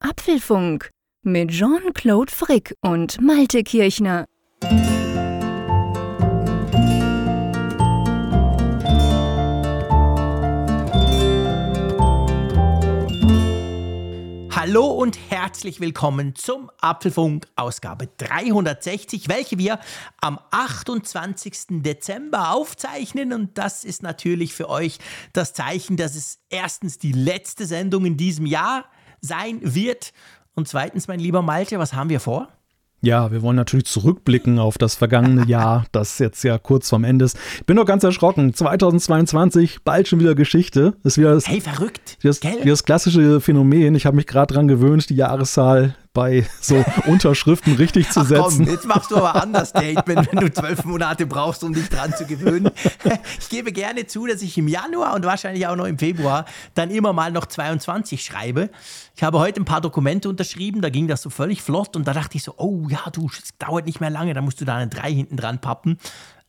Apfelfunk mit Jean-Claude Frick und Malte Kirchner. Hallo und herzlich willkommen zum Apfelfunk Ausgabe 360, welche wir am 28. Dezember aufzeichnen. Und das ist natürlich für euch das Zeichen, dass es erstens die letzte Sendung in diesem Jahr sein wird. Und zweitens, mein lieber Malte, was haben wir vor? Ja, wir wollen natürlich zurückblicken auf das vergangene Jahr, das jetzt ja kurz vorm Ende ist. Ich bin doch ganz erschrocken. 2022, bald schon wieder Geschichte. Ist wieder das, hey, verrückt. Das, das klassische Phänomen. Ich habe mich gerade dran gewöhnt, die Jahreszahl bei so Unterschriften richtig zu setzen. Ach komm, jetzt machst du aber anders Statement, wenn du zwölf Monate brauchst, um dich dran zu gewöhnen. Ich gebe gerne zu, dass ich im Januar und wahrscheinlich auch noch im Februar dann immer mal noch 22 schreibe. Ich habe heute ein paar Dokumente unterschrieben, da ging das so völlig flott und da dachte ich so, oh ja, du, es dauert nicht mehr lange, da musst du da eine 3 hinten dran pappen.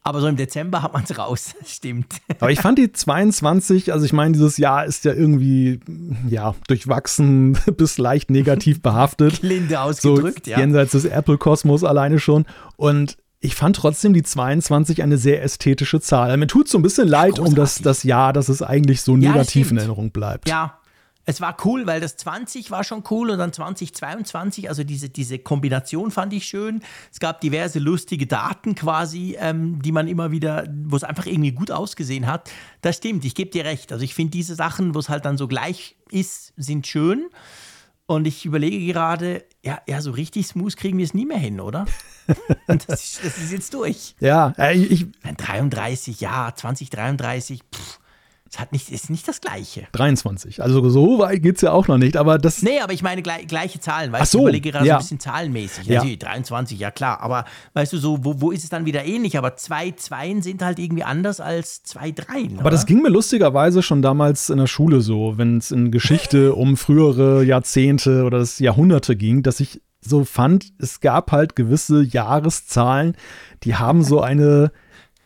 Aber so im Dezember hat man es raus, stimmt. Aber ich fand die 22, also ich meine, dieses Jahr ist ja irgendwie, ja, durchwachsen bis leicht negativ behaftet. Linde ausgedrückt, so, ja. Jenseits des Apple-Kosmos alleine schon. Und ich fand trotzdem die 22 eine sehr ästhetische Zahl. Mir tut so ein bisschen leid Großartig. um das, das Jahr, dass es eigentlich so negativ ja, in Erinnerung bleibt. Ja, es war cool, weil das 20 war schon cool und dann 2022, also diese, diese Kombination fand ich schön. Es gab diverse lustige Daten quasi, ähm, die man immer wieder, wo es einfach irgendwie gut ausgesehen hat. Das stimmt, ich gebe dir recht. Also ich finde diese Sachen, wo es halt dann so gleich ist, sind schön. Und ich überlege gerade, ja, ja, so richtig smooth kriegen wir es nie mehr hin, oder? das, ist, das ist jetzt durch. Ja, äh, ich. 33, ja, 2033, pff es hat nicht, ist nicht das Gleiche. 23. Also so weit geht es ja auch noch nicht, aber das. Nee, aber ich meine gleich, gleiche Zahlen, weißt Ach so, du, ich überlege gerade ja. so ein bisschen zahlenmäßig. Ja. Natürlich, 23, ja klar. Aber weißt du, so, wo, wo ist es dann wieder ähnlich? Aber zwei Zweien sind halt irgendwie anders als zwei Dreien. Aber oder? das ging mir lustigerweise schon damals in der Schule so, wenn es in Geschichte um frühere Jahrzehnte oder das Jahrhunderte ging, dass ich so fand, es gab halt gewisse Jahreszahlen, die haben so eine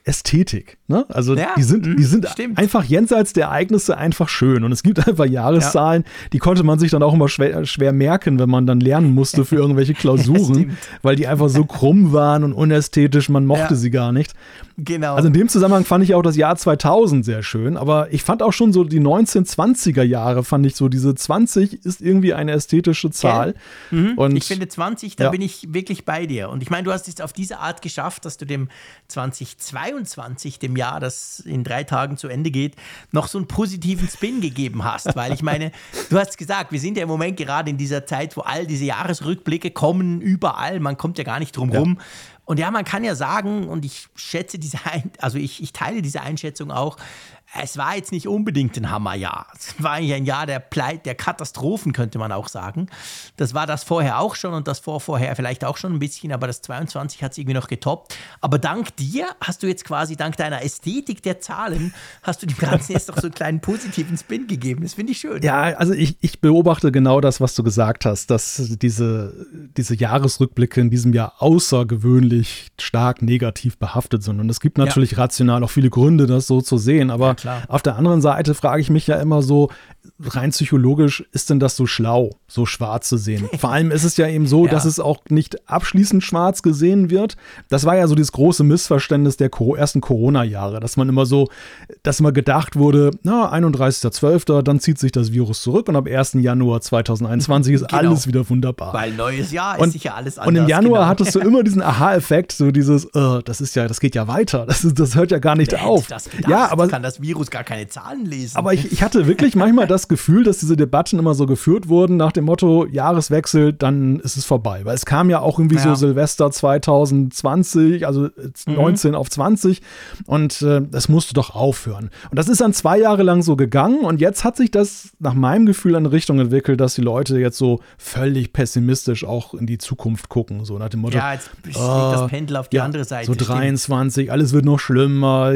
Ästhetik. Ne? Also ja, die sind, die mhm, sind stimmt. einfach jenseits der Ereignisse einfach schön. Und es gibt einfach Jahreszahlen, ja. die konnte man sich dann auch immer schwer, schwer, merken, wenn man dann lernen musste für irgendwelche Klausuren, weil die einfach so krumm waren und unästhetisch, man mochte ja. sie gar nicht. Genau. Also in dem Zusammenhang fand ich auch das Jahr 2000 sehr schön, aber ich fand auch schon so die 1920er Jahre, fand ich so, diese 20 ist irgendwie eine ästhetische Zahl. Mhm. Und ich finde 20, da bin ich wirklich bei dir. Und ich meine, du hast es auf diese Art geschafft, dass du dem 2022, dem Jahr, das in drei Tagen zu Ende geht, noch so einen positiven Spin gegeben hast. Weil ich meine, du hast gesagt, wir sind ja im Moment gerade in dieser Zeit, wo all diese Jahresrückblicke kommen, überall, man kommt ja gar nicht drum rum. Ja. Und ja, man kann ja sagen, und ich schätze diese, Ein also ich, ich teile diese Einschätzung auch, es war jetzt nicht unbedingt ein Hammerjahr. Es war eigentlich ein Jahr der Pleit, der Katastrophen, könnte man auch sagen. Das war das vorher auch schon und das vor vorher vielleicht auch schon ein bisschen, aber das 22 hat es irgendwie noch getoppt. Aber dank dir hast du jetzt quasi, dank deiner Ästhetik der Zahlen, hast du dem Ganzen jetzt doch so einen kleinen positiven Spin gegeben. Das finde ich schön. Ja, also ich, ich beobachte genau das, was du gesagt hast, dass diese, diese Jahresrückblicke in diesem Jahr außergewöhnlich stark negativ behaftet sind. Und es gibt natürlich ja. rational auch viele Gründe, das so zu sehen, aber ja, Klar. Auf der anderen Seite frage ich mich ja immer so, rein psychologisch ist denn das so schlau, so schwarz zu sehen? Vor allem ist es ja eben so, ja. dass es auch nicht abschließend schwarz gesehen wird. Das war ja so dieses große Missverständnis der ersten Corona-Jahre, dass man immer so, dass immer gedacht wurde, na, 31.12., dann zieht sich das Virus zurück und ab 1. Januar 2021 ist genau. alles wieder wunderbar. Weil neues Jahr und, ist sicher alles anders. Und im Januar genau. hattest du immer diesen Aha-Effekt, so dieses, uh, das ist ja, das geht ja weiter, das, ist, das hört ja gar nicht Wer auf. ja, aber kann das Virus gar keine Zahlen lesen. Aber ich, ich hatte wirklich manchmal das Gefühl, dass diese Debatten immer so geführt wurden nach dem Motto Jahreswechsel, dann ist es vorbei. Weil es kam ja auch irgendwie ja. so Silvester 2020, also 19 mhm. auf 20 und äh, das musste doch aufhören. Und das ist dann zwei Jahre lang so gegangen und jetzt hat sich das nach meinem Gefühl in eine Richtung entwickelt, dass die Leute jetzt so völlig pessimistisch auch in die Zukunft gucken. So nach dem Motto, ja, jetzt schlägt oh, das Pendel auf die ja, andere Seite. So 23, stimmt. alles wird noch schlimmer.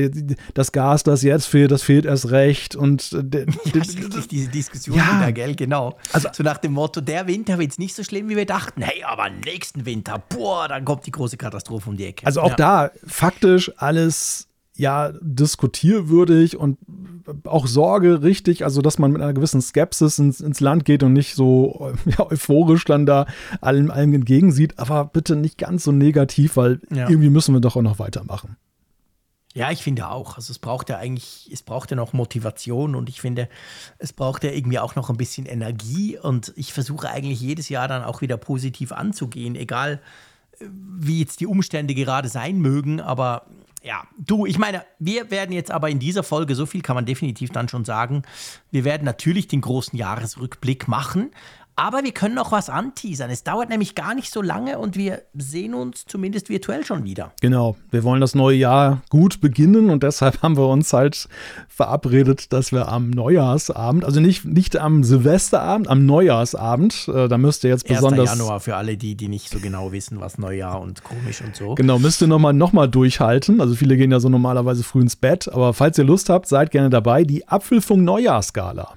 Das Gas, das jetzt fehlt, das fehlt erst recht. Und äh, ja, diese Diskussion ja. wieder, gell? Genau. Also, so nach dem Motto, der Winter wird nicht so schlimm, wie wir dachten. Hey, aber nächsten Winter, boah, dann kommt die große Katastrophe um die Ecke. Also auch ja. da faktisch alles ja diskutierwürdig und auch Sorge richtig, also dass man mit einer gewissen Skepsis ins, ins Land geht und nicht so ja, euphorisch dann da allem, allem entgegensieht, aber bitte nicht ganz so negativ, weil ja. irgendwie müssen wir doch auch noch weitermachen. Ja, ich finde auch. Also es braucht ja eigentlich, es braucht ja noch Motivation und ich finde, es braucht ja irgendwie auch noch ein bisschen Energie. Und ich versuche eigentlich jedes Jahr dann auch wieder positiv anzugehen, egal äh, wie jetzt die Umstände gerade sein mögen, aber ja, du, ich meine, wir werden jetzt aber in dieser Folge, so viel kann man definitiv dann schon sagen, wir werden natürlich den großen Jahresrückblick machen, aber wir können noch was anteasern. Es dauert nämlich gar nicht so lange und wir sehen uns zumindest virtuell schon wieder. Genau. Wir wollen das neue Jahr gut beginnen und deshalb haben wir uns halt verabredet, dass wir am Neujahrsabend, also nicht, nicht am Silvesterabend, am Neujahrsabend, äh, da müsst ihr jetzt besonders. 1. Januar für alle die, die nicht so genau wissen, was Neujahr und komisch und so. Genau, müsst ihr nochmal noch mal durchhalten. Also viele gehen ja so normalerweise früh ins Bett, aber falls ihr Lust habt, seid gerne dabei. Die Apfelfunk Neujahrsskala.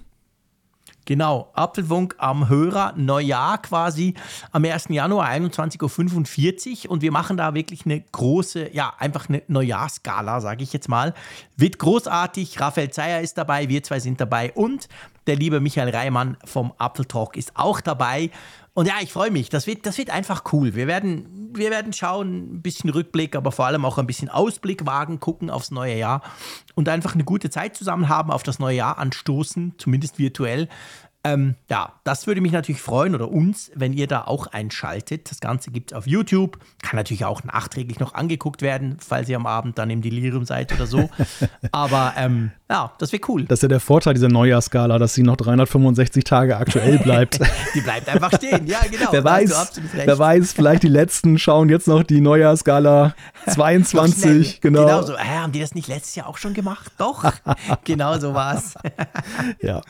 Genau, Apfelfunk am Hörer, Neujahr quasi am 1. Januar 21.45 Uhr und wir machen da wirklich eine große, ja, einfach eine Neujahrskala, sage ich jetzt mal. Wird großartig, Raphael Zeyer ist dabei, wir zwei sind dabei und der liebe Michael Reimann vom Apfeltalk ist auch dabei. Und ja, ich freue mich. Das wird, das wird einfach cool. Wir werden, wir werden schauen, ein bisschen Rückblick, aber vor allem auch ein bisschen Ausblick wagen, gucken aufs neue Jahr und einfach eine gute Zeit zusammen haben, auf das neue Jahr anstoßen, zumindest virtuell. Ähm, ja, das würde mich natürlich freuen oder uns, wenn ihr da auch einschaltet. Das Ganze gibt es auf YouTube. Kann natürlich auch nachträglich noch angeguckt werden, falls ihr am Abend dann im Delirium seid oder so. Aber ähm, ja, das wäre cool. Das ist ja der Vorteil dieser Neujahrskala, dass sie noch 365 Tage aktuell bleibt. die bleibt einfach stehen, ja, genau. Wer weiß, wer weiß, vielleicht die letzten schauen jetzt noch die Neujahrskala 22. genau. Genau so. Äh, haben die das nicht letztes Jahr auch schon gemacht? Doch, genau so war es. ja.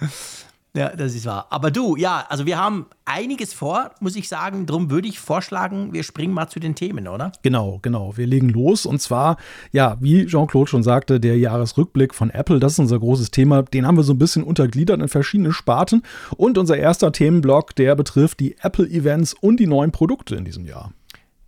Ja, das ist wahr. Aber du, ja, also wir haben einiges vor, muss ich sagen. Darum würde ich vorschlagen, wir springen mal zu den Themen, oder? Genau, genau. Wir legen los. Und zwar, ja, wie Jean-Claude schon sagte, der Jahresrückblick von Apple, das ist unser großes Thema. Den haben wir so ein bisschen untergliedert in verschiedene Sparten. Und unser erster Themenblock, der betrifft die Apple-Events und die neuen Produkte in diesem Jahr.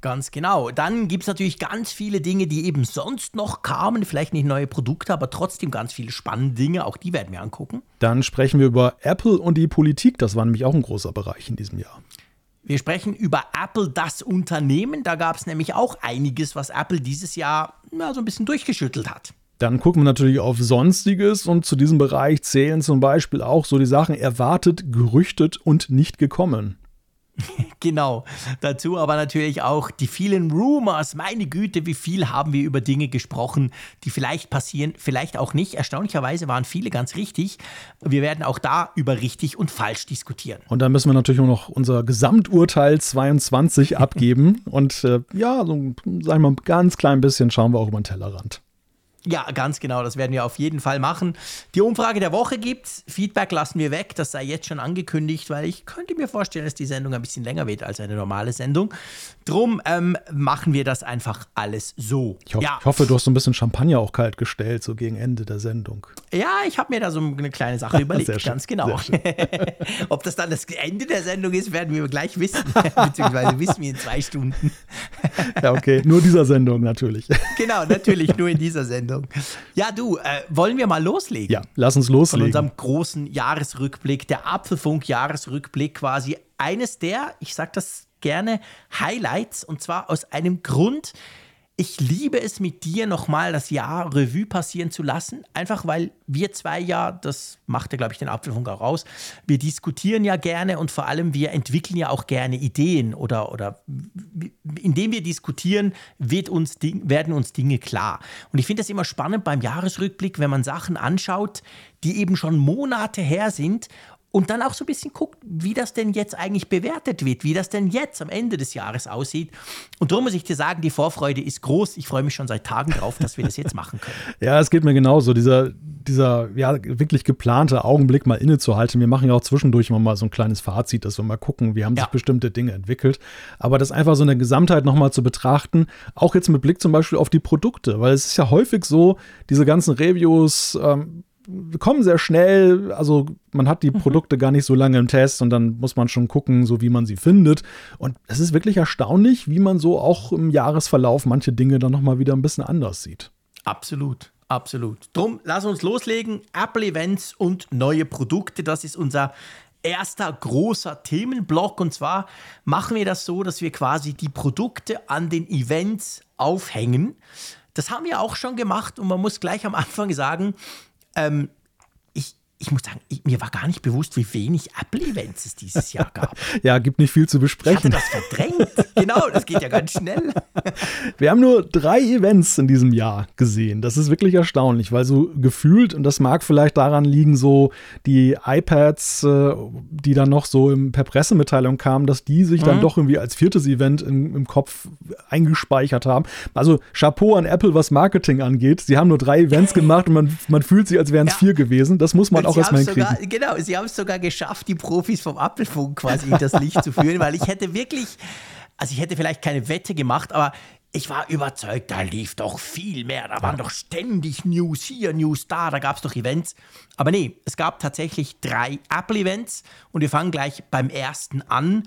Ganz genau. Dann gibt es natürlich ganz viele Dinge, die eben sonst noch kamen. Vielleicht nicht neue Produkte, aber trotzdem ganz viele spannende Dinge. Auch die werden wir angucken. Dann sprechen wir über Apple und die Politik. Das war nämlich auch ein großer Bereich in diesem Jahr. Wir sprechen über Apple, das Unternehmen. Da gab es nämlich auch einiges, was Apple dieses Jahr ja, so ein bisschen durchgeschüttelt hat. Dann gucken wir natürlich auf Sonstiges und zu diesem Bereich zählen zum Beispiel auch so die Sachen erwartet, gerüchtet und nicht gekommen. genau, dazu aber natürlich auch die vielen Rumors. Meine Güte, wie viel haben wir über Dinge gesprochen, die vielleicht passieren, vielleicht auch nicht. Erstaunlicherweise waren viele ganz richtig. Wir werden auch da über richtig und falsch diskutieren. Und dann müssen wir natürlich auch noch unser Gesamturteil 22 abgeben. und äh, ja, so, sagen wir mal, ein ganz klein bisschen schauen wir auch über den Tellerrand. Ja, ganz genau, das werden wir auf jeden Fall machen. Die Umfrage der Woche gibt's. Feedback lassen wir weg, das sei jetzt schon angekündigt, weil ich könnte mir vorstellen, dass die Sendung ein bisschen länger wird als eine normale Sendung. Drum ähm, machen wir das einfach alles so. Ich, ho ja. ich, hoffe, du hast so ein bisschen Champagner auch kalt gestellt, so gegen Ende der Sendung. Ja, ich habe mir da so eine kleine Sache überlegt, ganz genau. Ob das dann das Ende der Sendung ist, werden wir gleich wissen, beziehungsweise wissen wir in zwei Stunden. ja, okay, nur dieser Sendung natürlich. genau, natürlich nur in dieser Sendung. Sendung. Ja, du, äh, wollen wir mal loslegen? Ja, lass uns loslegen. Von unserem großen Jahresrückblick, der Apfelfunk-Jahresrückblick quasi. Eines der, ich sag das gerne, Highlights und zwar aus einem Grund, ich liebe es mit dir nochmal das Jahr Revue passieren zu lassen, einfach weil wir zwei ja, das macht ja, glaube ich, den Apfelfunk auch raus, wir diskutieren ja gerne und vor allem wir entwickeln ja auch gerne Ideen oder, oder indem wir diskutieren, wird uns, werden uns Dinge klar. Und ich finde das immer spannend beim Jahresrückblick, wenn man Sachen anschaut, die eben schon Monate her sind und dann auch so ein bisschen guckt, wie das denn jetzt eigentlich bewertet wird, wie das denn jetzt am Ende des Jahres aussieht. Und darum muss ich dir sagen, die Vorfreude ist groß. Ich freue mich schon seit Tagen drauf, dass wir das jetzt machen können. ja, es geht mir genauso. Dieser, dieser ja, wirklich geplante Augenblick mal innezuhalten. Wir machen ja auch zwischendurch immer mal so ein kleines Fazit, dass wir mal gucken, wie haben ja. sich bestimmte Dinge entwickelt. Aber das einfach so in der Gesamtheit nochmal zu betrachten, auch jetzt mit Blick zum Beispiel auf die Produkte, weil es ist ja häufig so, diese ganzen Reviews, ähm, kommen sehr schnell, also man hat die mhm. Produkte gar nicht so lange im Test und dann muss man schon gucken, so wie man sie findet. Und es ist wirklich erstaunlich, wie man so auch im Jahresverlauf manche Dinge dann nochmal wieder ein bisschen anders sieht. Absolut, absolut. Drum, lass uns loslegen. Apple Events und neue Produkte, das ist unser erster großer Themenblock. Und zwar machen wir das so, dass wir quasi die Produkte an den Events aufhängen. Das haben wir auch schon gemacht und man muss gleich am Anfang sagen, ähm, ich muss sagen, ich, mir war gar nicht bewusst, wie wenig Apple-Events es dieses Jahr gab. ja, gibt nicht viel zu besprechen. Ich hatte das verdrängt. genau, das geht ja ganz schnell. Wir haben nur drei Events in diesem Jahr gesehen. Das ist wirklich erstaunlich, weil so gefühlt, und das mag vielleicht daran liegen, so die iPads, äh, die dann noch so im, per Pressemitteilung kamen, dass die sich mhm. dann doch irgendwie als viertes Event im, im Kopf eingespeichert haben. Also Chapeau an Apple, was Marketing angeht. Sie haben nur drei Events gemacht und man, man fühlt sich, als wären es ja. vier gewesen. Das muss man auch auch erstmal hinkriegen. genau, sie haben es sogar geschafft, die Profis vom Apfelfunk quasi in das Licht zu führen, weil ich hätte wirklich, also ich hätte vielleicht keine Wette gemacht, aber ich war überzeugt, da lief doch viel mehr. Da waren doch ständig News hier, News da, da gab es doch Events. Aber nee, es gab tatsächlich drei Apple-Events und wir fangen gleich beim ersten an.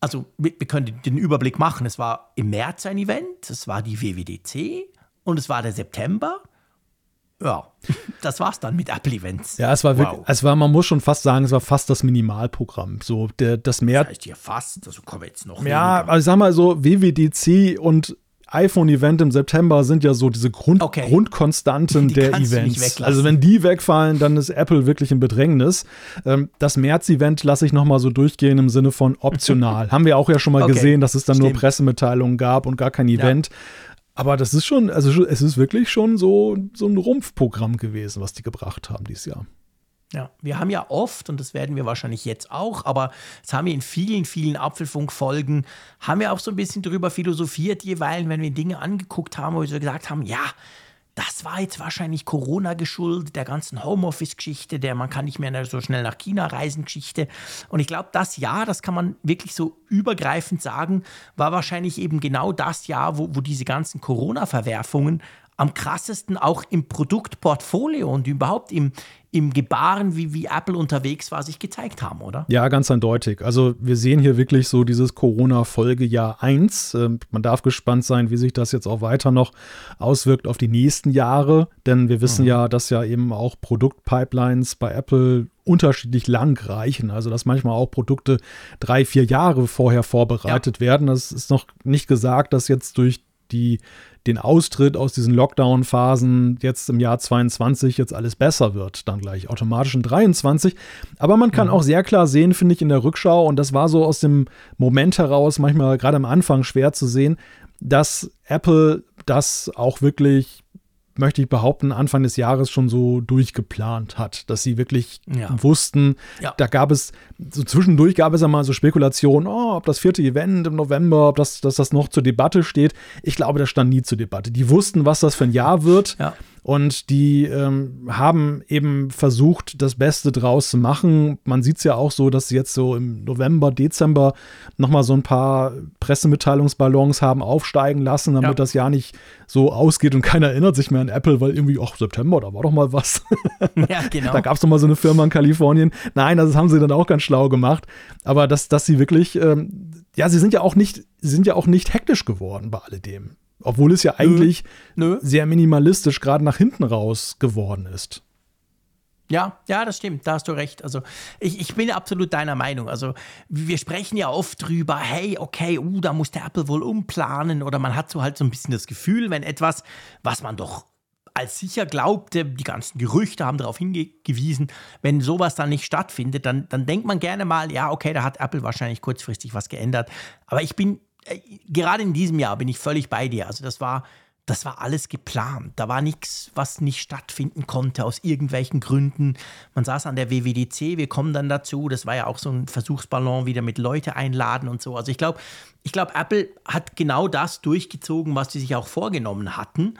Also wir, wir können den Überblick machen. Es war im März ein Event, es war die WWDC und es war der September ja, das war's dann mit Apple-Events. Ja, es war wirklich, wow. es war, man muss schon fast sagen, es war fast das Minimalprogramm. So, der, das mehr. Das heißt hier fast, also kommen jetzt noch. Ja, weniger. also ich sag mal so, WWDC und iPhone-Event im September sind ja so diese Grund okay. Grundkonstanten die der Events. Also wenn die wegfallen, dann ist Apple wirklich in Bedrängnis. Ähm, das März-Event lasse ich nochmal so durchgehen im Sinne von optional. Haben wir auch ja schon mal okay. gesehen, dass es dann Stimmt. nur Pressemitteilungen gab und gar kein Event. Ja. Aber das ist schon, also es ist wirklich schon so, so ein Rumpfprogramm gewesen, was die gebracht haben dieses Jahr. Ja, wir haben ja oft, und das werden wir wahrscheinlich jetzt auch, aber das haben wir in vielen, vielen Apfelfunk-Folgen, haben wir auch so ein bisschen drüber philosophiert, jeweils, wenn wir Dinge angeguckt haben, wo wir so gesagt haben, ja, das war jetzt wahrscheinlich Corona geschuldet, der ganzen Homeoffice-Geschichte, der man kann nicht mehr so schnell nach China reisen Geschichte. Und ich glaube, das Jahr, das kann man wirklich so übergreifend sagen, war wahrscheinlich eben genau das Jahr, wo, wo diese ganzen Corona-Verwerfungen am krassesten auch im Produktportfolio und überhaupt im, im Gebaren, wie, wie Apple unterwegs war, sich gezeigt haben, oder? Ja, ganz eindeutig. Also wir sehen hier wirklich so dieses Corona-Folgejahr 1. Ähm, man darf gespannt sein, wie sich das jetzt auch weiter noch auswirkt auf die nächsten Jahre, denn wir wissen mhm. ja, dass ja eben auch Produktpipelines bei Apple unterschiedlich lang reichen. Also dass manchmal auch Produkte drei, vier Jahre vorher vorbereitet ja. werden. Das ist noch nicht gesagt, dass jetzt durch die den Austritt aus diesen Lockdown-Phasen jetzt im Jahr 22 jetzt alles besser wird, dann gleich automatisch in 23. Aber man kann mhm. auch sehr klar sehen, finde ich, in der Rückschau, und das war so aus dem Moment heraus manchmal gerade am Anfang schwer zu sehen, dass Apple das auch wirklich möchte ich behaupten, Anfang des Jahres schon so durchgeplant hat, dass sie wirklich ja. wussten, ja. da gab es, so zwischendurch gab es ja mal so Spekulationen, oh, ob das vierte Event im November, ob das, dass das noch zur Debatte steht. Ich glaube, das stand nie zur Debatte. Die wussten, was das für ein Jahr wird. Ja. Und die ähm, haben eben versucht, das Beste draus zu machen. Man sieht es ja auch so, dass sie jetzt so im November, Dezember nochmal so ein paar Pressemitteilungsballons haben aufsteigen lassen, damit ja. das Jahr nicht so ausgeht und keiner erinnert sich mehr an Apple, weil irgendwie, ach, September, da war doch mal was. Ja, genau. da gab es doch mal so eine Firma in Kalifornien. Nein, das haben sie dann auch ganz schlau gemacht. Aber dass, dass sie wirklich, ähm, ja, sie sind ja auch nicht, sie sind ja auch nicht hektisch geworden bei alledem. Obwohl es ja eigentlich Nö. Nö. sehr minimalistisch gerade nach hinten raus geworden ist. Ja, ja, das stimmt, da hast du recht. Also ich, ich bin absolut deiner Meinung. Also wir sprechen ja oft drüber, hey, okay, uh, da muss der Apple wohl umplanen oder man hat so halt so ein bisschen das Gefühl, wenn etwas, was man doch als sicher glaubte, die ganzen Gerüchte haben darauf hingewiesen, wenn sowas dann nicht stattfindet, dann, dann denkt man gerne mal, ja, okay, da hat Apple wahrscheinlich kurzfristig was geändert. Aber ich bin gerade in diesem Jahr bin ich völlig bei dir. Also das war, das war alles geplant. Da war nichts, was nicht stattfinden konnte aus irgendwelchen Gründen. Man saß an der WWDC, wir kommen dann dazu. Das war ja auch so ein Versuchsballon, wieder mit Leute einladen und so. Also ich glaube, ich glaube, Apple hat genau das durchgezogen, was sie sich auch vorgenommen hatten.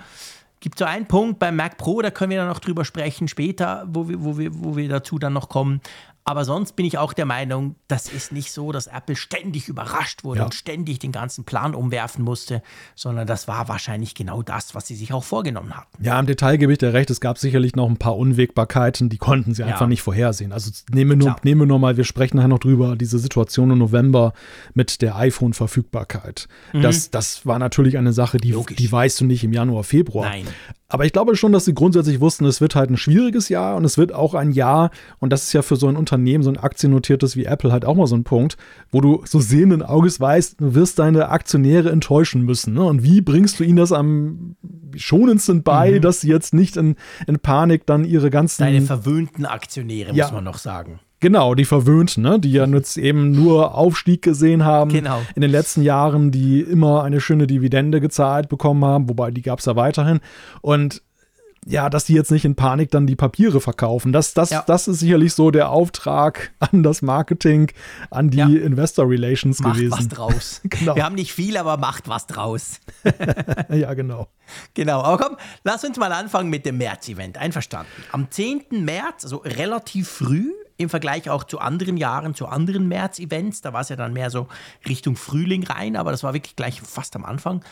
Gibt so einen Punkt beim Mac Pro, da können wir dann noch drüber sprechen später, wo wir, wo wir, wo wir dazu dann noch kommen. Aber sonst bin ich auch der Meinung, das ist nicht so, dass Apple ständig überrascht wurde ja. und ständig den ganzen Plan umwerfen musste, sondern das war wahrscheinlich genau das, was sie sich auch vorgenommen hatten. Ja, im Detail gebe ich dir recht. Es gab sicherlich noch ein paar Unwägbarkeiten, die konnten sie ja. einfach nicht vorhersehen. Also nehmen wir nur, nehmen wir nur mal, wir sprechen nachher noch drüber, diese Situation im November mit der iPhone-Verfügbarkeit. Mhm. Das, das war natürlich eine Sache, die, die weißt du nicht im Januar, Februar. Nein. Aber ich glaube schon, dass sie grundsätzlich wussten, es wird halt ein schwieriges Jahr und es wird auch ein Jahr, und das ist ja für so ein Unternehmen, so ein aktiennotiertes wie Apple halt auch mal so ein Punkt, wo du so sehenden Auges weißt, du wirst deine Aktionäre enttäuschen müssen. Ne? Und wie bringst du ihnen das am schonendsten bei, mhm. dass sie jetzt nicht in, in Panik dann ihre ganzen. Deine verwöhnten Aktionäre, ja, muss man noch sagen. Genau, die Verwöhnten, ne? die ja jetzt eben nur Aufstieg gesehen haben genau. in den letzten Jahren, die immer eine schöne Dividende gezahlt bekommen haben, wobei die gab es ja weiterhin. Und ja, dass die jetzt nicht in Panik dann die Papiere verkaufen. Das, das, ja. das ist sicherlich so der Auftrag an das Marketing, an die ja. Investor Relations macht gewesen. Macht was draus. genau. Wir haben nicht viel, aber macht was draus. ja, genau. Genau, aber komm, lass uns mal anfangen mit dem März-Event. Einverstanden. Am 10. März, also relativ früh, im Vergleich auch zu anderen Jahren, zu anderen März-Events. Da war es ja dann mehr so Richtung Frühling rein, aber das war wirklich gleich fast am Anfang.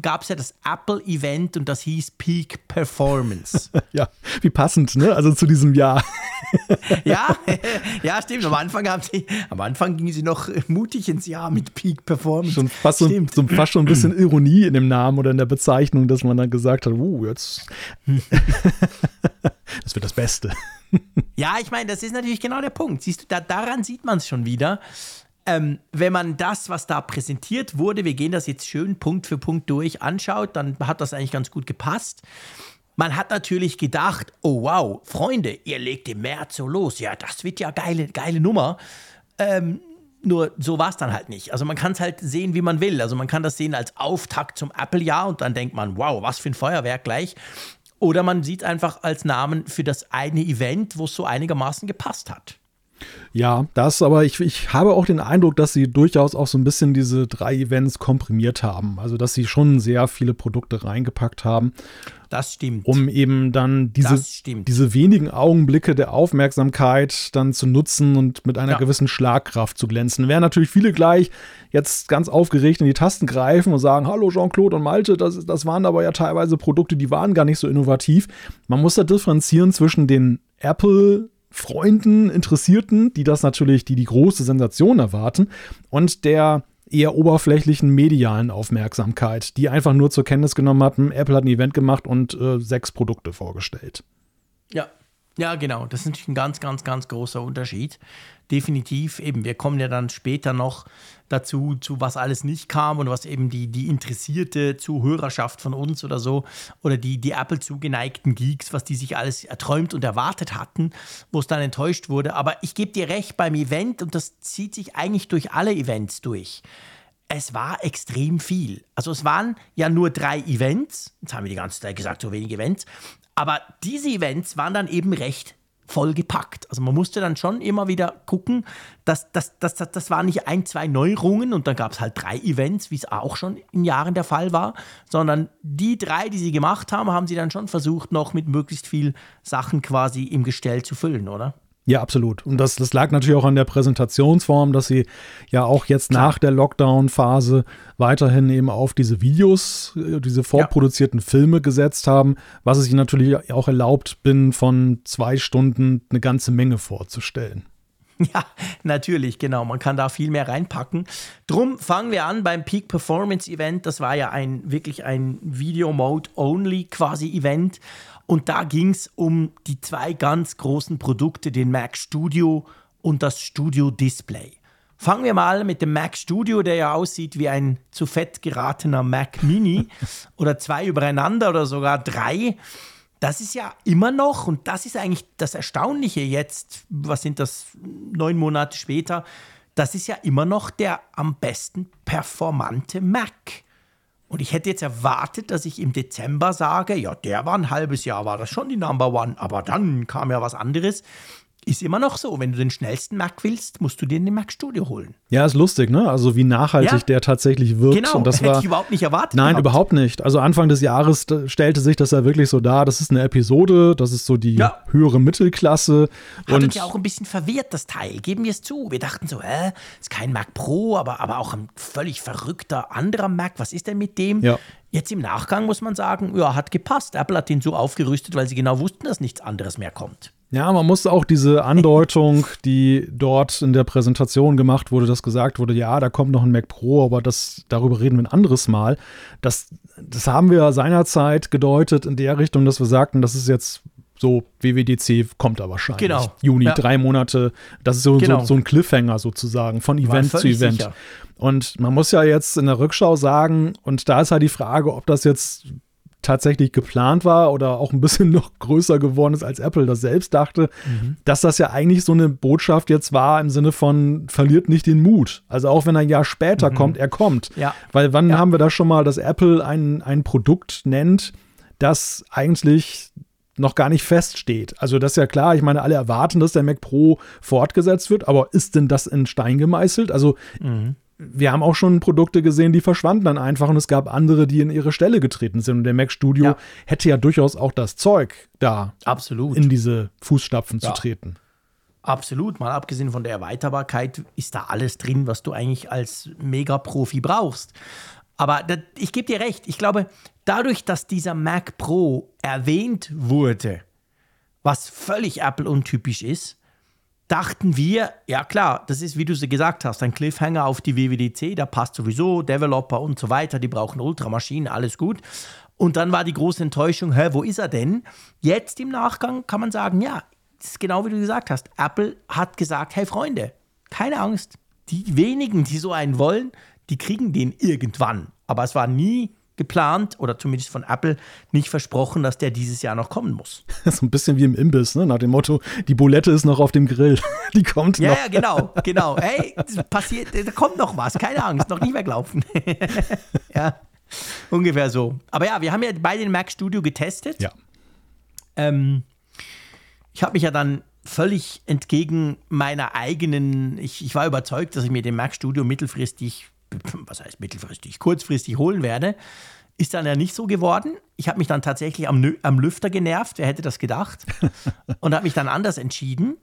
Gab es ja das Apple-Event und das hieß Peak Performance. ja, wie passend, ne? Also zu diesem Jahr. ja, ja, stimmt. Am Anfang, haben sie, am Anfang gingen sie noch mutig ins Jahr mit Peak Performance. Schon fast, so, so, fast schon ein bisschen Ironie in dem Namen oder in der Bezeichnung, dass man dann gesagt hat, uh, jetzt. das wird das Beste. ja, ich meine, das ist natürlich genau der Punkt. Siehst du, da, daran sieht man es schon wieder. Ähm, wenn man das, was da präsentiert wurde, wir gehen das jetzt schön Punkt für Punkt durch, anschaut, dann hat das eigentlich ganz gut gepasst. Man hat natürlich gedacht, oh wow, Freunde, ihr legt im März so los. Ja, das wird ja geile, geile Nummer. Ähm, nur so war es dann halt nicht. Also man kann es halt sehen, wie man will. Also man kann das sehen als Auftakt zum Apple-Jahr und dann denkt man, wow, was für ein Feuerwerk gleich. Oder man sieht einfach als Namen für das eine Event, wo es so einigermaßen gepasst hat. Ja, das, aber ich, ich habe auch den Eindruck, dass sie durchaus auch so ein bisschen diese drei Events komprimiert haben. Also, dass sie schon sehr viele Produkte reingepackt haben. Das stimmt. Um eben dann diese, diese wenigen Augenblicke der Aufmerksamkeit dann zu nutzen und mit einer ja. gewissen Schlagkraft zu glänzen. Wären natürlich viele gleich jetzt ganz aufgeregt in die Tasten greifen und sagen, hallo Jean-Claude und Malte, das, das waren aber ja teilweise Produkte, die waren gar nicht so innovativ. Man muss da differenzieren zwischen den Apple Freunden, Interessierten, die das natürlich, die die große Sensation erwarten, und der eher oberflächlichen medialen Aufmerksamkeit, die einfach nur zur Kenntnis genommen hatten, Apple hat ein Event gemacht und äh, sechs Produkte vorgestellt. Ja, ja, genau. Das ist natürlich ein ganz, ganz, ganz großer Unterschied. Definitiv eben. Wir kommen ja dann später noch dazu, zu was alles nicht kam und was eben die, die interessierte Zuhörerschaft von uns oder so oder die, die Apple zugeneigten Geeks, was die sich alles erträumt und erwartet hatten, wo es dann enttäuscht wurde. Aber ich gebe dir recht beim Event und das zieht sich eigentlich durch alle Events durch. Es war extrem viel. Also es waren ja nur drei Events. Jetzt haben wir die ganze Zeit gesagt, so wenige Events. Aber diese Events waren dann eben recht vollgepackt. Also man musste dann schon immer wieder gucken, dass das, das, das, das waren nicht ein, zwei Neuerungen und dann gab es halt drei Events, wie es auch schon in Jahren der Fall war, sondern die drei, die sie gemacht haben, haben sie dann schon versucht, noch mit möglichst viel Sachen quasi im Gestell zu füllen, oder? Ja, absolut. Und das, das lag natürlich auch an der Präsentationsform, dass sie ja auch jetzt Klar. nach der Lockdown-Phase weiterhin eben auf diese Videos, äh, diese vorproduzierten ja. Filme gesetzt haben, was es ihnen natürlich auch erlaubt, binnen von zwei Stunden eine ganze Menge vorzustellen. Ja, natürlich, genau. Man kann da viel mehr reinpacken. Drum fangen wir an beim Peak Performance Event. Das war ja ein wirklich ein Video Mode Only quasi Event. Und da ging es um die zwei ganz großen Produkte, den Mac Studio und das Studio Display. Fangen wir mal mit dem Mac Studio, der ja aussieht wie ein zu fett geratener Mac Mini oder zwei übereinander oder sogar drei. Das ist ja immer noch, und das ist eigentlich das Erstaunliche jetzt, was sind das, neun Monate später, das ist ja immer noch der am besten performante Mac. Und ich hätte jetzt erwartet, dass ich im Dezember sage, ja, der war ein halbes Jahr, war das schon die Number One, aber dann kam ja was anderes. Ist immer noch so, wenn du den schnellsten Mac willst, musst du dir den Mac Studio holen. Ja, ist lustig, ne? Also wie nachhaltig ja. der tatsächlich wirkt. Genau, und das hätte war, ich überhaupt nicht erwartet. Nein, gehabt. überhaupt nicht. Also Anfang des Jahres stellte sich das ja wirklich so dar. Das ist eine Episode, das ist so die ja. höhere Mittelklasse. Hat und uns ja auch ein bisschen verwirrt, das Teil. Geben wir es zu. Wir dachten so, hä, ist kein Mac Pro, aber, aber auch ein völlig verrückter anderer Mac. Was ist denn mit dem? Ja. Jetzt im Nachgang muss man sagen, ja, hat gepasst. Apple hat den so aufgerüstet, weil sie genau wussten, dass nichts anderes mehr kommt. Ja, man musste auch diese Andeutung, die dort in der Präsentation gemacht wurde, dass gesagt wurde, ja, da kommt noch ein Mac Pro, aber das, darüber reden wir ein anderes Mal. Das, das haben wir seinerzeit gedeutet in der Richtung, dass wir sagten, das ist jetzt so, WWDC kommt da wahrscheinlich. Genau. Juni, Ja. drei Monate. Das ist so, Genau. so, so ein Cliffhanger sozusagen, von Event zu Event. sicher. Und man muss ja jetzt in der Rückschau sagen, und da ist halt die Frage, ob das jetzt tatsächlich geplant war oder auch ein bisschen noch größer geworden ist, als Apple das selbst dachte, Mhm. dass das ja eigentlich so eine Botschaft jetzt war im Sinne von verliert nicht den Mut. Also auch wenn ein Jahr später kommt, er kommt. Mhm. Ja. Weil wann Ja. haben wir das schon mal, dass Apple ein, ein Produkt nennt, das eigentlich noch gar nicht feststeht. Also das ist ja klar, ich meine, alle erwarten, dass der Mac Pro fortgesetzt wird, aber ist denn das in Stein gemeißelt? Also Mhm. Wir haben auch schon Produkte gesehen, die verschwanden dann einfach und es gab andere, die in ihre Stelle getreten sind. Und der Mac Studio Ja. hätte ja durchaus auch das Zeug, da Absolut. in diese Fußstapfen Ja. zu treten. Absolut. Mal abgesehen von der Erweiterbarkeit ist da alles drin, was du eigentlich als Mega-Profi brauchst. Aber da, ich gebe dir recht. Ich glaube, dadurch, dass dieser Mac Pro erwähnt wurde, was völlig Apple-untypisch ist, dachten wir, ja klar, das ist, wie du sie gesagt hast, ein Cliffhanger auf die WWDC, da passt sowieso, Developer und so weiter, die brauchen Ultramaschinen, alles gut. Und dann war die große Enttäuschung, hä, wo ist er denn? Jetzt im Nachgang kann man sagen, ja, das ist genau wie du gesagt hast. Apple hat gesagt, hey Freunde, keine Angst, die wenigen, die so einen wollen, die kriegen den irgendwann. Aber es war nie geplant oder zumindest von Apple nicht versprochen, dass der dieses Jahr noch kommen muss. so ein bisschen wie im Imbiss, ne? nach dem Motto, die Bulette ist noch auf dem Grill. Die kommt Ja, noch. ja, genau, genau. Hey, passiert, da kommt noch was, keine Angst, noch nie weglaufen. ja, ungefähr so. Aber ja, wir haben ja beide den Mac Studio getestet. Ja. Ähm, ich habe mich ja dann völlig entgegen meiner eigenen, ich, ich war überzeugt, dass ich mir den Mac Studio mittelfristig, was heißt mittelfristig, kurzfristig holen werde. Ist dann ja nicht so geworden. Ich habe mich dann tatsächlich am, am Lüfter genervt, wer hätte das gedacht? Und habe mich dann anders entschieden.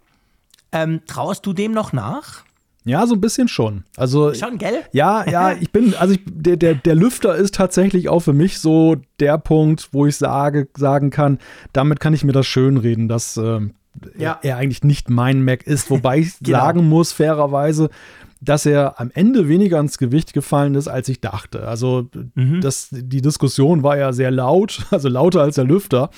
Ähm, trauerst du dem noch nach? Ja, so ein bisschen schon. Also Schon, gell? Ja, ja, ich bin, also ich, der, der, der Lüfter ist tatsächlich auch für mich so der Punkt, wo ich sage, sagen kann, damit kann ich mir das schönreden, dass ähm, Ja. er, er eigentlich nicht mein Mac ist. Wobei ich Genau. sagen muss, fairerweise, dass er am Ende weniger ins Gewicht gefallen ist, als ich dachte. Also Mhm. das, die Diskussion war ja sehr laut, also lauter als der Lüfter,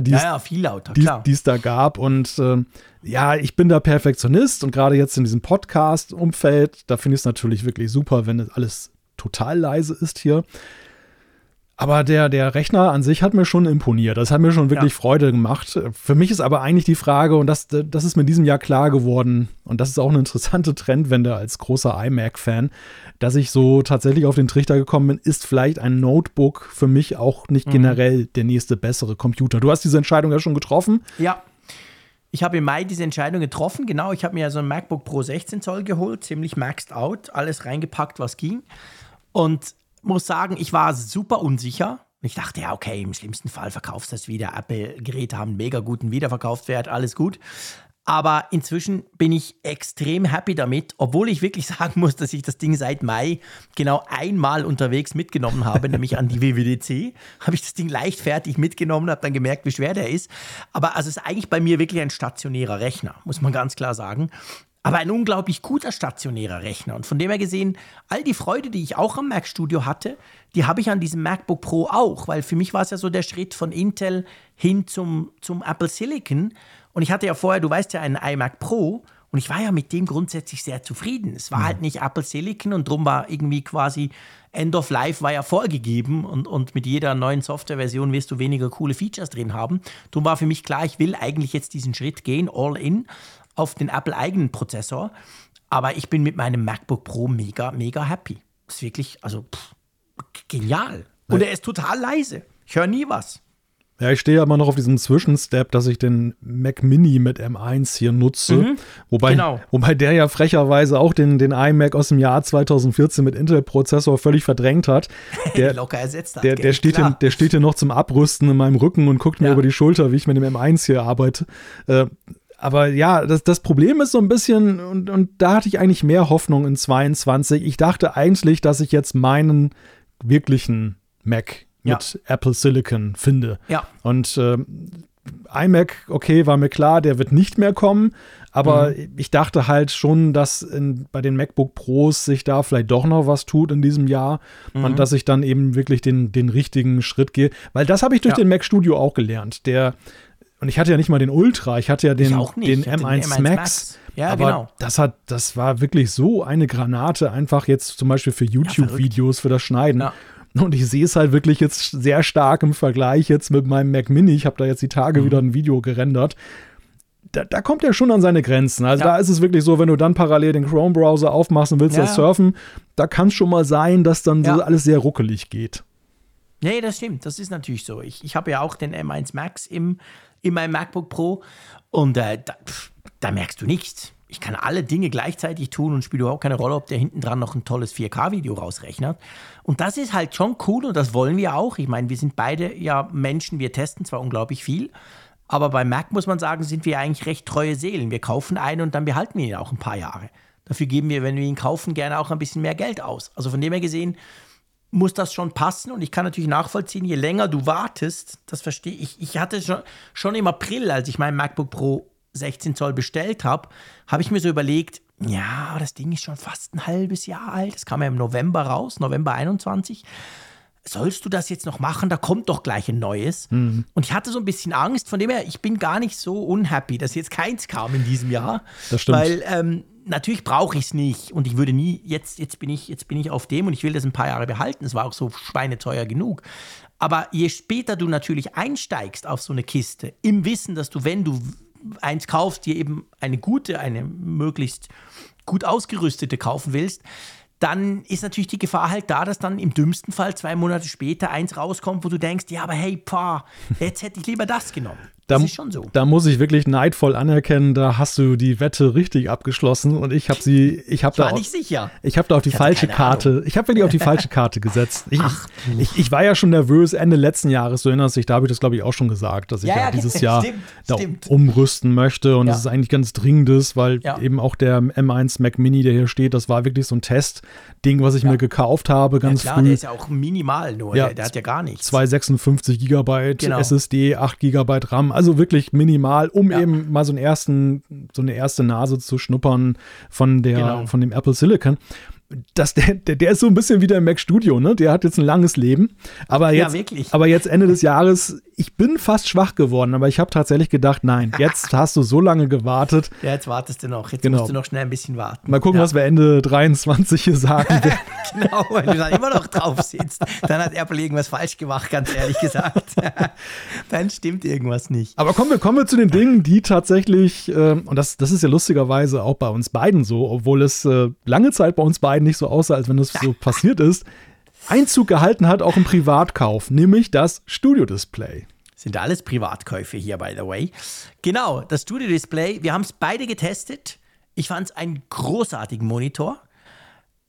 die Ja, es ja, viel lauter, die klar. die es da gab. Und ähm, ja, ich bin da Perfektionist und gerade jetzt in diesem Podcast-Umfeld, da finde ich es natürlich wirklich super, wenn es alles total leise ist hier. Aber der, der Rechner an sich hat mir schon imponiert. Das hat mir schon wirklich Ja. Freude gemacht. Für mich ist aber eigentlich die Frage, und das, das ist mir in diesem Jahr klar geworden, und das ist auch eine interessante Trendwende als großer iMac-Fan, dass ich so tatsächlich auf den Trichter gekommen bin, ist vielleicht ein Notebook für mich auch nicht generell der nächste bessere Computer. Du hast diese Entscheidung ja schon getroffen. Ja. Ich habe im Mai diese Entscheidung getroffen. Genau, ich habe mir so ein MacBook Pro 16 Zoll geholt, ziemlich maxed out, alles reingepackt, was ging. Und muss sagen, ich war super unsicher. Ich dachte, ja, okay, im schlimmsten Fall verkaufst du das wieder. Apple-Geräte haben einen mega guten Wiederverkaufswert, alles gut. Aber inzwischen bin ich extrem happy damit, obwohl ich wirklich sagen muss, dass ich das Ding seit Mai genau einmal unterwegs mitgenommen habe, nämlich an die WWDC. Habe ich das Ding leichtfertig mitgenommen, habe dann gemerkt, wie schwer der ist. Aber also es ist eigentlich bei mir wirklich ein stationärer Rechner, muss man ganz klar sagen. Aber ein unglaublich guter stationärer Rechner. Und von dem her gesehen, all die Freude, die ich auch am Mac Studio hatte, die habe ich an diesem MacBook Pro auch, weil für mich war es ja so der Schritt von Intel hin zum, zum Apple Silicon. Und ich hatte ja vorher, du weißt ja, einen iMac Pro und ich war ja mit dem grundsätzlich sehr zufrieden. Es war halt nicht Apple Silicon und drum war irgendwie quasi End of Life war ja vorgegeben und, und mit jeder neuen Softwareversion wirst du weniger coole Features drin haben. Drum war für mich klar, ich will eigentlich jetzt diesen Schritt gehen, all in, auf den Apple-eigenen Prozessor. Aber ich bin mit meinem MacBook Pro mega, mega happy. Ist wirklich, also pff, genial. Und er ist total leise. Ich höre nie was. Ja, ich stehe ja immer noch auf diesem Zwischenstep, dass ich den Mac Mini mit M1 hier nutze. wobei, genau. wobei der ja frecherweise auch den, den iMac aus dem Jahr 2014 mit Intel-Prozessor völlig verdrängt hat. Der, Locker ersetzt hat. der, der, steht hier, der steht hier noch zum Abrüsten in meinem Rücken und guckt mir Ja. über die Schulter, wie ich mit dem M1 hier arbeite. Äh, aber ja, das, das Problem ist so ein bisschen, und, und da hatte ich eigentlich mehr Hoffnung in 22. Ich dachte eigentlich, dass ich jetzt meinen wirklichen Mac Ja. mit Apple Silicon finde. Ja. Und ähm, iMac, okay, war mir klar, der wird nicht mehr kommen. Aber mhm. ich dachte halt schon, dass in, bei den MacBook Pros sich da vielleicht doch noch was tut in diesem Jahr mhm. und dass ich dann eben wirklich den, den richtigen Schritt gehe. Weil das habe ich durch ja. den Mac Studio auch gelernt. Der, und ich hatte ja nicht mal den Ultra, ich hatte ja den, den M1, M1 Max. Max. Ja, aber genau. Das hat, das war wirklich so eine Granate, einfach jetzt zum Beispiel für YouTube-Videos, für das Schneiden. Ja. Und ich sehe es halt wirklich jetzt sehr stark im Vergleich jetzt mit meinem Mac Mini. Ich habe da jetzt die Tage mhm. wieder ein Video gerendert. Da, da, kommt er schon an seine Grenzen. Also ja. da ist es wirklich so, wenn du dann parallel den Chrome-Browser aufmachst und willst ja. das surfen, da kann es schon mal sein, dass dann ja. so alles sehr ruckelig geht. Nee, das stimmt. Das ist natürlich so. Ich, ich habe ja auch den M1 Max im, in meinem MacBook Pro und äh, da, pff, da merkst du nichts ich kann alle Dinge gleichzeitig tun und spiele überhaupt keine Rolle, ob der hinten dran noch ein tolles 4K-Video rausrechnet. Und das ist halt schon cool und das wollen wir auch. Ich meine, wir sind beide ja Menschen, wir testen zwar unglaublich viel, aber bei Mac muss man sagen, sind wir eigentlich recht treue Seelen. Wir kaufen einen und dann behalten wir ihn auch ein paar Jahre. Dafür geben wir, wenn wir ihn kaufen, gerne auch ein bisschen mehr Geld aus. Also von dem her gesehen muss das schon passen und ich kann natürlich nachvollziehen, je länger du wartest, das verstehe ich. Ich hatte schon, schon im April, als ich mein MacBook Pro 16 Zoll bestellt habe, habe ich mir so überlegt, ja, das Ding ist schon fast ein halbes Jahr alt. Das kam ja im November raus, November 21. Sollst du das jetzt noch machen? Da kommt doch gleich ein neues. Mhm. Und ich hatte so ein bisschen Angst, von dem her, ich bin gar nicht so unhappy, dass jetzt keins kam in diesem Jahr. Das stimmt. Weil ähm, natürlich brauche ich es nicht und ich würde nie, jetzt, jetzt, bin ich, jetzt bin ich auf dem und ich will das ein paar Jahre behalten. Es war auch so schweineteuer genug. Aber je später du natürlich einsteigst auf so eine Kiste, im Wissen, dass du, wenn du eins kaufst, dir eben eine gute, eine möglichst gut ausgerüstete kaufen willst, dann ist natürlich die Gefahr halt da, dass dann im dümmsten Fall zwei Monate später eins rauskommt, wo du denkst, ja, aber hey, pah, jetzt hätte ich lieber das genommen. Da, so. Da muss ich wirklich neidvoll anerkennen, da hast du die Wette richtig abgeschlossen und ich habe sie, ich habe da, war nicht sicher. Ich habe da auf die falsche Karte, Ahnung. ich habe wirklich auf die falsche Karte gesetzt. Ich, Ach, ich, ich, war ja schon nervös Ende letzten Jahres, du erinnerst dich, da habe ich das glaube ich auch schon gesagt, dass ich ja, ja dieses Jahr stimmt, da stimmt. umrüsten möchte und ja. das ist eigentlich ganz dringendes, weil ja. eben auch der M1 Mac Mini, der hier steht, das war wirklich so ein Testding, was ich mir gekauft habe, ganz ja, klar, früh. Der ist ja auch minimal nur, der, der, hat ja gar nichts. 256 Gigabyte genau. SSD, 8 Gigabyte RAM, also wirklich minimal, um ja. eben mal so, einen ersten, so eine erste Nase zu schnuppern von, der, genau. von dem Apple Silicon das, der, der, der ist so ein bisschen wie der Mac Studio, ne? Der hat jetzt ein langes Leben. Aber jetzt, ja, aber jetzt Ende des Jahres, ich bin fast schwach geworden, aber ich habe tatsächlich gedacht, nein, jetzt hast du so lange gewartet. Ja, jetzt wartest du noch. Jetzt genau. musst du noch schnell ein bisschen warten. Mal gucken, ja. was wir Ende 23 hier sagen. genau, wenn du da immer noch drauf sitzt, dann hat Apple irgendwas falsch gemacht, ganz ehrlich gesagt. dann stimmt irgendwas nicht. Aber kommen wir, kommen wir zu den Dingen, die tatsächlich, äh, und das, das ist ja lustigerweise auch bei uns beiden so, obwohl es äh, lange Zeit bei uns beiden beiden nicht so aussah, als wenn das so passiert ist, Einzug gehalten hat, auch im Privatkauf, nämlich das Studio-Display. Sind alles Privatkäufe hier, by the way. Genau, das Studio-Display, wir haben es beide getestet. Ich fand es einen großartigen Monitor.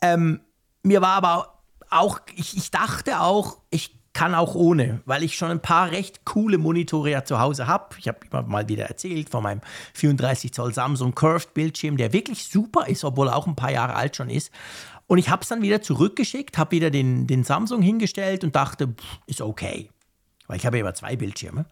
Ähm, mir war aber auch, ich, ich dachte auch, ich kann auch ohne, weil ich schon ein paar recht coole Monitore ja zu Hause habe. Ich habe immer mal wieder erzählt von meinem 34 Zoll Samsung Curved Bildschirm, der wirklich super ist, obwohl er auch ein paar Jahre alt schon ist. Und ich habe es dann wieder zurückgeschickt, habe wieder den, den Samsung hingestellt und dachte, pff, ist okay. Weil ich habe ja immer zwei Bildschirme.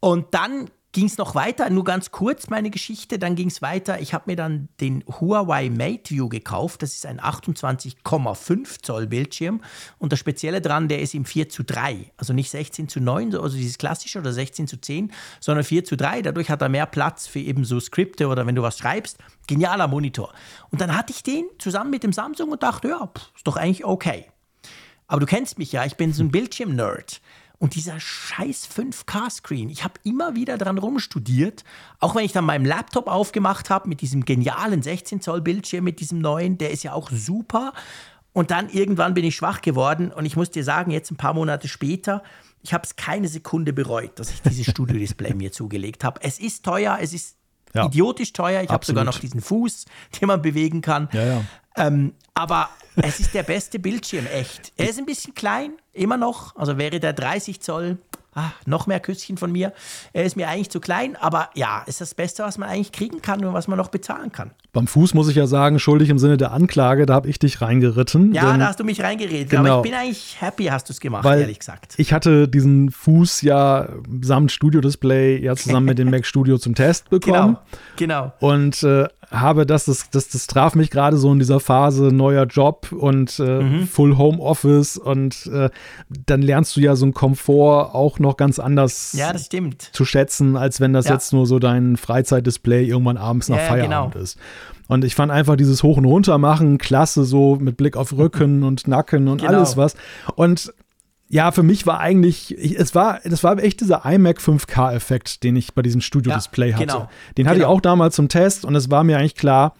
Und dann ging es noch weiter, nur ganz kurz meine Geschichte, dann ging es weiter. Ich habe mir dann den Huawei MateView gekauft. Das ist ein 28,5 Zoll Bildschirm. Und das Spezielle dran, der ist im 4 zu 3. Also nicht 16 zu 9, also dieses klassische oder 16 zu 10, sondern 4 zu 3. Dadurch hat er mehr Platz für eben so Skripte oder wenn du was schreibst. Genialer Monitor. Und dann hatte ich den zusammen mit dem Samsung und dachte, ja, ist doch eigentlich okay. Aber du kennst mich ja, ich bin so ein Bildschirm-Nerd. Und dieser scheiß 5K-Screen, ich habe immer wieder dran rumstudiert, auch wenn ich dann meinen Laptop aufgemacht habe mit diesem genialen 16 Zoll Bildschirm, mit diesem neuen, der ist ja auch super. Und dann irgendwann bin ich schwach geworden und ich muss dir sagen, jetzt ein paar Monate später, ich habe es keine Sekunde bereut, dass ich dieses Studio-Display mir zugelegt habe. Es ist teuer, es ist ja. idiotisch teuer. Ich habe sogar noch diesen Fuß, den man bewegen kann. Ja, ja. Ähm, aber es ist der beste Bildschirm, echt. Er ist ein bisschen klein, immer noch. Also wäre der 30 Zoll, ah, noch mehr Küsschen von mir. Er ist mir eigentlich zu klein, aber ja, ist das Beste, was man eigentlich kriegen kann und was man noch bezahlen kann. Beim Fuß muss ich ja sagen, schuldig im Sinne der Anklage, da habe ich dich reingeritten. Ja, da hast du mich reingeredet. Genau, aber ich bin eigentlich happy, hast du es gemacht, weil ehrlich gesagt. Ich hatte diesen Fuß ja samt Studio-Display ja zusammen mit dem Mac Studio zum Test bekommen. Genau, genau. Und äh, habe das, das, das, das traf mich gerade so in dieser Phase neuer Job und äh, mhm. Full Home Office und äh, dann lernst du ja so einen Komfort auch noch ganz anders ja, zu schätzen, als wenn das ja. jetzt nur so dein Freizeitdisplay irgendwann abends nach ja, Feierabend genau. ist. Und ich fand einfach dieses Hoch- und Runter machen klasse, so mit Blick auf Rücken und Nacken und genau. alles was. Und ja, für mich war eigentlich, ich, es war, das war echt dieser iMac 5K-Effekt, den ich bei diesem Studio-Display ja, hatte. Genau. Den hatte genau. ich auch damals zum Test und es war mir eigentlich klar,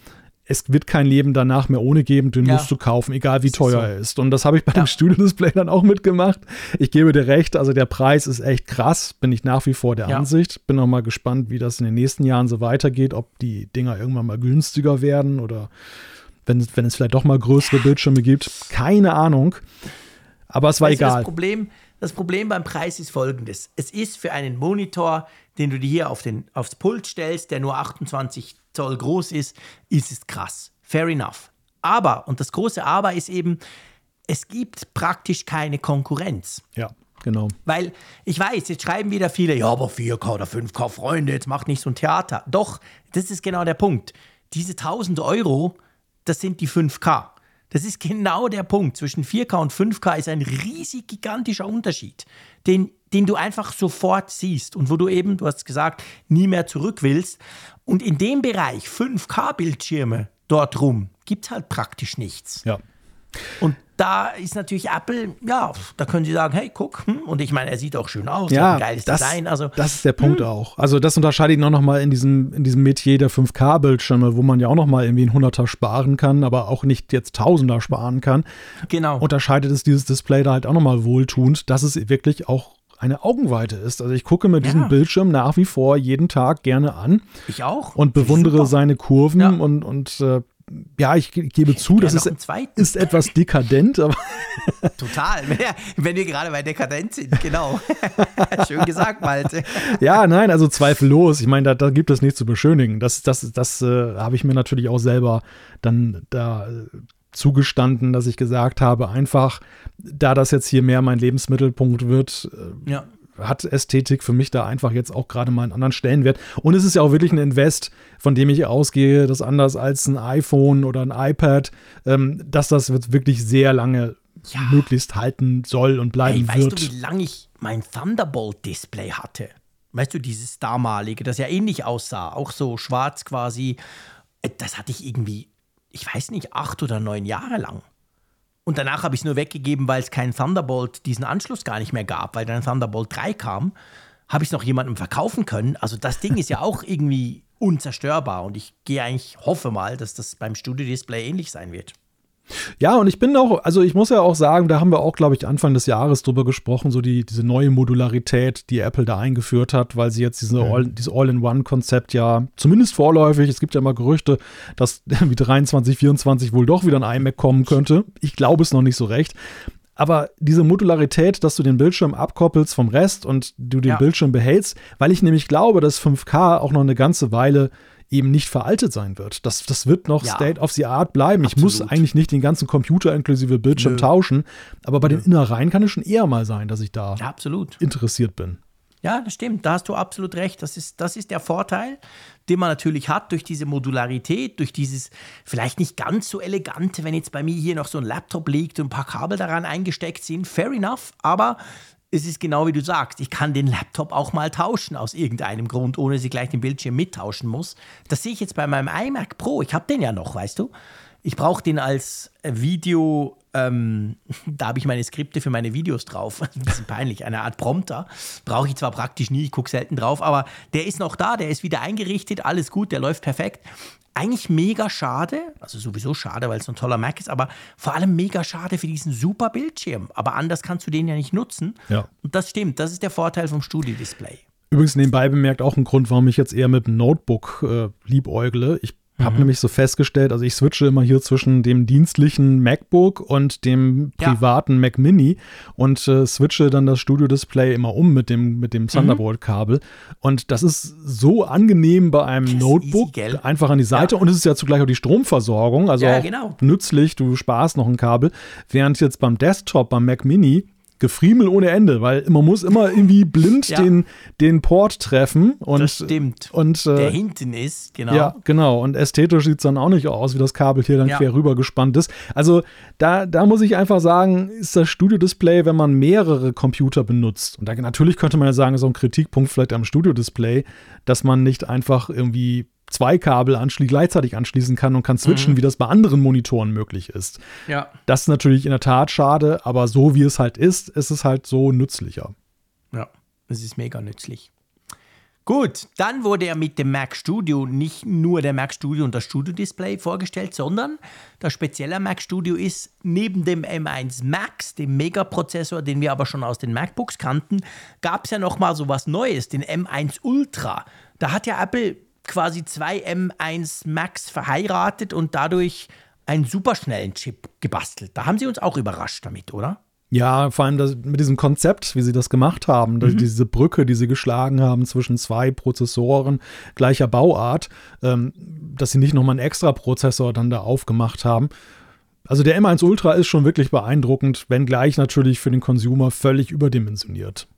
es wird kein Leben danach mehr ohne geben, den ja. musst du kaufen, egal wie teuer so. er ist. Und das habe ich bei ja. dem Studio-Display dann auch mitgemacht. Ich gebe dir recht, also der Preis ist echt krass, bin ich nach wie vor der ja. Ansicht. Bin auch mal gespannt, wie das in den nächsten Jahren so weitergeht, ob die Dinger irgendwann mal günstiger werden oder wenn, wenn es vielleicht doch mal größere Bildschirme gibt. Keine Ahnung. Aber es war weißt egal. Das Problem, das Problem beim Preis ist folgendes. Es ist für einen Monitor, den du dir hier auf den, aufs Pult stellst, der nur 28 Zoll groß ist, ist es krass. Fair enough. Aber, und das große Aber ist eben, es gibt praktisch keine Konkurrenz. Ja, genau. Weil ich weiß, jetzt schreiben wieder viele, ja, aber 4K oder 5K, Freunde, jetzt macht nicht so ein Theater. Doch, das ist genau der Punkt. Diese 1000 Euro, das sind die 5K. Das ist genau der Punkt. Zwischen 4K und 5K ist ein riesig gigantischer Unterschied, den, den du einfach sofort siehst und wo du eben, du hast gesagt, nie mehr zurück willst. Und in dem Bereich 5K-Bildschirme dort rum gibt es halt praktisch nichts. Ja. Und da ist natürlich Apple, ja, da können sie sagen, hey, guck, hm, und ich meine, er sieht auch schön aus, ja, ein geiles das, Design. Also, das ist der Punkt hm. auch. Also das unterscheidet ihn auch nochmal in diesem, in diesem Metier der 5K-Bildschirme, wo man ja auch nochmal irgendwie ein Hunderter sparen kann, aber auch nicht jetzt Tausender sparen kann. Genau. Unterscheidet es dieses Display da halt auch nochmal wohltuend, dass es wirklich auch eine Augenweite ist. Also ich gucke mir diesen ja. Bildschirm nach wie vor jeden Tag gerne an. Ich auch. Und bewundere seine Kurven ja. und, und äh, ja, ich gebe zu, das ist, ist, etwas dekadent, aber. Total, wenn wir gerade bei dekadent sind, genau. Schön gesagt, Malte. ja, nein, also zweifellos. Ich meine, da, da gibt es nichts zu beschönigen. Das, das, das äh, habe ich mir natürlich auch selber dann da äh, zugestanden, dass ich gesagt habe, einfach, da das jetzt hier mehr mein Lebensmittelpunkt wird, äh, ja hat Ästhetik für mich da einfach jetzt auch gerade mal einen anderen Stellenwert. Und es ist ja auch wirklich ein Invest, von dem ich ausgehe, dass anders als ein iPhone oder ein iPad, ähm, dass das wirklich sehr lange ja. möglichst halten soll und bleiben hey, wird. Weißt du, wie lange ich mein Thunderbolt-Display hatte? Weißt du, dieses damalige, das ja ähnlich aussah, auch so schwarz quasi. Äh, das hatte ich irgendwie, ich weiß nicht, acht oder neun Jahre lang. Und danach habe ich es nur weggegeben, weil es keinen Thunderbolt, diesen Anschluss gar nicht mehr gab, weil dann Thunderbolt 3 kam. Habe ich es noch jemandem verkaufen können. Also das Ding ist ja auch irgendwie unzerstörbar und ich gehe eigentlich, hoffe mal, dass das beim Studio-Display ähnlich sein wird. Ja, und ich bin auch, also ich muss ja auch sagen, da haben wir auch, glaube ich, Anfang des Jahres drüber gesprochen, so die, diese neue Modularität, die Apple da eingeführt hat, weil sie jetzt diese mhm. All, dieses All-in-One-Konzept ja, zumindest vorläufig, es gibt ja immer Gerüchte, dass wie 23, 24 wohl doch wieder ein iMac kommen könnte. Ich glaube es noch nicht so recht. Aber diese Modularität, dass du den Bildschirm abkoppelst vom Rest und du den ja. Bildschirm behältst, weil ich nämlich glaube, dass 5K auch noch eine ganze Weile eben nicht veraltet sein wird. Das, das wird noch ja. State of the Art bleiben. Absolut. Ich muss eigentlich nicht den ganzen Computer inklusive Bildschirm Nö. tauschen, aber bei Nö. den Innereien kann es schon eher mal sein, dass ich da ja, absolut. interessiert bin. Ja, das stimmt. Da hast du absolut recht. Das ist, das ist der Vorteil, den man natürlich hat durch diese Modularität, durch dieses vielleicht nicht ganz so elegante, wenn jetzt bei mir hier noch so ein Laptop liegt und ein paar Kabel daran eingesteckt sind. Fair enough. Aber es ist genau wie du sagst, ich kann den Laptop auch mal tauschen aus irgendeinem Grund, ohne sie gleich den Bildschirm mittauschen muss. Das sehe ich jetzt bei meinem iMac Pro. Ich habe den ja noch, weißt du. Ich brauche den als Video, ähm, da habe ich meine Skripte für meine Videos drauf. Ein bisschen peinlich, eine Art Prompter. Brauche ich zwar praktisch nie, ich gucke selten drauf, aber der ist noch da, der ist wieder eingerichtet, alles gut, der läuft perfekt eigentlich mega schade, also sowieso schade, weil es so ein toller Mac ist, aber vor allem mega schade für diesen super Bildschirm. Aber anders kannst du den ja nicht nutzen. Ja. Und das stimmt, das ist der Vorteil vom Studio-Display. Übrigens nebenbei bemerkt auch ein Grund, warum ich jetzt eher mit dem Notebook äh, liebäugle. Ich habe mhm. nämlich so festgestellt, also ich switche immer hier zwischen dem dienstlichen MacBook und dem privaten ja. Mac Mini und äh, switche dann das Studio-Display immer um mit dem, mit dem mhm. Thunderbolt-Kabel. Und das ist so angenehm bei einem Notebook, easy, einfach an die Seite. Ja. Und es ist ja zugleich auch die Stromversorgung, also ja, auch genau. nützlich, du sparst noch ein Kabel. Während jetzt beim Desktop, beim Mac Mini, Gefriemel ohne Ende, weil man muss immer irgendwie blind ja. den, den Port treffen. Und, das stimmt. Und, äh, Der hinten ist, genau. Ja, genau. Und ästhetisch sieht es dann auch nicht aus, wie das Kabel hier dann ja. quer rüber gespannt ist. Also da, da muss ich einfach sagen, ist das Studio-Display, wenn man mehrere Computer benutzt. Und da natürlich könnte man ja sagen, so ein Kritikpunkt vielleicht am Studio-Display, dass man nicht einfach irgendwie zwei Kabel anschli gleichzeitig anschließen kann und kann switchen, mhm. wie das bei anderen Monitoren möglich ist. Ja. Das ist natürlich in der Tat schade, aber so wie es halt ist, ist es halt so nützlicher. Ja, es ist mega nützlich. Gut, dann wurde er mit dem Mac Studio nicht nur der Mac Studio und das Studio Display vorgestellt, sondern das spezielle Mac Studio ist neben dem M1 Max, dem Megaprozessor, den wir aber schon aus den MacBooks kannten, gab es ja noch mal so was Neues, den M1 Ultra. Da hat ja Apple quasi zwei M1 Max verheiratet und dadurch einen superschnellen Chip gebastelt. Da haben sie uns auch überrascht damit, oder? Ja, vor allem das, mit diesem Konzept, wie sie das gemacht haben, mhm. diese Brücke, die sie geschlagen haben zwischen zwei Prozessoren gleicher Bauart, ähm, dass sie nicht nochmal einen extra Prozessor dann da aufgemacht haben. Also der M1 Ultra ist schon wirklich beeindruckend, wenngleich natürlich für den Consumer völlig überdimensioniert.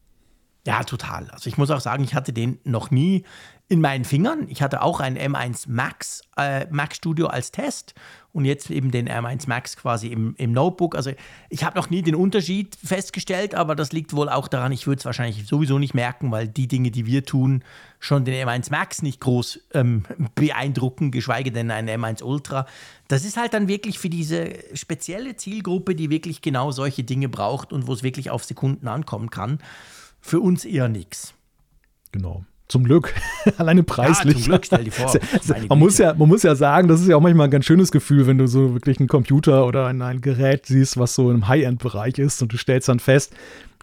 Ja, total. Also ich muss auch sagen, ich hatte den noch nie in meinen Fingern. Ich hatte auch ein M1 Max, äh, Mac Studio als Test und jetzt eben den M1 Max quasi im, im Notebook. Also ich habe noch nie den Unterschied festgestellt, aber das liegt wohl auch daran, ich würde es wahrscheinlich sowieso nicht merken, weil die Dinge, die wir tun, schon den M1 Max nicht groß ähm, beeindrucken, geschweige denn einen M1 Ultra. Das ist halt dann wirklich für diese spezielle Zielgruppe, die wirklich genau solche Dinge braucht und wo es wirklich auf Sekunden ankommen kann. Für uns eher nichts. Genau. Zum Glück. Alleine preislich. Ja, zum Glück, stell dir vor. man, muss ja, man muss ja sagen, das ist ja auch manchmal ein ganz schönes Gefühl, wenn du so wirklich einen Computer oder ein, ein Gerät siehst, was so im High-End-Bereich ist und du stellst dann fest,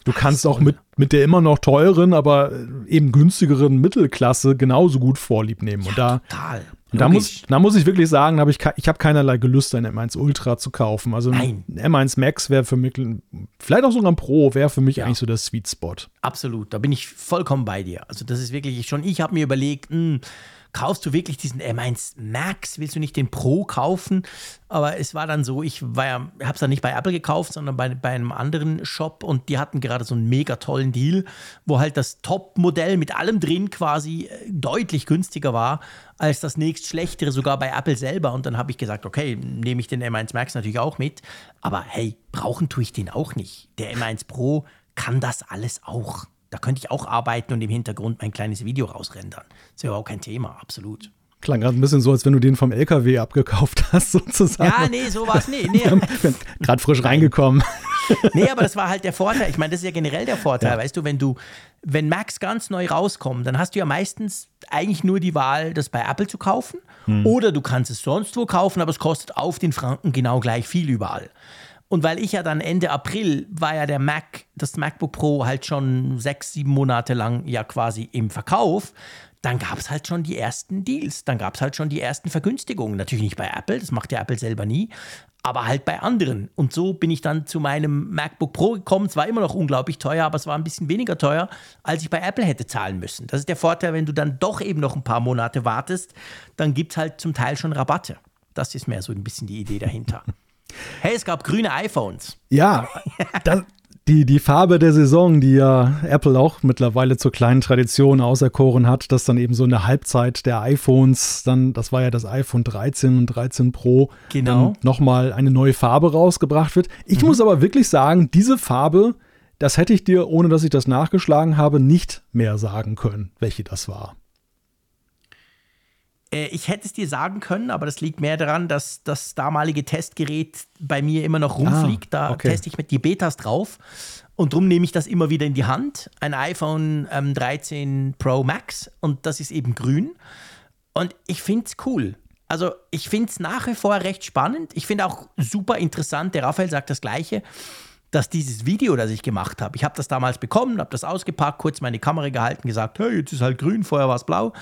du kannst auch mit, mit der immer noch teuren, aber eben günstigeren Mittelklasse genauso gut Vorlieb nehmen. Ja, und da, total. Und da muss, da muss ich wirklich sagen, hab ich, ich habe keinerlei Gelüste, ein M1 Ultra zu kaufen. Also ein M1 Max wäre für mich, vielleicht auch sogar ein Pro, wäre für mich ja. eigentlich so der Sweet Spot. Absolut, da bin ich vollkommen bei dir. Also das ist wirklich schon, ich habe mir überlegt, mh, hm, kaufst du wirklich diesen M1 Max? Willst du nicht den Pro kaufen? Aber es war dann so, ich war ja, habe es dann nicht bei Apple gekauft, sondern bei, bei einem anderen Shop und die hatten gerade so einen mega tollen Deal, wo halt das Top-Modell mit allem drin quasi äh, deutlich günstiger war als das nächst schlechtere, sogar bei Apple selber. Und dann habe ich gesagt, okay, nehme ich den M1 Max natürlich auch mit. Aber hey, brauchen tue ich den auch nicht. Der M1 Pro kann das alles auch. Da könnte ich auch arbeiten und im Hintergrund mein kleines Video rausrendern. Das wäre auch kein Thema, absolut. Klang gerade ein bisschen so, als wenn du den vom LKW abgekauft hast, sozusagen. Ja, nee, sowas, nee, nee. gerade frisch reingekommen. Nee, aber das war halt der Vorteil. Ich meine, das ist ja generell der Vorteil, ja. weißt du, wenn du, wenn Macs ganz neu rauskommen, dann hast du ja meistens eigentlich nur die Wahl, das bei Apple zu kaufen. Hm. Oder du kannst es sonst wo kaufen, aber es kostet auf den Franken genau gleich viel überall. Und weil ich ja dann Ende April war ja der Mac, das MacBook Pro halt schon sechs, sieben Monate lang ja quasi im Verkauf, dann gab es halt schon die ersten Deals, dann gab es halt schon die ersten Vergünstigungen. Natürlich nicht bei Apple, das macht ja Apple selber nie, aber halt bei anderen. Und so bin ich dann zu meinem MacBook Pro gekommen. Es war immer noch unglaublich teuer, aber es war ein bisschen weniger teuer, als ich bei Apple hätte zahlen müssen. Das ist der Vorteil, wenn du dann doch eben noch ein paar Monate wartest, dann gibt es halt zum Teil schon Rabatte. Das ist mehr so ein bisschen die Idee dahinter. Hey, es gab grüne iPhones. Ja, das, die, die Farbe der Saison, die ja Apple auch mittlerweile zur kleinen Tradition auserkoren hat, dass dann eben so in der Halbzeit der iPhones, dann, das war ja das iPhone 13 und 13 Pro, genau. nochmal eine neue Farbe rausgebracht wird. Ich mhm. muss aber wirklich sagen, diese Farbe, das hätte ich dir, ohne dass ich das nachgeschlagen habe, nicht mehr sagen können, welche das war. Äh, ich hätte es dir sagen können, aber das liegt mehr daran, dass das damalige Testgerät bei mir immer noch rumfliegt. Ah, okay. Da teste ich mit die Betas drauf. Und darum nehme ich das immer wieder in die Hand. Ein iPhone ähm, 13 Pro Max und das ist eben grün. Und ich finde es cool. Also ich finde es nach wie vor recht spannend. Ich finde auch super interessant, der Raphael sagt das gleiche, dass dieses Video, das ich gemacht habe, ich habe das damals bekommen, habe das ausgepackt, kurz meine Kamera gehalten, gesagt, hey, jetzt ist halt grün, vorher war es blau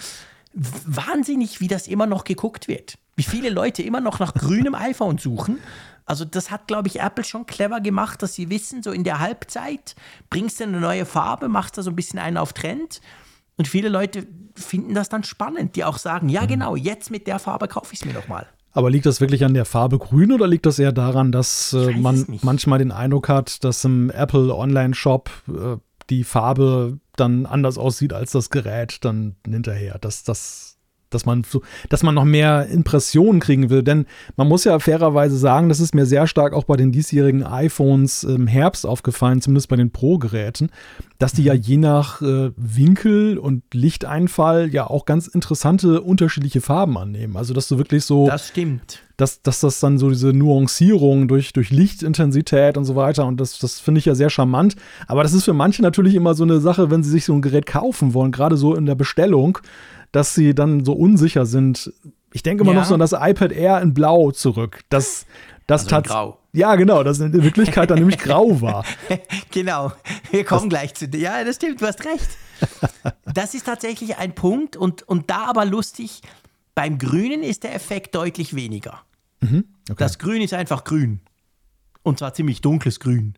wahnsinnig, wie das immer noch geguckt wird. wie viele Leute immer noch nach grünem iPhone suchen. Also das hat, glaube ich, Apple schon clever gemacht, dass sie wissen, so in der Halbzeit bringst du eine neue Farbe, machst da so ein bisschen einen auf Trend. Und viele Leute finden das dann spannend, die auch sagen, ja mhm. genau, jetzt mit der Farbe kaufe ich es mir doch mal. Aber liegt das wirklich an der Farbe grün oder liegt das eher daran, dass äh, man manchmal den Eindruck hat, dass im Apple Online-Shop äh, die Farbe dann anders aussieht als das Gerät dann hinterher? Dass das dass man so, dass man noch mehr Impressionen kriegen will. Denn man muss ja fairerweise sagen, das ist mir sehr stark auch bei den diesjährigen iPhones im Herbst aufgefallen, zumindest bei den Pro-Geräten, dass die ja je nach äh, Winkel und Lichteinfall ja auch ganz interessante unterschiedliche Farben annehmen. Also dass du wirklich so. Das stimmt. Dass, dass das dann so diese Nuancierung durch, durch Lichtintensität und so weiter und das, das finde ich ja sehr charmant. Aber das ist für manche natürlich immer so eine Sache, wenn sie sich so ein Gerät kaufen wollen, gerade so in der Bestellung dass sie dann so unsicher sind. Ich denke immer ja. noch so an das iPad Air in Blau zurück. Das, das also grau. Ja, genau, das in Wirklichkeit dann nämlich grau war. genau, wir kommen das gleich zu dir. Ja, das stimmt, du hast recht. Das ist tatsächlich ein Punkt und, und da aber lustig, beim Grünen ist der Effekt deutlich weniger. Mhm, okay. Das Grün ist einfach grün. Und zwar ziemlich dunkles Grün.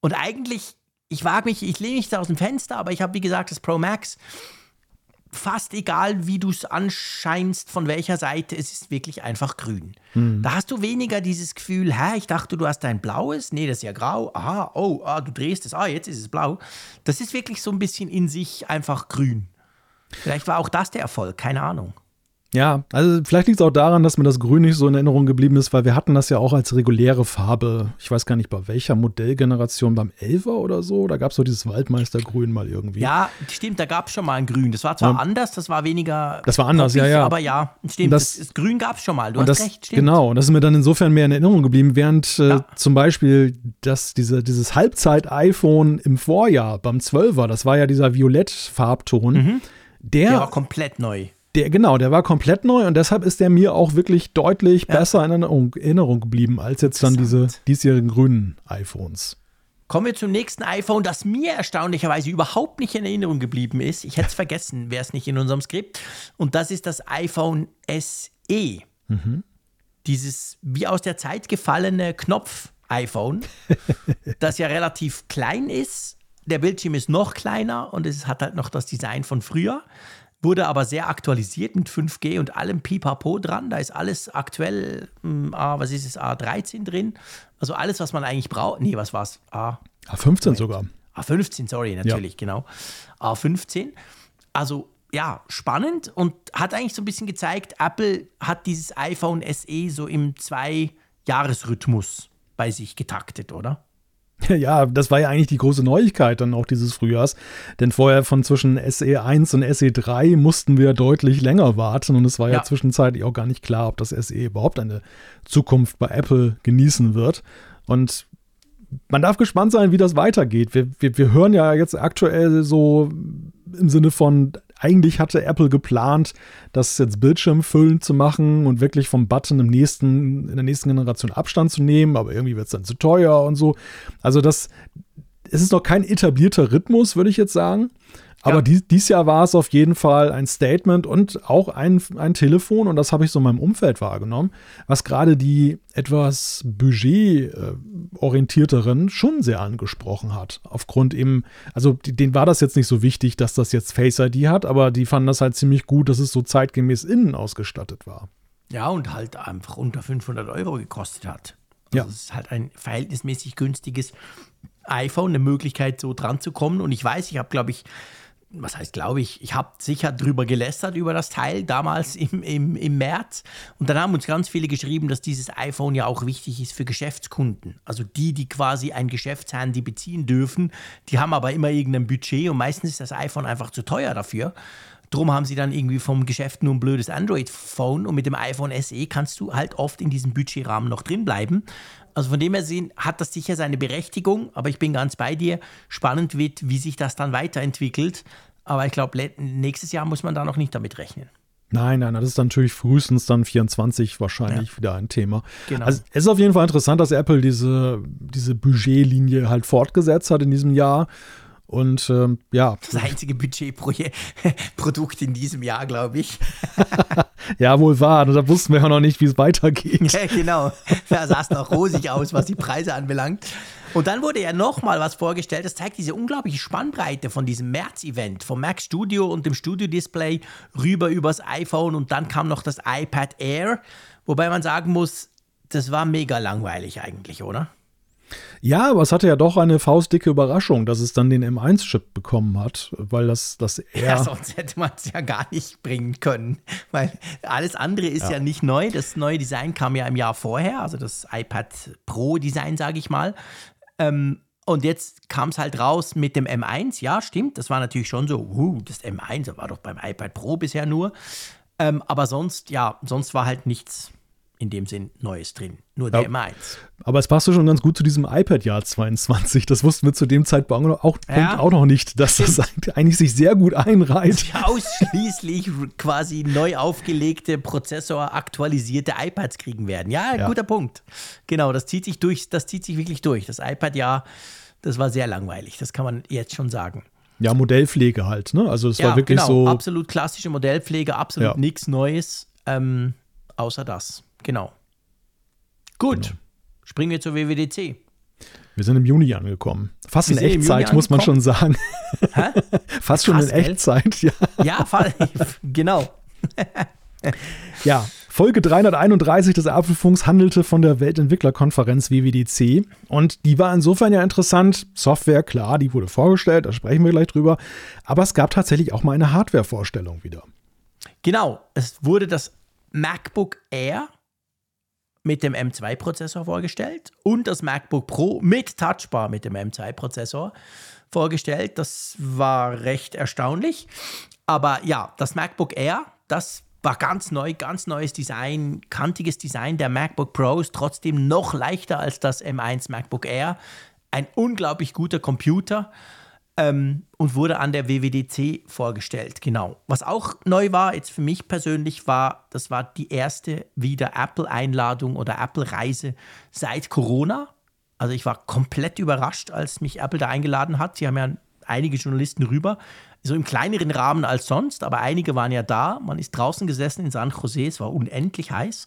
Und eigentlich, ich wage mich, ich lehne mich da aus dem Fenster, aber ich habe, wie gesagt, das Pro Max fast egal, wie du es anscheinst, von welcher Seite, es ist wirklich einfach grün. Mhm. Da hast du weniger dieses Gefühl, hä, ich dachte, du hast ein blaues, nee, das ist ja grau, aha, oh, ah, du drehst es, ah, jetzt ist es blau. Das ist wirklich so ein bisschen in sich einfach grün. Vielleicht war auch das der Erfolg, keine Ahnung. Ja, also vielleicht liegt es auch daran, dass mir das Grün nicht so in Erinnerung geblieben ist, weil wir hatten das ja auch als reguläre Farbe. Ich weiß gar nicht, bei welcher Modellgeneration, beim 11er oder so. Da gab es so dieses Waldmeistergrün mal irgendwie. Ja, stimmt, da gab es schon mal ein Grün. Das war zwar ja. anders, das war weniger. Das war anders, ja, ja. Aber ja, stimmt, das, das, das Grün gab es schon mal. Du hast das, recht, stimmt. Genau, und das ist mir dann insofern mehr in Erinnerung geblieben, während äh, ja. zum Beispiel das, diese, dieses Halbzeit-iPhone im Vorjahr beim 12er, das war ja dieser Violett-Farbton. Mhm. Der, der war komplett neu. Der, genau, der war komplett neu und deshalb ist der mir auch wirklich deutlich ja. besser in Erinnerung, geblieben als jetzt dann diese diesjährigen grünen iPhones. Kommen wir zum nächsten iPhone, das mir erstaunlicherweise überhaupt nicht in Erinnerung geblieben ist. Ich hätte es vergessen, wäre es nicht in unserem Skript. Und das ist das iPhone SE. Mhm. Dieses wie aus der Zeit gefallene Knopf-iPhone, das ja relativ klein ist. Der Bildschirm ist noch kleiner und es hat halt noch das Design von früher wurde aber sehr aktualisiert mit 5G und allem Pipapo dran. Da ist alles aktuell, hm, A, was ist es, A13 drin. Also alles, was man eigentlich braucht. Nee, was war es? A, A15 sogar. A15, sorry, natürlich, ja. genau. A15. Also ja, spannend und hat eigentlich so ein bisschen gezeigt, Apple hat dieses iPhone SE so im Zwei-Jahres-Rhythmus bei sich getaktet, oder? Ja, das war ja eigentlich die große Neuigkeit dann auch dieses Frühjahrs. Denn vorher von zwischen SE1 und SE3 mussten wir deutlich länger warten und es war ja, ja zwischenzeitlich auch gar nicht klar, ob das SE überhaupt eine Zukunft bei Apple genießen wird. Und man darf gespannt sein, wie das weitergeht. Wir, wir, wir hören ja jetzt aktuell so im Sinne von, eigentlich hatte Apple geplant, das jetzt bildschirmfüllend zu machen und wirklich vom Button im nächsten, in der nächsten Generation Abstand zu nehmen, aber irgendwie wird es dann zu teuer und so. Also das, es ist noch kein etablierter Rhythmus, würde ich jetzt sagen. Aber ja. dies, dieses Jahr war es auf jeden Fall ein Statement und auch ein, ein Telefon, und das habe ich so in meinem Umfeld wahrgenommen, was gerade die etwas budgetorientierteren schon sehr angesprochen hat. Aufgrund eben, also denen war das jetzt nicht so wichtig, dass das jetzt Face ID hat, aber die fanden das halt ziemlich gut, dass es so zeitgemäß innen ausgestattet war. Ja, und halt einfach unter 500 Euro gekostet hat. Also ja. Es ist halt ein verhältnismäßig günstiges iPhone, eine Möglichkeit, so dran zu kommen. Und ich weiß, ich habe, glaube ich, was heißt, glaube ich, ich habe sicher drüber gelästert über das Teil damals im, im, im März. Und dann haben uns ganz viele geschrieben, dass dieses iPhone ja auch wichtig ist für Geschäftskunden. Also die, die quasi ein Geschäftshandy beziehen dürfen, die haben aber immer irgendein Budget und meistens ist das iPhone einfach zu teuer dafür. Drum haben sie dann irgendwie vom Geschäft nur ein blödes Android-Phone und mit dem iPhone SE kannst du halt oft in diesem Budgetrahmen noch drin bleiben. Also von dem her sehen, hat das sicher seine Berechtigung, aber ich bin ganz bei dir. Spannend wird, wie sich das dann weiterentwickelt. Aber ich glaube, nächstes Jahr muss man da noch nicht damit rechnen. Nein, nein, das ist natürlich frühestens dann 24 wahrscheinlich ja. wieder ein Thema. Genau. Also es ist auf jeden Fall interessant, dass Apple diese, diese Budgetlinie halt fortgesetzt hat in diesem Jahr. Und ähm, ja. Das einzige Budgetprodukt in diesem Jahr, glaube ich. ja, wohl wahr. Da wussten wir ja noch nicht, wie es weitergeht. Ja, genau. Da sah es noch rosig aus, was die Preise anbelangt. Und dann wurde ja nochmal was vorgestellt. Das zeigt diese unglaubliche Spannbreite von diesem März-Event, vom Mac Studio und dem Studio-Display rüber übers iPhone und dann kam noch das iPad Air. Wobei man sagen muss, das war mega langweilig eigentlich, oder? Ja, aber es hatte ja doch eine faustdicke Überraschung, dass es dann den M1-Chip bekommen hat, weil das, das eher. Ja, sonst hätte man es ja gar nicht bringen können, weil alles andere ist ja. ja. nicht neu. Das neue Design kam ja im Jahr vorher, also das iPad Pro-Design, sage ich mal. Ähm, und jetzt kam es halt raus mit dem M1, ja, stimmt. Das war natürlich schon so, uh, das M1, das war doch beim iPad Pro bisher nur. Ähm, aber sonst, ja, sonst war halt nichts in dem Sinn Neues drin. Nur der ja, M1. Aber es passte schon ganz gut zu diesem iPad-Jahr 22. Das wussten wir zu dem Zeitpunkt auch, ja, auch noch nicht, dass das eigentlich sich sehr gut einreiht. Ausschließlich quasi neu aufgelegte, Prozessor aktualisierte iPads kriegen werden. Ja, ja, guter Punkt. Genau, das zieht sich durch, das zieht sich wirklich durch. Das iPad-Jahr, das war sehr langweilig. Das kann man jetzt schon sagen. Ja, Modellpflege halt, ne? Also es ja, war wirklich genau, so. Absolut klassische Modellpflege, absolut nichts Neues, ähm, außer das. Genau. Gut. Genau. Springen wir zur WWDC. Wir sind im Juni angekommen. Fast wir in Echtzeit, muss man schon sagen. Fast schon in Echtzeit, ja. Ja, genau. ja, Folge 331 des Apfelfunks handelte von der Weltentwicklerkonferenz WWDC. Und die war insofern ja interessant. Software, klar, die wurde vorgestellt, da sprechen wir gleich drüber. Aber es gab tatsächlich auch mal eine Hardware-Vorstellung wieder. Genau, es wurde das MacBook Air mit dem M2-Prozessor vorgestellt und das MacBook Pro mit Touchbar mit dem M2-Prozessor vorgestellt. Das war recht erstaunlich. Aber ja, das MacBook Air, das war ganz neu, ganz neues Design, kantiges Design der MacBook Pros, trotzdem noch leichter als das M1 MacBook Air. Ein unglaublich guter Computer ähm, und wurde an der WWDC vorgestellt. Genau. Was auch neu war, jetzt für mich persönlich, war, das war die erste wieder Apple-Einladung oder Apple-Reise seit Corona. Also ich war komplett überrascht, als mich Apple da eingeladen hat. Sie haben ja einige Journalisten rüber, so im kleineren Rahmen als sonst, aber einige waren ja da. Man ist draußen gesessen in San Jose, es war unendlich heiß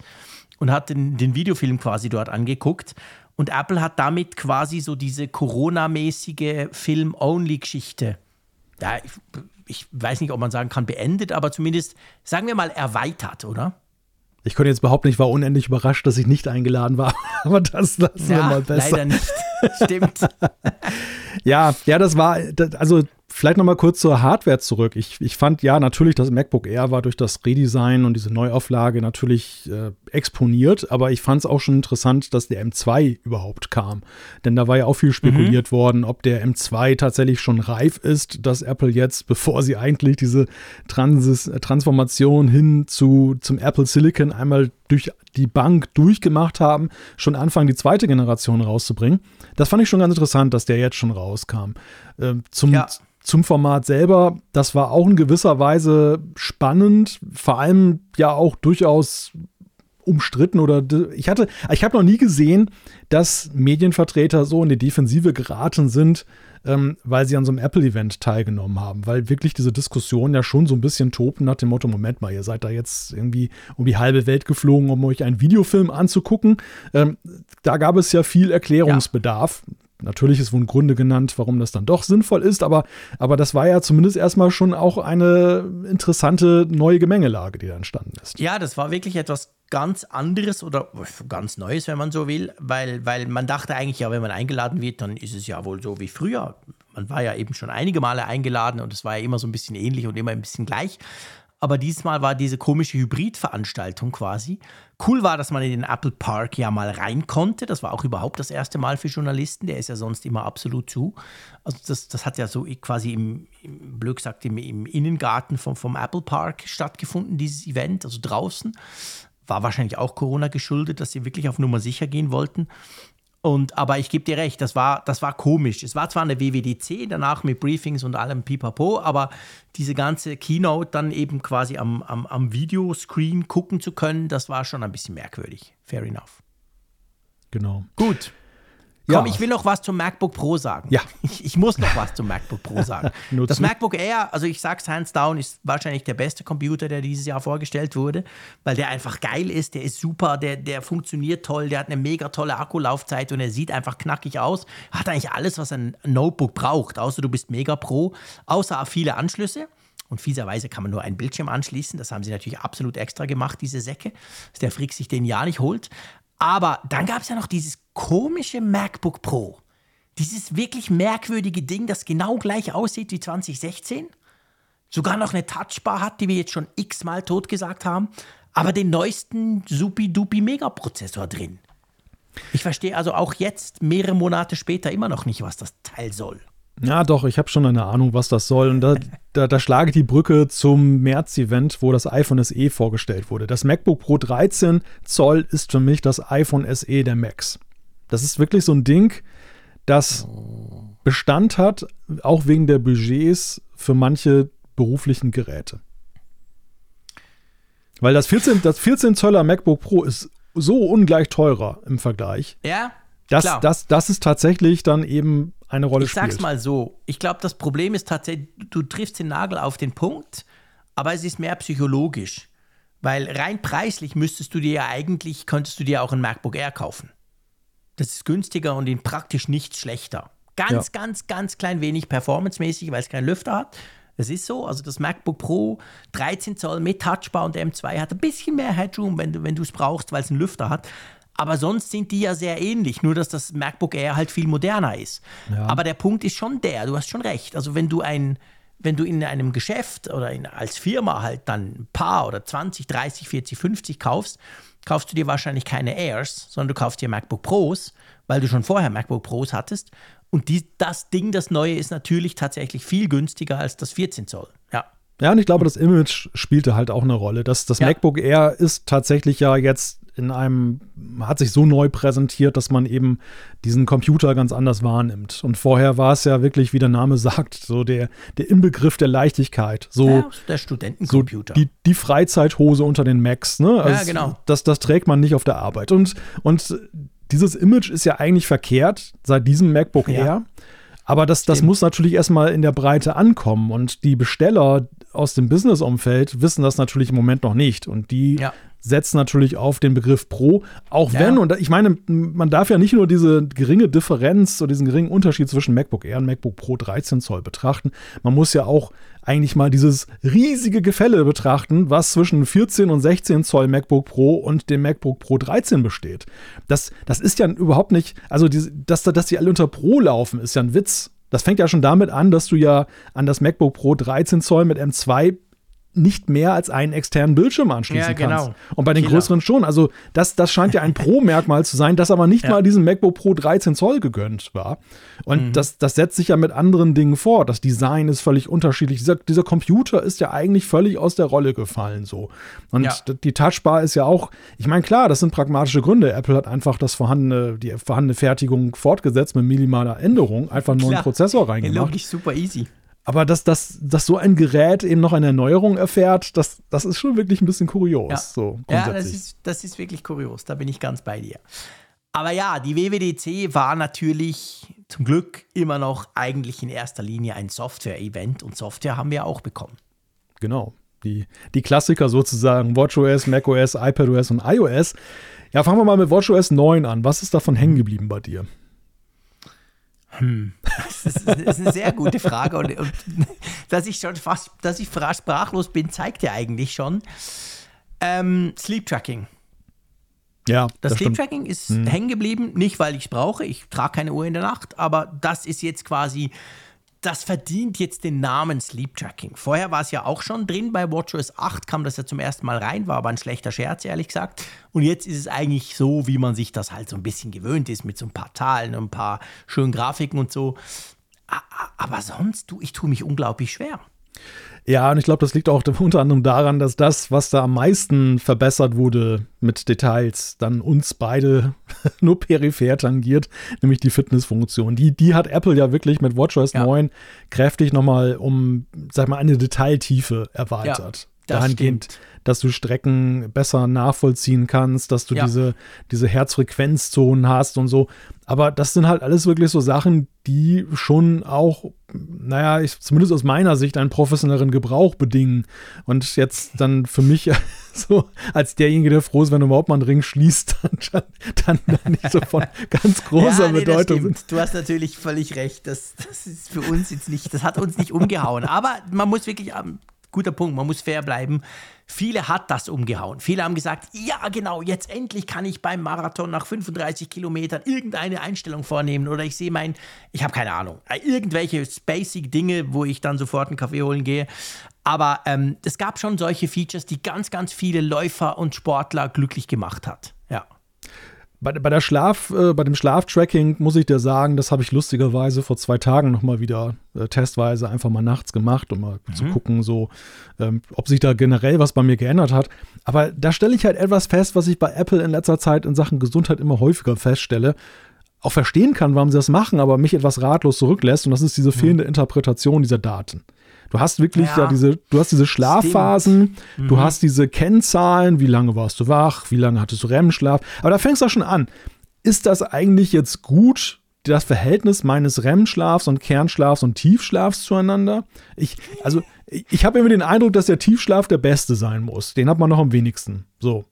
und hat den, den Videofilm quasi dort angeguckt. Und Apple hat damit quasi so diese Corona-mäßige Film-Only-Geschichte, ja, ich, ich weiß nicht, ob man sagen kann, beendet, aber zumindest, sagen wir mal, erweitert, oder? Ich konnte jetzt behaupten, ich war unendlich überrascht, dass ich nicht eingeladen war. Aber das lassen ja, wir mal besser. Leider nicht. Stimmt. ja, ja, das war, also Vielleicht noch mal kurz zur Hardware zurück. Ich, ich fand ja natürlich, das MacBook Air war durch das Redesign und diese Neuauflage natürlich äh, exponiert, aber ich fand es auch schon interessant, dass der M2 überhaupt kam. Denn da war ja auch viel spekuliert mhm. worden, ob der M2 tatsächlich schon reif ist, dass Apple jetzt, bevor sie eigentlich diese Transis, äh, Transformation hin zu, zum Apple Silicon einmal durch die Bank durchgemacht haben, schon anfangen, die zweite Generation rauszubringen. Das fand ich schon ganz interessant, dass der jetzt schon rauskam. Ähm, zum, ja zum Format selber, das war auch in gewisser Weise spannend, vor allem ja auch durchaus umstritten oder ich hatte, ich habe noch nie gesehen, dass Medienvertreter so in die Defensive geraten sind, ähm, weil sie an so einem Apple-Event teilgenommen haben, weil wirklich diese Diskussion ja schon so ein bisschen topen nach dem Motto, Moment mal, ihr seid da jetzt irgendwie um die halbe Welt geflogen, um euch einen Videofilm anzugucken. Ähm, da gab es ja viel Erklärungsbedarf. Ja. Natürlich ist wohl Gründe genannt, warum das dann doch sinnvoll ist, aber, aber das war ja zumindest erstmal schon auch eine interessante neue Gemengelage, die da entstanden ist. Ja, das war wirklich etwas ganz anderes oder ganz Neues, wenn man so will, weil, weil man dachte eigentlich, ja, wenn man eingeladen wird, dann ist es ja wohl so wie früher. Man war ja eben schon einige Male eingeladen und es war ja immer so ein bisschen ähnlich und immer ein bisschen gleich. Aber diesmal war diese komische Hybridveranstaltung quasi. Cool war, dass man in den Apple Park ja mal rein konnte. Das war auch überhaupt das erste Mal für Journalisten. Der ist ja sonst immer absolut zu. Also das, das hat ja so quasi im, im Blöd gesagt, im, im Innengarten vom, vom Apple Park stattgefunden, dieses Event, also draußen. War wahrscheinlich auch Corona geschuldet, dass sie wirklich auf Nummer sicher gehen wollten. Und, aber ich gebe dir recht, das war, das war komisch. Es war zwar eine WWDC, danach mit Briefings und allem pipapo, aber diese ganze Keynote dann eben quasi am, am, am Videoscreen gucken zu können, das war schon ein bisschen merkwürdig. Fair enough. Genau. Gut. Komm, ja. ich will noch was zum MacBook Pro sagen. Ja. Ich, ich muss noch was zum MacBook Pro sagen. das. MacBook Air, also ich sag's hands down, ist wahrscheinlich der beste Computer, der dieses Jahr vorgestellt wurde, weil der einfach geil ist, der ist super, der, der funktioniert toll, der hat eine mega tolle Akkulaufzeit und er sieht einfach knackig aus. Hat eigentlich alles, was ein Notebook braucht, außer du bist mega Pro, außer viele Anschlüsse. Und fieserweise kann man nur einen Bildschirm anschließen. Das haben sie natürlich absolut extra gemacht, diese Säcke, dass der Frick sich den ja nicht holt. Aber dann gab es ja noch dieses komische MacBook Pro. Dieses wirklich merkwürdige Ding, das genau gleich aussieht wie 2016. Sogar noch eine Touchbar hat, die wir jetzt schon x-mal totgesagt haben. Aber den neuesten Supi-Dupi-Megaprozessor drin. Ich verstehe also auch jetzt, mehrere Monate später, immer noch nicht, was das Teil soll. Ja, doch, ich habe schon eine Ahnung, was das soll. Und da, da, da schlage ich die Brücke zum März-Event, wo das iPhone SE vorgestellt wurde. Das MacBook Pro 13 Zoll ist für mich das iPhone SE der Macs. Das ist wirklich so ein Ding, das Bestand hat, auch wegen der Budgets für manche beruflichen Geräte. Weil das 14, das 14 Zöller MacBook Pro ist so ungleich teurer im Vergleich. Ja. Das, das, das ist tatsächlich dann eben eine Rolle ich spielt. Ich sag's mal so, ich glaube, das Problem ist tatsächlich, du triffst den Nagel auf den Punkt, aber es ist mehr psychologisch. Weil rein preislich müsstest du dir ja eigentlich, könntest du dir auch ein MacBook Air kaufen. Das ist günstiger und in praktisch nichts schlechter. Ganz, ja. ganz, ganz klein wenig performancemäßig, weil es keinen Lüfter hat. Das ist so. Also das MacBook Pro 13 Zoll mit Touchbar und M2 hat ein bisschen mehr Headroom, wenn du, wenn es brauchst, weil es einen Lüfter hat. Aber sonst sind die ja sehr ähnlich, nur dass das MacBook Air halt viel moderner ist. Ja. Aber der Punkt ist schon der, du hast schon recht. Also wenn du ein, wenn du in einem Geschäft oder in, als Firma halt dann ein paar oder 20, 30, 40, 50 kaufst, kaufst du dir wahrscheinlich keine Airs, sondern du kaufst dir MacBook Pros, weil du schon vorher MacBook Pros hattest. Und die, das Ding, das neue, ist natürlich tatsächlich viel günstiger als das 14 Zoll. Ja. Ja, und ich glaube, das Image spielte halt auch eine Rolle. Das, das ja. MacBook Air ist tatsächlich ja jetzt in einem, hat sich so neu präsentiert, dass man eben diesen Computer ganz anders wahrnimmt. Und vorher war es ja wirklich, wie der Name sagt, so der, der Inbegriff der Leichtigkeit. So ja, der Studentencomputer. So die, die Freizeithose unter den Macs, ne? Also ja, genau. Das, das trägt man nicht auf der Arbeit. Und, und dieses Image ist ja eigentlich verkehrt seit diesem MacBook ja. Air. Aber das, das muss natürlich erstmal in der Breite ankommen. Und die Besteller aus dem Business-Umfeld wissen das natürlich im Moment noch nicht. Und die ja setzt natürlich auf den Begriff Pro, auch ja. wenn, und ich meine, man darf ja nicht nur diese geringe Differenz oder diesen geringen Unterschied zwischen MacBook Air und MacBook Pro 13 Zoll betrachten, man muss ja auch eigentlich mal dieses riesige Gefälle betrachten, was zwischen 14 und 16 Zoll MacBook Pro und dem MacBook Pro 13 besteht. Das, das ist ja überhaupt nicht, also die, dass, dass die alle unter Pro laufen, ist ja ein Witz. Das fängt ja schon damit an, dass du ja an das MacBook Pro 13 Zoll mit M2 nicht mehr als einen externen Bildschirm anschließen ja, genau. kannst. Und bei den Killer. größeren schon. Also das, das scheint ja ein Pro-Merkmal zu sein, das aber nicht ja. mal diesem MacBook Pro 13 Zoll gegönnt war. Und mhm. das, das setzt sich ja mit anderen Dingen vor. Das Design ist völlig unterschiedlich. Dieser, dieser Computer ist ja eigentlich völlig aus der Rolle gefallen so. Und ja. die Touchbar ist ja auch, ich meine, klar, das sind pragmatische Gründe. Apple hat einfach das vorhandene, die vorhandene Fertigung fortgesetzt mit minimaler Änderung, einfach einen neuen Prozessor reingemacht. Logisch super easy. Aber dass, dass, dass so ein Gerät eben noch eine Erneuerung erfährt, das, das ist schon wirklich ein bisschen kurios. Ja, so ja das, ist, das ist wirklich kurios, da bin ich ganz bei dir. Aber ja, die WWDC war natürlich zum Glück immer noch eigentlich in erster Linie ein Software-Event und Software haben wir auch bekommen. Genau. Die, die Klassiker sozusagen, WatchOS, macOS, iPadOS und iOS. Ja, fangen wir mal mit WatchOS 9 an. Was ist davon hängen geblieben bei dir? Hm. Das ist, das ist eine sehr gute Frage. Und, und, dass ich schon fast, dass ich sprachlos bin, zeigt ja eigentlich schon. Ähm, Sleep Tracking. Ja. Das, das Sleep Tracking ist hm. hängen geblieben, nicht weil ich es brauche, ich trage keine Uhr in der Nacht, aber das ist jetzt quasi das verdient jetzt den Namen Sleep Tracking. Vorher war es ja auch schon drin, bei WatchOS 8 kam das ja zum ersten Mal rein, war aber ein schlechter Scherz, ehrlich gesagt. Und jetzt ist es eigentlich so, wie man sich das halt so ein bisschen gewöhnt ist, mit so ein paar Zahlen und ein paar schönen Grafiken und so. Aber sonst, du, ich tue mich unglaublich schwer. Ja, und ich glaube, das liegt auch unter anderem daran, dass das, was da am meisten verbessert wurde mit Details, dann uns beide nur peripher tangiert, nämlich die Fitnessfunktion. Die, die hat Apple ja wirklich mit WatchOS ja. 9 kräftig nochmal um, sag mal, eine Detailtiefe erweitert. Ja. Dahingehend, stimmt. dass du Strecken besser nachvollziehen kannst, dass du ja. diese, diese Herzfrequenzzonen hast und so. Aber das sind halt alles wirklich so Sachen, die schon auch, naja, ich, zumindest aus meiner Sicht einen professionelleren Gebrauch bedingen. Und jetzt dann für mich so als derjenige, der froh ist, wenn überhaupt mal einen Ring schließt, dann, dann, dann nicht so von ganz großer ja, nee, Bedeutung sind. Du hast natürlich völlig recht. Das, das ist für uns jetzt nicht, das hat uns nicht umgehauen. Aber man muss wirklich guter Punkt, man muss fair bleiben. Viele hat das umgehauen. Viele haben gesagt, ja genau, jetzt endlich kann ich beim Marathon nach 35 Kilometern irgendeine Einstellung vornehmen oder ich sehe mein, ich habe keine Ahnung, irgendwelche basic Dinge, wo ich dann sofort einen Kaffee holen gehe. Aber ähm, es gab schon solche Features, die ganz, ganz viele Läufer und Sportler glücklich gemacht hat. Bei, bei, der Schlaf, äh, bei dem Schlaftracking muss ich dir sagen, das habe ich lustigerweise vor zwei Tagen nochmal wieder äh, testweise einfach mal nachts gemacht, um mal mhm. zu gucken, so, ähm, ob sich da generell was bei mir geändert hat. Aber da stelle ich halt etwas fest, was ich bei Apple in letzter Zeit in Sachen Gesundheit immer häufiger feststelle. Auch verstehen kann, warum sie das machen, aber mich etwas ratlos zurücklässt. Und das ist diese fehlende Interpretation dieser Daten. Du hast wirklich ja, ja diese, du hast diese Schlafphasen, mhm. du hast diese Kennzahlen, wie lange warst du wach, wie lange hattest du REM-Schlaf. Aber da fängst du schon an. Ist das eigentlich jetzt gut, das Verhältnis meines REM-Schlafs und Kernschlafs und Tiefschlafs zueinander? Ich, also, ich habe immer den Eindruck, dass der Tiefschlaf der beste sein muss. Den hat man noch am wenigsten. So.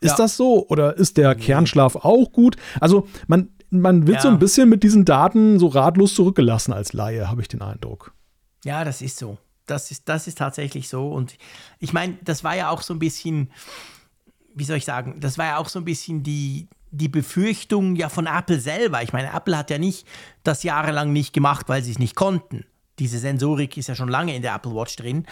Ist ja. das so? Oder ist der Kernschlaf auch gut? Also, man, man wird ja. so ein bisschen mit diesen Daten so ratlos zurückgelassen als Laie, habe ich den Eindruck. Ja, das ist so. Das ist, das ist tatsächlich so. Und ich meine, das war ja auch so ein bisschen, wie soll ich sagen, das war ja auch so ein bisschen die, die Befürchtung ja von Apple selber. Ich meine, Apple hat ja nicht das jahrelang nicht gemacht, weil sie es nicht konnten. Diese Sensorik ist ja schon lange in der Apple Watch drin.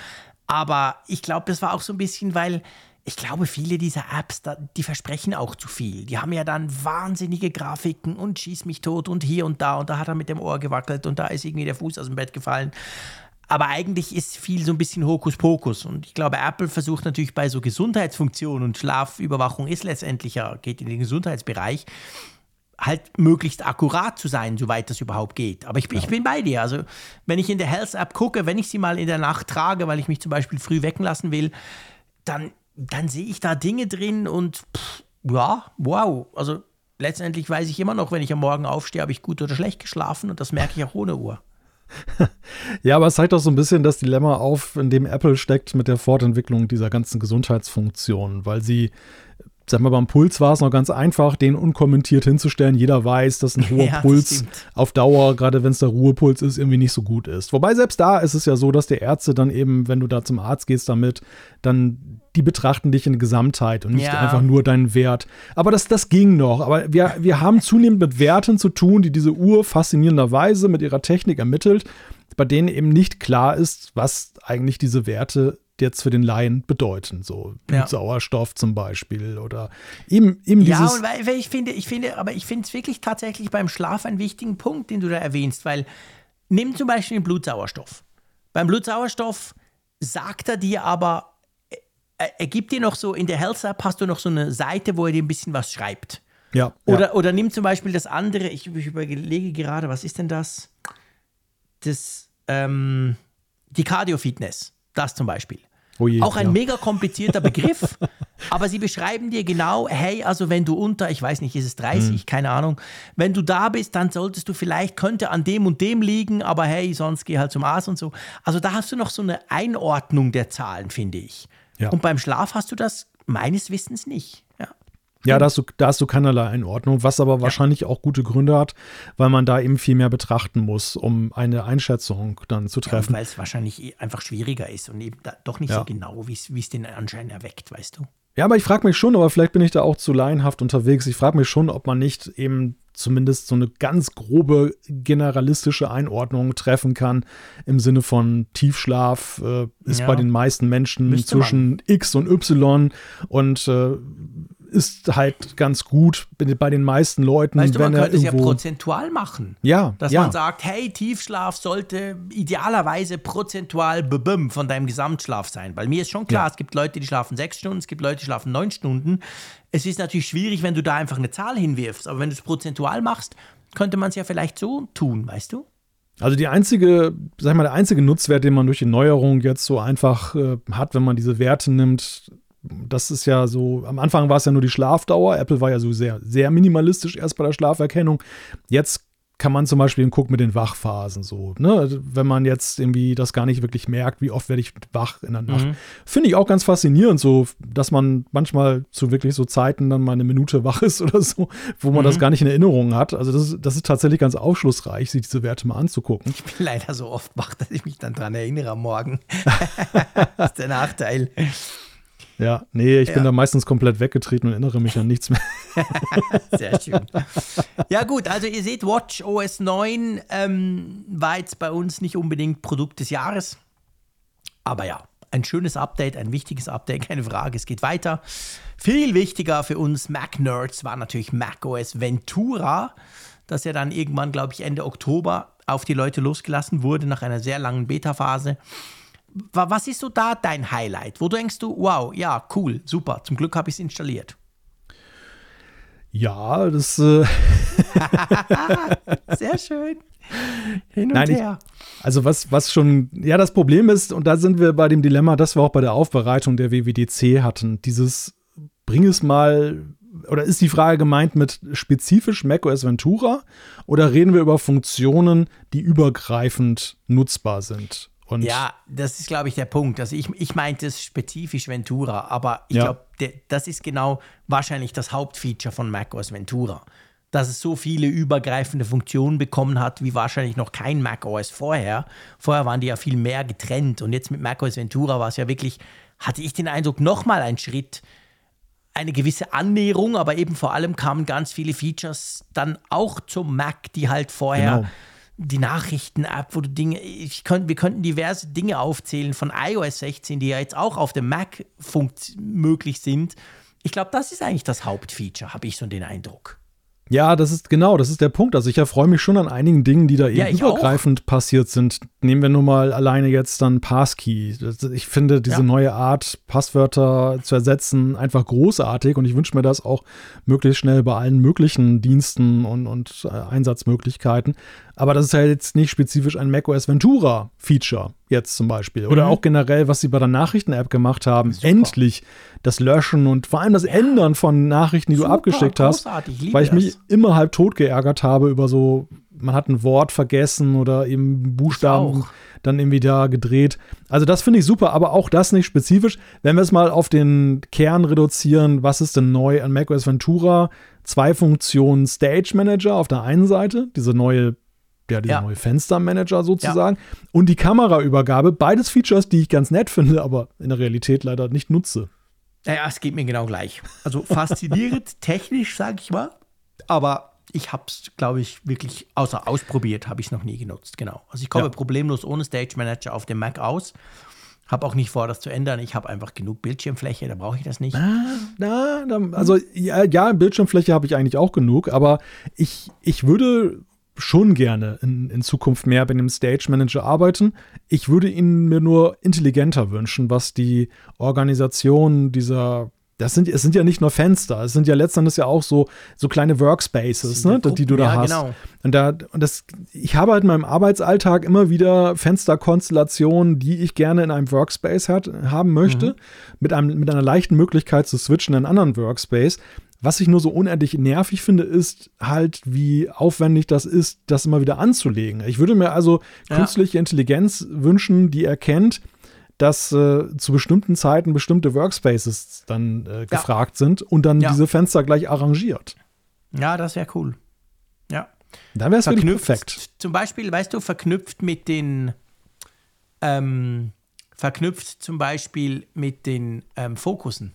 Aber ich glaube, das war auch so ein bisschen, weil ich glaube, viele dieser Apps, die versprechen auch zu viel. Die haben ja dann wahnsinnige Grafiken und schieß mich tot und hier und da und da hat er mit dem Ohr gewackelt und da ist irgendwie der Fuß aus dem Bett gefallen. Aber eigentlich ist viel so ein bisschen Hokuspokus. Und ich glaube, Apple versucht natürlich bei so Gesundheitsfunktionen und Schlafüberwachung ist letztendlich ja, geht in den Gesundheitsbereich, halt möglichst akkurat zu sein, soweit das überhaupt geht. Aber ich, ja. ich bin bei dir. Also, wenn ich in der Health App gucke, wenn ich sie mal in der Nacht trage, weil ich mich zum Beispiel früh wecken lassen will, dann, dann sehe ich da Dinge drin und pff, ja, wow. Also, letztendlich weiß ich immer noch, wenn ich am Morgen aufstehe, habe ich gut oder schlecht geschlafen und das merke ich auch ohne Uhr. Ja, aber es zeigt doch so ein bisschen das Dilemma auf, in dem Apple steckt mit der Fortentwicklung dieser ganzen Gesundheitsfunktionen, weil sie Sag mal, beim Puls war es noch ganz einfach, den unkommentiert hinzustellen. Jeder weiß, dass ein hoher ja, Puls auf Dauer, gerade wenn es der Ruhepuls ist, irgendwie nicht so gut ist. Wobei selbst da ist es ja so, dass die Ärzte dann eben, wenn du da zum Arzt gehst damit, dann die betrachten dich in Gesamtheit und nicht ja. einfach nur deinen Wert. Aber das, das ging noch. Aber wir, wir haben zunehmend mit Werten zu tun, die diese Uhr faszinierenderweise mit ihrer Technik ermittelt, bei denen eben nicht klar ist, was eigentlich diese Werte jetzt für den Laien bedeuten. So ja. Sauerstoff zum Beispiel oder eben, eben ja, dieses. Ja, und weil, ich finde, ich finde, aber ich finde es wirklich tatsächlich beim Schlaf einen wichtigen Punkt, den du da erwähnst, weil nimm zum Beispiel den Blutsauerstoff. Beim Blutsauerstoff sagt er dir aber, er gibt dir noch so, in der Health App hast du noch so eine Seite, wo er dir ein bisschen was schreibt. Ja. Oder, ja. oder nimm zum Beispiel das andere, ich, ich überlege gerade, was ist denn das? Das, ähm, die Cardio Fitness. Das zum Beispiel. Oh je, auch ein ja. mega komplizierter Begriff, aber sie beschreiben dir genau, hey, also wenn du unter, ich weiß nicht, ist es 30, mhm. keine Ahnung, wenn du da bist, dann solltest du vielleicht, könnte an dem und dem liegen, aber hey, sonst geh halt zum Arzt und so. Also da hast du noch so eine Einordnung der Zahlen, finde ich. Ja. Und beim Schlaf hast du das meines Wissens nicht. Ja, da hast, du, da hast du keinerlei Einordnung, was aber ja. wahrscheinlich auch gute Gründe hat, weil man da eben viel mehr betrachten muss, um eine Einschätzung dann zu treffen. Ja, weil es wahrscheinlich eh einfach schwieriger ist und eben doch nicht ja. so genau, wie es den Anschein erweckt, weißt du? Ja, aber ich frage mich schon, aber vielleicht bin ich da auch zu laienhaft unterwegs. Ich frage mich schon, ob man nicht eben zumindest so eine ganz grobe generalistische Einordnung treffen kann im Sinne von Tiefschlaf äh, ist ja. bei den meisten Menschen Müsste zwischen man. X und Y und äh, ist halt ganz gut bei den meisten Leuten. Weißt du, man könnte es ja prozentual machen. Ja. Dass ja. man sagt, hey, Tiefschlaf sollte idealerweise prozentual von deinem Gesamtschlaf sein. Weil mir ist schon klar, ja. es gibt Leute, die schlafen sechs Stunden, es gibt Leute, die schlafen neun Stunden. Es ist natürlich schwierig, wenn du da einfach eine Zahl hinwirfst. Aber wenn du es prozentual machst, könnte man es ja vielleicht so tun, weißt du? Also die einzige, sag ich mal, der einzige Nutzwert, den man durch die Neuerung jetzt so einfach äh, hat, wenn man diese Werte nimmt, das ist ja so, am Anfang war es ja nur die Schlafdauer. Apple war ja so sehr, sehr minimalistisch erst bei der Schlaferkennung. Jetzt kann man zum Beispiel gucken mit den Wachphasen so. Ne? Also, wenn man jetzt irgendwie das gar nicht wirklich merkt, wie oft werde ich wach in der Nacht. Mhm. Finde ich auch ganz faszinierend, so, dass man manchmal zu wirklich so Zeiten dann mal eine Minute wach ist oder so, wo man mhm. das gar nicht in Erinnerung hat. Also das, das ist tatsächlich ganz aufschlussreich, sich diese Werte mal anzugucken. Ich bin leider so oft wach, dass ich mich dann daran erinnere am Morgen. das ist der Nachteil. Ja, nee, ich ja. bin da meistens komplett weggetreten und erinnere mich an nichts mehr. Sehr schön. Ja, gut, also ihr seht, Watch OS 9 ähm, war jetzt bei uns nicht unbedingt Produkt des Jahres. Aber ja, ein schönes Update, ein wichtiges Update, keine Frage. Es geht weiter. Viel wichtiger für uns Mac-Nerds war natürlich macOS Ventura, das ja dann irgendwann, glaube ich, Ende Oktober auf die Leute losgelassen wurde nach einer sehr langen Beta-Phase. Was ist so da dein Highlight? Wo denkst du, wow, ja, cool, super, zum Glück habe ich es installiert? Ja, das. Äh Sehr schön. Hin und Nein, her. Ich, also, was, was schon. Ja, das Problem ist, und da sind wir bei dem Dilemma, das wir auch bei der Aufbereitung der WWDC hatten. Dieses, bring es mal. Oder ist die Frage gemeint mit spezifisch macOS Ventura? Oder reden wir über Funktionen, die übergreifend nutzbar sind? Und ja, das ist, glaube ich, der Punkt. Also ich, ich meinte es spezifisch Ventura, aber ich ja. glaube, das ist genau wahrscheinlich das Hauptfeature von macOS Ventura. Dass es so viele übergreifende Funktionen bekommen hat, wie wahrscheinlich noch kein macOS vorher. Vorher waren die ja viel mehr getrennt und jetzt mit macOS Ventura war es ja wirklich, hatte ich den Eindruck, nochmal ein Schritt, eine gewisse Annäherung, aber eben vor allem kamen ganz viele Features dann auch zum Mac, die halt vorher genau die Nachrichten-App, wo du Dinge, ich könnt, wir könnten diverse Dinge aufzählen von iOS 16, die ja jetzt auch auf dem Mac möglich sind. Ich glaube, das ist eigentlich das Hauptfeature, habe ich so den Eindruck. Ja, das ist genau, das ist der Punkt. Also ich erfreue mich schon an einigen Dingen, die da eben ja, übergreifend auch. passiert sind. Nehmen wir nur mal alleine jetzt dann Passkey. Ich finde diese ja. neue Art, Passwörter zu ersetzen, einfach großartig und ich wünsche mir das auch möglichst schnell bei allen möglichen Diensten und, und äh, Einsatzmöglichkeiten. Aber das ist ja jetzt nicht spezifisch ein macOS Ventura Feature jetzt zum Beispiel. Oder mhm. auch generell, was sie bei der Nachrichten-App gemacht haben. Super. Endlich das Löschen und vor allem das Ändern von Nachrichten, die Super, du abgeschickt hast. Ich weil ich das. mich immer halb tot geärgert habe über so, man hat ein Wort vergessen oder eben Buchstaben dann irgendwie da gedreht. Also das finde ich super, aber auch das nicht spezifisch. Wenn wir es mal auf den Kern reduzieren, was ist denn neu an macOS Ventura? Zwei Funktionen Stage Manager auf der einen Seite, diese neue ja, dieser ja. neue Fenstermanager sozusagen. Ja. Und die Kameraübergabe, beides Features, die ich ganz nett finde, aber in der Realität leider nicht nutze. Naja, es geht mir genau gleich. Also faszinierend, technisch, sage ich mal. Aber ich habe es, glaube ich, wirklich außer ausprobiert, habe ich es noch nie genutzt. Genau. Also ich komme ja. problemlos ohne Stage Manager auf dem Mac aus. Habe auch nicht vor, das zu ändern. Ich habe einfach genug Bildschirmfläche, da brauche ich das nicht. Ah, na, also ja, ja Bildschirmfläche habe ich eigentlich auch genug, aber ich, ich würde schon gerne in, in Zukunft mehr bei dem Stage Manager arbeiten. Ich würde ihn mir nur intelligenter wünschen, was die Organisation dieser das sind, es sind ja nicht nur Fenster, es sind ja letztendlich ja auch so, so kleine Workspaces, ne, die du da ja, hast. Genau. Und, da, und das, ich habe halt in meinem Arbeitsalltag immer wieder Fensterkonstellationen, die ich gerne in einem Workspace hat, haben möchte, mhm. mit, einem, mit einer leichten Möglichkeit zu switchen in einen anderen Workspace. Was ich nur so unendlich nervig finde, ist halt, wie aufwendig das ist, das immer wieder anzulegen. Ich würde mir also ja. künstliche Intelligenz wünschen, die erkennt, dass äh, zu bestimmten Zeiten bestimmte Workspaces dann äh, gefragt ja. sind und dann ja. diese Fenster gleich arrangiert. Ja, das wäre cool. Ja. Dann wäre es wirklich perfekt. Zum Beispiel, weißt du, verknüpft mit den ähm, verknüpft zum Beispiel mit den ähm, Fokussen.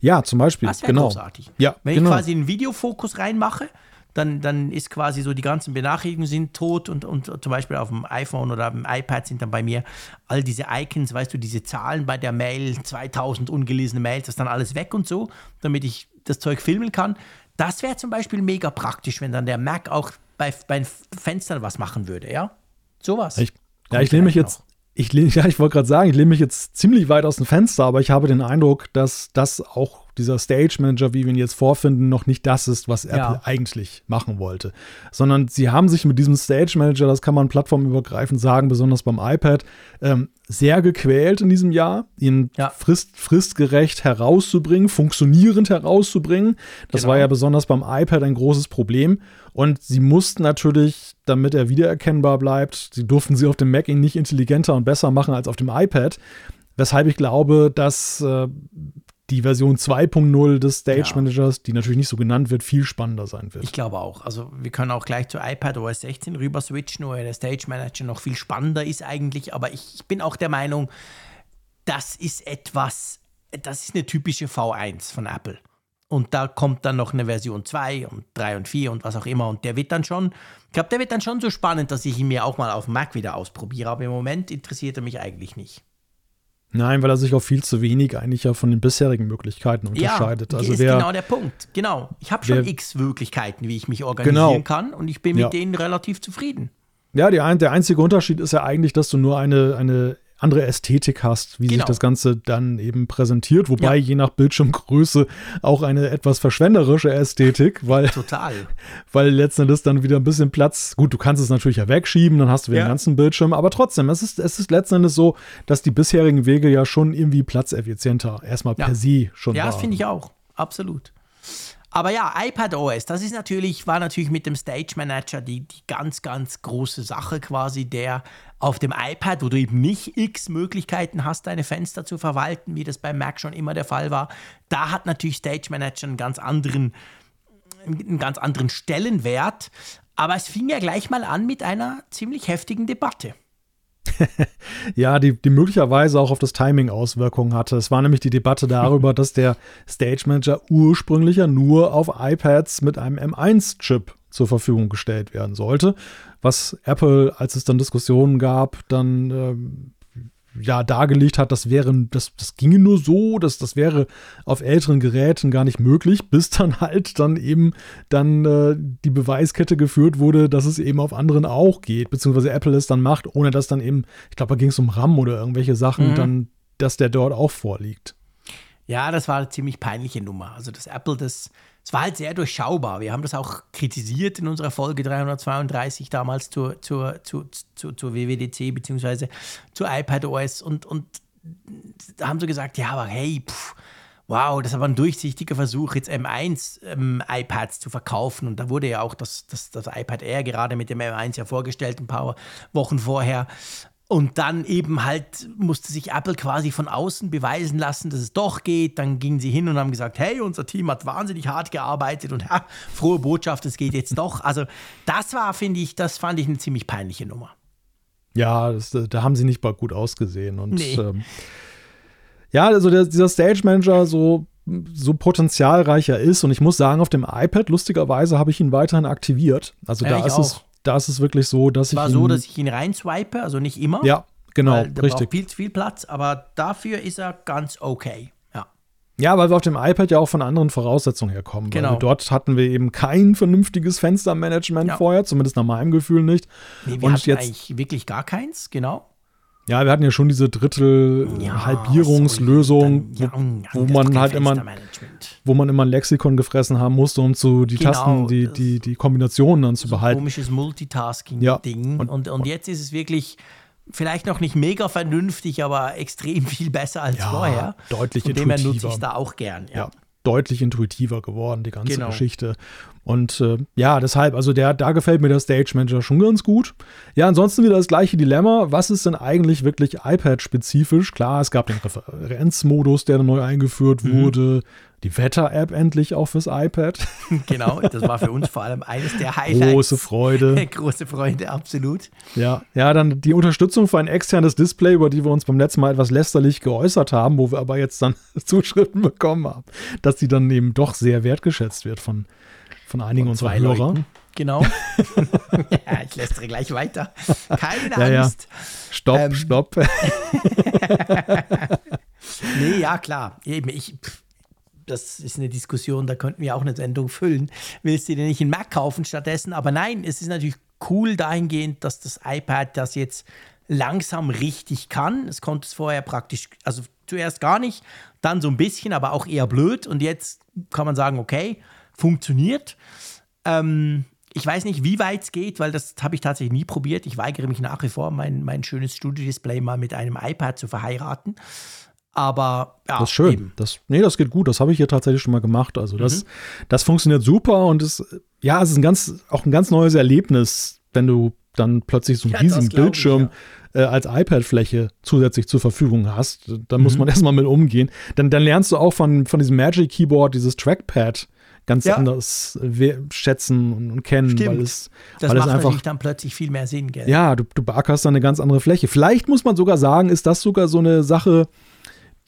Ja, zum Beispiel. Das wäre genau. großartig. Ja, Wenn genau. ich quasi einen Videofokus reinmache, dann, dann ist quasi so, die ganzen Benachrichtigungen sind tot und, und zum Beispiel auf dem iPhone oder auf dem iPad sind dann bei mir all diese Icons, weißt du, diese Zahlen bei der Mail, 2000 ungelesene Mails, das ist dann alles weg und so, damit ich das Zeug filmen kann. Das wäre zum Beispiel mega praktisch, wenn dann der Mac auch bei, bei Fenstern was machen würde, ja? Sowas. Ich, ja, ich lehne mich jetzt, ich, lehne, ja, ich wollte gerade sagen, ich lehne mich jetzt ziemlich weit aus dem Fenster, aber ich habe den Eindruck, dass das auch dieser Stage Manager, wie wir ihn jetzt vorfinden, noch nicht das ist, was Apple ja. eigentlich machen wollte. Sondern sie haben sich mit diesem Stage Manager, das kann man plattformübergreifend sagen, besonders beim iPad, ähm, sehr gequält in diesem Jahr, ihn ja. frist, fristgerecht herauszubringen, funktionierend herauszubringen. Das genau. war ja besonders beim iPad ein großes Problem. Und sie mussten natürlich, damit er wiedererkennbar bleibt, sie durften sie auf dem Mac ihn nicht intelligenter und besser machen als auf dem iPad. Weshalb ich glaube, dass äh, die Version 2.0 des Stage Managers, ja. die natürlich nicht so genannt wird, viel spannender sein wird. Ich glaube auch. Also wir können auch gleich zu iPad OS 16 rüber switchen, wo der Stage Manager noch viel spannender ist eigentlich. Aber ich, bin auch der Meinung, das ist etwas, das ist eine typische V1 von Apple. Und da kommt dann noch eine Version 2 und 3 und 4 und was auch immer. Und der wird dann schon, ich glaube, der wird dann schon so spannend, dass ich ihn mir auch mal auf dem Mac wieder ausprobiere. Aber im Moment interessiert er mich eigentlich nicht. Nein, weil er sich auch viel zu wenig eigentlich ja von den bisherigen Möglichkeiten unterscheidet. Ja, also ist wer, genau der Punkt. Genau. Ich habe schon wer, x Möglichkeiten, wie ich mich organisieren genau. kann und ich bin mit ja. denen relativ zufrieden. Ja, die, der einzige Unterschied ist ja eigentlich, dass du nur eine, eine andere Ästhetik hast, wie genau. sich das Ganze dann eben präsentiert. Wobei ja. je nach Bildschirmgröße auch eine etwas verschwenderische Ästhetik, weil, Total. weil letzten Endes dann wieder ein bisschen Platz. Gut, du kannst es natürlich ja wegschieben, dann hast du wieder ja. den ganzen Bildschirm, aber trotzdem, es ist, es ist letzten Endes so, dass die bisherigen Wege ja schon irgendwie platzeffizienter erstmal ja. per se schon ja, waren. Ja, das finde ich auch. Absolut. Aber ja, iPad OS, das ist natürlich, war natürlich mit dem Stage Manager die, die ganz, ganz große Sache quasi, der auf dem iPad, wo du eben nicht x Möglichkeiten hast, deine Fenster zu verwalten, wie das beim Mac schon immer der Fall war, da hat natürlich Stage Manager einen ganz anderen, einen ganz anderen Stellenwert. Aber es fing ja gleich mal an mit einer ziemlich heftigen Debatte. ja, die, die möglicherweise auch auf das Timing Auswirkungen hatte. Es war nämlich die Debatte darüber, dass der Stage Manager ursprünglich ja nur auf iPads mit einem M1-Chip zur Verfügung gestellt werden sollte. Was Apple, als es dann Diskussionen gab, dann ähm, ja dargelegt hat, das wäre, das, das ginge nur so, dass das wäre auf älteren Geräten gar nicht möglich, bis dann halt dann eben dann äh, die Beweiskette geführt wurde, dass es eben auf anderen auch geht, beziehungsweise Apple es dann macht, ohne dass dann eben, ich glaube, da ging es um RAM oder irgendwelche Sachen, mhm. dann, dass der dort auch vorliegt. Ja, das war eine ziemlich peinliche Nummer. Also, dass Apple das es war halt sehr durchschaubar. Wir haben das auch kritisiert in unserer Folge 332 damals zur, zur, zur, zur, zur WWDC bzw. zur iPadOS und, und da haben sie gesagt, ja, aber hey, pff, wow, das aber ein durchsichtiger Versuch, jetzt M1 ähm, iPads zu verkaufen. Und da wurde ja auch das, das, das iPad Air gerade mit dem M1 ja vorgestellt, ein paar Wochen vorher. Und dann eben halt musste sich Apple quasi von außen beweisen lassen, dass es doch geht. Dann gingen sie hin und haben gesagt, hey, unser Team hat wahnsinnig hart gearbeitet und ha, frohe Botschaft, es geht jetzt doch. Also das war, finde ich, das fand ich eine ziemlich peinliche Nummer. Ja, das, da haben sie nicht mal gut ausgesehen. Und nee. ähm, ja, also der, dieser Stage Manager so so potenzialreicher ist und ich muss sagen, auf dem iPad lustigerweise habe ich ihn weiterhin aktiviert. Also ja, da ist auch. es da ist es wirklich so, dass ich. War so, dass ich ihn reinswipe, also nicht immer. Ja, genau, der richtig. Viel zu viel Platz, aber dafür ist er ganz okay. Ja. Ja, weil wir auf dem iPad ja auch von anderen Voraussetzungen herkommen. Genau. dort hatten wir eben kein vernünftiges Fenstermanagement ja. vorher, zumindest nach meinem Gefühl nicht. Nee, wir Und hatten jetzt eigentlich wirklich gar keins, genau. Ja, wir hatten ja schon diese Drittel-Halbierungslösung, ja, ja, wo, wo man halt immer, wo man immer ein Lexikon gefressen haben musste, um zu die genau, Tasten, die, die, die Kombinationen dann zu so behalten. Komisches Multitasking-Ding. Ja. Und, und jetzt ist es wirklich vielleicht noch nicht mega vernünftig, aber extrem viel besser als vorher. Deutlich Von dem her nutze ich es da auch gern. ja deutlich intuitiver geworden, die ganze genau. Geschichte. Und äh, ja, deshalb, also der, da gefällt mir der Stage Manager schon ganz gut. Ja, ansonsten wieder das gleiche Dilemma. Was ist denn eigentlich wirklich iPad-spezifisch? Klar, es gab den Referenzmodus, der neu eingeführt mhm. Die Wetter-App endlich auch fürs iPad. Genau, das war für uns vor allem eines der Highlights. Große Freude. Große Freude, absolut. Ja, ja, dann die Unterstützung für ein externes Display, über die wir uns beim letzten Mal etwas lästerlich geäußert haben, wo wir aber jetzt dann Zuschriften bekommen haben, dass die dann eben doch sehr wertgeschätzt wird von, von einigen unserer Hörer. Leuten. Genau. ja, ich lästere gleich weiter. Keine ja, Angst. Ja. Stopp, ähm. stopp. nee, ja, klar. Eben, ich, das ist eine Diskussion, da könnten wir auch eine Sendung füllen. Willst du dir nicht einen Mac kaufen stattdessen? Aber nein, es ist natürlich cool dahingehend, dass das iPad das jetzt langsam richtig kann. Es konnte es vorher praktisch, also zuerst gar nicht, dann so ein bisschen, aber auch eher blöd. Und jetzt kann man sagen, okay, funktioniert. Ähm, ich weiß nicht, wie weit es geht, weil das habe ich tatsächlich nie probiert. Ich weigere mich nach wie vor, mein, mein schönes Studio-Display mal mit einem iPad zu verheiraten. Aber ja, das ist schön. Das, nee, das geht gut. Das habe ich hier tatsächlich schon mal gemacht. Also das, mhm. das funktioniert super und es, ja, es ist ein ganz, auch ein ganz neues Erlebnis, wenn du dann plötzlich so einen ja, riesigen Bildschirm ich, ja. äh, als iPad-Fläche zusätzlich zur Verfügung hast. Da mhm. muss man erstmal mit umgehen. Dann, dann lernst du auch von, von diesem Magic Keyboard, dieses Trackpad ganz ja. anders schätzen und, kennen, Stimmt. weil es, das weil macht es einfach dann plötzlich viel mehr Sinn, gell? Ja, du, du beackerst dann eine ganz andere Fläche. Vielleicht muss man sogar sagen, ist das sogar so eine Sache,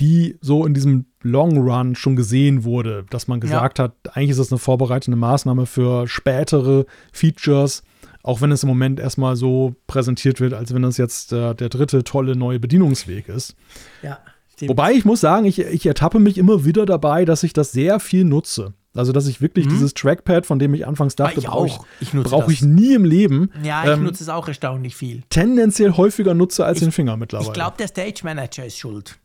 die so in diesem Long Run schon gesehen wurde, dass man gesagt ja. hat, eigentlich ist das eine vorbereitende Maßnahme für spätere Features, auch wenn es im Moment erstmal so präsentiert wird, als wenn das jetzt äh, der dritte tolle neue Bedienungsweg ist. Ja. Stimmt. Wobei ich muss sagen, ich, ich ertappe mich immer wieder dabei, dass ich das sehr viel nutze. Also, dass ich wirklich mhm. dieses Trackpad, von dem ich anfangs dachte, brauche ich, ich, brauch ich, nie im Leben. Ja, ich ähm, nutze es auch erstaunlich viel. Tendenziell häufiger nutze als ich, den Finger mittlerweile. Ich glaube, der Stage Manager ist schuld.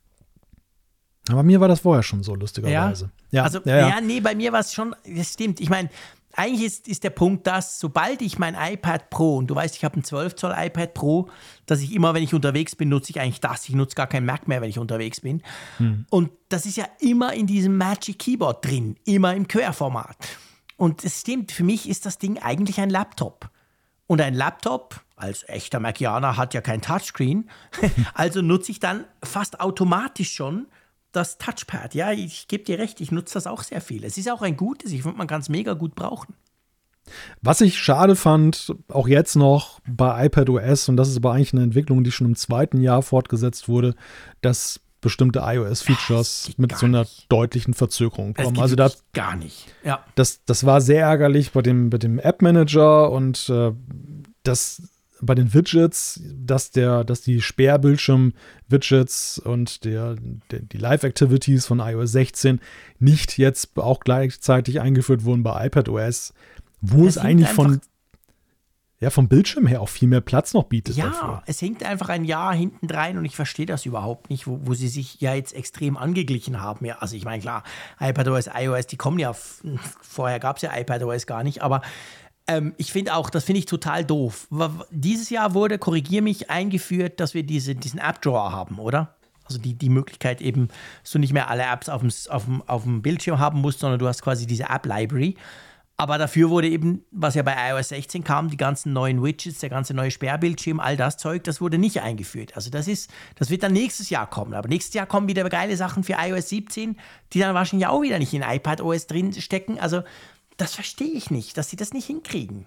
Aber mir war das vorher schon so, lustigerweise. Ja, ja. also, ja, ja. nee, bei mir war es schon, das stimmt. Ich meine, eigentlich ist, ist der Punkt, dass sobald ich mein iPad Pro, und du weißt, ich habe ein 12 Zoll iPad Pro, dass ich immer, wenn ich unterwegs bin, nutze ich eigentlich das. Ich nutze gar kein Mac mehr, wenn ich unterwegs bin. Hm. Und das ist ja immer in diesem Magic Keyboard drin, immer im Querformat. Und es stimmt, für mich ist das Ding eigentlich ein Laptop. Und ein Laptop, als echter Macianer, hat ja kein Touchscreen. also nutze ich dann fast automatisch schon das Touchpad. Ja, ich gebe dir recht, ich nutze das auch sehr viel. Es ist auch ein gutes, ich finde, man kann es mega gut brauchen. Was ich schade fand, auch jetzt noch bei iPadOS, und das ist aber eigentlich eine Entwicklung, die schon im zweiten Jahr fortgesetzt wurde, dass bestimmte iOS-Features mit so einer nicht. deutlichen Verzögerung kommen. also das gar nicht. Ja. Das, das war sehr ärgerlich bei dem, bei dem App-Manager und äh, das bei den Widgets, dass der, dass die Sperrbildschirm-Widgets und der, der, die Live-Activities von iOS 16 nicht jetzt auch gleichzeitig eingeführt wurden bei iPadOS, wo das es eigentlich von ja, vom Bildschirm her auch viel mehr Platz noch bietet. Ja, dafür. es hängt einfach ein Jahr hinten rein und ich verstehe das überhaupt nicht, wo, wo sie sich ja jetzt extrem angeglichen haben. Ja, also ich meine, klar, iPadOS, iOS, die kommen ja, vorher gab es ja iPadOS gar nicht, aber ähm, ich finde auch, das finde ich total doof. Dieses Jahr wurde, korrigier mich, eingeführt, dass wir diese, diesen App-Drawer haben, oder? Also die, die Möglichkeit eben, dass du nicht mehr alle Apps auf dem, Bildschirm haben musst, sondern du hast quasi diese App-Library. Aber dafür wurde eben, was ja bei iOS 16 kam, die ganzen neuen Widgets, der ganze neue Sperrbildschirm, all das Zeug, das wurde nicht eingeführt. Also das ist, das wird dann nächstes Jahr kommen. Aber nächstes Jahr kommen wieder geile Sachen für iOS 17, die dann wahrscheinlich auch wieder nicht in iPad OS drin stecken. Also das verstehe ich nicht, dass sie das nicht hinkriegen.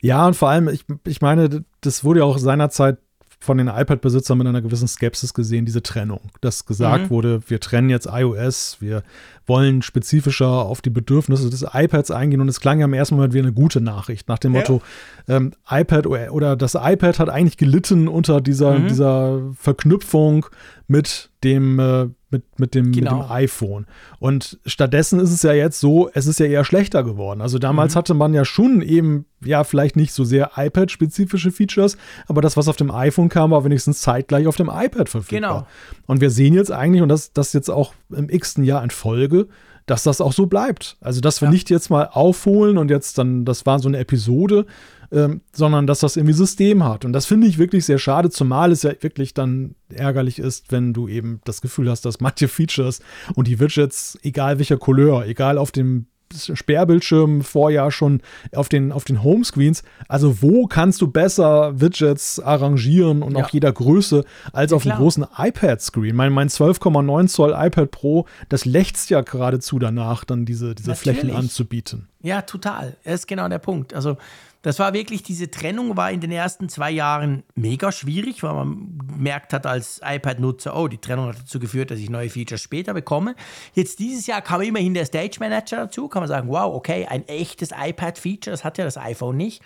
Ja, und vor allem, ich, ich meine, das wurde ja auch seinerzeit von den iPad-Besitzern mit einer gewissen Skepsis gesehen, diese Trennung. Dass gesagt mhm. wurde, wir trennen jetzt iOS, wir wollen spezifischer auf die Bedürfnisse des iPads eingehen und es klang ja im ersten Moment wie eine gute Nachricht, nach dem ja. Motto, ähm, iPad oder das iPad hat eigentlich gelitten unter dieser, mhm. dieser Verknüpfung mit dem, äh, mit, mit, dem, genau. mit dem iPhone. Und stattdessen ist es ja jetzt so, es ist ja eher schlechter geworden. Also damals mhm. hatte man ja schon eben, ja, vielleicht nicht so sehr iPad-spezifische Features, aber das, was auf dem iPhone kam, war wenigstens zeitgleich auf dem iPad verfügbar. Genau. Und wir sehen jetzt eigentlich, und das, das jetzt auch im x-ten Jahr in Folge, dass das auch so bleibt. Also, dass wir ja. nicht jetzt mal aufholen und jetzt dann, das war so eine Episode, ähm, sondern dass das irgendwie System hat. Und das finde ich wirklich sehr schade, zumal es ja wirklich dann ärgerlich ist, wenn du eben das Gefühl hast, dass manche Features und die Widgets, egal welcher Couleur, egal auf dem Sperrbildschirm vorher schon auf den, auf den Homescreens. Also wo kannst du besser Widgets arrangieren und ja. auch jeder Größe als ja, auf dem großen iPad-Screen? Mein, mein 12,9 Zoll iPad Pro, das lächzt ja geradezu danach, dann diese, diese Flächen anzubieten. Ja, total. Das ist genau der Punkt. Also das war wirklich, diese Trennung war in den ersten zwei Jahren mega schwierig, weil man gemerkt hat als iPad-Nutzer, oh, die Trennung hat dazu geführt, dass ich neue Features später bekomme. Jetzt dieses Jahr kam immerhin der Stage Manager dazu, kann man sagen, wow, okay, ein echtes iPad-Feature, das hat ja das iPhone nicht.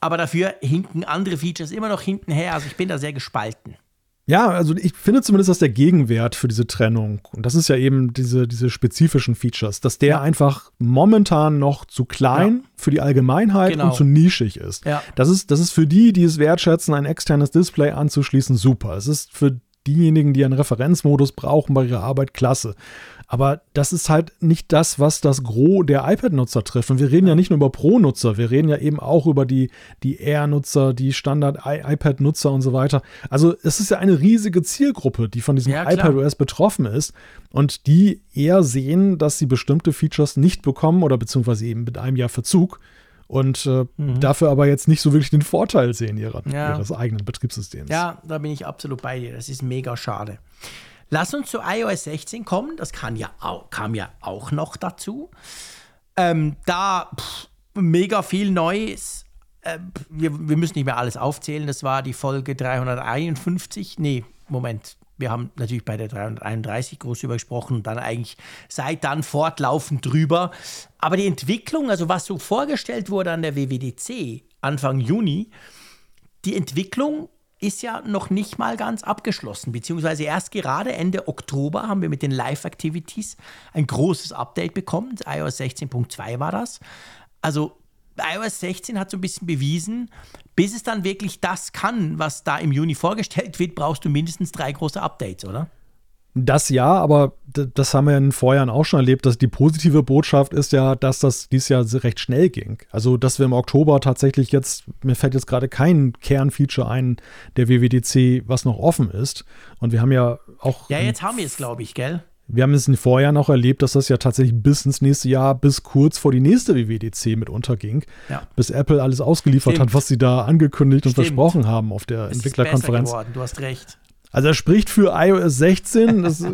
Aber dafür hinken andere Features immer noch hinten her, also ich bin da sehr gespalten. Ja, also ich finde zumindest, dass der Gegenwert für diese Trennung, und das ist ja eben diese, diese spezifischen Features, dass der ja. einfach momentan noch zu klein ja. für die Allgemeinheit genau. und zu nischig ist. Ja. Das ist. Das ist für die, die es wertschätzen, ein externes Display anzuschließen, super. Es ist für diejenigen, die einen Referenzmodus brauchen bei ihrer Arbeit, klasse. Aber das ist halt nicht das, was das Gros der iPad-Nutzer trifft. Und wir reden ja nicht nur über Pro-Nutzer, wir reden ja eben auch über die, die Air-Nutzer, die Standard-iPad-Nutzer und so weiter. Also es ist ja eine riesige Zielgruppe, die von diesem ja, iPadOS betroffen ist und die eher sehen, dass sie bestimmte Features nicht bekommen oder beziehungsweise eben mit einem Jahr Verzug und äh, mhm. dafür aber jetzt nicht so wirklich den Vorteil sehen ihrer, ja. ihres eigenen Betriebssystems. Ja, da bin ich absolut bei dir. Das ist mega schade. Lass uns zu iOS 16 kommen. Das kann ja auch, kam ja auch noch dazu. Ähm, da pff, mega viel Neues. Äh, wir, wir müssen nicht mehr alles aufzählen. Das war die Folge 351. Nee, Moment. Wir haben natürlich bei der 331 groß drüber gesprochen und dann eigentlich seit dann fortlaufend drüber. Aber die Entwicklung, also was so vorgestellt wurde an der WWDC Anfang Juni, die Entwicklung ist ja noch nicht mal ganz abgeschlossen, beziehungsweise erst gerade Ende Oktober haben wir mit den Live-Activities ein großes Update bekommen. iOS 16.2 war das. Also iOS 16 hat so ein bisschen bewiesen, bis es dann wirklich das kann, was da im Juni vorgestellt wird, brauchst du mindestens drei große Updates, oder? Das ja, aber das haben wir in den Vorjahren auch schon erlebt, dass die positive Botschaft ist ja, dass das dieses Jahr recht schnell ging. Also, dass wir im Oktober tatsächlich jetzt, mir fällt jetzt gerade kein Kernfeature ein der WWDC, was noch offen ist. Und wir haben ja auch. Ja, jetzt haben wir es, glaube ich, gell? Wir haben es in den Vorjahren auch erlebt, dass das ja tatsächlich bis ins nächste Jahr, bis kurz vor die nächste WWDC mit unterging, ja. bis Apple alles ausgeliefert Stimmt. hat, was sie da angekündigt Stimmt. und versprochen haben auf der es Entwicklerkonferenz. Du hast recht. Also er spricht für iOS 16. Das, äh,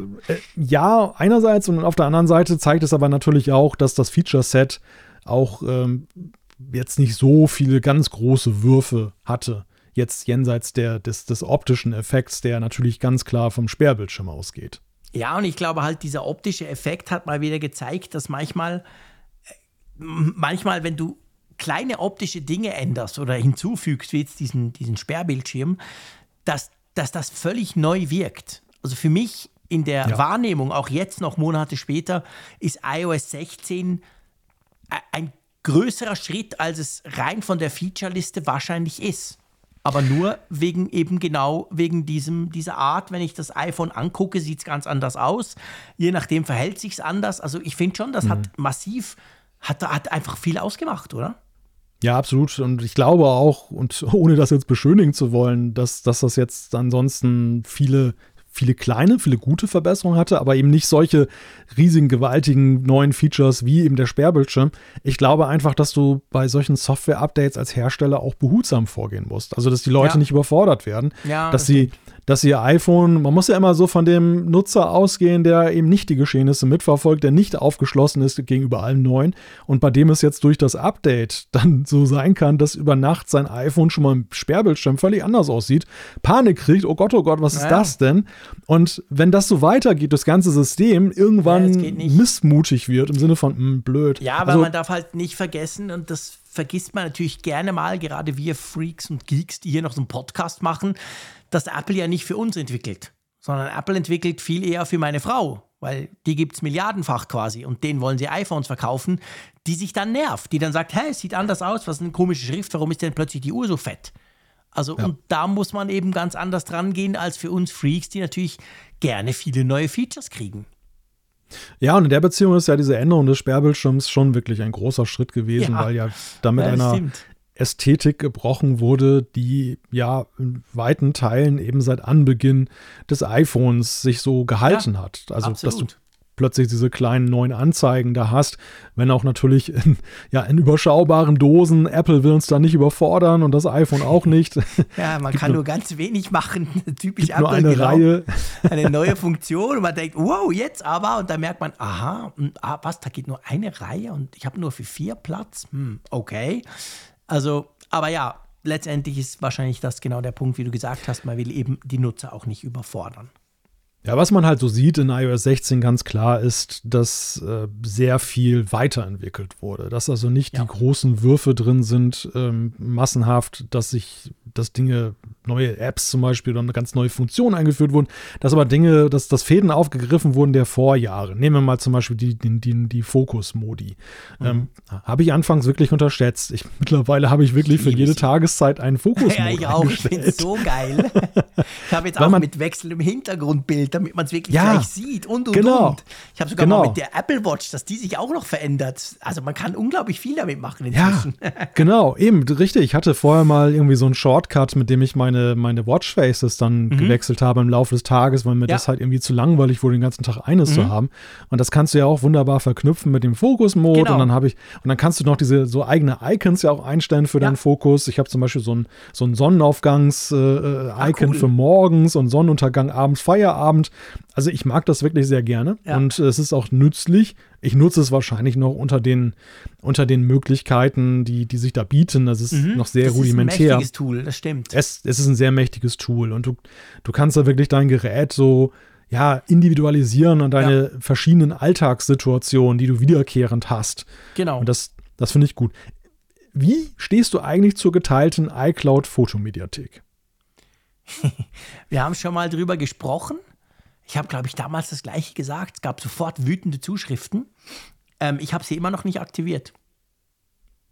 ja, einerseits und auf der anderen Seite zeigt es aber natürlich auch, dass das Feature-Set auch ähm, jetzt nicht so viele ganz große Würfe hatte. Jetzt jenseits der, des, des optischen Effekts, der natürlich ganz klar vom Sperrbildschirm ausgeht. Ja, und ich glaube halt, dieser optische Effekt hat mal wieder gezeigt, dass manchmal, äh, manchmal, wenn du kleine optische Dinge änderst oder hinzufügst, wie jetzt diesen, diesen Sperrbildschirm, dass dass das völlig neu wirkt. Also für mich in der ja. Wahrnehmung, auch jetzt noch Monate später, ist iOS 16 ein größerer Schritt, als es rein von der Featureliste wahrscheinlich ist. Aber nur wegen eben genau wegen diesem, dieser Art, wenn ich das iPhone angucke, sieht es ganz anders aus. Je nachdem verhält sich es anders. Also ich finde schon, das mhm. hat massiv, hat, hat einfach viel ausgemacht, oder? Ja, absolut. Und ich glaube auch, und ohne das jetzt beschönigen zu wollen, dass, dass das jetzt ansonsten viele, viele kleine, viele gute Verbesserungen hatte, aber eben nicht solche riesigen, gewaltigen neuen Features wie eben der Sperrbildschirm. Ich glaube einfach, dass du bei solchen Software-Updates als Hersteller auch behutsam vorgehen musst. Also, dass die Leute ja. nicht überfordert werden, ja, dass das sie dass ihr iPhone, man muss ja immer so von dem Nutzer ausgehen, der eben nicht die Geschehnisse mitverfolgt, der nicht aufgeschlossen ist gegenüber allem Neuen und bei dem es jetzt durch das Update dann so sein kann, dass über Nacht sein iPhone schon mal im Sperrbildschirm völlig anders aussieht, Panik kriegt, oh Gott, oh Gott, was ist das denn? Und wenn das so weitergeht, das ganze System irgendwann ja, missmutig wird im Sinne von mh, hm, blöd. Ja, aber also, man darf halt nicht vergessen und das vergisst man natürlich gerne mal, gerade wir Freaks und Geeks, die hier noch so einen Podcast machen, dass Apple ja nicht für uns entwickelt, sondern Apple entwickelt viel eher für meine Frau, weil die gibt es milliardenfach quasi und denen wollen sie iPhones verkaufen, die sich dann nervt, die dann sagt, hey, es sieht anders aus, was ist eine komische Schrift, warum ist denn plötzlich die Uhr so fett? Also, ja. und da muss man eben ganz anders dran gehen als für uns Freaks, die natürlich gerne viele neue Features kriegen. Ja, und in der Beziehung ist ja diese Änderung des Sperrbildschirms schon wirklich ein großer Schritt gewesen, ja. weil ja damit ja, einer stimmt. Ästhetik gebrochen wurde, die ja in weiten Teilen eben seit Anbeginn des iPhones sich so gehalten ja, hat. Also, absolut. dass du plötzlich diese kleinen neuen Anzeigen da hast, wenn auch natürlich in, ja, in überschaubaren Dosen. Apple will uns da nicht überfordern und das iPhone auch nicht. Ja, man kann nur, nur, ganz wenig machen. Typisch Apple. Nur eine genau. Reihe. Eine neue Funktion und man denkt, wow, jetzt aber. Und dann merkt man, aha, ah, was, da geht nur eine Reihe und ich habe nur für vier Platz. Hm, okay. Also, aber ja, letztendlich ist wahrscheinlich das genau der Punkt, wie du gesagt hast, man will eben die Nutzer auch nicht überfordern. Ja, was man halt so sieht in iOS 16 ganz klar ist, dass äh, sehr viel weiterentwickelt wurde. Dass also nicht ja. die großen Würfe drin sind, ähm, massenhaft, dass sich, dass Dinge neue Apps zum Beispiel oder eine ganz neue Funktion eingeführt wurden, dass aber Dinge, dass, dass Fäden aufgegriffen wurden der Vorjahre. Nehmen wir mal zum Beispiel die, die, die, die Fokus-Modi. Mhm. Ähm, habe ich anfangs wirklich unterschätzt. Ich, mittlerweile habe ich wirklich ich für jede Tageszeit einen Fokus-Modi. Ja, ich auch. Ich finde es so geil. ich habe jetzt auch mit wechselndem Hintergrundbild, damit man es wirklich ja, gleich sieht und und genau. und. Ich habe sogar genau. mal mit der Apple Watch, dass die sich auch noch verändert. Also man kann unglaublich viel damit machen inzwischen. Ja, genau, eben, richtig. Ich hatte vorher mal irgendwie so einen Shortcut, mit dem ich meine, meine Watchfaces dann mhm. gewechselt habe im Laufe des Tages, weil mir ja. das halt irgendwie zu langweilig wurde, den ganzen Tag eines mhm. zu haben. Und das kannst du ja auch wunderbar verknüpfen mit dem Fokus-Mode. Genau. Und dann habe ich, und dann kannst du noch diese so eigene Icons ja auch einstellen für ja. deinen Fokus. Ich habe zum Beispiel so ein, so ein Sonnenaufgangs-Icon äh, ah, cool. für morgens und Sonnenuntergang abends, Feierabend. Also ich mag das wirklich sehr gerne ja. und es ist auch nützlich. Ich nutze es wahrscheinlich noch unter den, unter den Möglichkeiten, die, die sich da bieten. Das ist mhm. noch sehr das rudimentär. Das ist ein mächtiges Tool, das stimmt. Es, es ist ein sehr mächtiges Tool und du, du kannst da wirklich dein Gerät so ja, individualisieren an deine ja. verschiedenen Alltagssituationen, die du wiederkehrend hast. Genau. Und das, das finde ich gut. Wie stehst du eigentlich zur geteilten iCloud-Fotomediathek? Wir haben schon mal drüber gesprochen. Ich habe, glaube ich, damals das gleiche gesagt. Es gab sofort wütende Zuschriften. Ähm, ich habe sie immer noch nicht aktiviert.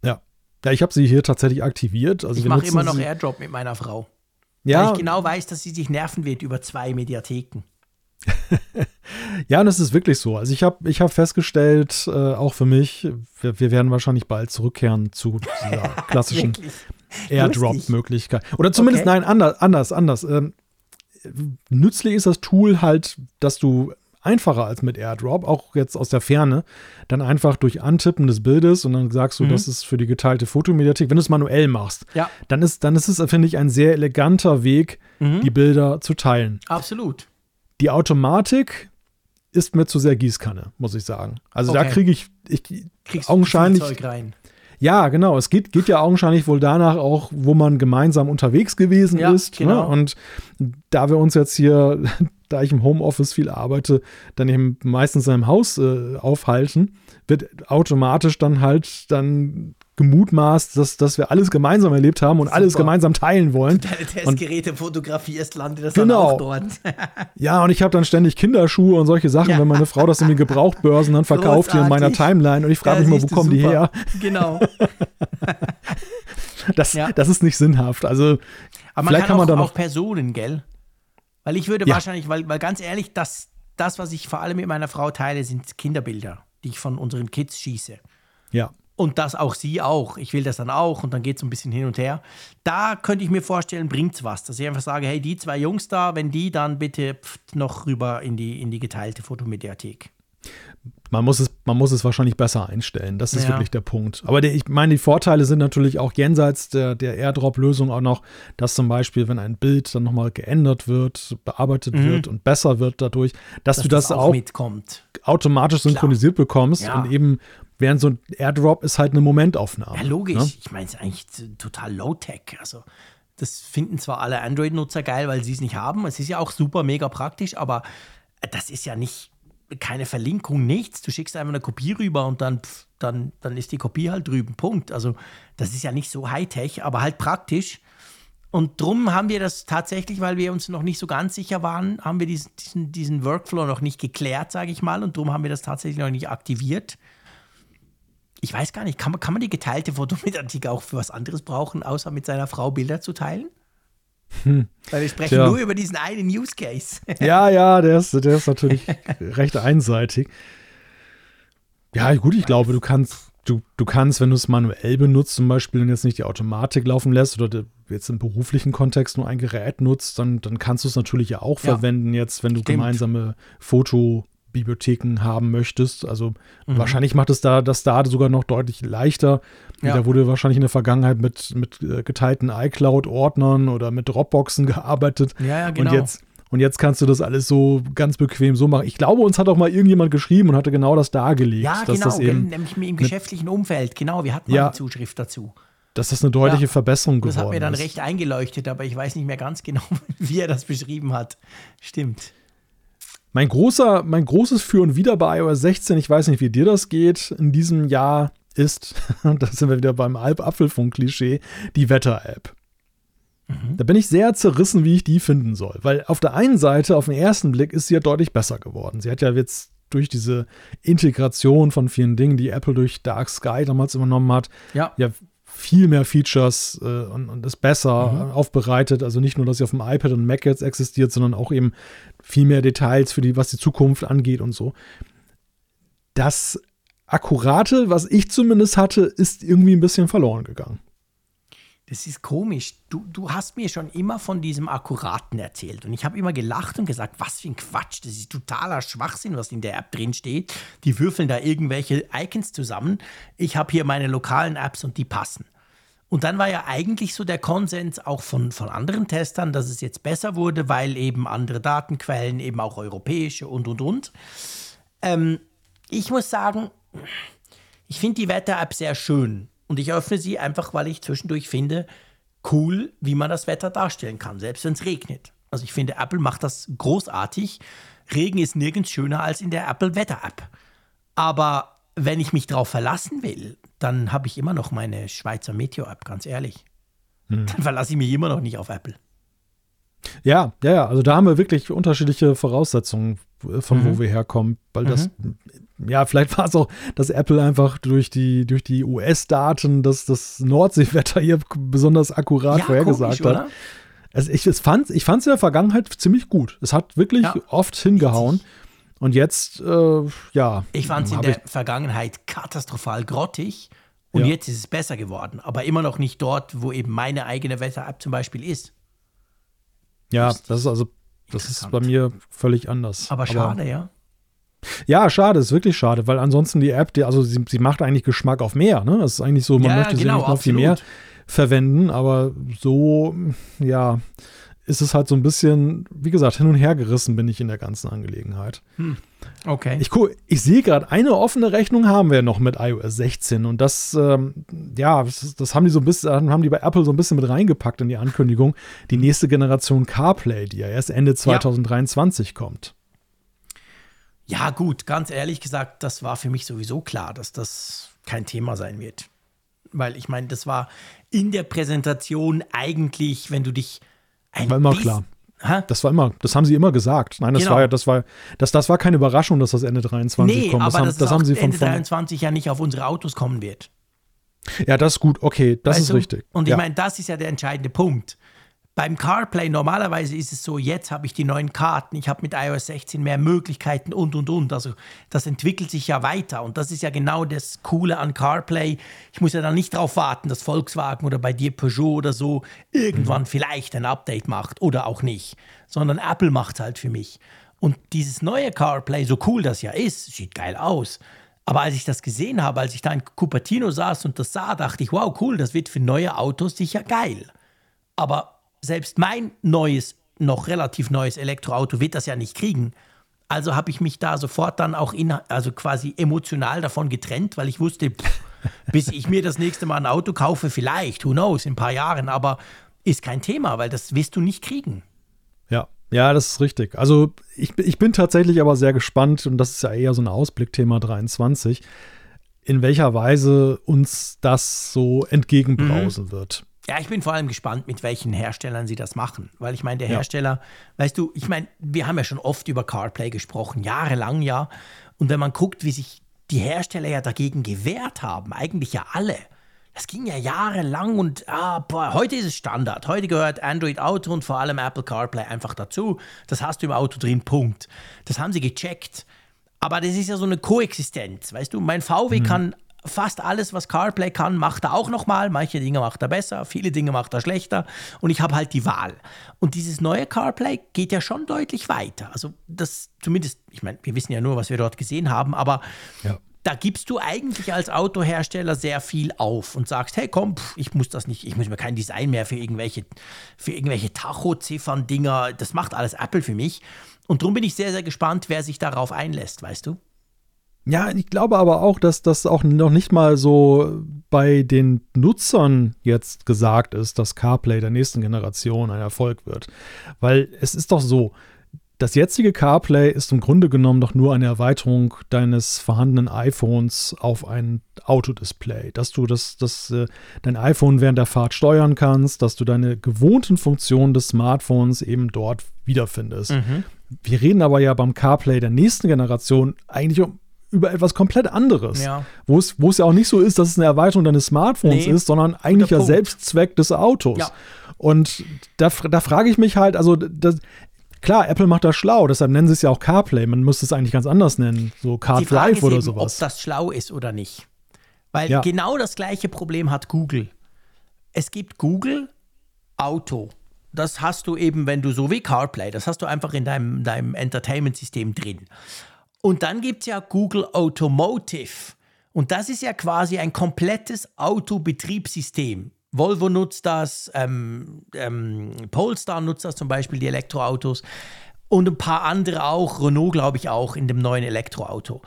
Ja. Ja, ich habe sie hier tatsächlich aktiviert. Also ich mache immer noch Airdrop mit meiner Frau. Ja. Weil ich genau weiß, dass sie sich nerven wird über zwei Mediatheken. ja, und es ist wirklich so. Also ich habe ich hab festgestellt, äh, auch für mich, wir, wir, werden wahrscheinlich bald zurückkehren zu dieser klassischen Airdrop-Möglichkeit. Oder zumindest, okay. nein, anders, anders, anders. Ähm, nützlich ist das Tool halt, dass du einfacher als mit AirDrop, auch jetzt aus der Ferne, dann einfach durch Antippen des Bildes und dann sagst du, mhm. das ist für die geteilte Fotomediathek, wenn du es manuell machst, ja. dann, ist, dann ist es, finde ich, ein sehr eleganter Weg, mhm. die Bilder zu teilen. Absolut. Die Automatik ist mir zu sehr Gießkanne, muss ich sagen. Also okay. da kriege ich, ich Kriegst augenscheinlich. Zeug rein. Ja, genau. Es geht, geht ja augenscheinlich wohl danach auch, wo man gemeinsam unterwegs gewesen ja, ist. Ne? Genau. Ne? Und da wir uns jetzt hier, da ich im Homeoffice viel arbeite, dann eben meistens in einem Haus äh, aufhalten, wird automatisch dann halt dann gemutmaßt, dass, dass wir alles gemeinsam erlebt haben und Super. alles gemeinsam teilen wollen. Deine Testgeräte fotografierst, landet das genau. dann auch dort. ja, und ich habe dann ständig Kinderschuhe und solche Sachen, ja. wenn meine Frau das in den Gebrauchbörsen dann verkauft hier in meiner Timeline und ich frage mich mal, wo kommen die her? Genau. das, ja. das ist nicht sinnhaft. Also, Aber man vielleicht kann, kann man da noch auch Personen, gell? Weil ich würde ja. wahrscheinlich, weil, weil ganz ehrlich, das, das, was ich vor allem mit meiner Frau teile, sind Kinderbilder, die ich von unseren Kids schieße. Ja und das auch sie auch. Ich will das dann auch und dann geht es ein bisschen hin und her. Da könnte ich mir vorstellen, bringt es was, dass ich einfach sage, hey, die zwei Jungs da, wenn die, dann bitte noch rüber in die, in die geteilte Fotomediathek. Man muss, es, man muss es wahrscheinlich besser einstellen. Das ist ja. wirklich der Punkt. Aber der, ich meine, die Vorteile sind natürlich auch jenseits der, der Airdrop-Lösung auch noch, dass zum Beispiel, wenn ein Bild dann nochmal geändert wird, bearbeitet mhm. wird und besser wird dadurch, dass, dass du das, das auch, auch automatisch synchronisiert Klar. bekommst ja. und eben Während so ein Airdrop ist halt eine Momentaufnahme. Ja, logisch. Ne? Ich meine, es ist eigentlich total low-tech. Also, das finden zwar alle Android-Nutzer geil, weil sie es nicht haben. Es ist ja auch super mega praktisch, aber das ist ja nicht keine Verlinkung, nichts. Du schickst einfach eine Kopie rüber und dann, pff, dann, dann ist die Kopie halt drüben. Punkt. Also, das ist ja nicht so Hightech, aber halt praktisch. Und drum haben wir das tatsächlich, weil wir uns noch nicht so ganz sicher waren, haben wir diesen, diesen, diesen Workflow noch nicht geklärt, sage ich mal. Und drum haben wir das tatsächlich noch nicht aktiviert ich weiß gar nicht, kann man, kann man die geteilte Fotometrik auch für was anderes brauchen, außer mit seiner Frau Bilder zu teilen? Hm. Weil wir sprechen Tja. nur über diesen einen Use Case. ja, ja, der ist, der ist natürlich recht einseitig. Ja, gut, ich glaube, du kannst, du, du kannst, wenn du es manuell benutzt, zum Beispiel und jetzt nicht die Automatik laufen lässt oder jetzt im beruflichen Kontext nur ein Gerät nutzt, dann, dann kannst du es natürlich ja auch ja. verwenden, jetzt, wenn du Stimmt. gemeinsame Foto- Bibliotheken haben möchtest. Also mhm. wahrscheinlich macht es da das da sogar noch deutlich leichter. Ja. Da wurde wahrscheinlich in der Vergangenheit mit, mit äh, geteilten iCloud-Ordnern oder mit Dropboxen gearbeitet. Ja, ja, genau. Und jetzt, und jetzt kannst du das alles so ganz bequem so machen. Ich glaube, uns hat auch mal irgendjemand geschrieben und hatte genau das dargelegt. Ja, genau, das eben nämlich im geschäftlichen Umfeld. Genau, wir hatten ja, eine Zuschrift dazu. Dass das eine deutliche ja, Verbesserung geworden ist. Das hat mir dann ist. recht eingeleuchtet, aber ich weiß nicht mehr ganz genau, wie er das beschrieben hat. Stimmt. Mein, großer, mein großes Für und Wider bei iOS 16, ich weiß nicht, wie dir das geht, in diesem Jahr ist, da sind wir wieder beim Alp-Apfelfunk-Klischee, die Wetter-App. Mhm. Da bin ich sehr zerrissen, wie ich die finden soll. Weil auf der einen Seite, auf den ersten Blick, ist sie ja deutlich besser geworden. Sie hat ja jetzt durch diese Integration von vielen Dingen, die Apple durch Dark Sky damals übernommen hat, ja, ja viel mehr Features äh, und, und, ist besser mhm. aufbereitet. Also nicht nur, dass sie auf dem iPad und Mac jetzt existiert, sondern auch eben viel mehr Details für die, was die Zukunft angeht und so. Das Akkurate, was ich zumindest hatte, ist irgendwie ein bisschen verloren gegangen. Das ist komisch. Du, du hast mir schon immer von diesem Akkuraten erzählt. Und ich habe immer gelacht und gesagt, was für ein Quatsch. Das ist totaler Schwachsinn, was in der App drin steht. Die würfeln da irgendwelche Icons zusammen. Ich habe hier meine lokalen Apps und die passen. Und dann war ja eigentlich so der Konsens auch von, von anderen Testern, dass es jetzt besser wurde, weil eben andere Datenquellen, eben auch europäische und, und, und. Ähm, ich muss sagen, ich finde die Wetter-App sehr schön. Und ich öffne sie einfach, weil ich zwischendurch finde, cool, wie man das Wetter darstellen kann, selbst wenn es regnet. Also ich finde, Apple macht das großartig. Regen ist nirgends schöner als in der Apple Wetter-App. Aber wenn ich mich darauf verlassen will, dann habe ich immer noch meine Schweizer Meteo-App, ganz ehrlich. Hm. Dann verlasse ich mich immer noch nicht auf Apple. Ja, ja, ja. Also da haben wir wirklich unterschiedliche Voraussetzungen, äh, von mhm. wo wir herkommen, weil das, mhm. ja, vielleicht war es auch, dass Apple einfach durch die, durch die US-Daten das, das Nordseewetter hier besonders akkurat ja, vorhergesagt komisch, hat. Also ich, fand es ich in der Vergangenheit ziemlich gut. Es hat wirklich ja. oft hingehauen. Und jetzt, äh, ja. Ich fand es in der Vergangenheit katastrophal grottig. Und ja. jetzt ist es besser geworden. Aber immer noch nicht dort, wo eben meine eigene Wetter-App zum Beispiel ist. Ja, das ist also, das ist bei mir völlig anders. Aber schade, Aber, ja. Ja, schade, ist wirklich schade, weil ansonsten die App, die, also sie, sie macht eigentlich Geschmack auf mehr, ne? Das ist eigentlich so, man ja, möchte genau, sie nicht noch viel mehr verwenden, aber so, ja, ist es halt so ein bisschen, wie gesagt, hin und her gerissen bin ich in der ganzen Angelegenheit. Hm. Okay. Ich, ich sehe gerade, eine offene Rechnung haben wir noch mit iOS 16 und das, ähm, ja, das, das, haben die so ein bisschen, haben die bei Apple so ein bisschen mit reingepackt in die Ankündigung. Die nächste Generation CarPlay, die ja erst Ende 2023 ja. kommt. Ja, gut, ganz ehrlich gesagt, das war für mich sowieso klar, dass das kein Thema sein wird. Weil ich meine, das war in der Präsentation eigentlich, wenn du dich ein war immer klar. Hä? Das war immer, das haben sie immer gesagt. Nein, das genau. war ja, das war, das, das war keine Überraschung, dass das Ende 23 nee, kommt. Das, aber haben, das haben sie von Ende 23 ja nicht auf unsere Autos kommen wird. Ja, das ist gut, okay, das weißt ist du? richtig. Und ich ja. meine, das ist ja der entscheidende Punkt. Beim CarPlay normalerweise ist es so, jetzt habe ich die neuen Karten, ich habe mit iOS 16 mehr Möglichkeiten und und und. Also das entwickelt sich ja weiter und das ist ja genau das Coole an CarPlay. Ich muss ja dann nicht darauf warten, dass Volkswagen oder bei dir Peugeot oder so irgendwann mhm. vielleicht ein Update macht oder auch nicht, sondern Apple macht es halt für mich. Und dieses neue CarPlay, so cool das ja ist, sieht geil aus. Aber als ich das gesehen habe, als ich da in Cupertino saß und das sah, dachte ich, wow, cool, das wird für neue Autos sicher geil. Aber selbst mein neues, noch relativ neues Elektroauto wird das ja nicht kriegen. Also habe ich mich da sofort dann auch in, also quasi emotional davon getrennt, weil ich wusste, bis ich mir das nächste Mal ein Auto kaufe, vielleicht, who knows, in ein paar Jahren, aber ist kein Thema, weil das wirst du nicht kriegen. Ja, ja, das ist richtig. Also ich, ich bin tatsächlich aber sehr gespannt, und das ist ja eher so ein Ausblickthema 23, in welcher Weise uns das so entgegenbrausen mhm. wird. Ja, ich bin vor allem gespannt, mit welchen Herstellern sie das machen. Weil ich meine, der Hersteller, ja. weißt du, ich meine, wir haben ja schon oft über CarPlay gesprochen, jahrelang ja. Und wenn man guckt, wie sich die Hersteller ja dagegen gewehrt haben, eigentlich ja alle. Das ging ja jahrelang und ah, boah, heute ist es Standard. Heute gehört Android Auto und vor allem Apple CarPlay einfach dazu. Das hast du im Auto drin, Punkt. Das haben sie gecheckt. Aber das ist ja so eine Koexistenz, weißt du? Mein VW mhm. kann fast alles, was CarPlay kann, macht er auch nochmal. Manche Dinge macht er besser, viele Dinge macht er schlechter. Und ich habe halt die Wahl. Und dieses neue CarPlay geht ja schon deutlich weiter. Also das zumindest, ich meine, wir wissen ja nur, was wir dort gesehen haben, aber ja. da gibst du eigentlich als Autohersteller sehr viel auf und sagst, hey komm, pff, ich muss das nicht, ich muss mir kein Design mehr für irgendwelche, für irgendwelche Tachoziffern-Dinger, das macht alles Apple für mich. Und darum bin ich sehr, sehr gespannt, wer sich darauf einlässt, weißt du? Ja, ich glaube aber auch, dass das auch noch nicht mal so bei den Nutzern jetzt gesagt ist, dass CarPlay der nächsten Generation ein Erfolg wird. Weil es ist doch so, das jetzige CarPlay ist im Grunde genommen doch nur eine Erweiterung deines vorhandenen iPhones auf ein Autodisplay, dass du das, das, äh, dein iPhone während der Fahrt steuern kannst, dass du deine gewohnten Funktionen des Smartphones eben dort wiederfindest. Mhm. Wir reden aber ja beim CarPlay der nächsten Generation eigentlich um, über etwas komplett anderes. Ja. Wo es ja auch nicht so ist, dass es eine Erweiterung deines Smartphones nee, ist, sondern eigentlich der Selbstzweck des Autos. Ja. Und da, da frage ich mich halt, also das, Klar, Apple macht das schlau, deshalb nennen sie es ja auch CarPlay. Man müsste es eigentlich ganz anders nennen, so CarDrive oder eben, sowas. Ob das schlau ist oder nicht. Weil ja. genau das gleiche Problem hat Google. Es gibt Google Auto. Das hast du eben, wenn du so wie CarPlay, das hast du einfach in deinem, deinem Entertainment-System drin. Und dann gibt es ja Google Automotive. Und das ist ja quasi ein komplettes Autobetriebssystem. Volvo nutzt das, ähm, ähm, Polestar nutzt das zum Beispiel, die Elektroautos. Und ein paar andere auch, Renault glaube ich auch in dem neuen Elektroauto.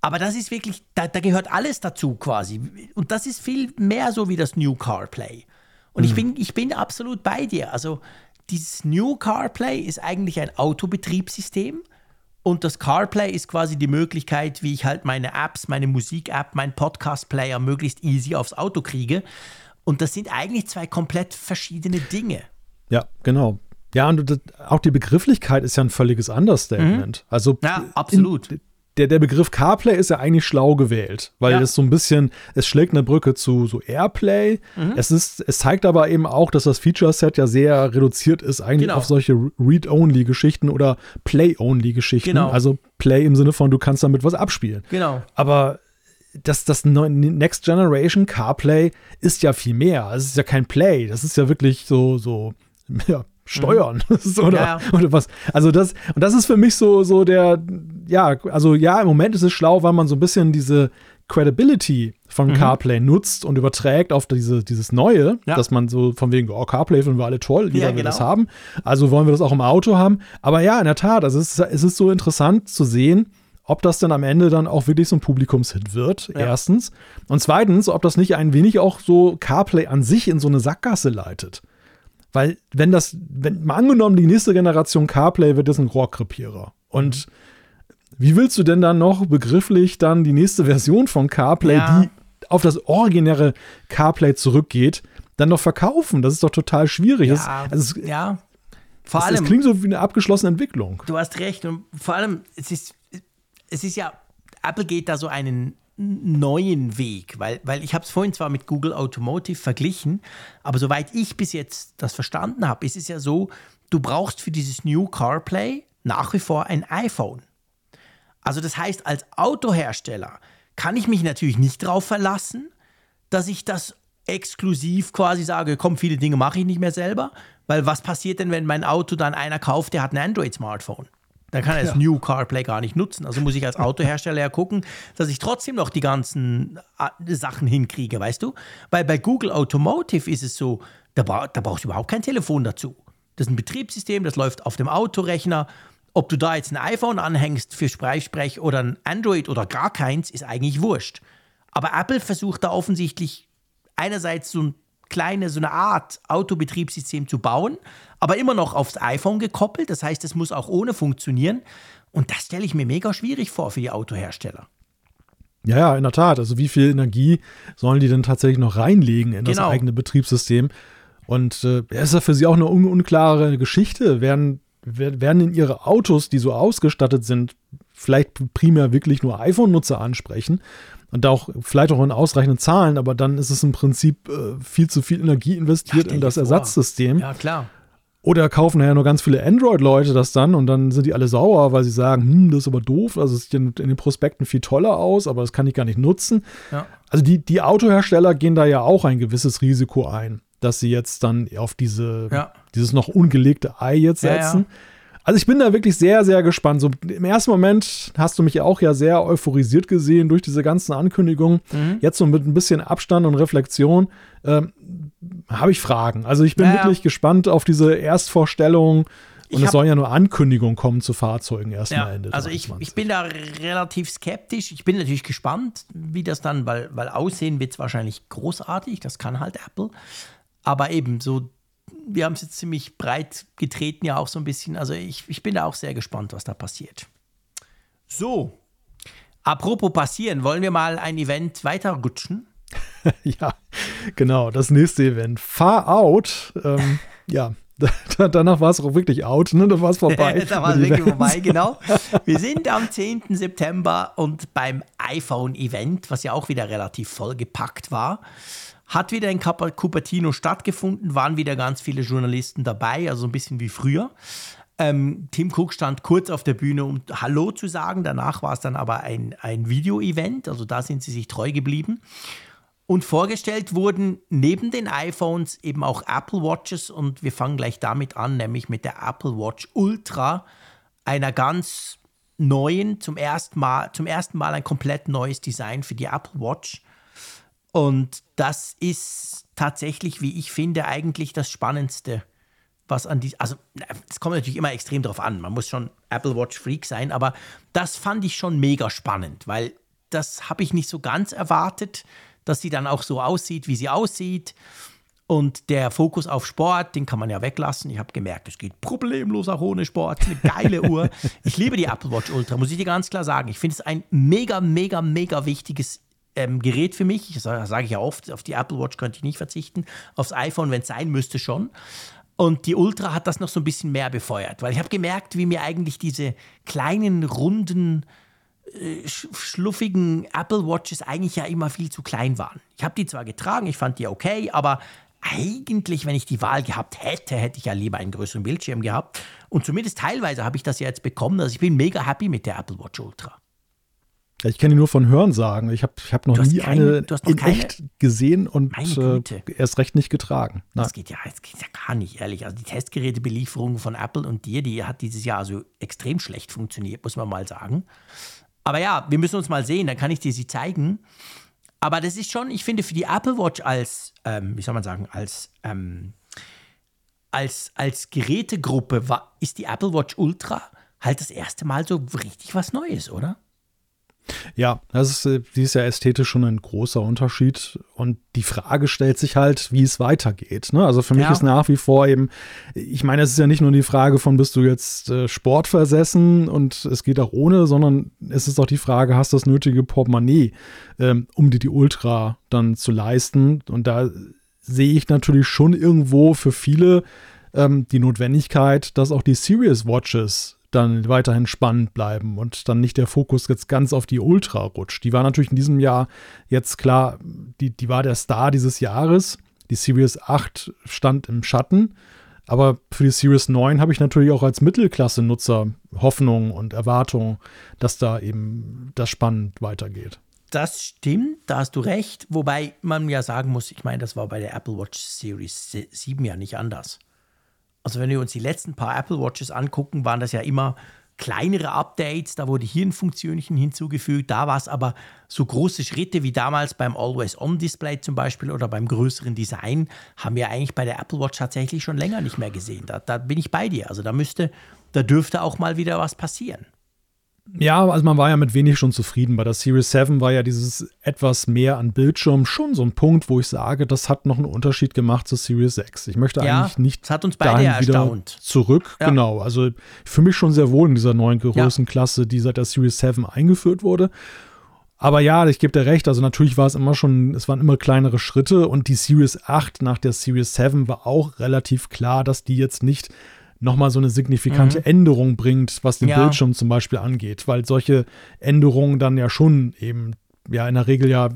Aber das ist wirklich, da, da, gehört alles dazu quasi. Und das ist viel mehr so wie das New CarPlay. Und mhm. ich, bin, ich bin absolut bei dir. Also dieses New CarPlay ist eigentlich ein Autobetriebssystem. Und das CarPlay ist quasi die Möglichkeit, wie ich halt meine Apps, meine Musik-App, meinen Podcast-Player möglichst easy aufs Auto kriege. Und das sind eigentlich zwei komplett verschiedene Dinge. Ja, genau. Ja, und auch die Begrifflichkeit ist ja ein völliges Understatement. Mhm. Also ja, absolut. In, der, der Begriff CarPlay ist ja eigentlich schlau gewählt, weil ja. es so ein bisschen, es schlägt eine Brücke zu so Airplay. Mhm. Es, ist, es zeigt aber eben auch, dass das Feature-Set ja sehr reduziert ist, eigentlich genau. auf solche Read-Only-Geschichten oder Play-Only-Geschichten. Genau. Also Play im Sinne von, du kannst damit was abspielen. Genau. Aber das, das Next Generation CarPlay ist ja viel mehr. Es ist ja kein Play. Das ist ja wirklich so, so, ja, steuern mhm. oder, ja. oder was. Also das, und das ist für mich so, so der, ja, also ja, im Moment ist es schlau, weil man so ein bisschen diese Credibility von mhm. CarPlay nutzt und überträgt auf diese, dieses Neue, ja. dass man so von wegen, oh, CarPlay finden wir alle toll, jeder ja, genau. will das haben. Also wollen wir das auch im Auto haben. Aber ja, in der Tat, also es ist, es ist so interessant zu sehen, ob das dann am Ende dann auch wirklich so ein Publikumshit wird, ja. erstens. Und zweitens, ob das nicht ein wenig auch so CarPlay an sich in so eine Sackgasse leitet. Weil, wenn das, wenn mal angenommen, die nächste Generation CarPlay wird jetzt ein Rohrkrepierer. Und wie willst du denn dann noch begrifflich dann die nächste Version von CarPlay, ja. die auf das originäre CarPlay zurückgeht, dann noch verkaufen? Das ist doch total schwierig. Ja, das, also es, ja. Vor das, allem. Das klingt so wie eine abgeschlossene Entwicklung. Du hast recht. Und vor allem, es ist es ist ja, Apple geht da so einen neuen Weg, weil, weil ich habe es vorhin zwar mit Google Automotive verglichen, aber soweit ich bis jetzt das verstanden habe, ist es ja so, du brauchst für dieses New CarPlay nach wie vor ein iPhone. Also das heißt, als Autohersteller kann ich mich natürlich nicht darauf verlassen, dass ich das exklusiv quasi sage, komm, viele Dinge mache ich nicht mehr selber, weil was passiert denn, wenn mein Auto dann einer kauft, der hat ein Android-Smartphone? Dann kann er das ja. New CarPlay gar nicht nutzen. Also muss ich als Autohersteller ja gucken, dass ich trotzdem noch die ganzen äh, Sachen hinkriege, weißt du? Weil bei Google Automotive ist es so, da, da brauchst du überhaupt kein Telefon dazu. Das ist ein Betriebssystem, das läuft auf dem Autorechner. Ob du da jetzt ein iPhone anhängst für Freisprech oder ein Android oder gar keins, ist eigentlich wurscht. Aber Apple versucht da offensichtlich einerseits so ein kleine, so eine Art Autobetriebssystem zu bauen, aber immer noch aufs iPhone gekoppelt. Das heißt, es muss auch ohne funktionieren. Und das stelle ich mir mega schwierig vor für die Autohersteller. Ja, ja, in der Tat. Also wie viel Energie sollen die denn tatsächlich noch reinlegen in genau. das eigene Betriebssystem? Und äh, ist ja für sie auch eine un unklare Geschichte. Werden, werden in ihre Autos, die so ausgestattet sind, vielleicht primär wirklich nur iPhone-Nutzer ansprechen? Und auch vielleicht auch in ausreichenden Zahlen, aber dann ist es im Prinzip äh, viel zu viel Energie investiert in das vor. Ersatzsystem. Ja, klar. Oder kaufen ja nur ganz viele Android-Leute das dann und dann sind die alle sauer, weil sie sagen, hm, das ist aber doof, also es sieht in, in den Prospekten viel toller aus, aber das kann ich gar nicht nutzen. Ja. Also die, die Autohersteller gehen da ja auch ein gewisses Risiko ein, dass sie jetzt dann auf diese, ja. dieses noch ungelegte Ei jetzt setzen. Ja, also ich bin da wirklich sehr, sehr gespannt. So im ersten Moment hast du mich auch ja sehr euphorisiert gesehen durch diese ganzen Ankündigungen. Mhm. Jetzt so mit ein bisschen Abstand und Reflexion ähm, habe ich Fragen. Also ich bin naja. wirklich gespannt auf diese Erstvorstellung. Und es sollen ja nur Ankündigungen kommen zu Fahrzeugen erstmal ja, Ende. Also ich, ich bin da relativ skeptisch. Ich bin natürlich gespannt, wie das dann, weil, weil aussehen wird es wahrscheinlich großartig. Das kann halt Apple. Aber eben so wir haben es jetzt ziemlich breit getreten, ja auch so ein bisschen. Also ich, ich bin da auch sehr gespannt, was da passiert. So, apropos passieren, wollen wir mal ein Event weiterrutschen? ja, genau, das nächste Event. Far Out. Ähm, ja, danach war es auch wirklich out, ne? Da war es vorbei. da war es wirklich vorbei, genau. Wir sind am 10. September und beim iPhone-Event, was ja auch wieder relativ vollgepackt war, hat wieder in Cupertino stattgefunden, waren wieder ganz viele Journalisten dabei, also ein bisschen wie früher. Ähm, Tim Cook stand kurz auf der Bühne, um Hallo zu sagen. Danach war es dann aber ein, ein Video-Event, also da sind sie sich treu geblieben. Und vorgestellt wurden neben den iPhones eben auch Apple Watches und wir fangen gleich damit an, nämlich mit der Apple Watch Ultra, einer ganz neuen, zum ersten Mal, zum ersten Mal ein komplett neues Design für die Apple Watch. Und das ist tatsächlich, wie ich finde, eigentlich das Spannendste, was an die, also es kommt natürlich immer extrem drauf an, man muss schon Apple Watch Freak sein, aber das fand ich schon mega spannend, weil das habe ich nicht so ganz erwartet dass sie dann auch so aussieht, wie sie aussieht. Und der Fokus auf Sport, den kann man ja weglassen. Ich habe gemerkt, es geht problemlos auch ohne Sport. Eine geile Uhr. Ich liebe die Apple Watch Ultra, muss ich dir ganz klar sagen. Ich finde es ein mega, mega, mega wichtiges ähm, Gerät für mich. Das sage ich ja oft, auf die Apple Watch könnte ich nicht verzichten. Aufs iPhone, wenn es sein müsste, schon. Und die Ultra hat das noch so ein bisschen mehr befeuert, weil ich habe gemerkt, wie mir eigentlich diese kleinen, runden äh, schluffigen Apple Watches eigentlich ja immer viel zu klein waren. Ich habe die zwar getragen, ich fand die okay, aber eigentlich, wenn ich die Wahl gehabt hätte, hätte ich ja lieber einen größeren Bildschirm gehabt. Und zumindest teilweise habe ich das ja jetzt bekommen. Also ich bin mega happy mit der Apple Watch Ultra. Ja, ich kenne die nur von Hören sagen. Ich habe ich hab noch nie keine, eine in keine, echt gesehen und äh, erst recht nicht getragen. Nein. Das geht ja, das geht ja gar nicht, ehrlich. Also die Testgerätebelieferung von Apple und dir, die hat dieses Jahr also extrem schlecht funktioniert, muss man mal sagen. Aber ja, wir müssen uns mal sehen, dann kann ich dir sie zeigen. Aber das ist schon, ich finde, für die Apple Watch als, ähm, wie soll man sagen, als, ähm, als, als Gerätegruppe war, ist die Apple Watch Ultra halt das erste Mal so richtig was Neues, oder? Ja, das ist, äh, die ist ja ästhetisch schon ein großer Unterschied. Und die Frage stellt sich halt, wie es weitergeht. Ne? Also für mich ja. ist nach wie vor eben, ich meine, es ist ja nicht nur die Frage von, bist du jetzt äh, sportversessen und es geht auch ohne, sondern es ist auch die Frage, hast du das nötige Portemonnaie, ähm, um dir die Ultra dann zu leisten? Und da sehe ich natürlich schon irgendwo für viele ähm, die Notwendigkeit, dass auch die Serious Watches dann weiterhin spannend bleiben und dann nicht der Fokus jetzt ganz auf die Ultra rutscht. Die war natürlich in diesem Jahr jetzt klar, die, die war der Star dieses Jahres. Die Series 8 stand im Schatten. Aber für die Series 9 habe ich natürlich auch als Mittelklasse-Nutzer Hoffnung und Erwartung, dass da eben das spannend weitergeht. Das stimmt, da hast du recht. Wobei man ja sagen muss, ich meine, das war bei der Apple Watch Series 7 ja nicht anders. Also wenn wir uns die letzten paar Apple Watches angucken, waren das ja immer kleinere Updates, da wurde hier ein Funktionchen hinzugefügt, da war es aber so große Schritte wie damals beim Always-On-Display zum Beispiel oder beim größeren Design, haben wir eigentlich bei der Apple Watch tatsächlich schon länger nicht mehr gesehen. Da, da bin ich bei dir. Also da müsste, da dürfte auch mal wieder was passieren. Ja, also man war ja mit wenig schon zufrieden. Bei der Series 7 war ja dieses etwas mehr an Bildschirm schon so ein Punkt, wo ich sage, das hat noch einen Unterschied gemacht zur Series 6. Ich möchte ja, eigentlich nicht das hat uns beide erstaunt. zurück. Ja. Genau, also für mich schon sehr wohl in dieser neuen Größenklasse, ja. die seit der Series 7 eingeführt wurde. Aber ja, ich gebe dir recht, also natürlich war es immer schon, es waren immer kleinere Schritte und die Series 8 nach der Series 7 war auch relativ klar, dass die jetzt nicht nochmal so eine signifikante mhm. Änderung bringt, was den ja. Bildschirm zum Beispiel angeht, weil solche Änderungen dann ja schon eben ja in der Regel ja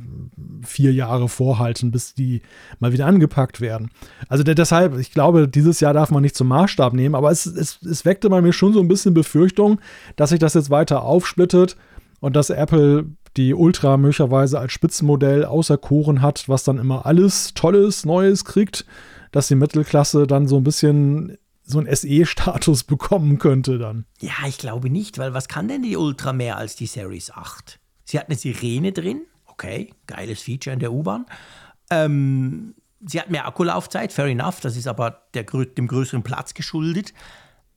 vier Jahre vorhalten, bis die mal wieder angepackt werden. Also der, deshalb, ich glaube, dieses Jahr darf man nicht zum Maßstab nehmen, aber es, es, es weckte bei mir schon so ein bisschen Befürchtung, dass sich das jetzt weiter aufsplittet und dass Apple die Ultra möglicherweise als Spitzenmodell auserkoren hat, was dann immer alles Tolles, Neues kriegt, dass die Mittelklasse dann so ein bisschen so einen SE-Status bekommen könnte dann. Ja, ich glaube nicht, weil was kann denn die Ultra mehr als die Series 8? Sie hat eine Sirene drin, okay, geiles Feature in der U-Bahn. Ähm, sie hat mehr Akkulaufzeit, fair enough, das ist aber der, dem größeren Platz geschuldet.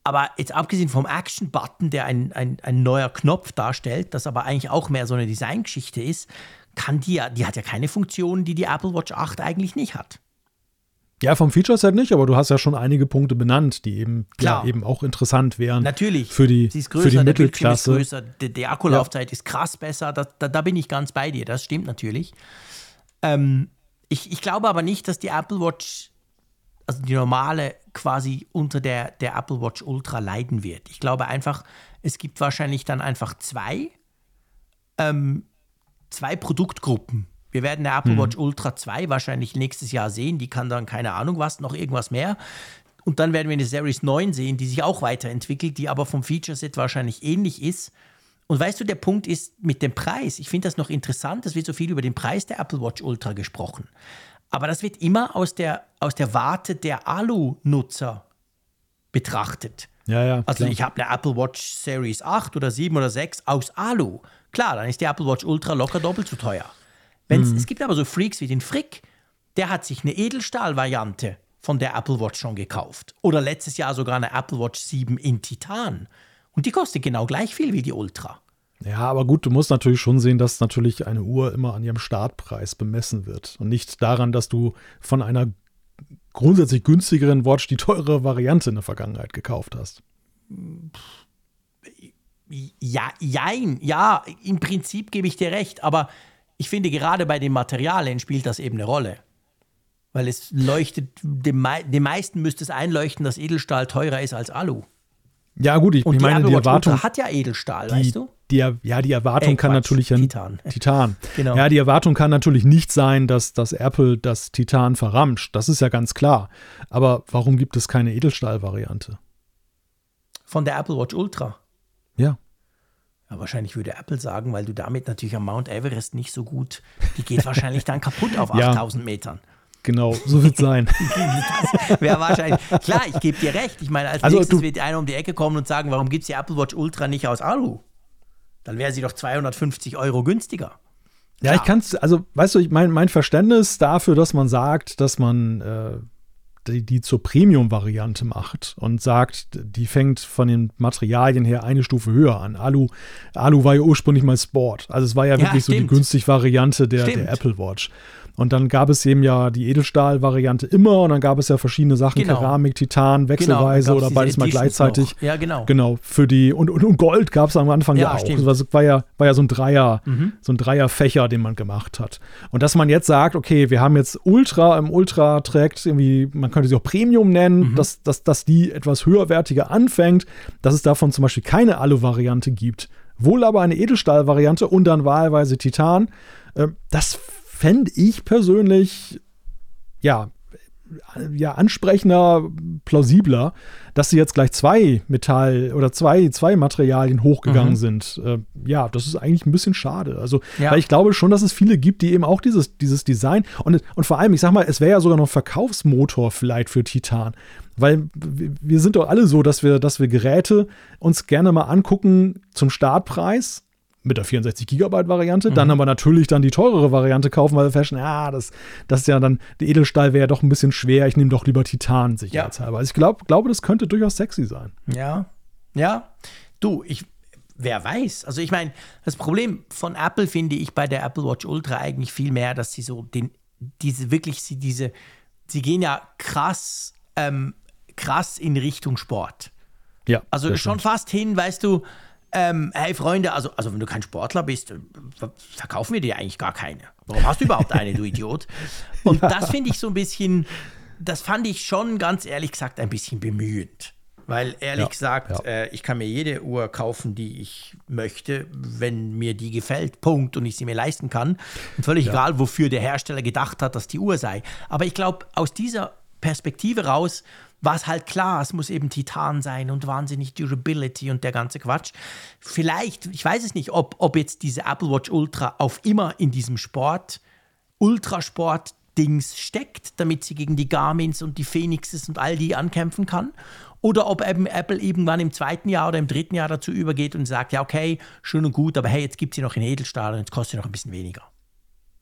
Aber jetzt abgesehen vom Action-Button, der ein, ein, ein neuer Knopf darstellt, das aber eigentlich auch mehr so eine Designgeschichte ist, kann die ja, die hat ja keine Funktion, die die Apple Watch 8 eigentlich nicht hat. Ja, vom Feature-Set nicht, aber du hast ja schon einige Punkte benannt, die eben, Klar. ja, eben auch interessant wären. Natürlich. Für die, Sie ist größer, für die der Mittelklasse. ist größer, die, die Akkulaufzeit ist krass besser. Da, da, da bin ich ganz bei dir. Das stimmt natürlich. Ähm, ich, ich glaube aber nicht, dass die Apple Watch, also die normale, quasi unter der, der Apple Watch Ultra leiden wird. Ich glaube einfach, es gibt wahrscheinlich dann einfach zwei, ähm, zwei Produktgruppen. Wir werden eine Apple Watch Ultra 2 wahrscheinlich nächstes Jahr sehen. Die kann dann keine Ahnung was, noch irgendwas mehr. Und dann werden wir eine Series 9 sehen, die sich auch weiterentwickelt, die aber vom Feature-Set wahrscheinlich ähnlich ist. Und weißt du, der Punkt ist mit dem Preis. Ich finde das noch interessant, es wird so viel über den Preis der Apple Watch Ultra gesprochen. Aber das wird immer aus der, aus der Warte der Alu-Nutzer betrachtet. Ja, ja. Also klar. ich habe eine Apple Watch Series 8 oder 7 oder 6 aus Alu. Klar, dann ist die Apple Watch Ultra locker doppelt so teuer. Mhm. Es gibt aber so Freaks wie den Frick, der hat sich eine Edelstahl-Variante von der Apple Watch schon gekauft. Oder letztes Jahr sogar eine Apple Watch 7 in Titan. Und die kostet genau gleich viel wie die Ultra. Ja, aber gut, du musst natürlich schon sehen, dass natürlich eine Uhr immer an ihrem Startpreis bemessen wird und nicht daran, dass du von einer grundsätzlich günstigeren Watch die teure Variante in der Vergangenheit gekauft hast. Ja, jein, ja, im Prinzip gebe ich dir recht, aber ich finde gerade bei den Materialien spielt das eben eine Rolle. Weil es leuchtet, dem, mei- den meisten müsste es einleuchten, dass Edelstahl teurer ist als Alu. Ja, gut, ich, Und ich meine, Apple die Watch Erwartung, Ultra hat ja Edelstahl, die, weißt du? die, ja, die Erwartung Äh, kann Quatsch, natürlich ja Titan. Titan. Genau. Ja, die Erwartung kann natürlich nicht sein, dass, dass Apple das Titan verramscht. Das ist ja ganz klar. Aber warum gibt es keine Edelstahl-Variante? Von der Apple Watch Ultra. Ja. Ja, wahrscheinlich würde Apple sagen, weil du damit natürlich am Mount Everest nicht so gut, die geht wahrscheinlich dann kaputt auf Ja. 8000 Metern. Genau, so wird es sein. Wäre wahrscheinlich, klar, ich gebe dir recht. Ich meine, als Also nächstes wird einer um die Ecke kommen und sagen, warum gibt es die Apple Watch Ultra nicht aus Alu? Dann wäre sie doch 250 Euro günstiger. Ja, ich Klar. kann es, also, weißt du, ich mein, mein Verständnis dafür, dass man sagt, dass man äh, die, die zur Premium-Variante macht und sagt, die fängt von den Materialien her eine Stufe höher an. Alu, Alu war ja ursprünglich mal Sport. Also es war ja Ja, wirklich so die stimmt. günstig Variante der, Stimmt. der Apple Watch. Und dann gab es eben ja die Edelstahl-Variante immer und dann gab es ja verschiedene Sachen, Genau. Keramik, Titan, wechselweise gab's oder beides mal gleichzeitig. noch. Ja, genau. Genau, für die, und, und, und Gold gab es am Anfang ja, Ja, auch. stimmt. Das war, ja, war ja so ein Dreier, so ein Dreierfächer, den man gemacht hat. Und dass man jetzt sagt, okay, wir haben jetzt Ultra im Ultra-Tract, irgendwie, man könnte sie auch Premium nennen, dass, dass, dass die etwas höherwertiger anfängt, dass es davon zum Beispiel keine Alu-Variante gibt, wohl aber eine Edelstahl-Variante und dann wahlweise Titan. Äh, das fände ich persönlich, ja, ja, ansprechender, plausibler, dass sie jetzt gleich zwei Metall oder zwei, zwei Materialien hochgegangen sind. Äh, ja, das ist eigentlich ein bisschen schade. Also, Ja. weil ich glaube schon, dass es viele gibt, die eben auch dieses, dieses Design und, und vor allem, ich sag mal, es wäre ja sogar noch ein Verkaufsmotor vielleicht für Titan. Weil wir wir sind doch alle so, dass wir, dass wir Geräte uns gerne mal angucken zum Startpreis mit der 64 Gigabyte Variante, dann aber natürlich dann die teurere Variante kaufen, weil wir feststellen, ja, das, das ist ja dann, der Edelstahl wäre ja doch ein bisschen schwer, ich nehme doch lieber Titan sicherheitshalber. Also ich glaub, glaube, das könnte durchaus sexy sein. Ja, ja. Du, ich, wer weiß. Also ich meine, das Problem von Apple finde ich bei der Apple Watch Ultra eigentlich viel mehr, dass sie so den, diese wirklich, sie diese, sie gehen ja krass, ähm, krass in Richtung Sport. Ja, Also schon stimmt. fast hin, weißt du, ähm, hey Freunde, also, also wenn du kein Sportler bist, äh, ver- verkaufen wir dir eigentlich gar keine. Warum hast du überhaupt eine, du Idiot? Und das finde ich so ein bisschen, das fand ich schon ganz ehrlich gesagt ein bisschen bemühend. Weil ehrlich Ja, gesagt, ja. äh, ich kann mir jede Uhr kaufen, die ich möchte, wenn mir die gefällt, Punkt, und ich sie mir leisten kann. Und völlig egal, wofür der Hersteller gedacht hat, dass die Uhr sei. Aber ich glaube, aus dieser Perspektive raus war es halt klar, es muss eben Titan sein und wahnsinnig Durability und der ganze Quatsch. Vielleicht, ich weiß es nicht, ob, ob jetzt diese Apple Watch Ultra auf immer in diesem Sport, Ultrasport-Dings steckt, damit sie gegen die Garmins und die Phoenixes und all die ankämpfen kann. Oder ob eben Apple irgendwann im zweiten Jahr oder im dritten Jahr dazu übergeht und sagt, ja, okay, schön und gut, aber hey, jetzt gibt sie noch in Edelstahl und jetzt kostet sie noch ein bisschen weniger.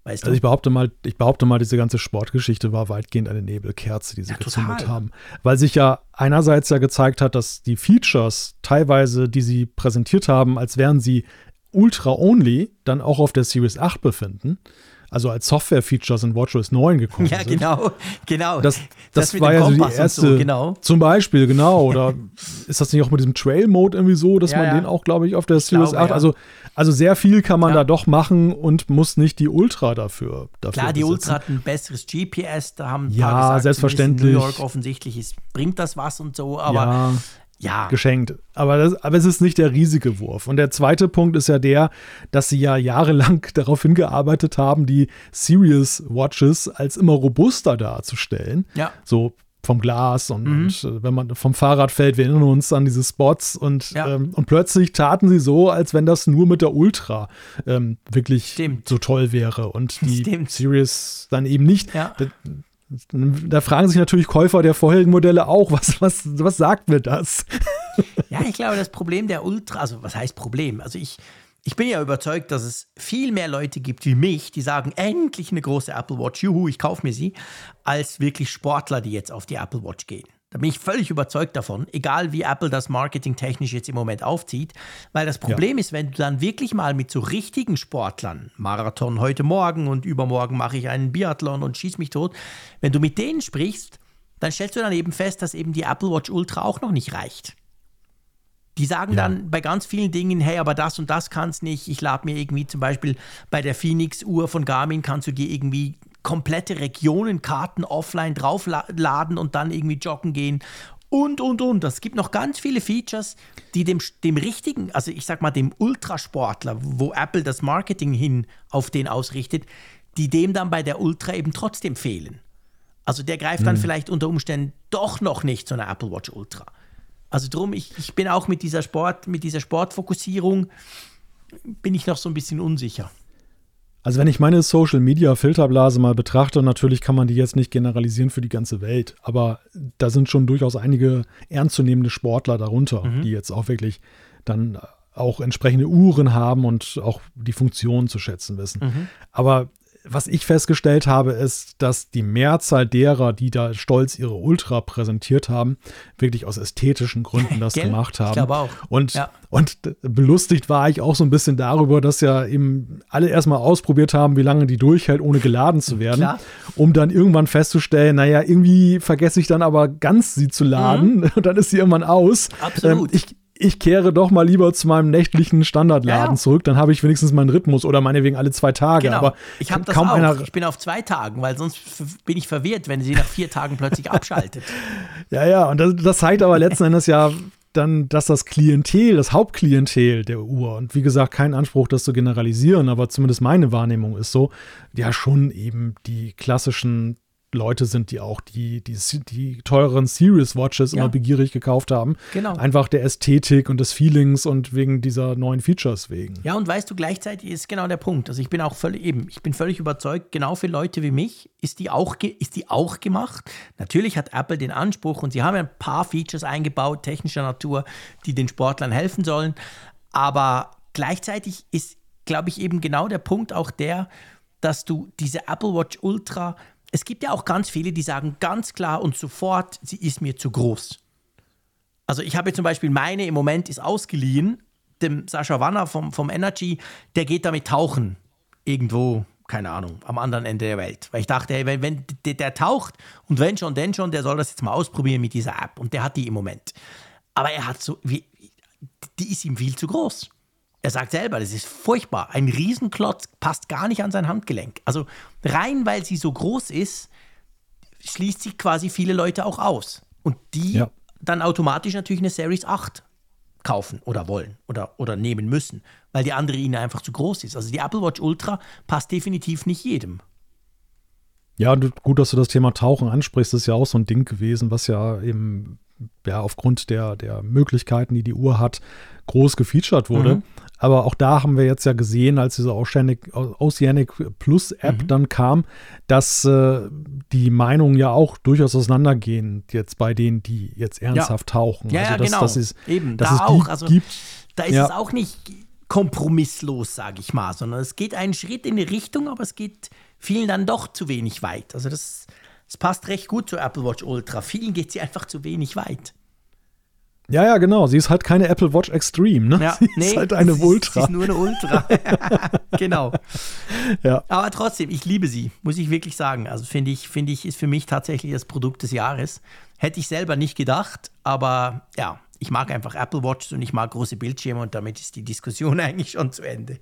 Weißt Also du? ich behaupte mal, ich behaupte mal, diese ganze Sportgeschichte war weitgehend eine Nebelkerze, die sie Ja, gezündet total. haben. Weil sich ja einerseits ja gezeigt hat, dass die Features teilweise, die sie präsentiert haben, als wären sie Ultra-Only, dann auch auf der Series 8 befinden. Also als Software-Feature in WatchOS 9 gekommen ja, sind. Ja, genau, genau. Das, das, das war ja so die erste, so, genau. zum Beispiel, genau. Oder ist das nicht auch mit diesem Trail-Mode irgendwie so, dass ja, man ja. den auch, glaube ich, auf der Series glaube, 8, also, also sehr viel kann man da doch machen und muss nicht die Ultra dafür, dafür Klar, die Ultra hat ein besseres GPS, da haben ein ja, gesagt, selbstverständlich. New York offensichtlich ist, bringt das was und so, aber ja. geschenkt. Aber, das, aber es ist nicht der riesige Wurf. Und der zweite Punkt ist ja der, dass sie ja jahrelang darauf hingearbeitet haben, die Serious Watches als immer robuster darzustellen. Ja. So vom Glas und, mhm. und, äh, wenn man vom Fahrrad fällt, wir erinnern uns an diese Spots und, ja. ähm, und plötzlich taten sie so, als wenn das nur mit der Ultra ähm, wirklich Stimmt. so toll wäre und die Stimmt. Series dann eben nicht. Ja. Da fragen sich natürlich Käufer der vorherigen Modelle auch, was, was, was sagt mir das? Ja, ich glaube, das Problem der Ultra, also was heißt Problem? Also ich, ich bin ja überzeugt, dass es viel mehr Leute gibt wie mich, die sagen, endlich eine große Apple Watch, juhu, ich kaufe mir sie, als wirklich Sportler, die jetzt auf die Apple Watch gehen. Da bin ich völlig überzeugt davon, egal wie Apple das marketingtechnisch jetzt im Moment aufzieht. Weil das Problem ja. ist, wenn du dann wirklich mal mit so richtigen Sportlern, Marathon heute Morgen und übermorgen mache ich einen Biathlon und schieß mich tot, wenn du mit denen sprichst, dann stellst du dann eben fest, dass eben die Apple Watch Ultra auch noch nicht reicht. Die sagen ja. dann bei ganz vielen Dingen, hey, aber das und das kannst nicht. Ich lade mir irgendwie zum Beispiel bei der Phoenix-Uhr von Garmin, kannst du dir irgendwie komplette Regionenkarten offline draufladen und dann irgendwie joggen gehen und, und, und. Es gibt noch ganz viele Features, die dem, dem richtigen, also ich sag mal dem Ultrasportler, wo Apple das Marketing hin auf den ausrichtet, die dem dann bei der Ultra eben trotzdem fehlen. Also der greift dann mhm. vielleicht unter Umständen doch noch nicht zu einer Apple Watch Ultra. Also drum, ich, ich bin auch mit dieser Sport, mit dieser Sportfokussierung, bin ich noch so ein bisschen unsicher. Also wenn ich meine Social Media Filterblase mal betrachte, natürlich kann man die jetzt nicht generalisieren für die ganze Welt, aber da sind schon durchaus einige ernstzunehmende Sportler darunter, mhm. die jetzt auch wirklich dann auch entsprechende Uhren haben und auch die Funktionen zu schätzen wissen. Mhm. Aber was ich festgestellt habe, ist, dass die Mehrzahl derer, die da stolz ihre Ultra präsentiert haben, wirklich aus ästhetischen Gründen das gemacht haben. Ich glaube auch. Und, ja. und belustigt war ich auch so ein bisschen darüber, dass ja eben alle erstmal ausprobiert haben, wie lange die durchhält, ohne geladen zu werden, Klar. um dann irgendwann festzustellen, naja, irgendwie vergesse ich dann aber ganz sie zu laden mhm. und dann ist sie irgendwann aus. Absolut. Ähm, ich, ich kehre doch mal lieber zu meinem nächtlichen Standardladen ja, zurück, dann habe ich wenigstens meinen Rhythmus oder meinetwegen alle zwei Tage. Genau. Aber ich habe das kaum auch. Einer ich bin auf zwei Tagen, weil sonst bin ich verwirrt, wenn sie nach vier Tagen plötzlich abschaltet. Ja, ja, und das, das zeigt aber letzten Endes ja dann, dass das Klientel, das Hauptklientel der Uhr, und wie gesagt, kein Anspruch, das zu generalisieren, aber zumindest meine Wahrnehmung ist so, ja schon eben die klassischen Leute sind, die auch die, die, die teuren Serious Watches ja. immer begierig gekauft haben. Genau. Einfach der Ästhetik und des Feelings und wegen dieser neuen Features wegen. Ja, und weißt du, gleichzeitig ist genau der Punkt. Also ich bin auch völlig eben, ich bin völlig überzeugt, genau für Leute wie mich ist die auch, ist die auch gemacht. Natürlich hat Apple den Anspruch und sie haben ein paar Features eingebaut, technischer Natur, die den Sportlern helfen sollen. Aber gleichzeitig ist, glaube ich, eben genau der Punkt auch der, dass du diese Apple Watch Ultra es gibt ja auch ganz viele, die sagen ganz klar und sofort, sie ist mir zu groß. Also ich habe zum Beispiel meine im Moment ist ausgeliehen, dem Sascha Wanner vom, vom Energy, der geht damit tauchen. Irgendwo, keine Ahnung, am anderen Ende der Welt. Weil ich dachte, hey, wenn, wenn der, der taucht und wenn schon, denn schon, der soll das jetzt mal ausprobieren mit dieser App. Und der hat die im Moment. Aber er hat so, wie, die ist ihm viel zu groß. Er sagt selber, das ist furchtbar. Ein Riesenklotz passt gar nicht an sein Handgelenk. Also rein, weil sie so groß ist, schließt sie quasi viele Leute auch aus. Und die ja. dann automatisch natürlich eine Series 8 kaufen oder wollen oder, oder nehmen müssen, weil die andere ihnen einfach zu groß ist. Also die Apple Watch Ultra passt definitiv nicht jedem. Ja, gut, dass du das Thema Tauchen ansprichst. Das ist ja auch so ein Ding gewesen, was ja eben ja, aufgrund der, der Möglichkeiten, die die Uhr hat, groß gefeatured wurde. Mhm. Aber auch da haben wir jetzt ja gesehen, als diese Oceanic, Oceanic Plus App mhm. dann kam, dass äh, die Meinungen ja auch durchaus auseinandergehen, jetzt bei denen, die jetzt ernsthaft ja. tauchen. Ja, also, dass, genau. Das ist, Eben, dass da es auch. Also, gibt. Da ist ja. es auch nicht kompromisslos, sage ich mal, sondern es geht einen Schritt in die Richtung, aber es geht vielen dann doch zu wenig weit. Also das, das passt recht gut zur Apple Watch Ultra. Vielen geht sie einfach zu wenig weit. Ja, ja, genau. Sie ist halt keine Apple Watch Extreme, ne? Ja, sie nee, ist halt eine sie Ultra. Sie ist nur eine Ultra. genau. Ja. Aber trotzdem, ich liebe sie, muss ich wirklich sagen. Also finde ich, finde ich, ist für mich tatsächlich das Produkt des Jahres. Hätte ich selber nicht gedacht, aber ja, ich mag einfach Apple Watch und ich mag große Bildschirme und damit ist die Diskussion eigentlich schon zu Ende.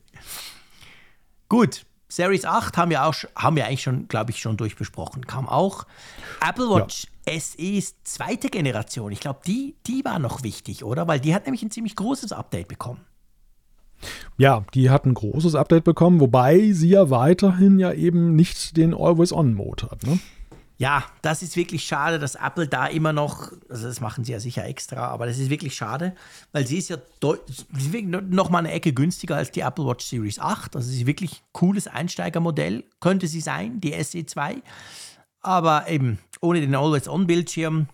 Gut, Series 8 haben wir auch haben wir eigentlich schon, glaube ich, schon durchbesprochen. Kam auch. Apple Watch ja. SE ist zweite Generation. Ich glaube, die, die war noch wichtig, oder? Weil die hat nämlich ein ziemlich großes Update bekommen. Ja, die hat ein großes Update bekommen, wobei sie ja weiterhin ja eben nicht den Always-On-Mode hat. Ne? Ja, das ist wirklich schade, dass Apple da immer noch, also das machen sie ja sicher extra, aber das ist wirklich schade, weil sie ist ja noch mal eine Ecke günstiger als die Apple Watch Series 8. Also sie ist wirklich ein cooles Einsteigermodell, könnte sie sein, die SE2. Aber eben ohne den Always-On-Bildschirm.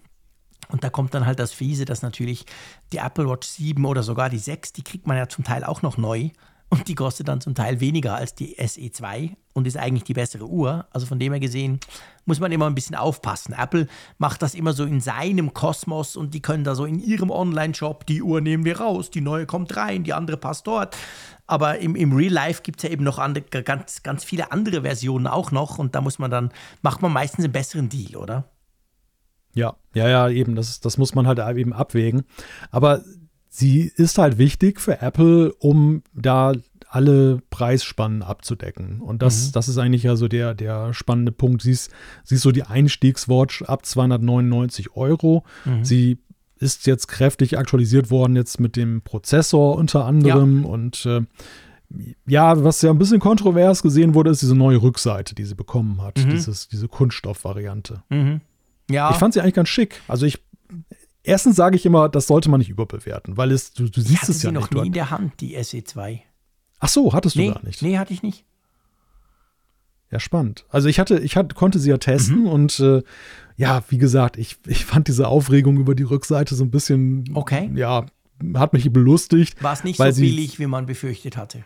Und da kommt dann halt das Fiese, dass natürlich die Apple Watch 7 oder sogar die 6, die kriegt man ja zum Teil auch noch neu. Und die kostet dann zum Teil weniger als die SE2 und ist eigentlich die bessere Uhr. Also von dem her gesehen muss man immer ein bisschen aufpassen. Apple macht das immer so in seinem Kosmos und die können da so in ihrem Online-Shop, die Uhr nehmen wir raus, die neue kommt rein, die andere passt dort. Aber im, im Real Life gibt es ja eben noch andere, ganz, ganz viele andere Versionen auch noch und da muss man dann, macht man meistens einen besseren Deal, oder? Ja, ja, ja, eben, das, das muss man halt eben abwägen. Aber sie ist halt wichtig für Apple, um da alle Preisspannen abzudecken. Und das, mhm. das ist eigentlich ja so der, der spannende Punkt. Sie ist, sie ist so die Einstiegswatch ab 299 Euro. Mhm. Sie ist jetzt kräftig aktualisiert worden, jetzt mit dem Prozessor unter anderem. Ja. Und äh, ja, was ja ein bisschen kontrovers gesehen wurde, ist diese neue Rückseite, die sie bekommen hat. Mhm. Dieses, diese Kunststoffvariante. Mhm. Ja. Ich fand sie eigentlich ganz schick. Also ich Erstens sage ich immer, das sollte man nicht überbewerten, weil es, du, du siehst es ja sie nicht. noch nie in der Hand, die SE2. Ach so, hattest nee, du gar nicht? Nee, hatte ich nicht. Ja, spannend. Also ich hatte, ich hatte, konnte sie ja testen mhm. und äh, ja, wie gesagt, ich, ich fand diese Aufregung über die Rückseite so ein bisschen, okay. ja, hat mich belustigt. War es nicht so billig, wie man befürchtet hatte?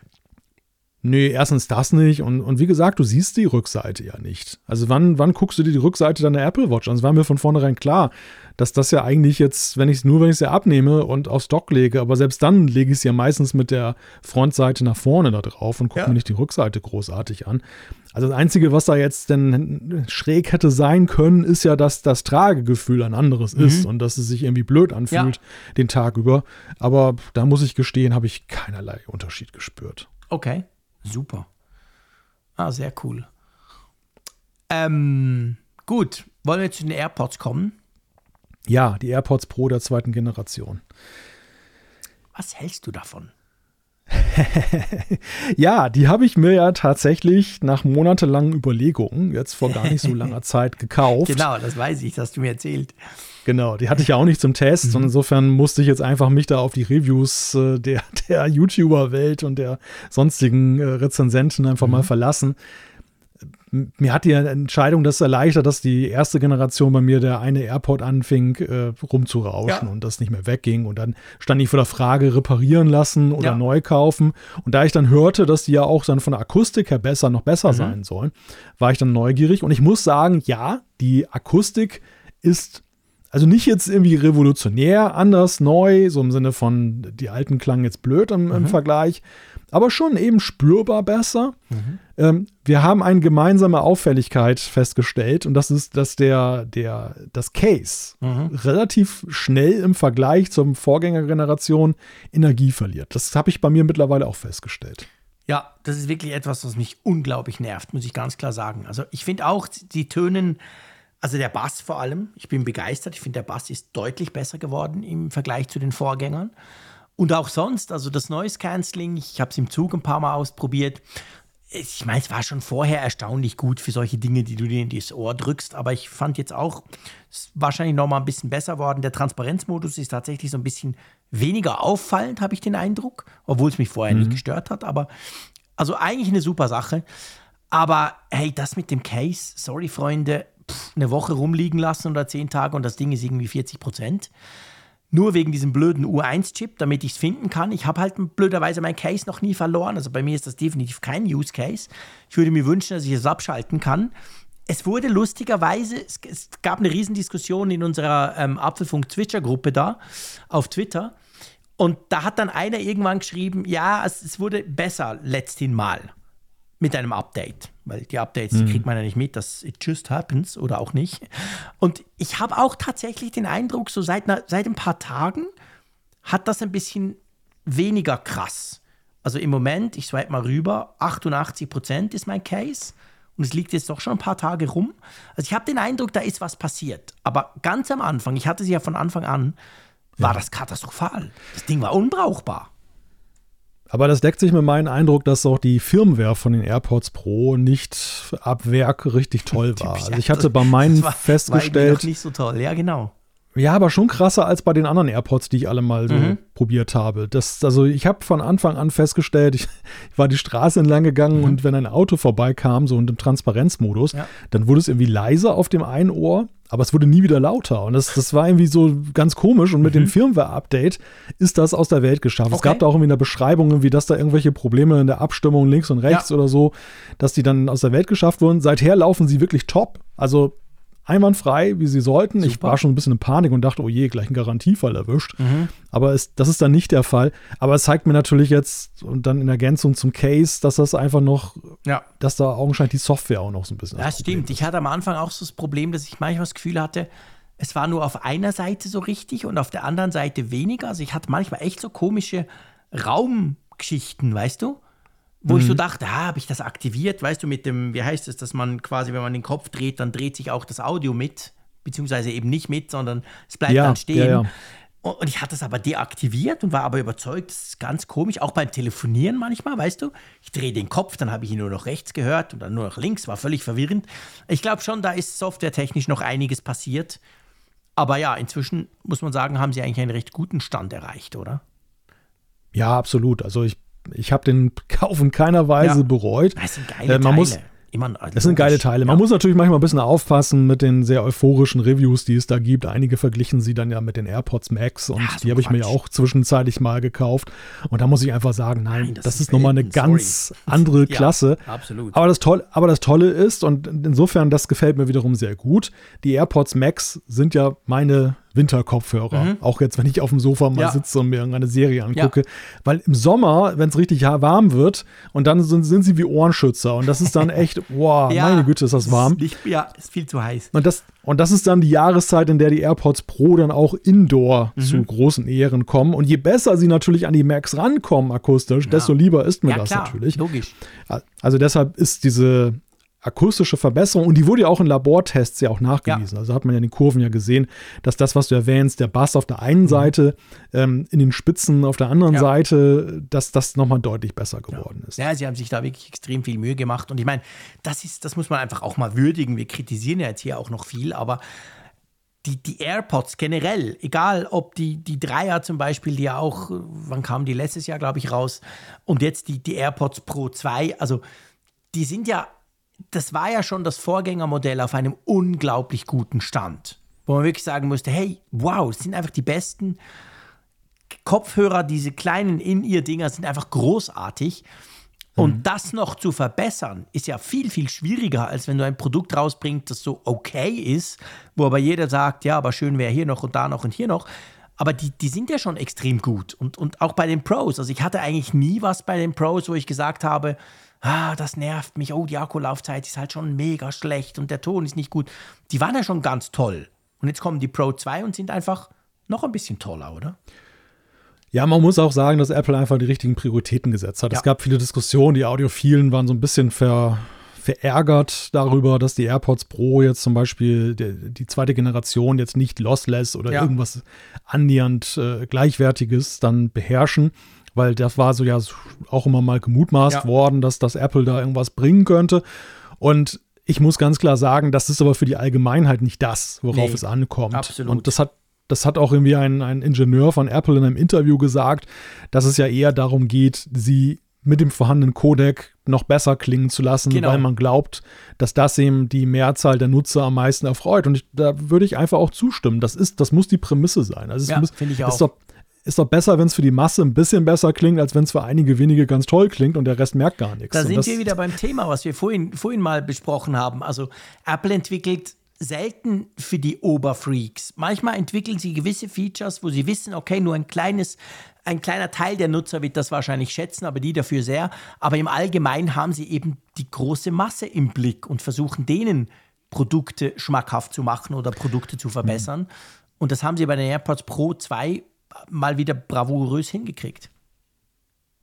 Nee, erstens das nicht. Und, und wie gesagt, du siehst die Rückseite ja nicht. Also wann, wann guckst du dir die Rückseite deiner Apple Watch an? Es war mir von vornherein klar, dass das ja eigentlich jetzt, wenn ich es nur, wenn ich sie abnehme und auf Stock lege, aber selbst dann lege ich es ja meistens mit der Frontseite nach vorne da drauf und gucke ja. mir nicht die Rückseite großartig an. Also das Einzige, was da jetzt denn schräg hätte sein können, ist ja, dass das Tragegefühl ein anderes mhm. ist und dass es sich irgendwie blöd anfühlt ja. den Tag über. Aber da muss ich gestehen, habe ich keinerlei Unterschied gespürt. Okay. Super. Ah, sehr cool. Ähm, gut, wollen wir zu den AirPods kommen? Ja, die AirPods Pro der zweiten Generation. Was hältst du davon? ja, die habe ich mir ja tatsächlich nach monatelangen Überlegungen jetzt vor gar nicht so langer Zeit gekauft. Genau, das weiß ich, das hast du mir erzählt. Genau, die hatte ich ja auch nicht zum Test mhm. und insofern musste ich jetzt einfach mich da auf die Reviews äh, der, der YouTuber-Welt und der sonstigen äh, Rezensenten einfach mhm. mal verlassen. Mir hat die Entscheidung das erleichtert, dass die erste Generation bei mir der eine AirPod anfing äh, rumzurauschen ja. und das nicht mehr wegging. Und dann stand ich vor der Frage, reparieren lassen oder ja. neu kaufen. Und da ich dann hörte, dass die ja auch dann von der Akustik her besser, noch besser mhm. sein sollen, war ich dann neugierig. Und ich muss sagen, ja, die Akustik ist also nicht jetzt irgendwie revolutionär, anders, neu, so im Sinne von, die alten klangen jetzt blöd im, im mhm. Vergleich, aber schon eben spürbar besser. Mhm. Ähm, wir haben eine gemeinsame Auffälligkeit festgestellt und das ist, dass der, der, das Case mhm. relativ schnell im Vergleich zur Vorgängergeneration Energie verliert. Das habe ich bei mir mittlerweile auch festgestellt. Ja, das ist wirklich etwas, was mich unglaublich nervt, muss ich ganz klar sagen. Also ich finde auch, die tönen also der Bass vor allem. Ich bin begeistert. Ich finde, der Bass ist deutlich besser geworden im Vergleich zu den Vorgängern. Und auch sonst, also das Noise Cancelling, ich habe es im Zug ein paar Mal ausprobiert. Ich meine, es war schon vorher erstaunlich gut für solche Dinge, die du dir in das Ohr drückst, aber ich fand jetzt auch, es ist wahrscheinlich noch mal ein bisschen besser worden. Der Transparenzmodus ist tatsächlich so ein bisschen weniger auffallend, habe ich den Eindruck, obwohl es mich vorher mhm. nicht gestört hat. Aber also eigentlich eine super Sache. Aber hey, das mit dem Case, sorry Freunde, eine Woche rumliegen lassen oder zehn Tage und das Ding ist irgendwie 40 Prozent. Nur wegen diesem blöden U1-Chip, damit ich es finden kann. Ich habe halt blöderweise mein Case noch nie verloren. Also bei mir ist das definitiv kein Use Case. Ich würde mir wünschen, dass ich es abschalten kann. es wurde lustigerweise, es, es, gab eine Riesendiskussion in unserer ähm, Apfelfunk-Twitcher-Gruppe da auf Twitter. Und da hat dann einer irgendwann geschrieben, ja, es, es wurde besser letzten Mal mit einem Update. Weil die Updates, mhm. die kriegt man ja nicht mit, dass it just happens oder auch nicht. Und ich habe auch tatsächlich den Eindruck, so seit, seit ein paar Tagen hat das ein bisschen weniger krass. Also im Moment, ich swipe mal rüber, 88 Prozent ist mein Case. Und es liegt jetzt doch schon ein paar Tage rum. Also ich habe den Eindruck, da ist was passiert. Aber ganz am Anfang, ich hatte sie ja von Anfang an, war ja. das katastrophal. Das Ding war unbrauchbar. Aber das deckt sich mit meinem Eindruck, dass auch die Firmware von den AirPods Pro nicht ab Werk richtig toll war. Also ich hatte bei meinen war, festgestellt. War nicht so toll, ja, genau. Ja, aber schon krasser als bei den anderen AirPods, die ich alle mal so mhm. probiert habe. Das, also ich habe von Anfang an festgestellt, ich, ich war die Straße entlang gegangen mhm. und wenn ein Auto vorbeikam, so in dem Transparenzmodus, ja. dann wurde es irgendwie leiser auf dem einen Ohr, aber es wurde nie wieder lauter. Und das, das war irgendwie so ganz komisch. Und mit mhm. dem Firmware-Update ist das aus der Welt geschafft. Okay. Es gab da auch irgendwie eine Beschreibung, wie dass da irgendwelche Probleme in der Abstimmung links und rechts ja. oder so, dass die dann aus der Welt geschafft wurden. Seither laufen sie wirklich top. Also einwandfrei, wie sie sollten. Super. Ich war schon ein bisschen in Panik und dachte, oh je, gleich ein Garantiefall erwischt. Mhm. Aber es, das ist dann nicht der Fall. Aber es zeigt mir natürlich jetzt und dann in Ergänzung zum Case, dass das einfach noch, ja. dass da augenscheinlich die Software auch noch so ein bisschen. Ja, stimmt. Ist. Ich hatte am Anfang auch so das Problem, dass ich manchmal das Gefühl hatte, es war nur auf einer Seite so richtig und auf der anderen Seite weniger. Also ich hatte manchmal echt so komische Raumgeschichten, weißt du? Wo mhm. ich so mhm. dachte, ah, habe ich das aktiviert, weißt du, mit dem, wie heißt es, dass man quasi, wenn man den Kopf dreht, dann dreht sich auch das Audio mit, beziehungsweise eben nicht mit, sondern es bleibt ja, dann stehen. Ja, ja. Und ich hatte das aber deaktiviert und war aber überzeugt, das ist ganz komisch, auch beim Telefonieren manchmal, weißt du. Ich drehe den Kopf, dann habe ich ihn nur noch rechts gehört und dann nur noch links, war völlig verwirrend. Ich glaube schon, da ist softwaretechnisch noch einiges passiert. Aber ja, inzwischen muss man sagen, haben sie eigentlich einen recht guten Stand erreicht, oder? Ja, absolut. Also ich ich habe den Kauf in keiner Weise ja. bereut. Das sind geile äh, man Teile. Muss, Immer, das sind geile Teile. Man ja. muss natürlich manchmal ein bisschen aufpassen mit den sehr euphorischen Reviews, die es da gibt. Einige verglichen sie dann ja mit den AirPods Max und ja, so die habe ich mir auch zwischenzeitlich mal gekauft. Und da muss ich einfach sagen, nein, nein das, das, ist nochmal eine ganz Sorry. andere Klasse. Ja, absolut. Aber das, Tolle, aber das Tolle ist, und insofern, das gefällt mir wiederum sehr gut, die AirPods Max sind ja meine Winterkopfhörer. Mhm. Auch jetzt, wenn ich auf dem Sofa mal ja. sitze und mir irgendeine Serie angucke. Ja. Weil im Sommer, wenn es richtig warm wird, und dann sind, sind, sie wie Ohrenschützer. Und das ist dann echt, wow, ja, meine Güte, ist das warm. Ist nicht, ja, ist viel zu heiß. Und das, und das ist dann die Jahreszeit, in der die AirPods Pro dann auch indoor mhm. zu großen Ehren kommen. Und je besser sie natürlich an die Macs rankommen akustisch, desto lieber ist mir das klar, natürlich. Logisch. Also deshalb ist diese akustische Verbesserung und die wurde ja auch in Labortests ja auch nachgewiesen. Ja. Also hat man ja in den Kurven ja gesehen, dass das, was du erwähnst, der Bass auf der einen mhm. Seite, ähm, in den Spitzen auf der anderen ja. Seite, dass das nochmal deutlich besser geworden ja. ist. Ja, sie haben sich da wirklich extrem viel Mühe gemacht und ich meine, das ist, das muss man einfach auch mal würdigen. Wir kritisieren ja jetzt hier auch noch viel, aber die, die AirPods generell, egal ob die, die Dreier zum Beispiel, die ja auch, wann kamen die letztes Jahr, glaube ich, raus, und jetzt die, die AirPods Pro 2, also die sind ja das war ja schon das Vorgängermodell auf einem unglaublich guten Stand. Wo man wirklich sagen musste, hey, wow, das sind einfach die besten Kopfhörer, diese kleinen In-Ear-Dinger sind einfach großartig. Und mhm. das noch zu verbessern, ist ja viel, viel schwieriger, als wenn du ein Produkt rausbringst, das so okay ist, wo aber jeder sagt, ja, aber schön wäre hier noch und da noch und hier noch. Aber die, die sind ja schon extrem gut. Und, und auch bei den Pros. Also ich hatte eigentlich nie was bei den Pros, wo ich gesagt habe, ah, das nervt mich, oh, die Akkulaufzeit ist halt schon mega schlecht und der Ton ist nicht gut. Die waren ja schon ganz toll. Und jetzt kommen die Pro 2 und sind einfach noch ein bisschen toller, oder? Ja, man muss auch sagen, dass Apple einfach die richtigen Prioritäten gesetzt hat. Ja. Es gab viele Diskussionen, die Audiophilen waren so ein bisschen ver, verärgert darüber, dass die AirPods Pro jetzt zum Beispiel die, die zweite Generation jetzt nicht lossless oder ja. irgendwas annähernd äh, Gleichwertiges dann beherrschen weil das war so ja auch immer mal gemutmaßt ja. worden, dass das Apple da irgendwas bringen könnte. Und ich muss ganz klar sagen, das ist aber für die Allgemeinheit nicht das, worauf nee, es ankommt. Absolut. Und das hat das hat auch irgendwie ein, ein Ingenieur von Apple in einem Interview gesagt, dass es ja eher darum geht, sie mit dem vorhandenen Codec noch besser klingen zu lassen, genau. weil man glaubt, dass das eben die Mehrzahl der Nutzer am meisten erfreut. Und ich, da würde ich einfach auch zustimmen. Das ist, das muss die Prämisse sein. Also ja, finde ich auch. Ist doch, ist doch besser, wenn es für die Masse ein bisschen besser klingt, als wenn es für einige wenige ganz toll klingt und der Rest merkt gar nichts. Da sind wir wieder beim Thema, was wir vorhin, vorhin mal besprochen haben. Also Apple entwickelt selten für die Oberfreaks. Manchmal entwickeln sie gewisse Features, wo sie wissen, okay, nur ein kleines, ein kleiner Teil der Nutzer wird das wahrscheinlich schätzen, aber die dafür sehr. Aber im Allgemeinen haben sie eben die große Masse im Blick und versuchen denen Produkte schmackhaft zu machen oder Produkte zu verbessern. Mhm. Und das haben sie bei den AirPods Pro 2 mal wieder bravourös hingekriegt.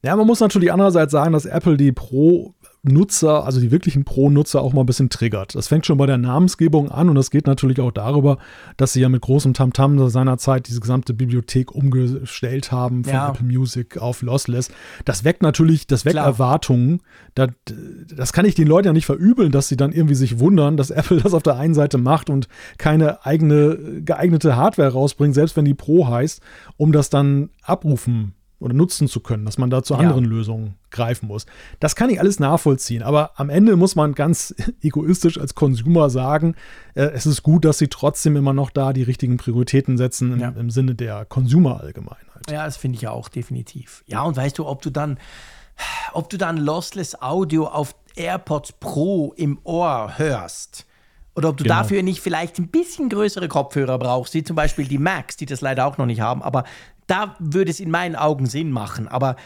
Ja, man muss natürlich andererseits sagen, dass Apple die Pro Nutzer, also die wirklichen Pro-Nutzer auch mal ein bisschen triggert. Das fängt schon bei der Namensgebung an und das geht natürlich auch darüber, dass sie ja mit großem Tamtam -Tam seinerzeit diese gesamte Bibliothek umgestellt haben von ja. Apple Music auf Lossless. Das weckt natürlich, das weckt Klar. Erwartungen. Das, das kann ich den Leuten ja nicht verübeln, dass sie dann irgendwie sich wundern, dass Apple das auf der einen Seite macht und keine eigene geeignete Hardware rausbringt, selbst wenn die Pro heißt, um das dann abrufen oder nutzen zu können, dass man da zu anderen ja. Lösungen greifen muss. Das kann ich alles nachvollziehen, aber am Ende muss man ganz egoistisch als Consumer sagen, äh, es ist gut, dass sie trotzdem immer noch da die richtigen Prioritäten setzen im, ja. im Sinne der Consumer-Allgemeinheit. Ja, das finde ich ja auch definitiv. Ja, und weißt du, ob du dann, ob du dann Lossless Audio auf AirPods Pro im Ohr hörst, oder ob du genau. dafür nicht vielleicht ein bisschen größere Kopfhörer brauchst, wie zum Beispiel die Macs, die das leider auch noch nicht haben. Aber da würde es in meinen Augen Sinn machen. Aber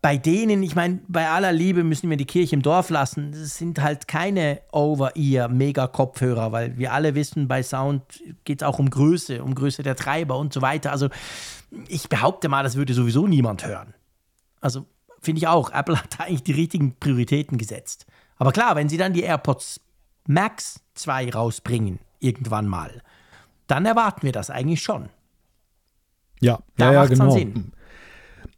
bei denen, ich meine, bei aller Liebe müssen wir die Kirche im Dorf lassen. Das sind halt keine Over-Ear-Mega-Kopfhörer, weil wir alle wissen, bei Sound geht es auch um Größe, um Größe der Treiber und so weiter. Also ich behaupte mal, das würde sowieso niemand hören. Also finde ich auch, Apple hat da eigentlich die richtigen Prioritäten gesetzt. Aber klar, wenn sie dann die AirPods Max 2 rausbringen, irgendwann mal, dann erwarten wir das eigentlich schon. Ja, da ja, ja genau. Sinn.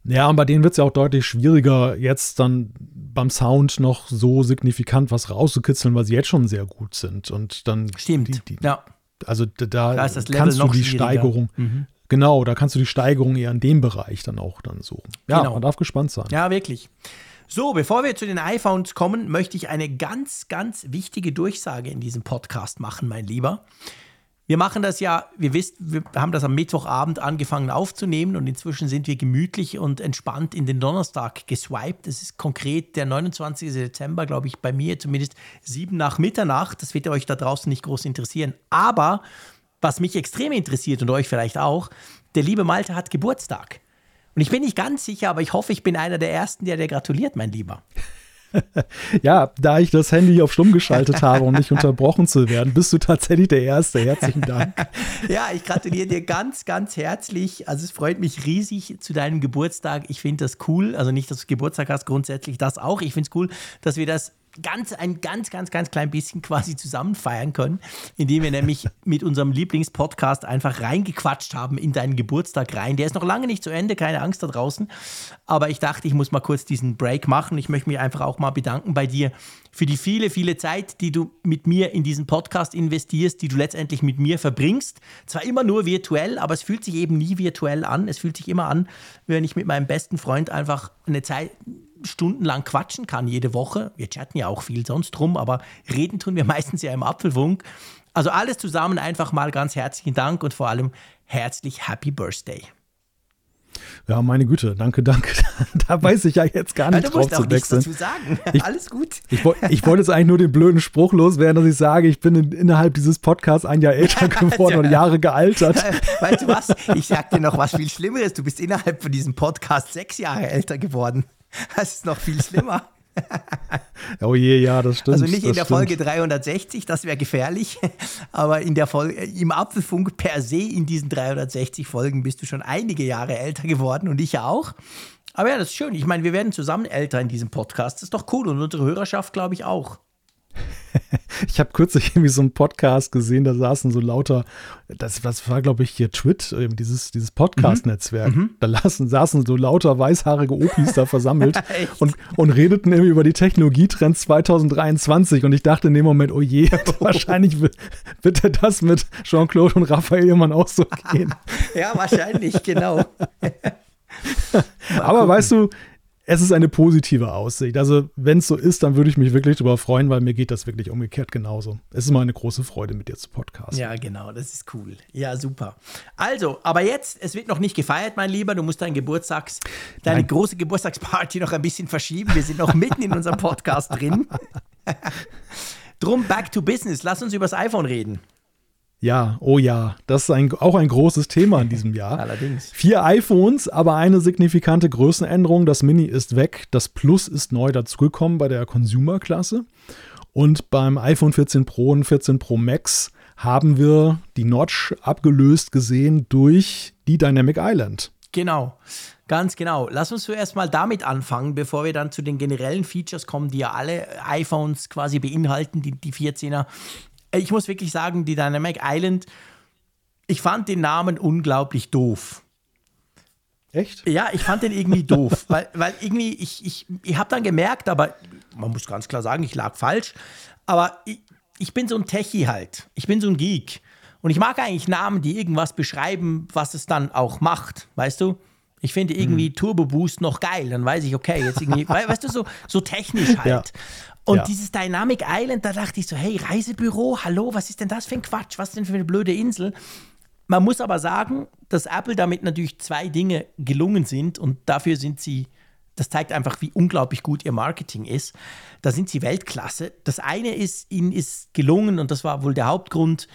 Ja, und bei denen wird es ja auch deutlich schwieriger, jetzt dann beim Sound noch so signifikant was rauszukitzeln, weil sie jetzt schon sehr gut sind. Und dann. Stimmt. Die, die, ja. Also da, da kannst du die Steigerung. Mhm. Genau, da kannst du die Steigerung eher in dem Bereich dann auch dann suchen. Ja, genau. man darf gespannt sein. Ja, wirklich. So, bevor wir zu den iPhones kommen, möchte ich eine ganz, ganz wichtige Durchsage in diesem Podcast machen, mein Lieber. Wir machen das ja, wir wisst, wir haben das am Mittwochabend angefangen aufzunehmen und inzwischen sind wir gemütlich und entspannt in den Donnerstag geswiped. Das ist konkret der 29. Dezember, glaube ich, bei mir zumindest sieben nach Mitternacht. Das wird euch da draußen nicht groß interessieren. Aber was mich extrem interessiert und euch vielleicht auch, der liebe Malte hat Geburtstag. Und ich bin nicht ganz sicher, aber ich hoffe, ich bin einer der Ersten, der dir gratuliert, mein Lieber. ja, da ich das Handy auf stumm geschaltet habe, um nicht unterbrochen zu werden, bist du tatsächlich der Erste. Herzlichen Dank. ja, ich gratuliere dir ganz, ganz herzlich. Also es freut mich riesig zu deinem Geburtstag. Ich finde das cool. Also nicht, dass du Geburtstag hast, grundsätzlich das auch. Ich finde es cool, dass wir das ganz, ein ganz, ganz, ganz klein bisschen quasi zusammen feiern können, indem wir nämlich mit unserem Lieblingspodcast einfach reingequatscht haben in deinen Geburtstag rein. Der ist noch lange nicht zu Ende, keine Angst da draußen. Aber ich dachte, ich muss mal kurz diesen Break machen. Ich möchte mich einfach auch mal bedanken bei dir für die viele, viele Zeit, die du mit mir in diesen Podcast investierst, die du letztendlich mit mir verbringst. Zwar immer nur virtuell, aber es fühlt sich eben nie virtuell an. Es fühlt sich immer an, wenn ich mit meinem besten Freund einfach eine Zeit stundenlang quatschen kann jede Woche. Wir chatten ja auch viel sonst drum, aber reden tun wir meistens ja im Apfelfunk. Also alles zusammen einfach mal ganz herzlichen Dank und vor allem herzlich Happy Birthday. Ja, meine Güte, danke, danke. da weiß ich ja jetzt gar nicht ja, du drauf zu wechseln. Dazu sagen. Ich, Alles gut. Ich, ich wollte jetzt eigentlich nur den blöden Spruch loswerden, dass ich sage, ich bin in, innerhalb dieses Podcasts ein Jahr älter geworden und Jahre gealtert. Weißt du was? Ich sag dir noch was viel Schlimmeres. Du bist innerhalb von diesem Podcast sechs Jahre älter geworden. Das ist noch viel schlimmer. oh je, ja, das stimmt. Also nicht in der stimmt. Folge 360, das wäre gefährlich, aber in der Folge, im Apfelfunk per se in diesen 360 Folgen bist du schon einige Jahre älter geworden und ich ja auch. Aber ja, das ist schön. Ich meine, wir werden zusammen älter in diesem Podcast. Das ist doch cool und unsere Hörerschaft, glaube ich, auch. Ich habe kürzlich irgendwie so einen Podcast gesehen, da saßen so lauter, das, das war glaube ich hier Twit, dieses, dieses Podcast-Netzwerk. Mhm. Da lassen, saßen so lauter weißhaarige Opis da versammelt und, und redeten irgendwie über die Technologietrends 2023. Und ich dachte in dem Moment, oh je, wahrscheinlich wird das mit Jean-Claude und Raphael irgendwann auch so gehen. ja, wahrscheinlich, genau. Aber weißt du, es ist eine positive Aussicht. Also, wenn es so ist, dann würde ich mich wirklich darüber freuen, weil mir geht das wirklich umgekehrt genauso. Es ist immer eine große Freude, mit dir zu podcasten. Ja, genau, das ist cool. Ja, super. Also, aber jetzt, es wird noch nicht gefeiert, mein Lieber. Du musst deinen Geburtstags, deine Nein. große Geburtstagsparty noch ein bisschen verschieben. Wir sind noch mitten in unserem Podcast drin. Drum back to business. Lass uns über das iPhone reden. Ja, oh ja, das ist ein, auch ein großes Thema in diesem Jahr. Allerdings. Vier iPhones, aber eine signifikante Größenänderung. Das Mini ist weg, das Plus ist neu dazugekommen bei der Consumer-Klasse. Und beim iPhone 14 Pro und 14 Pro Max haben wir die Notch abgelöst gesehen durch die Dynamic Island. Genau, ganz genau. Lass uns zuerst mal damit anfangen, bevor wir dann zu den generellen Features kommen, die ja alle iPhones quasi beinhalten, die, die 14er ich muss wirklich sagen, die Dynamic Island, ich fand den Namen unglaublich doof. Echt? Ja, ich fand den irgendwie doof, weil, weil irgendwie, ich, ich, ich habe dann gemerkt, aber man muss ganz klar sagen, ich lag falsch, aber ich, ich bin so ein Techie halt. Ich bin so ein Geek. Und ich mag eigentlich Namen, die irgendwas beschreiben, was es dann auch macht, weißt du? Ich finde irgendwie hm. Turbo Boost noch geil. Dann weiß ich, okay, jetzt irgendwie, weißt du, so, so technisch halt. Ja. Und ja. dieses Dynamic Island, da dachte ich so, hey, Reisebüro, hallo, was ist denn das für ein Quatsch? Was denn für eine blöde Insel? Man muss aber sagen, dass Apple damit natürlich zwei Dinge gelungen sind und dafür sind sie, das zeigt einfach, wie unglaublich gut ihr Marketing ist. Da sind sie Weltklasse. Das eine ist, ihnen ist gelungen, und das war wohl der Hauptgrund,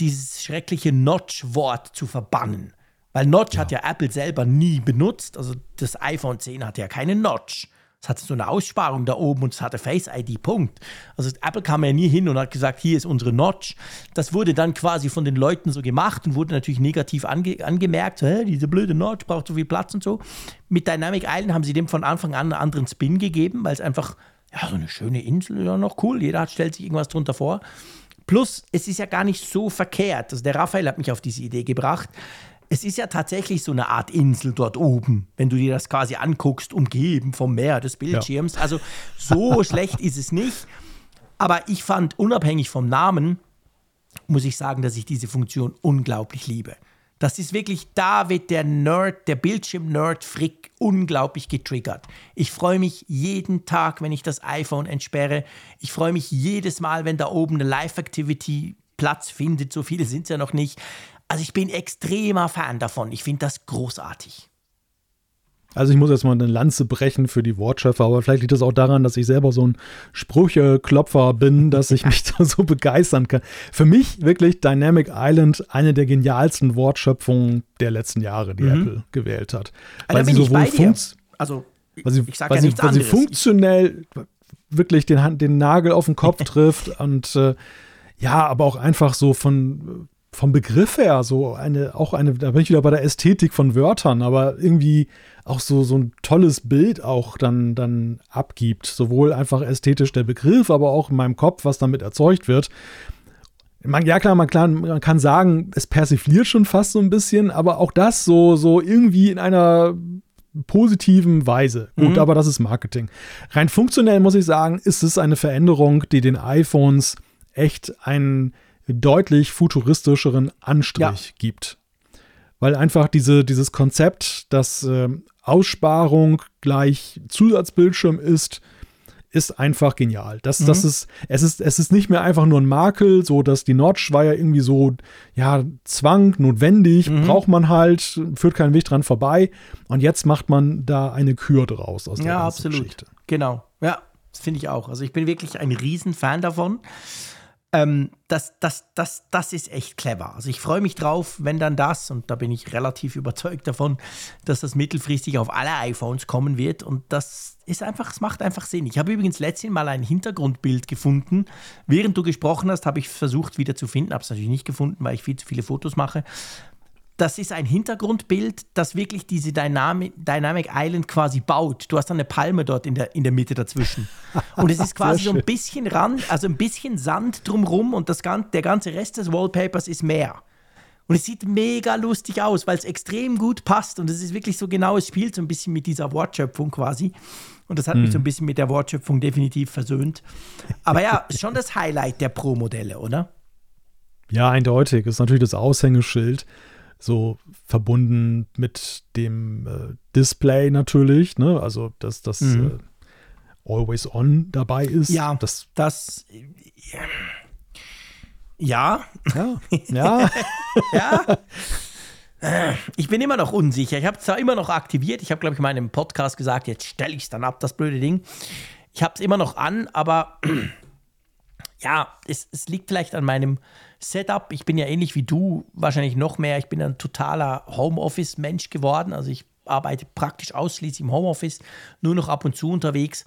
dieses schreckliche Notch-Wort zu verbannen. Weil Notch ja. hat ja Apple selber nie benutzt. Also das iPhone 10 hatte ja keine Notch. Es hatte so eine Aussparung da oben und es hatte Face ID, Punkt. Also Apple kam ja nie hin und hat gesagt, hier ist unsere Notch. Das wurde dann quasi von den Leuten so gemacht und wurde natürlich negativ ange angemerkt, Hä, diese blöde Notch braucht so viel Platz und so. Mit Dynamic Island haben sie dem von Anfang an einen anderen Spin gegeben, weil es einfach, ja, so eine schöne Insel, ist ja noch cool, jeder stellt sich irgendwas drunter vor. Plus, es ist ja gar nicht so verkehrt. Also der Raphael hat mich auf diese Idee gebracht es ist ja tatsächlich so eine Art Insel dort oben, wenn du dir das quasi anguckst, umgeben vom Meer des Bildschirms. Ja. Also so schlecht ist es nicht. Aber ich fand, unabhängig vom Namen, muss ich sagen, dass ich diese Funktion unglaublich liebe. Das ist wirklich, da wird der Nerd, der Bildschirm-Nerd Frick unglaublich getriggert. Ich freue mich jeden Tag, wenn ich das iPhone entsperre. Ich freue mich jedes Mal, wenn da oben eine Live-Activity Platz findet. So viele sind es ja noch nicht. Also ich bin extremer Fan davon. Ich finde das großartig. Also ich muss jetzt mal eine Lanze brechen für die Wortschöpfer, aber vielleicht liegt das auch daran, dass ich selber so ein Sprücheklopfer bin, dass ich mich da so begeistern kann. Für mich wirklich Dynamic Island eine der genialsten Wortschöpfungen der letzten Jahre, die mhm. Apple gewählt hat. Also weil sie sowohl funkt, also weil sie, ich sag weil ja sie, weil sie funktionell wirklich den, den Nagel auf den Kopf trifft und äh, ja, aber auch einfach so von vom Begriff her so eine, auch eine, da bin ich wieder bei der Ästhetik von Wörtern, aber irgendwie auch so, so ein tolles Bild auch dann, dann abgibt. Sowohl einfach ästhetisch der Begriff, aber auch in meinem Kopf, was damit erzeugt wird. Man, ja klar man, klar, man kann sagen, es persifliert schon fast so ein bisschen, aber auch das so, so irgendwie in einer positiven Weise. Gut, mhm. aber das ist Marketing. Rein funktionell muss ich sagen, ist es eine Veränderung, die den iPhones echt einen deutlich futuristischeren Anstrich ja. gibt. Weil einfach diese, dieses Konzept, dass äh, Aussparung gleich Zusatzbildschirm ist, ist einfach genial. Das, mhm. das ist, es ist, es ist nicht mehr einfach nur ein Makel, so dass die Notch war ja irgendwie so, ja, Zwang, notwendig, mhm. braucht man halt, führt keinen Weg dran vorbei. Und jetzt macht man da eine Kür draus aus der ja, absolut. Geschichte. Genau. Ja, das finde ich auch. Also ich bin wirklich ein Riesenfan davon. Ähm, das, das, das, das ist echt clever. Also ich freue mich drauf, wenn dann das, und da bin ich relativ überzeugt davon, dass das mittelfristig auf alle iPhones kommen wird. Und das ist einfach, es macht einfach Sinn. Ich habe übrigens letztens mal ein Hintergrundbild gefunden. Während du gesprochen hast, habe ich versucht wieder zu finden, habe es natürlich nicht gefunden, weil ich viel zu viele Fotos mache das ist ein Hintergrundbild, das wirklich diese Dynamic, Dynamic Island quasi baut. Du hast dann eine Palme dort in der, in der Mitte dazwischen. Und es ist quasi so ein bisschen Rand, also ein bisschen Sand drumrum und das, der ganze Rest des Wallpapers ist Meer. Und es sieht mega lustig aus, weil es extrem gut passt und es ist wirklich so genau, es spielt so ein bisschen mit dieser Wortschöpfung quasi. Und das hat hm. mich so ein bisschen mit der Wortschöpfung definitiv versöhnt. Aber ja, schon das Highlight der Pro-Modelle, oder? Ja, eindeutig. Das ist natürlich das Aushängeschild so verbunden mit dem äh, Display natürlich, ne? Also dass das mhm. äh, Always On dabei ist. Ja, das, das ja. Ja. Ja. ja. Ich bin immer noch unsicher. Ich habe es zwar immer noch aktiviert. Ich habe, glaube ich, in meinem Podcast gesagt, jetzt stelle ich es dann ab, das blöde Ding. Ich habe es immer noch an, aber ja, es, es liegt vielleicht an meinem Setup. Ich bin ja ähnlich wie du, wahrscheinlich noch mehr. Ich bin ein totaler Homeoffice-Mensch geworden. Also ich arbeite praktisch ausschließlich im Homeoffice, nur noch ab und zu unterwegs.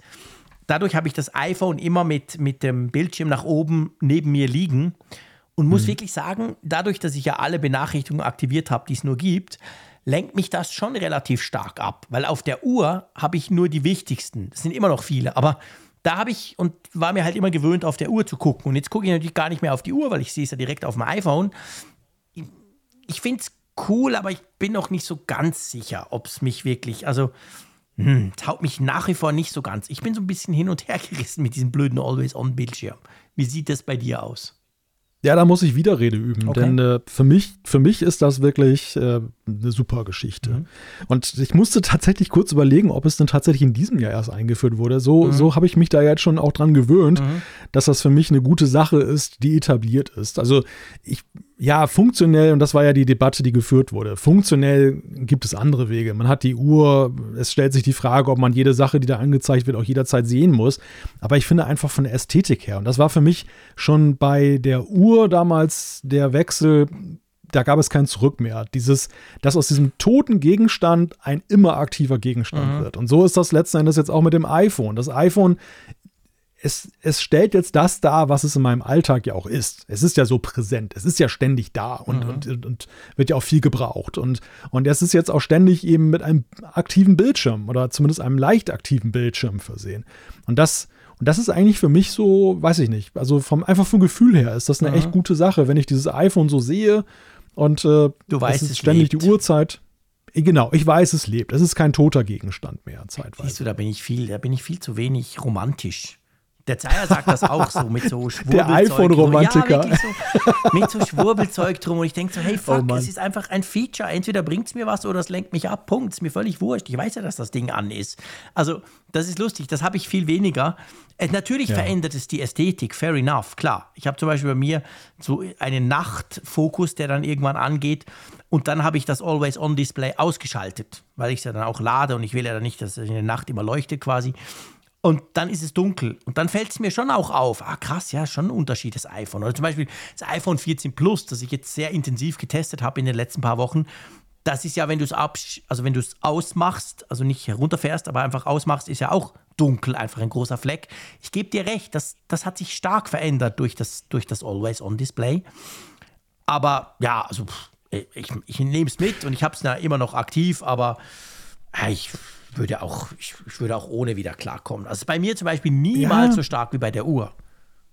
Dadurch habe ich das iPhone immer mit, mit dem Bildschirm nach oben neben mir liegen und muss mhm. wirklich sagen, dadurch, dass ich ja alle Benachrichtigungen aktiviert habe, die es nur gibt, lenkt mich das schon relativ stark ab, weil auf der Uhr habe ich nur die wichtigsten. Das sind immer noch viele, aber da habe ich und war mir halt immer gewöhnt, auf der Uhr zu gucken. Und jetzt gucke ich natürlich gar nicht mehr auf die Uhr, weil ich sehe es ja direkt auf dem iPhone. Ich, finde es cool, aber ich bin noch nicht so ganz sicher, ob es mich wirklich, also hm, haut mich nach wie vor nicht so ganz. Ich bin so ein bisschen hin und her gerissen mit diesem blöden Always-On-Bildschirm. Wie sieht das bei dir aus? Ja, da muss ich Widerrede üben, okay. denn äh, für, mich, für mich ist das wirklich äh, eine super Geschichte. Mhm. Und ich musste tatsächlich kurz überlegen, ob es denn tatsächlich in diesem Jahr erst eingeführt wurde. So, mhm. so habe ich mich da jetzt schon auch dran gewöhnt, mhm. dass das für mich eine gute Sache ist, die etabliert ist. Also ich ja, funktionell, und das war ja die Debatte, die geführt wurde. Funktionell gibt es andere Wege. Man hat die Uhr, es stellt sich die Frage, ob man jede Sache, die da angezeigt wird, auch jederzeit sehen muss. Aber ich finde einfach von der Ästhetik her, und das war für mich schon bei der Uhr damals der Wechsel, da gab es kein Zurück mehr. Dieses, dass aus diesem toten Gegenstand ein immer aktiver Gegenstand mhm. wird. Und so ist das letzten Endes jetzt auch mit dem iPhone. Das iPhone es, es stellt jetzt das dar, was es in meinem Alltag ja auch ist. Es ist ja so präsent, es ist ja ständig da und, mhm. und, und, und, wird ja auch viel gebraucht. Und, und es ist jetzt auch ständig eben mit einem aktiven Bildschirm oder zumindest einem leicht aktiven Bildschirm versehen. Und das, und das ist eigentlich für mich so, weiß ich nicht, also vom, einfach vom Gefühl her ist das eine mhm. echt gute Sache, wenn ich dieses iPhone so sehe und äh, du weißt, es ist ständig lebt. die Uhrzeit. Genau, ich weiß, es lebt. Es ist kein toter Gegenstand mehr zeitweise. Siehst du, da bin ich viel, da bin ich viel zu wenig romantisch. Der Zeier sagt das auch so mit so Schwurbelzeug. Der iPhone-Romantiker. Ja, so, mit so Schwurbelzeug drum. Und ich denke so, hey, fuck, oh es ist einfach ein Feature. Entweder bringt es mir was oder es lenkt mich ab. Punkt. Ist mir völlig wurscht. Ich weiß ja, dass das Ding an ist. Also, das ist lustig. Das habe ich viel weniger. Äh, natürlich ja. verändert es die Ästhetik. Fair enough. Klar. Ich habe zum Beispiel bei mir so einen Nachtfokus, der dann irgendwann angeht. Und dann habe ich das Always-On-Display ausgeschaltet, weil ich es ja dann auch lade und ich will ja dann nicht, dass es in der Nacht immer leuchtet quasi. Und dann ist es dunkel. Und dann fällt es mir schon auch auf. Ah, krass, ja, schon ein Unterschied, das iPhone. Oder zum Beispiel das iPhone 14 Plus, das ich jetzt sehr intensiv getestet habe in den letzten paar Wochen. Das ist ja, wenn du es also wenn du es ausmachst, also nicht herunterfährst, aber einfach ausmachst, ist ja auch dunkel, einfach ein großer Fleck. Ich gebe dir recht, das, das hat sich stark verändert durch das, durch das Always-On-Display. Aber ja, also ich, ich nehme es mit und ich habe es immer noch aktiv, aber ich würde auch, ich, ich, würde auch ohne wieder klarkommen. Also bei mir zum Beispiel niemals ja. so stark wie bei der Uhr.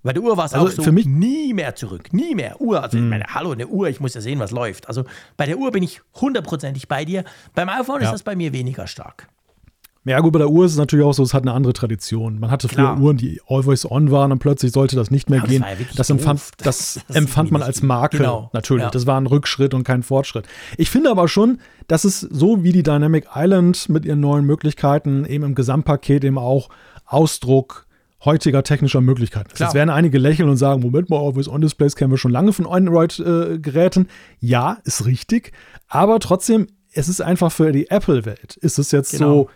Bei der Uhr war es also auch so, für mich nie mehr zurück, nie mehr. Uhr, also mhm. ich meine, hallo, eine Uhr, ich muss ja sehen, was läuft. Also bei der Uhr bin ich hundertprozentig bei dir. Beim iPhone ja. ist das bei mir weniger stark. Ja, gut, bei der Uhr ist es natürlich auch so, es hat eine andere Tradition. Man hatte früher Klar. Uhren, die always on waren und plötzlich sollte das nicht mehr ja, gehen. Das, das empfand, das, das empfand man als Marke. Genau. Natürlich. Ja. Das war ein Rückschritt und kein Fortschritt. Ich finde aber schon, dass es so wie die Dynamic Island mit ihren neuen Möglichkeiten eben im Gesamtpaket eben auch Ausdruck heutiger technischer Möglichkeiten ist. Jetzt werden einige lächeln und sagen, Moment mal, Always-On-Displays kennen wir schon lange von Android-Geräten. Äh, ja, ist richtig. Aber trotzdem, es ist einfach für die Apple-Welt, ist es jetzt genau. so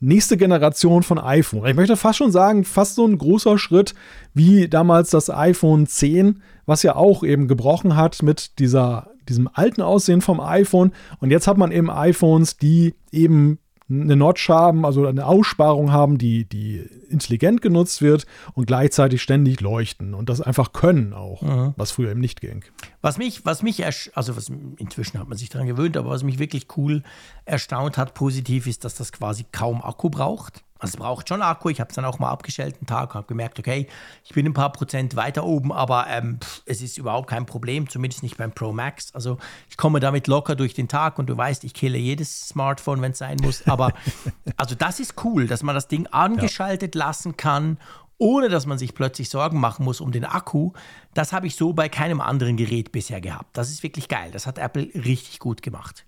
nächste Generation von iPhone. Ich möchte fast schon sagen, fast so ein großer Schritt wie damals das iPhone 10, was ja auch eben gebrochen hat mit dieser, diesem alten Aussehen vom iPhone. Und jetzt hat man eben iPhones, die eben eine Notch haben, also eine Aussparung haben, die, die intelligent genutzt wird und gleichzeitig ständig leuchten und das einfach können auch, mhm. was früher eben nicht ging. Was mich, was mich, also was, inzwischen hat man sich daran gewöhnt, aber was mich wirklich cool erstaunt hat, positiv, ist, dass das quasi kaum Akku braucht. Also es braucht schon Akku. Ich habe es dann auch mal abgestellt einen Tag und habe gemerkt, okay, ich bin ein paar Prozent weiter oben, aber ähm, es ist überhaupt kein Problem, zumindest nicht beim Pro Max. Also ich komme damit locker durch den Tag und du weißt, ich kille jedes Smartphone, wenn es sein muss. Aber also das ist cool, dass man das Ding angeschaltet ja. lassen kann ohne dass man sich plötzlich Sorgen machen muss um den Akku, das habe ich so bei keinem anderen Gerät bisher gehabt. Das ist wirklich geil. Das hat Apple richtig gut gemacht.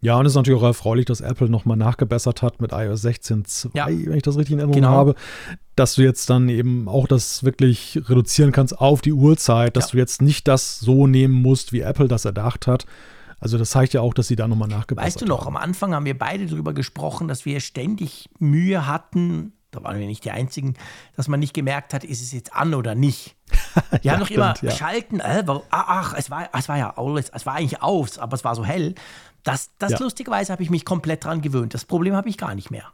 Ja, und es ist natürlich auch erfreulich, dass Apple nochmal nachgebessert hat mit iOS 16.2, ja. wenn ich das richtig in Erinnerung genau. habe, dass du jetzt dann eben auch das wirklich reduzieren kannst auf die Uhrzeit, dass ja. du jetzt nicht das so nehmen musst, wie Apple das erdacht hat. Also das zeigt ja auch, dass sie da nochmal nachgebessert haben. Weißt du noch, haben. am Anfang haben wir beide darüber gesprochen, dass wir ständig Mühe hatten, da waren wir nicht die Einzigen, dass man nicht gemerkt hat, ist es jetzt an oder nicht. Wir ja, haben doch immer ja. schalten, äh, ach, es war, es war ja alles, es war eigentlich aus, aber es war so hell. Das, das ja. lustigerweise habe ich mich komplett dran gewöhnt. Das Problem habe ich gar nicht mehr.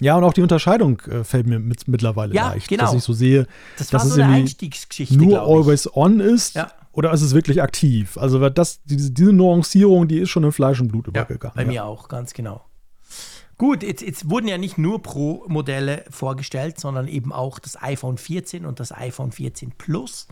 Ja, und auch die Unterscheidung äh, fällt mir mit, mittlerweile ja, leicht, genau. dass ich so sehe, das dass so es Einstiegsgeschichte, nur always on ist ja. oder ist es wirklich aktiv? Also das, diese, diese Nuancierung, die ist schon in Fleisch und Blut übergegangen. bei mir auch, ganz genau. Gut, jetzt, jetzt, wurden ja nicht nur Pro-Modelle vorgestellt, sondern eben auch das iPhone 14 und das iPhone 14 Plus.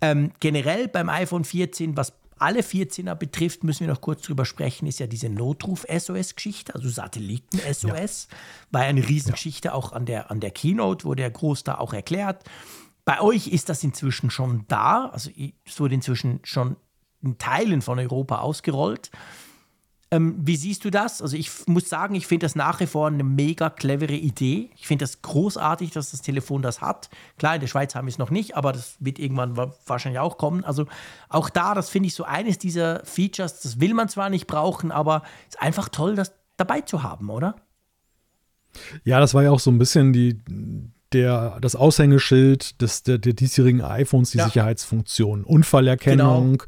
Ähm, generell beim iPhone 14, was alle 14er betrifft, müssen wir noch kurz drüber sprechen, ist ja diese Notruf-SOS-Geschichte, also Satelliten-SOS. Ja. War ja eine Riesengeschichte, ja. auch an der, an der Keynote wurde der groß da auch erklärt. Bei euch ist das inzwischen schon da, also es wurde inzwischen schon in Teilen von Europa ausgerollt. Ähm, wie siehst du das? Also ich muss sagen, ich finde das nach wie vor eine mega clevere Idee. Ich finde das großartig, dass das Telefon das hat. Klar, in der Schweiz haben wir es noch nicht, aber das wird irgendwann wahrscheinlich auch kommen. Also auch da, das finde ich so eines dieser Features, das will man zwar nicht brauchen, aber es ist einfach toll, das dabei zu haben, oder? Ja, das war ja auch so ein bisschen die, der, das Aushängeschild des, der, der diesjährigen iPhones, die ja. Sicherheitsfunktion, Unfallerkennung, genau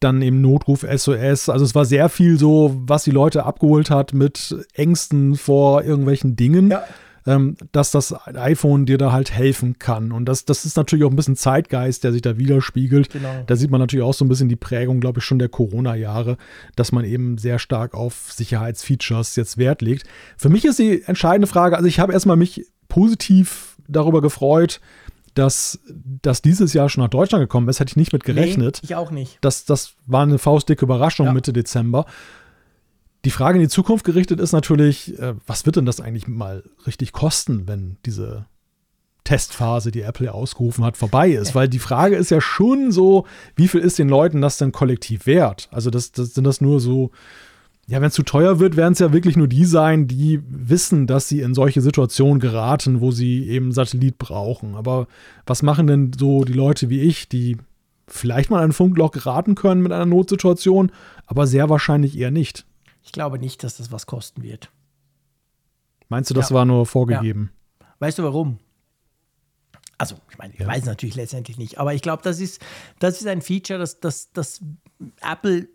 dann im Notruf SOS. Also es war sehr viel so, was die Leute abgeholt hat mit Ängsten vor irgendwelchen Dingen. Ja. Ähm, dass das iPhone dir da halt helfen kann. Und das, das ist natürlich auch ein bisschen Zeitgeist, der sich da widerspiegelt. Genau. Da sieht man natürlich auch so ein bisschen die Prägung, glaube ich, schon der Corona-Jahre, dass man eben sehr stark auf Sicherheitsfeatures jetzt Wert legt. Für mich ist die entscheidende Frage, also ich habe erstmal mich positiv darüber gefreut, dass das dieses Jahr schon nach Deutschland gekommen ist, hätte ich nicht mit gerechnet. Nee, ich auch nicht. Das, das war eine faustdicke Überraschung ja. Mitte Dezember. Die Frage in die Zukunft gerichtet ist natürlich, äh, was wird denn das eigentlich mal richtig kosten, wenn diese Testphase, die Apple ausgerufen hat, vorbei ist? Weil die Frage ist ja schon so, wie viel ist den Leuten das denn kollektiv wert? Also das, das sind das nur so ja, wenn es zu teuer wird, werden es ja wirklich nur die sein, die wissen, dass sie in solche Situationen geraten, wo sie eben Satellit brauchen. Aber was machen denn so die Leute wie ich, die vielleicht mal an ein Funkloch geraten können mit einer Notsituation, aber sehr wahrscheinlich eher nicht? Ich glaube nicht, dass das was kosten wird. Meinst du, das ja. war nur vorgegeben? Ja. Weißt du warum? Also, ich meine, ich ja. weiß es natürlich letztendlich nicht, aber ich glaube, das ist, das ist ein Feature, das, das, das Apple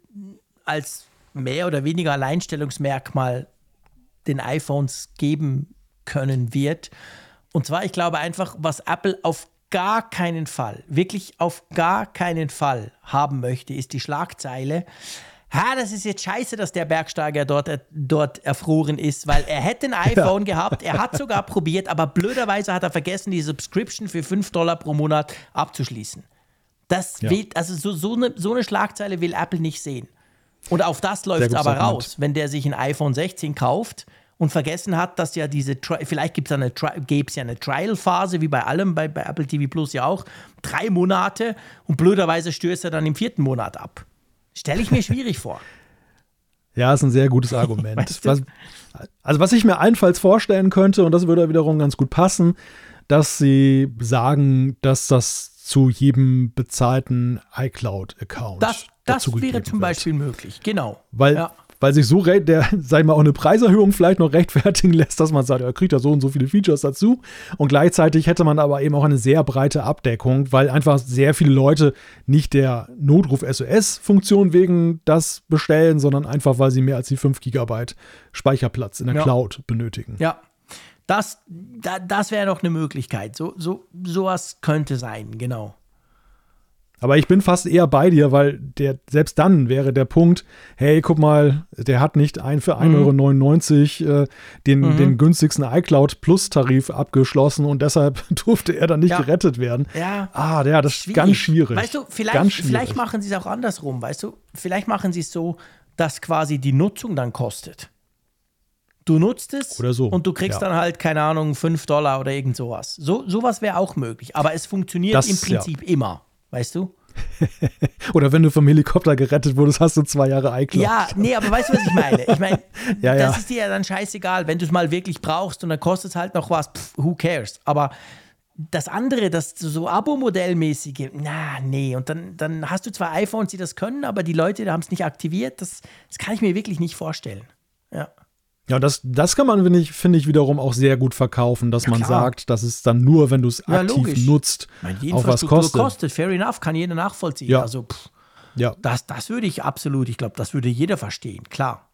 als mehr oder weniger Alleinstellungsmerkmal den iPhones geben können wird. Und zwar, ich glaube einfach, was Apple auf gar keinen Fall, wirklich auf gar keinen Fall haben möchte, ist die Schlagzeile. Ha, das ist jetzt scheiße, dass der Bergsteiger dort, äh, dort erfroren ist, weil er hätte ein iPhone ja. gehabt, er hat sogar probiert, aber blöderweise hat er vergessen, die Subscription für 5 Dollar pro Monat abzuschließen. Das ja. will, also so, so, eine, so eine Schlagzeile will Apple nicht sehen. Und auf das läuft es aber raus, wenn der sich ein iPhone 16 kauft und vergessen hat, dass ja diese, vielleicht gibt es ja eine Trial-Phase, wie bei allem, bei, bei Apple TV Plus ja auch, drei Monate und blöderweise stößt er dann im vierten Monat ab. Stelle ich mir schwierig vor. Ja, ist ein sehr gutes Argument. weißt du? was, also, was ich mir allenfalls vorstellen könnte, und das würde wiederum ganz gut passen, dass sie sagen, dass das zu jedem bezahlten iCloud-Account. Das, das wäre zum Beispiel wird. möglich, genau. Weil, ja. weil sich so, der, sag ich mal, auch eine Preiserhöhung vielleicht noch rechtfertigen lässt, dass man sagt, er kriegt ja so und so viele Features dazu. Und gleichzeitig hätte man aber eben auch eine sehr breite Abdeckung, weil einfach sehr viele Leute nicht der Notruf-SOS-Funktion wegen das bestellen, sondern einfach, weil sie mehr als die 5 GB Speicherplatz in der ja. Cloud benötigen. Ja, das, da, das wäre doch eine Möglichkeit. So, so, sowas könnte sein, genau. Aber ich bin fast eher bei dir, weil der, selbst dann wäre der Punkt, hey, guck mal, der hat nicht ein für 1,99 mhm. Euro äh, den, mhm. den günstigsten iCloud Plus-Tarif abgeschlossen und deshalb durfte er dann nicht ja. gerettet werden. Ja. Ah, ja, das schwierig. ist ganz schwierig. Weißt du, vielleicht, vielleicht machen sie es auch andersrum, weißt du? Vielleicht machen sie es so, dass quasi die Nutzung dann kostet Du nutzt es oder so. und du kriegst ja. dann halt, keine Ahnung, 5 Dollar oder irgend sowas. So, sowas wäre auch möglich. Aber es funktioniert das, im Prinzip ja. immer, weißt du? oder wenn du vom Helikopter gerettet wurdest, hast du zwei Jahre iCloud. Ja, nee, aber weißt du, was ich meine? Ich meine, ja, das ist dir ja dann scheißegal, wenn du es mal wirklich brauchst und dann kostet es halt noch was, pff, who cares? Aber das andere, das so Abo-Modellmäßige, na, nee. Und dann, dann hast du zwar iPhones, die das können, aber die Leute haben es nicht aktiviert. Das, das kann ich mir wirklich nicht vorstellen. Ja. Ja, das, das kann man, finde ich, find ich, wiederum auch sehr gut verkaufen, dass ja, man klar. sagt, dass es dann nur, wenn du es ja, aktiv logisch. nutzt, auch was kostet. kostet. Fair enough, kann jeder nachvollziehen. Ja. Also, pff, ja. Das, das würde ich absolut, ich glaube, das würde jeder verstehen, klar.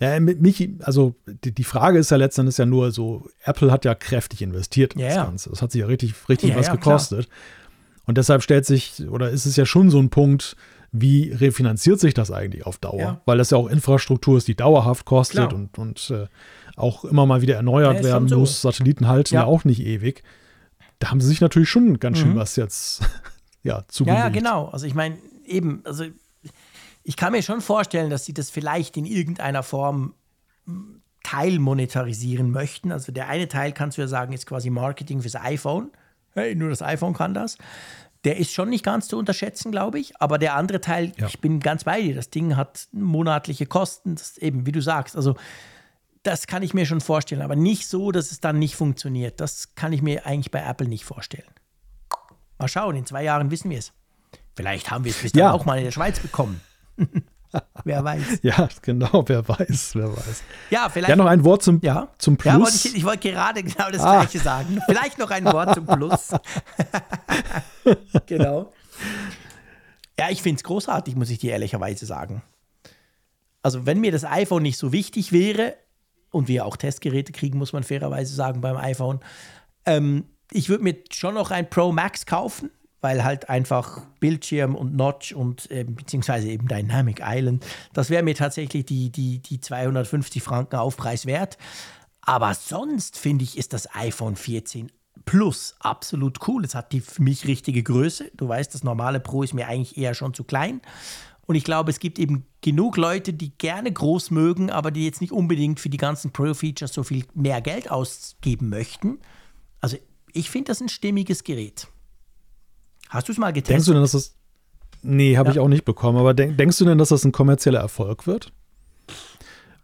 Ja, mich, also die, die Frage ist ja letztendlich ja nur so, Apple hat ja kräftig investiert in ja, das Ganze. Das hat sich ja richtig, richtig was gekostet. Klar. Und deshalb stellt sich, oder ist es ja schon so ein Punkt, wie refinanziert sich das eigentlich auf Dauer? Ja. Weil das ja auch Infrastruktur ist, die dauerhaft kostet Klar. und, und äh, auch immer mal wieder erneuert ja, werden so. muss. Satelliten halten ja. auch nicht ewig. Da haben sie sich natürlich schon ganz schön mhm. was jetzt ja, zugelegt. Ja, ja, genau. Also ich meine, eben, also ich kann mir schon vorstellen, dass sie das vielleicht in irgendeiner Form hm, teilmonetarisieren möchten. Also der eine Teil, kannst du ja sagen, ist quasi Marketing fürs iPhone. Hey, nur das iPhone kann das der ist schon nicht ganz zu unterschätzen, glaube ich. Aber der andere Teil, ja. ich bin ganz bei dir, das Ding hat monatliche Kosten, das eben, wie du sagst. Also, das kann ich mir schon vorstellen, aber nicht so, dass es dann nicht funktioniert. Das kann ich mir eigentlich bei Apple nicht vorstellen. Mal schauen, in zwei Jahren wissen wir es. Vielleicht haben wir es bis ja. dann auch mal in der Schweiz bekommen. wer weiß. Ja, genau, wer weiß, wer weiß. Ja, vielleicht. Ja, noch ein Wort zum, ja? zum Plus. Ja, wollte ich, ich wollte gerade genau das ah. Gleiche sagen. Vielleicht noch ein Wort zum Plus. genau. Ja, ich finde es großartig, muss ich dir ehrlicherweise sagen. Also, wenn mir das iPhone nicht so wichtig wäre, und wir auch Testgeräte kriegen, muss man fairerweise sagen, beim iPhone, ähm, ich würde mir schon noch ein Pro Max kaufen weil halt einfach Bildschirm und Notch und äh, beziehungsweise eben Dynamic Island, das wäre mir tatsächlich die, die, die 250 Franken Aufpreis wert. Aber sonst finde ich, ist das iPhone 14 Plus absolut cool. Es hat die für mich richtige Größe. Du weißt, das normale Pro ist mir eigentlich eher schon zu klein. Und ich glaube, es gibt eben genug Leute, die gerne groß mögen, aber die jetzt nicht unbedingt für die ganzen Pro-Features so viel mehr Geld ausgeben möchten. Also ich finde das ein stimmiges Gerät. Hast du es mal getestet? Denkst du denn, dass das. Nee, habe ja. ich auch nicht bekommen. Aber denk, denkst du denn, dass das ein kommerzieller Erfolg wird?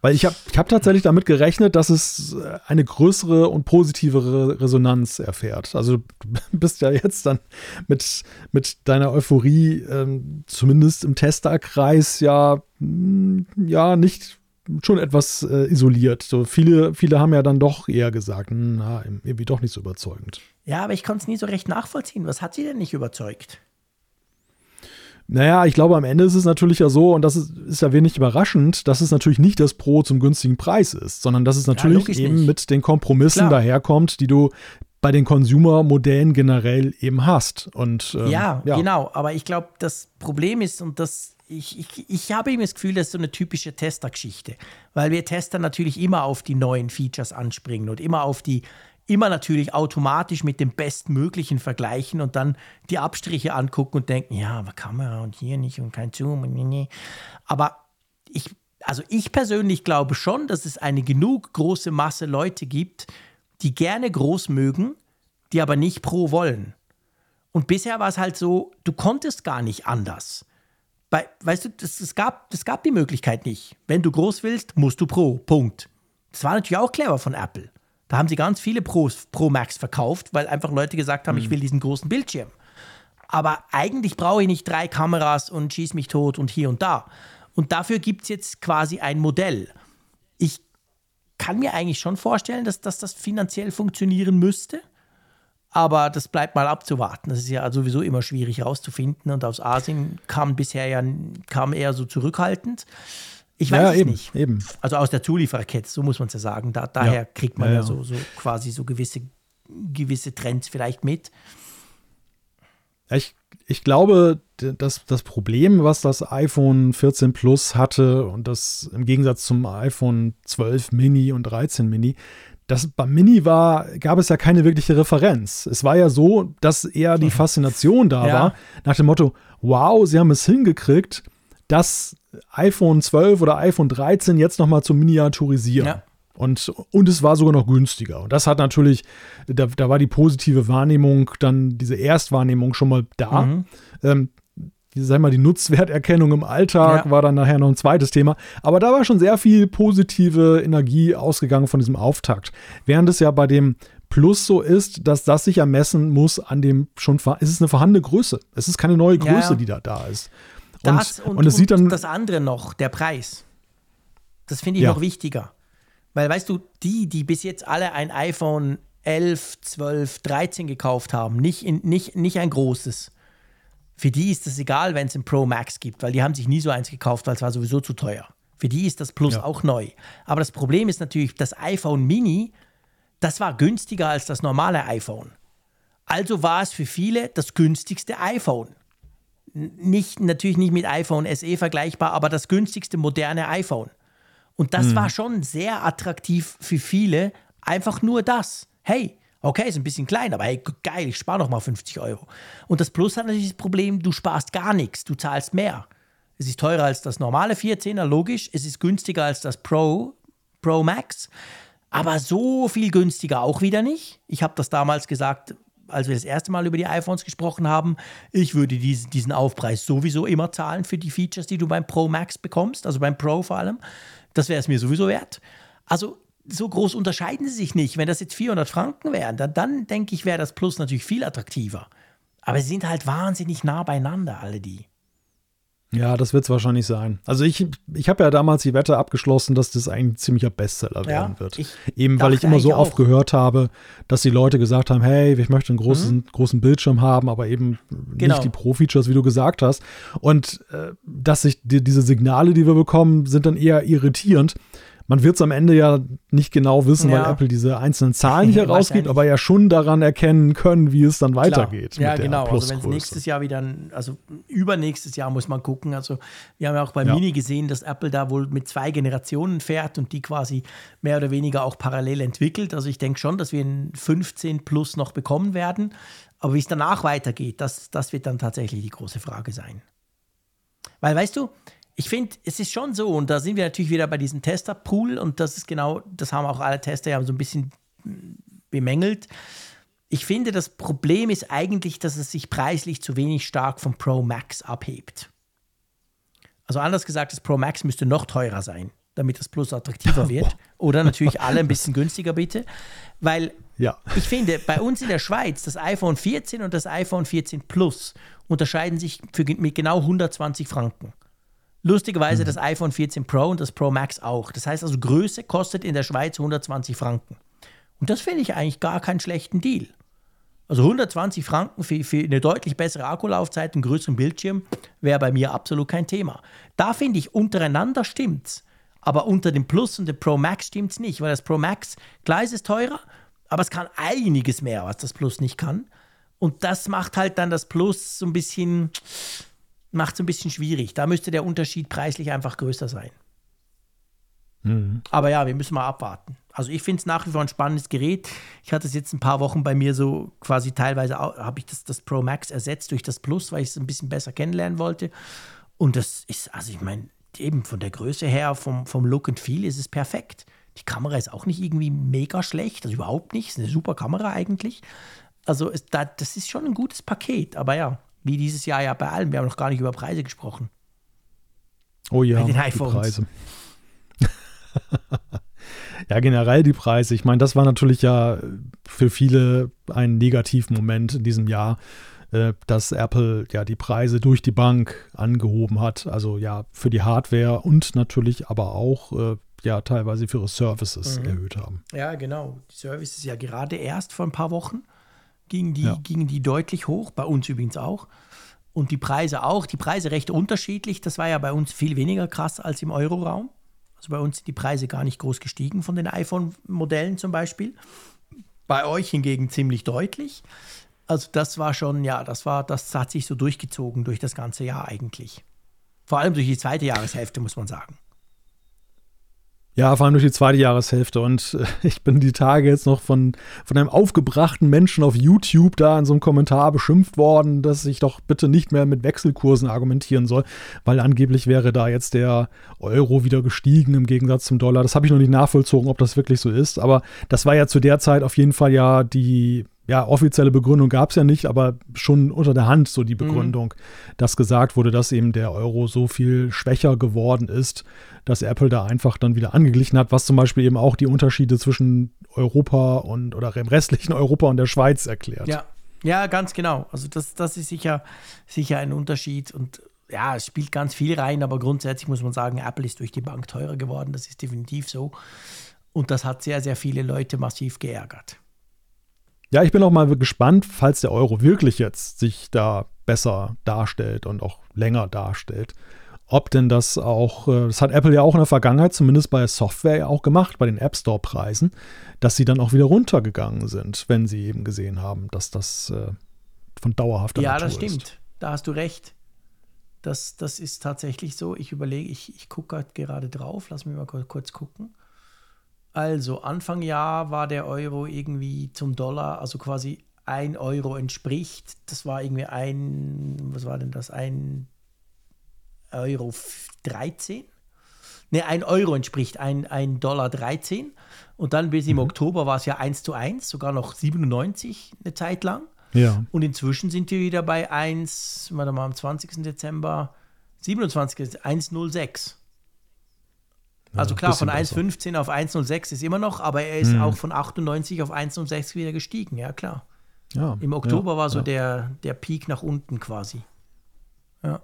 Weil ich habe ich hab tatsächlich damit gerechnet, dass es äh, eine größere und positivere Resonanz erfährt. Also du bist ja jetzt dann mit, mit deiner Euphorie ähm, zumindest im Testerkreis ja, hm, ja nicht schon etwas äh, isoliert. So viele, viele haben ja dann doch eher gesagt, hm, na, irgendwie doch nicht so überzeugend. Ja, aber ich konnte es nie so recht nachvollziehen. Was hat sie denn nicht überzeugt? Naja, ich glaube, am Ende ist es natürlich ja so, und das ist, ist, ja wenig überraschend, dass es natürlich nicht das Pro zum günstigen Preis ist, sondern dass es natürlich ja, eben nicht. mit den Kompromissen Klar. daherkommt, die du bei den Consumer-Modellen generell eben hast. Und, ähm, ja, ja, genau. Aber ich glaube, das Problem ist, und das, ich, ich, ich habe eben das Gefühl, das ist so eine typische Tester-Geschichte, weil wir Tester natürlich immer auf die neuen Features anspringen und immer auf die immer natürlich automatisch mit dem Bestmöglichen vergleichen und dann die Abstriche angucken und denken, ja, aber Kamera und hier nicht und kein Zoom und nee, nee. Aber ich, also ich persönlich glaube schon, dass es eine genug große Masse Leute gibt, die gerne groß mögen, die aber nicht pro wollen. Und bisher war es halt so, du konntest gar nicht anders. Bei, weißt du, das, das, gab, das gab die Möglichkeit nicht. Wenn du groß willst, musst du pro. Punkt. Das war natürlich auch clever von Apple. Da haben sie ganz viele Pros, Pro Max verkauft, weil einfach Leute gesagt haben, mhm. ich will diesen großen Bildschirm. Aber eigentlich brauche ich nicht drei Kameras und schieß mich tot und hier und da. Und dafür gibt es jetzt quasi ein Modell. Ich kann mir eigentlich schon vorstellen, dass, dass das finanziell funktionieren müsste. Aber das bleibt mal abzuwarten. Das ist ja sowieso immer schwierig herauszufinden. Und aus Asien kam bisher ja kam eher so zurückhaltend. Ich weiß ja, es eben, nicht. Eben. Also aus der Zuliefererkette, so muss man es ja sagen. Da, daher ja. kriegt man ja, ja, so, so quasi so gewisse, gewisse Trends vielleicht mit. Ich, ich glaube, das, das Problem, was das iPhone 14 Plus hatte und das im Gegensatz zum iPhone 12 Mini und 13 Mini, das beim Mini war, gab es ja keine wirkliche Referenz. Es war ja so, dass eher die Faszination da war, nach dem Motto, wow, sie haben es hingekriegt, das iPhone 12 oder iPhone 13 jetzt nochmal zu miniaturisieren. Ja. Und, und es war sogar noch günstiger. Und das hat natürlich, da, da war die positive Wahrnehmung, dann diese Erstwahrnehmung schon mal da. Mhm. Ähm, sag mal, die Nutzwerterkennung im Alltag ja. war dann nachher noch ein zweites Thema. Aber da war schon sehr viel positive Energie ausgegangen von diesem Auftakt. Während es ja bei dem Plus so ist, dass das sich ermessen muss an dem schon, es ist eine vorhandene Größe. Es ist keine neue Größe, ja. die da da ist. Und, das und, und, es sieht dann das andere noch, der Preis. Das finde ich ja. noch wichtiger. Weil, weißt du, die, die bis jetzt alle ein iPhone 11, 12, 13 gekauft haben, nicht, in, nicht, nicht ein großes, für die ist es egal, wenn es ein Pro Max gibt, weil die haben sich nie so eins gekauft, weil es war sowieso zu teuer. Für die ist das Plus ja. auch neu. Aber das Problem ist natürlich, das iPhone Mini, das war günstiger als das normale iPhone. Also war es für viele das günstigste iPhone. Nicht, natürlich nicht mit iPhone SE vergleichbar, aber das günstigste moderne iPhone. Und das mhm. war schon sehr attraktiv für viele. Einfach nur das. Hey, Okay, ist ein bisschen klein, aber hey, geil, ich spare noch mal 50 Euro. Und das Plus hat natürlich das Problem, du sparst gar nichts, du zahlst mehr. Es ist teurer als das normale 14er, logisch. Es ist günstiger als das Pro, Pro Max. Aber so viel günstiger auch wieder nicht. Ich habe das damals gesagt, als wir das erste Mal über die iPhones gesprochen haben. Ich würde diesen, diesen Aufpreis sowieso immer zahlen für die Features, die du beim Pro Max bekommst, also beim Pro vor allem. Das wäre es mir sowieso wert. Also so groß unterscheiden sie sich nicht. Wenn das jetzt 400 Franken wären, dann, dann denke ich, wäre das Plus natürlich viel attraktiver. Aber sie sind halt wahnsinnig nah beieinander, alle die. Ja, das wird es wahrscheinlich sein. Also ich, ich habe ja damals die Wette abgeschlossen, dass das ein ziemlicher Bestseller ja, werden wird. Eben weil ich immer so oft gehört habe, dass die Leute gesagt haben, hey, ich möchte einen großen, mhm. großen Bildschirm haben, aber eben genau. nicht die Pro-Features, wie du gesagt hast. Und äh, dass sich die, diese Signale, die wir bekommen, sind dann eher irritierend man wird es am Ende ja nicht genau wissen, ja. weil Apple diese einzelnen Zahlen nicht herausgibt, aber ja schon daran erkennen können, wie es dann weitergeht. Klar. Ja, genau. Also wenn es nächstes Jahr wieder, also übernächstes Jahr muss man gucken. Also wir haben ja auch bei ja. Mini gesehen, dass Apple da wohl mit zwei Generationen fährt und die quasi mehr oder weniger auch parallel entwickelt. Also ich denke schon, dass wir ein 15 Plus noch bekommen werden. Aber wie es danach weitergeht, das, das wird dann tatsächlich die große Frage sein. Weil, weißt du, ich finde, es ist schon so, und da sind wir natürlich wieder bei diesem Tester-Pool, und das ist genau, das haben auch alle Tester ja so ein bisschen bemängelt. Ich finde, das Problem ist eigentlich, dass es sich preislich zu wenig stark vom Pro Max abhebt. Also anders gesagt, das Pro Max müsste noch teurer sein, damit das Plus attraktiver wird. Oder natürlich alle ein bisschen günstiger bitte. Weil ja. ich finde, bei uns in der Schweiz, das iPhone 14 und das iPhone 14 Plus unterscheiden sich für, mit genau 120 Franken. Lustigerweise mhm. das iPhone 14 Pro und das Pro Max auch. Das heißt also, Größe kostet in der Schweiz 120 Franken. Und das finde ich eigentlich gar keinen schlechten Deal. Also 120 Franken für, für eine deutlich bessere Akkulaufzeit, einen größeren Bildschirm, wäre bei mir absolut kein Thema. Da finde ich, untereinander stimmt's. Aber unter dem Plus und dem Pro Max stimmt es nicht, weil das Pro Max, klar ist es teurer, aber es kann einiges mehr, was das Plus nicht kann. Und das macht halt dann das Plus so ein bisschen, macht es ein bisschen schwierig. Da müsste der Unterschied preislich einfach größer sein. Mhm. Aber ja, wir müssen mal abwarten. Also ich finde es nach wie vor ein spannendes Gerät. Ich hatte es jetzt ein paar Wochen bei mir so quasi teilweise, habe ich das, das Pro Max ersetzt durch das Plus, weil ich es ein bisschen besser kennenlernen wollte. Und das ist, also ich meine, eben von der Größe her, vom, vom Look and Feel ist es perfekt. Die Kamera ist auch nicht irgendwie mega schlecht, also überhaupt nicht. Ist eine super Kamera eigentlich. Also ist da, das ist schon ein gutes Paket. Aber ja, wie dieses Jahr ja bei allem. Wir haben noch gar nicht über Preise gesprochen. Oh ja, bei den iPhones. die Preise. ja, generell die Preise. Ich meine, das war natürlich ja für viele ein Negativmoment in diesem Jahr, äh, dass Apple ja die Preise durch die Bank angehoben hat. Also ja, für die Hardware und natürlich aber auch äh, ja teilweise für ihre Services mhm. erhöht haben. Ja, genau. Die Services ja gerade erst vor ein paar Wochen gingen die, ja. gingen die deutlich hoch, bei uns übrigens auch. Und die Preise auch, die Preise recht unterschiedlich. Das war ja bei uns viel weniger krass als im Euroraum. Also bei uns sind die Preise gar nicht groß gestiegen von den iPhone-Modellen zum Beispiel. Bei euch hingegen ziemlich deutlich. Also das war schon, ja, das war, das hat sich so durchgezogen durch das ganze Jahr eigentlich. Vor allem durch die zweite Jahreshälfte, muss man sagen. Ja, vor allem durch die zweite Jahreshälfte. Und äh, ich bin die Tage jetzt noch von, von einem aufgebrachten Menschen auf YouTube da in so einem Kommentar beschimpft worden, dass ich doch bitte nicht mehr mit Wechselkursen argumentieren soll, weil angeblich wäre da jetzt der Euro wieder gestiegen im Gegensatz zum Dollar. Das habe ich noch nicht nachvollzogen, ob das wirklich so ist. Aber das war ja zu der Zeit auf jeden Fall ja die ja, offizielle Begründung gab es ja nicht, aber schon unter der Hand so die mhm. Begründung, mhm. dass gesagt wurde, dass eben der Euro so viel schwächer geworden ist, dass Apple da einfach dann wieder angeglichen hat, was zum Beispiel eben auch die Unterschiede zwischen Europa und oder im restlichen Europa und der Schweiz erklärt. Ja, ja, ganz genau. Also das, das ist sicher, sicher ein Unterschied und ja, es spielt ganz viel rein, aber grundsätzlich muss man sagen, Apple ist durch die Bank teurer geworden. Das ist definitiv so. Und das hat sehr, sehr viele Leute massiv geärgert. Ja, ich bin auch mal gespannt, falls der Euro wirklich jetzt sich da besser darstellt und auch länger darstellt. Ob denn das auch, äh, das hat Apple ja auch in der Vergangenheit, zumindest bei Software ja auch gemacht, bei den App Store-Preisen, dass sie dann auch wieder runtergegangen sind, wenn sie eben gesehen haben, dass das äh, von dauerhafter ja, Natur ist. Ja, das stimmt. Da hast du recht. Das, das ist tatsächlich so. Ich überlege, ich, ich gucke gerade drauf. Lass mich mal kurz gucken. Also, Anfang Jahr war der Euro irgendwie zum Dollar, also quasi ein Euro entspricht. Das war irgendwie ein, was war denn das? Ein Euro 13? Ne, ein Euro entspricht ein, ein Dollar 13. Und dann bis im mhm. Oktober war es ja 1 zu 1, sogar noch 97 eine Zeit lang. Ja. Und inzwischen sind wir wieder bei 1, warte mal, am 20. Dezember, 27. 1,06. Also klar, von 1,15 auf 1,06 ist immer noch, aber er ist hm. auch von 98 auf 1,06 wieder gestiegen, ja klar. Ja, Im Oktober ja, war so ja. der, der Peak nach unten quasi. Ja.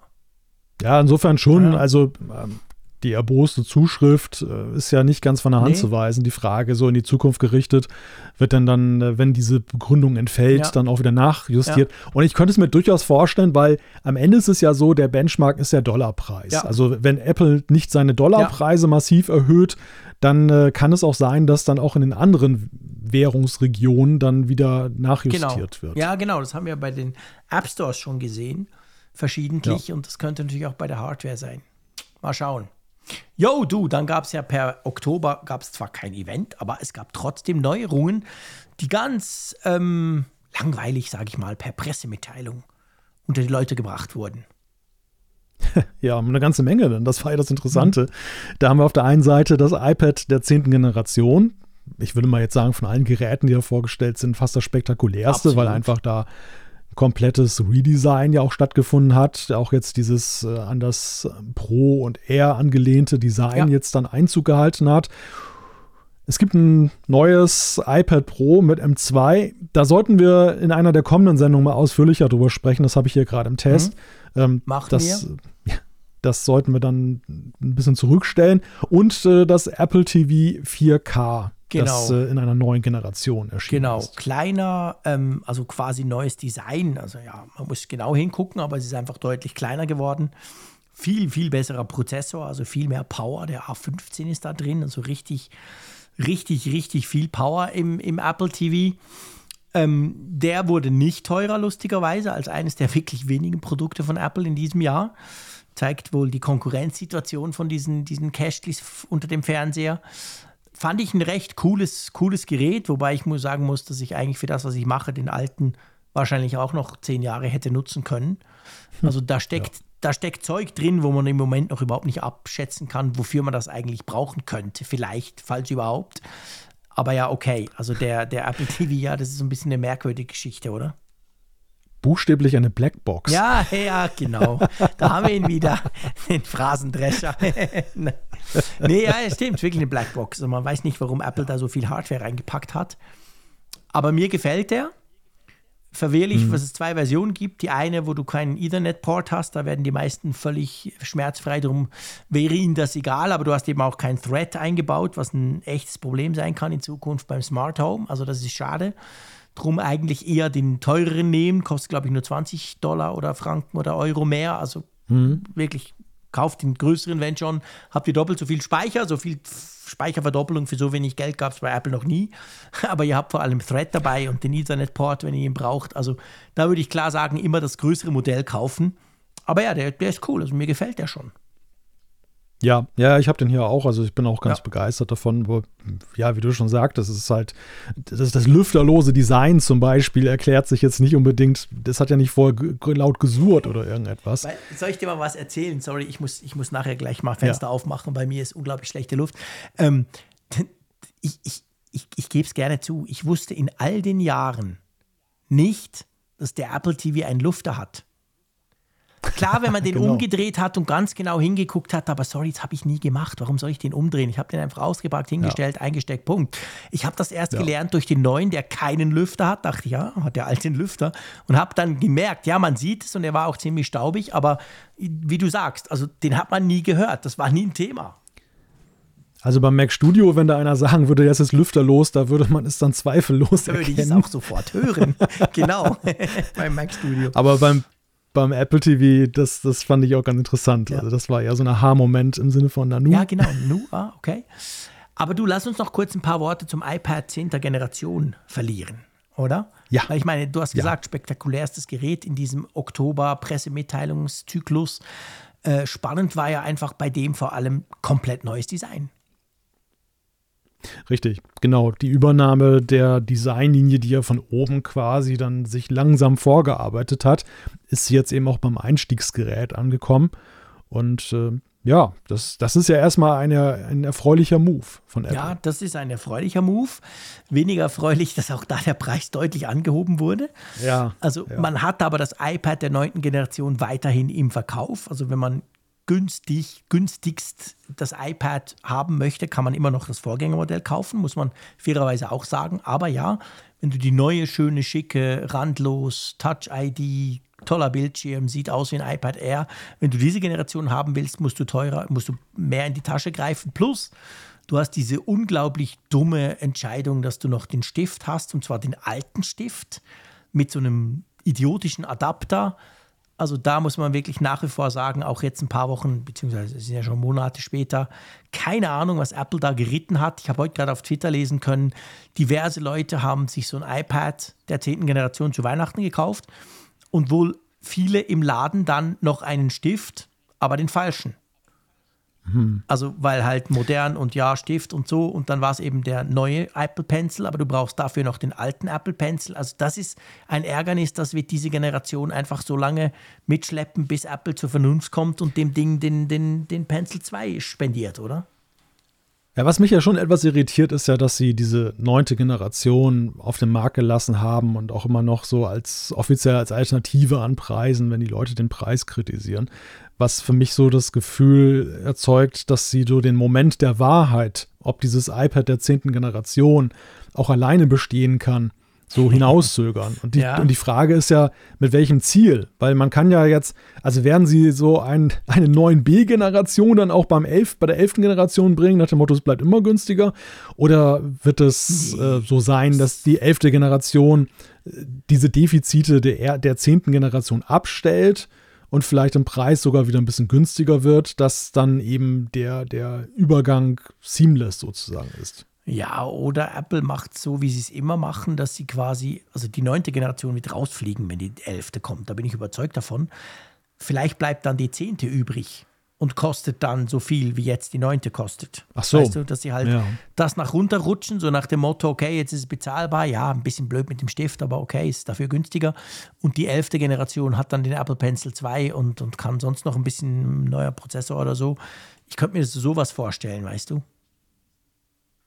Ja, insofern schon. Also ähm, die erboste Zuschrift äh, ist ja nicht ganz von der Hand nee. zu weisen. Die Frage so in die Zukunft gerichtet, wird denn dann, äh, wenn diese Begründung entfällt, ja. dann auch wieder nachjustiert. Ja. Und ich könnte es mir durchaus vorstellen, weil am Ende ist es ja so, der Benchmark ist der Dollarpreis. Ja. Also wenn Apple nicht seine Dollarpreise massiv erhöht, dann äh, kann es auch sein, dass dann auch in den anderen Währungsregionen dann wieder nachjustiert genau. wird. Ja, genau. Das haben wir bei den App Stores schon gesehen, verschiedentlich. Und das könnte natürlich auch bei der Hardware sein. Mal schauen. Jo, du, dann gab es ja per Oktober, gab es zwar kein Event, aber es gab trotzdem Neuerungen, die ganz ähm, langweilig, sage ich mal, per Pressemitteilung unter die Leute gebracht wurden. Ja, eine ganze Menge, denn das war ja das Interessante. Mhm. Da haben wir auf der einen Seite das iPad der zehnten Generation. Ich würde mal jetzt sagen, von allen Geräten, die da vorgestellt sind, fast das spektakulärste, Absolut. weil einfach da komplettes Redesign ja auch stattgefunden hat. Auch jetzt dieses äh, an das Pro und Air angelehnte Design ja. jetzt dann Einzug gehalten hat. Es gibt ein neues iPad Pro mit M2. Da sollten wir in einer der kommenden Sendungen mal ausführlicher drüber sprechen. Das habe ich hier gerade im Test. Mhm. Ähm, Machen das, wir. Das sollten wir dann ein bisschen zurückstellen. Und äh, das Apple TV 4K genau. das äh, in einer neuen Generation erschienen genau. ist. Genau, kleiner, ähm, also quasi neues Design. Also ja, man muss genau hingucken, aber es ist einfach deutlich kleiner geworden. Viel, viel besserer Prozessor, also viel mehr Power. Der A15 ist da drin, also richtig, richtig, richtig viel Power im, im Apple TV. Ähm, der wurde nicht teurer, lustigerweise, als eines der wirklich wenigen Produkte von Apple in diesem Jahr. Zeigt wohl die Konkurrenzsituation von diesen, diesen Cashleys unter dem Fernseher fand ich ein recht cooles, cooles Gerät, wobei ich muss sagen muss, dass ich eigentlich für das, was ich mache, den alten wahrscheinlich auch noch zehn Jahre hätte nutzen können. Hm. Also da steckt, ja. da steckt Zeug drin, wo man im Moment noch überhaupt nicht abschätzen kann, wofür man das eigentlich brauchen könnte. Vielleicht, falls überhaupt. Aber ja, okay. Also der, der Apple TV, ja, das ist so ein bisschen eine merkwürdige Geschichte, oder? Buchstäblich eine Blackbox. Ja, ja, genau. Da haben wir ihn wieder, den Phrasendrescher. nee, ja, es stimmt, wirklich eine Blackbox. Also man weiß nicht, warum Apple da so viel Hardware reingepackt hat. Aber mir gefällt der. Verwehrlich, mhm. was es zwei Versionen gibt. Die eine, wo du keinen Ethernet-Port hast, da werden die meisten völlig schmerzfrei. Darum wäre ihnen das egal, aber du hast eben auch kein Thread eingebaut, was ein echtes Problem sein kann in Zukunft beim Smart Home. Also das ist schade. Drum eigentlich eher den teureren nehmen, kostet glaube ich nur 20 Dollar oder Franken oder Euro mehr. Also mhm. wirklich kauft den größeren, wenn schon, habt ihr doppelt so viel Speicher, so viel Speicherverdoppelung für so wenig Geld gab es bei Apple noch nie. Aber ihr habt vor allem Thread dabei und den Ethernet-Port, wenn ihr ihn braucht. Also da würde ich klar sagen, immer das größere Modell kaufen. Aber ja, der, der ist cool, also mir gefällt der schon. Ja, ja, ich habe den hier auch. Also ich bin auch ganz ja. begeistert davon. Wo, ja, wie du schon sagtest, es ist halt, das, das lüfterlose Design zum Beispiel erklärt sich jetzt nicht unbedingt, das hat ja nicht vorher laut gesurrt oder irgendetwas. Weil, soll ich dir mal was erzählen? Sorry, ich muss, ich muss nachher gleich mal Fenster ja. aufmachen. Bei mir ist unglaublich schlechte Luft. Ähm, ich ich, ich, ich gebe es gerne zu. Ich wusste in all den Jahren nicht, dass der Apple TV einen Lufter hat. Klar, wenn man den genau. umgedreht hat und ganz genau hingeguckt hat, aber sorry, das habe ich nie gemacht. Warum soll ich den umdrehen? Ich habe den einfach ausgepackt, hingestellt, ja. eingesteckt, Punkt. Ich habe das erst ja. gelernt durch den neuen, der keinen Lüfter hat. Dachte, ja, hat der alte einen Lüfter. Und habe dann gemerkt, ja, man sieht es und er war auch ziemlich staubig, aber wie du sagst, also den hat man nie gehört. Das war nie ein Thema. Also beim Mac Studio, wenn da einer sagen würde, jetzt ist Lüfter los, da würde man es dann zweifellos da würde ich es auch sofort hören. genau, beim Mac Studio. Aber beim beim Apple TV, das, das fand ich auch ganz interessant. Ja. Also das war ja so ein Aha-Moment im Sinne von Nanu. Ja, genau, Nanu, ah, okay. Aber du, lass uns noch kurz ein paar Worte zum iPad 10. Generation verlieren, oder? Ja. Weil ich meine, du hast gesagt, ja. spektakulärstes Gerät in diesem Oktober-Pressemitteilungszyklus. Äh, spannend war ja einfach bei dem vor allem komplett neues Design. Richtig, genau. Die Übernahme der Designlinie, die ja von oben quasi dann sich langsam vorgearbeitet hat, ist jetzt eben auch beim Einstiegsgerät angekommen. Und äh, ja, das, das ist ja erstmal eine, ein erfreulicher Move von Apple. Ja, das ist ein erfreulicher Move. Weniger erfreulich, dass auch da der Preis deutlich angehoben wurde. Ja. Also ja. man hat aber das iPad der neunten Generation weiterhin im Verkauf. Also wenn man günstig, günstigst das iPad haben möchte, kann man immer noch das Vorgängermodell kaufen, muss man fairerweise auch sagen. Aber ja, wenn du die neue, schöne, schicke, randlos, Touch-ID, toller Bildschirm, sieht aus wie ein iPad Air, wenn du diese Generation haben willst, musst du teurer, musst du mehr in die Tasche greifen. Plus, du hast diese unglaublich dumme Entscheidung, dass du noch den Stift hast, und zwar den alten Stift mit so einem idiotischen Adapter also da muss man wirklich nach wie vor sagen, auch jetzt ein paar Wochen, beziehungsweise es sind ja schon Monate später, keine Ahnung, was Apple da geritten hat. Ich habe heute gerade auf Twitter lesen können, diverse Leute haben sich so ein iPad der zehnten Generation zu Weihnachten gekauft und wohl viele im Laden dann noch einen Stift, aber den falschen. Hm. Also, weil halt modern und ja, Stift und so. Und dann war es eben der neue Apple Pencil, aber du brauchst dafür noch den alten Apple Pencil. Also, das ist ein Ärgernis, das wird diese Generation einfach so lange mitschleppen, bis Apple zur Vernunft kommt und dem Ding den, den, den Pencil 2 spendiert, oder? Ja, was mich ja schon etwas irritiert, ist ja, dass sie diese neunte Generation auf den Markt gelassen haben und auch immer noch so als offiziell als Alternative anpreisen, wenn die Leute den Preis kritisieren. Was für mich so das Gefühl erzeugt, dass sie so den Moment der Wahrheit, ob dieses iPad der zehnten Generation auch alleine bestehen kann, so hinauszögern. Und die, ja. und die Frage ist ja, mit welchem Ziel? Weil man kann ja jetzt, also werden sie so ein, eine 9B-Generation dann auch beim 11, bei der 11. Generation bringen, nach dem Motto, es bleibt immer günstiger? Oder wird es äh, so sein, dass die 11. Generation äh, diese Defizite der, der 10. Generation abstellt? und vielleicht im Preis sogar wieder ein bisschen günstiger wird, dass dann eben der, der Übergang seamless sozusagen ist. Ja, oder Apple macht so, wie sie es immer machen, dass sie quasi, also die neunte Generation wird rausfliegen, wenn die elfte kommt. Da bin ich überzeugt davon. Vielleicht bleibt dann die zehnte übrig und kostet dann so viel, wie jetzt die neunte kostet. Ach so. Weißt du, dass sie halt ja. das nach runterrutschen, so nach dem Motto, okay, jetzt ist es bezahlbar, ja, ein bisschen blöd mit dem Stift, aber okay, ist dafür günstiger. Und die elfte Generation hat dann den Apple Pencil 2 und, und kann sonst noch ein bisschen neuer Prozessor oder so. Ich könnte mir sowas vorstellen, weißt du?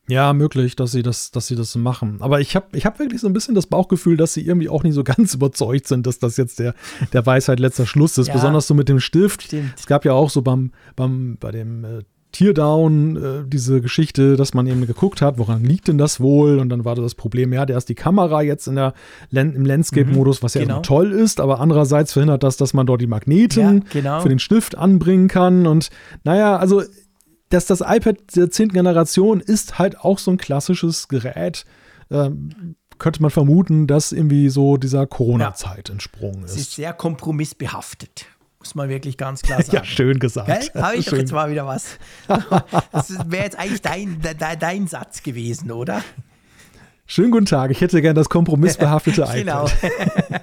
Ja, möglich, dass sie das, dass sie das machen. Aber ich habe ich hab wirklich so ein bisschen das Bauchgefühl, dass sie irgendwie auch nicht so ganz überzeugt sind, dass das jetzt der, der Weisheit letzter Schluss ist. Ja, Besonders so mit dem Stift. Stimmt. Es gab ja auch so beim, beim, bei dem äh, Teardown äh, diese Geschichte, dass man eben geguckt hat, woran liegt denn das wohl? Und dann war das Problem, ja, der ist die Kamera jetzt in der im Landscape-Modus, was ja genau. toll ist, aber andererseits verhindert das, dass man dort die Magneten ja, genau. für den Stift anbringen kann. Und naja, also dass das iPad der 10. Generation ist halt auch so ein klassisches Gerät. Ähm, könnte man vermuten, dass irgendwie so dieser Corona-Zeit entsprungen ist. Es ist sehr kompromissbehaftet. Muss man wirklich ganz klar sagen. ja, schön gesagt. Habe ich doch jetzt mal wieder was. Das wäre jetzt eigentlich dein, dein, dein Satz gewesen, oder? Schönen guten Tag, ich hätte gern das kompromissbehaftete iPad. genau.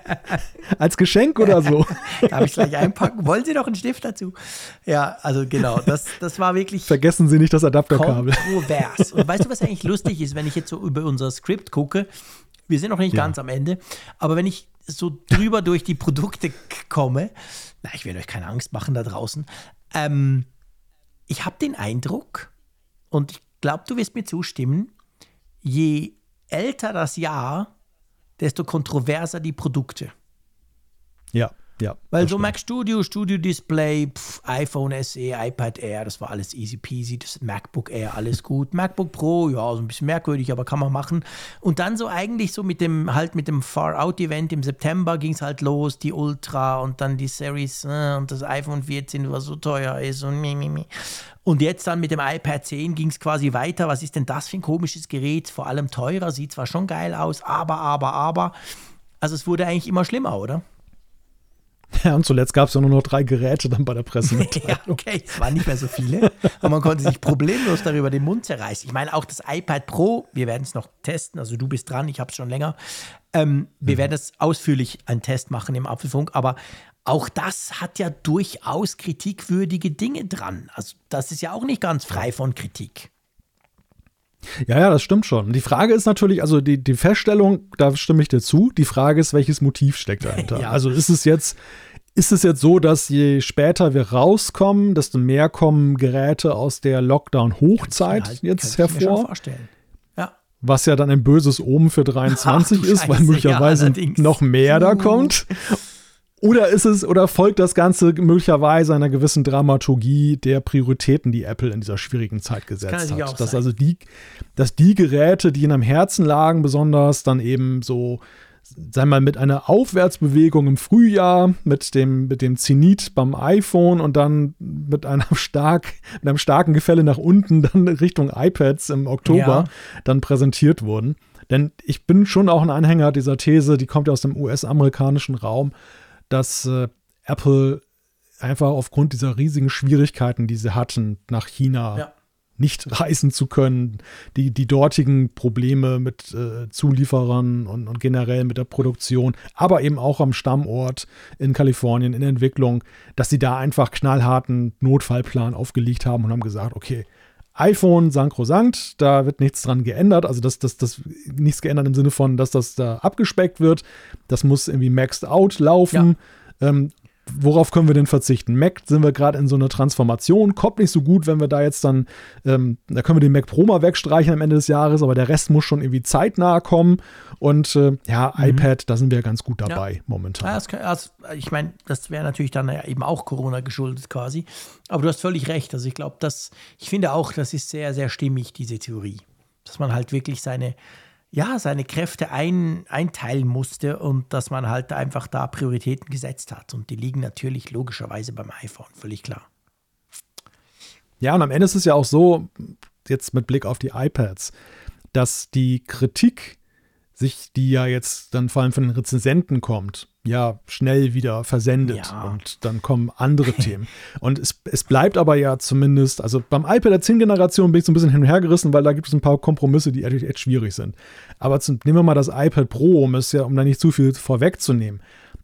Als Geschenk oder so. Darf ich gleich einpacken? Wollen Sie noch einen Stift dazu? Ja, also genau, das, das war wirklich. Vergessen Sie nicht das Adapterkabel. Kontrovers. Und weißt du, was eigentlich lustig ist, wenn ich jetzt so über unser Skript gucke? Wir sind noch nicht ja. ganz am Ende, aber wenn ich so drüber durch die Produkte komme, na, ich werde euch keine Angst machen da draußen. Ähm, ich habe den Eindruck, und ich glaube, du wirst mir zustimmen, je älter das Jahr, desto kontroverser die Produkte. Ja. Ja, Weil so Mac Studio, Studio Display, pf, iPhone SE, iPad Air, das war alles easy peasy, das MacBook Air, alles gut. MacBook Pro, ja, so ein bisschen merkwürdig, aber kann man machen. Und dann so eigentlich so mit dem, halt mit dem Far Out Event im September ging es halt los, die Ultra und dann die Series äh, und das iPhone 14, was so teuer ist und mi, mi, mi. Und jetzt dann mit dem iPad 10 ging es quasi weiter. Was ist denn das für ein komisches Gerät? Vor allem teurer, sieht zwar schon geil aus, aber, aber, aber. Also es wurde eigentlich immer schlimmer, oder? Ja, und zuletzt gab es ja nur noch drei Geräte dann bei der Presse. ja, okay, es waren nicht mehr so viele, aber man konnte sich problemlos darüber den Mund zerreißen. Ich meine, auch das iPad Pro, wir werden es noch testen, also du bist dran, ich habe es schon länger. Ähm, wir mhm. werden es ausführlich einen Test machen im Apfelfunk, aber auch das hat ja durchaus kritikwürdige Dinge dran. Also das ist ja auch nicht ganz frei von Kritik. Ja, ja, das stimmt schon. Die Frage ist natürlich, also die, die Feststellung, da stimme ich dir zu. Die Frage ist, welches Motiv steckt dahinter? ja. Also ist es jetzt, ist es jetzt so, dass je später wir rauskommen, desto mehr kommen Geräte aus der Lockdown-Hochzeit halt, jetzt hervor? Ja. Was ja dann ein böses Omen für 23 Ach, ist, weil möglicherweise ja, noch mehr da kommt. Oder ist es, oder folgt das Ganze möglicherweise einer gewissen Dramaturgie der Prioritäten, die Apple in dieser schwierigen Zeit gesetzt hat? Dass sein. also die, dass die Geräte, die ihnen am Herzen lagen, besonders dann eben so, sagen wir mal, mit einer Aufwärtsbewegung im Frühjahr, mit dem, mit dem Zenit beim iPhone und dann mit einem stark, mit einem starken Gefälle nach unten, dann Richtung iPads im Oktober ja. dann präsentiert wurden. Denn ich bin schon auch ein Anhänger dieser These, die kommt ja aus dem US-amerikanischen Raum, dass äh, Apple einfach aufgrund dieser riesigen Schwierigkeiten, die sie hatten, nach China ja. nicht reisen zu können, die, die dortigen Probleme mit äh, Zulieferern und, und, generell mit der Produktion, aber eben auch am Stammort in Kalifornien in Entwicklung, dass sie da einfach knallharten Notfallplan aufgelegt haben und haben gesagt, okay, iPhone sankrosankt, da wird nichts dran geändert, also das, das, das nichts geändert im Sinne von, dass das da abgespeckt wird. Das muss irgendwie maxed out laufen. Ja. Ähm, worauf können wir denn verzichten? Mac sind wir gerade in so einer Transformation, kommt nicht so gut, wenn wir da jetzt dann, ähm, da können wir den Mac Pro mal wegstreichen am Ende des Jahres, aber der Rest muss schon irgendwie zeitnah kommen. Und äh, ja, mhm. iPad, da sind wir ganz gut dabei ja. momentan. Ja, kann, also, ich meine, das wäre natürlich dann ja eben auch Corona geschuldet quasi. Aber du hast völlig recht. Also ich glaube, dass, ich finde auch, das ist sehr, sehr stimmig, diese Theorie. Dass man halt wirklich seine ja, seine Kräfte ein, einteilen musste und dass man halt einfach da Prioritäten gesetzt hat. Und die liegen natürlich logischerweise beim iPhone, völlig klar. Ja, und am Ende ist es ja auch so, jetzt mit Blick auf die iPads, dass die Kritik sich, die ja jetzt dann vor allem von den Rezensenten kommt, ja, schnell wieder versendet ja. und dann kommen andere Themen. Und es, es bleibt aber ja zumindest, also beim iPad der 10 Generation bin ich so ein bisschen hin und her gerissen, weil da gibt es ein paar Kompromisse, die echt, echt schwierig sind. Aber zum, nehmen wir mal das iPad Pro, um es ja, um da nicht zu viel vorwegzunehmen.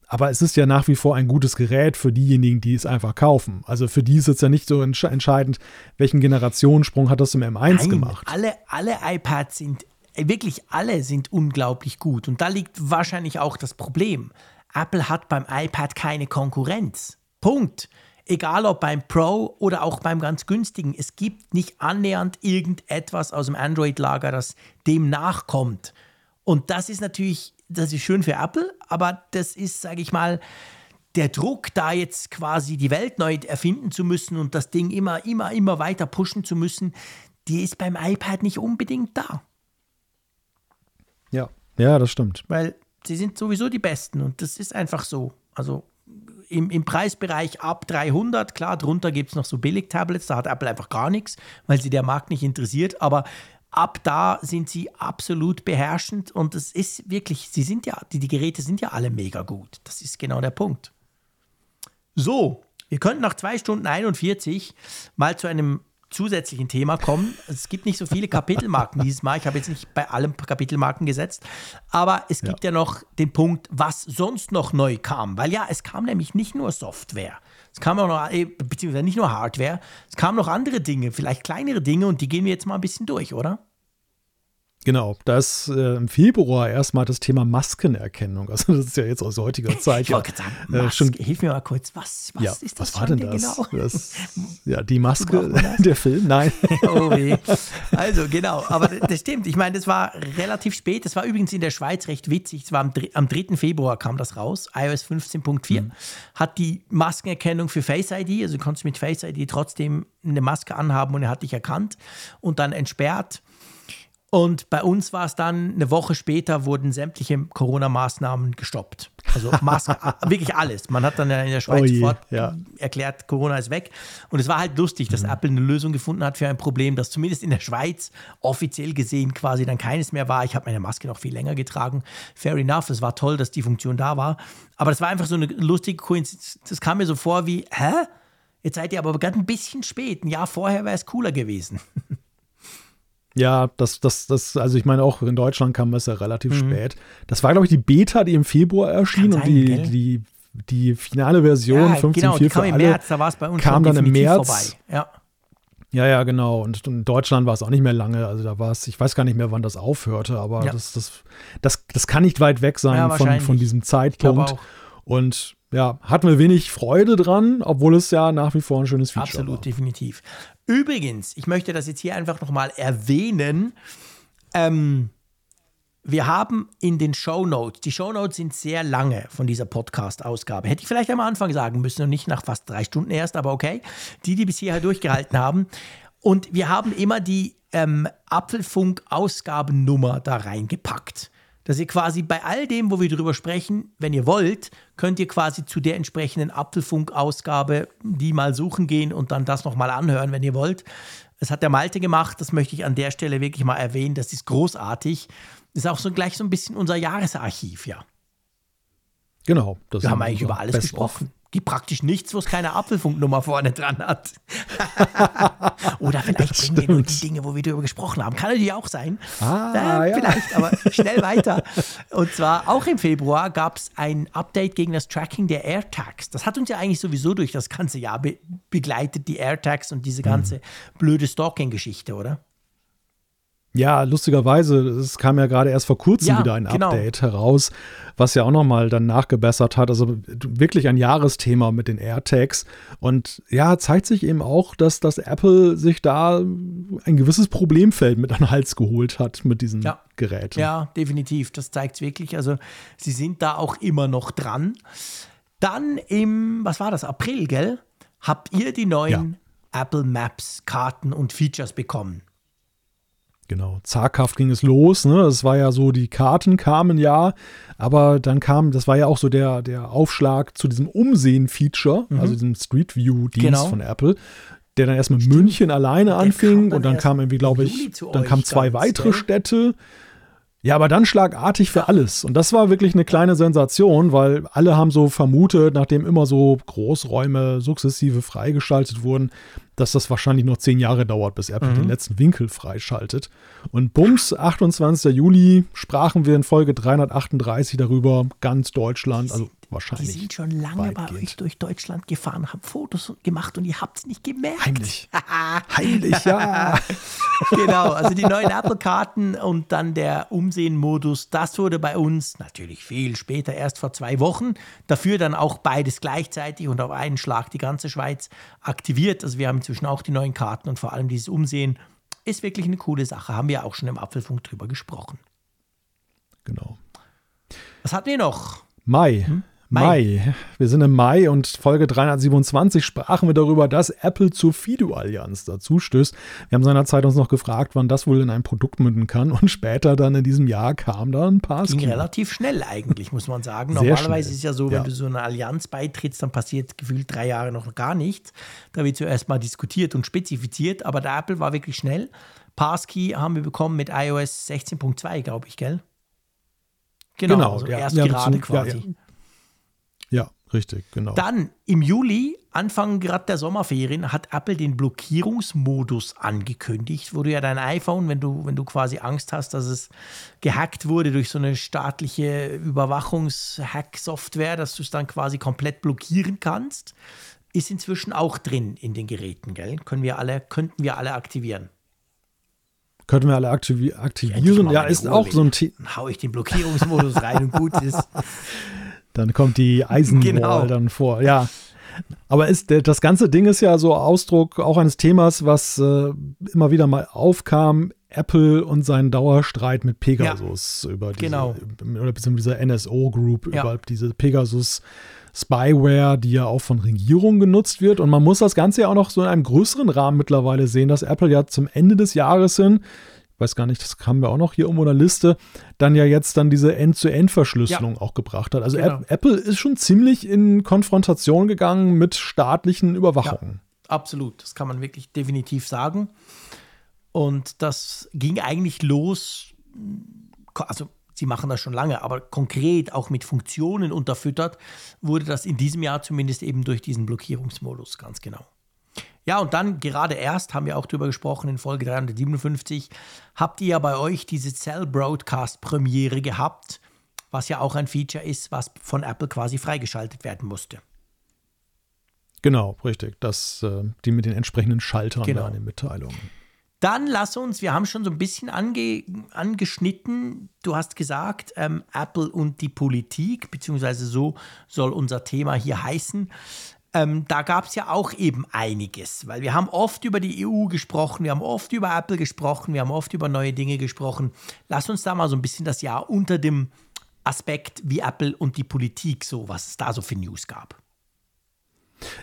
Aber es ist ja nach wie vor ein gutes Gerät für diejenigen, die es einfach kaufen. Also für die ist es ja nicht so entscheidend, welchen Generationssprung hat das im M1 Nein, gemacht. Alle, alle iPads sind wirklich alle sind unglaublich gut. Und da liegt wahrscheinlich auch das Problem. Apple hat beim iPad keine Konkurrenz. Punkt. Egal ob beim Pro oder auch beim ganz günstigen. Es gibt nicht annähernd irgendetwas aus dem Android-Lager, das dem nachkommt. Und das ist natürlich, das ist schön für Apple, aber das ist, sage ich mal, der Druck, da jetzt quasi die Welt neu erfinden zu müssen und das Ding immer, immer, immer weiter pushen zu müssen, die ist beim iPad nicht unbedingt da. Ja, ja, das stimmt. Weil sie sind sowieso die Besten und das ist einfach so. Also im, im Preisbereich ab 300, klar, drunter gibt es noch so Billig-Tablets, da hat Apple einfach gar nichts, weil sie der Markt nicht interessiert, aber ab da sind sie absolut beherrschend und es ist wirklich, sie sind ja, die, die Geräte sind ja alle mega gut. Das ist genau der Punkt. So, wir könnten nach 2 Stunden 41 mal zu einem zusätzlichen Thema kommen. Es gibt nicht so viele Kapitelmarken dieses Mal. Ich habe jetzt nicht bei allem Kapitelmarken gesetzt. Aber es gibt ja. ja noch den Punkt, was sonst noch neu kam. Weil ja, es kam nämlich nicht nur Software. Es kam auch noch, äh, beziehungsweise nicht nur Hardware. Es kamen noch andere Dinge, vielleicht kleinere Dinge und die gehen wir jetzt mal ein bisschen durch, oder? Genau, da ist äh, im Februar erstmal das Thema Maskenerkennung. Also das ist ja jetzt aus heutiger Zeit. ich ja, sagen, äh, schon, hilf mir mal kurz, was, was ja, ist das? Was war denn das? Genau? das? Ja, die Maske, der Film, nein. oh weh. Also genau, aber das stimmt. Ich meine, das war relativ spät. Das war übrigens in der Schweiz recht witzig. Es war am, am 3. Februar kam das raus. iOS 15.4 mhm. hat die Maskenerkennung für Face ID, also du konntest mit Face ID trotzdem eine Maske anhaben und er hat dich erkannt und dann entsperrt. Und bei uns war es dann, eine Woche später wurden sämtliche Corona-Maßnahmen gestoppt. Also Maske, wirklich alles. Man hat dann in der Schweiz oh sofort ja. erklärt, Corona ist weg. Und es war halt lustig, dass mhm. Apple eine Lösung gefunden hat für ein Problem, das zumindest in der Schweiz offiziell gesehen quasi dann keines mehr war. Ich habe meine Maske noch viel länger getragen. Fair enough, es war toll, dass die Funktion da war. Aber das war einfach so eine lustige Koinzidenz. Das kam mir so vor wie, hä? Jetzt seid ihr aber gerade ein bisschen spät. Ein Jahr vorher wäre es cooler gewesen. Ja, das, das, das, also ich meine, auch in Deutschland kam es ja relativ mhm. spät. Das war, glaube ich, die Beta, die im Februar erschien sein, und die, die, die finale Version ja, 15.4 genau, die kam im März, da war es bei uns kam dann im März. Vorbei. Ja. Ja, ja, genau. Und in Deutschland war es auch nicht mehr lange. Also da war es, ich weiß gar nicht mehr, wann das aufhörte, aber ja. das, das, das, das kann nicht weit weg sein ja, von, von diesem Zeitpunkt. Und ja, hatten wir wenig Freude dran, obwohl es ja nach wie vor ein schönes Feature Absolut, war. Absolut, definitiv. Übrigens, ich möchte das jetzt hier einfach nochmal erwähnen. Ähm, wir haben in den Show Notes, die Show Notes sind sehr lange von dieser Podcast-Ausgabe. Hätte ich vielleicht am Anfang sagen müssen und nicht nach fast drei Stunden erst, aber okay. Die, die bis hierher durchgehalten haben. Und wir haben immer die ähm, Apfelfunk-Ausgabennummer da reingepackt dass ihr quasi bei all dem, wo wir drüber sprechen, wenn ihr wollt, könnt ihr quasi zu der entsprechenden Apfelfunk-Ausgabe die mal suchen gehen und dann das nochmal anhören, wenn ihr wollt. Das hat der Malte gemacht, das möchte ich an der Stelle wirklich mal erwähnen, das ist großartig. Das ist auch so gleich so ein bisschen unser Jahresarchiv, ja. Genau. wir haben eigentlich über alles gesprochen gibt praktisch nichts, wo es keine Apfelfunknummer vorne dran hat. Oder vielleicht bringen wir nur die Dinge, wo wir darüber gesprochen haben. Kann natürlich auch sein. Ah, äh, ja. Vielleicht, aber schnell weiter. Und zwar auch im Februar gab es ein Update gegen das Tracking der AirTags. Das hat uns ja eigentlich sowieso durch das ganze Jahr be begleitet, die AirTags und diese ganze mhm. blöde Stalking-Geschichte, oder? Ja, lustigerweise, es kam ja gerade erst vor kurzem ja, wieder ein genau. Update heraus, was ja auch nochmal dann nachgebessert hat. Also wirklich ein Jahresthema mit den AirTags. Und ja, zeigt sich eben auch, dass das Apple sich da ein gewisses Problemfeld mit an den Hals geholt hat mit diesen ja. Geräten. Ja, definitiv. Das zeigt es wirklich. Also sie sind da auch immer noch dran. Dann im, was war das, April, gell? Habt ihr die neuen ja. Apple Maps Karten und Features bekommen? Genau, zaghaft ging es los. Ne? Das war ja so, die Karten kamen ja, aber dann kam, das war ja auch so der, der Aufschlag zu diesem Umsehen-Feature, mhm. also diesem Street View-Dienst genau. von Apple, der dann erst mit München alleine der anfing und dann kam irgendwie, glaube ich, dann kamen zwei weitere gell? Städte. Ja, aber dann schlagartig für alles. Und das war wirklich eine kleine Sensation, weil alle haben so vermutet, nachdem immer so Großräume sukzessive freigeschaltet wurden, dass das wahrscheinlich noch zehn Jahre dauert, bis Apple mhm. den letzten Winkel freischaltet. Und bums, 28. Juli sprachen wir in Folge 338 darüber, ganz Deutschland, also wahrscheinlich. Die sind schon lange bei euch durch Deutschland gefahren, haben Fotos gemacht und ihr habt es nicht gemerkt. Heimlich. Heimlich, ja. genau, also die neuen Apple-Karten und dann der Umsehen-Modus, das wurde bei uns natürlich viel später, erst vor zwei Wochen. Dafür dann auch beides gleichzeitig und auf einen Schlag die ganze Schweiz aktiviert. Also wir haben inzwischen auch die neuen Karten und vor allem dieses Umsehen ist wirklich eine coole Sache. Haben wir auch schon im Apfelfunk drüber gesprochen. Genau. Was hatten wir noch? Mai. Hm? Mai. Mai. Wir sind im Mai und Folge 327 sprachen wir darüber, dass Apple zur Fido-Allianz dazu stößt. Wir haben seinerzeit uns noch gefragt, wann das wohl in ein Produkt münden kann und später dann in diesem Jahr kam da ein paar Ging relativ schnell eigentlich, muss man sagen. Normalerweise ist es ja so, wenn ja. du so eine Allianz beitrittst, dann passiert gefühlt drei Jahre noch gar nichts. Da wird zuerst mal diskutiert und spezifiziert, aber der Apple war wirklich schnell. Passkey haben wir bekommen mit iOS 16.2, glaube ich, gell? Genau, genau also ja, erst ja, gerade quasi. Richtig, genau. Dann im Juli, Anfang gerade der Sommerferien, hat Apple den Blockierungsmodus angekündigt, wo du ja dein iPhone, wenn du, wenn du quasi Angst hast, dass es gehackt wurde durch so eine staatliche Überwachungshack-Software, dass du es dann quasi komplett blockieren kannst, ist inzwischen auch drin in den Geräten, gell? Können wir alle, könnten wir alle aktivieren. Könnten wir alle aktivi aktivieren? Ja, ist auch so ein Thema. Hau ich den Blockierungsmodus rein und gut ist. Dann kommt die Eisenwall genau. dann vor. Ja. Aber ist, das ganze Ding ist ja so Ausdruck auch eines Themas, was äh, immer wieder mal aufkam. Apple und seinen Dauerstreit mit Pegasus ja, über diese, genau. oder beziehungsweise dieser NSO Group ja. über diese Pegasus Spyware, die ja auch von Regierungen genutzt wird. Und man muss das Ganze ja auch noch so in einem größeren Rahmen mittlerweile sehen, dass Apple ja zum Ende des Jahres hin weiß gar nicht, das haben wir auch noch hier irgendwo in der Liste, dann ja jetzt dann diese End-zu-End-Verschlüsselung ja. auch gebracht hat. Also genau. Apple ist schon ziemlich in Konfrontation gegangen mit staatlichen Überwachungen. Ja, absolut, das kann man wirklich definitiv sagen. Und das ging eigentlich los, also sie machen das schon lange, aber konkret auch mit Funktionen unterfüttert, wurde das in diesem Jahr zumindest eben durch diesen Blockierungsmodus, ganz genau. Ja, und dann gerade erst, haben wir auch drüber gesprochen in Folge 357, habt ihr ja bei euch diese Cell Broadcast Premiere gehabt, was ja auch ein Feature ist, was von Apple quasi freigeschaltet werden musste. Genau, richtig. Das, äh, die mit den entsprechenden Schaltern genau. an den Mitteilungen. Dann lass uns, wir haben schon so ein bisschen ange, angeschnitten, du hast gesagt, ähm, Apple und die Politik, beziehungsweise so soll unser Thema hier heißen ähm, da gab es ja auch eben einiges, weil wir haben oft über die EU gesprochen, wir haben oft über Apple gesprochen, wir haben oft über neue Dinge gesprochen. Lass uns da mal so ein bisschen das Jahr unter dem Aspekt wie Apple und die Politik so, was es da so für News gab.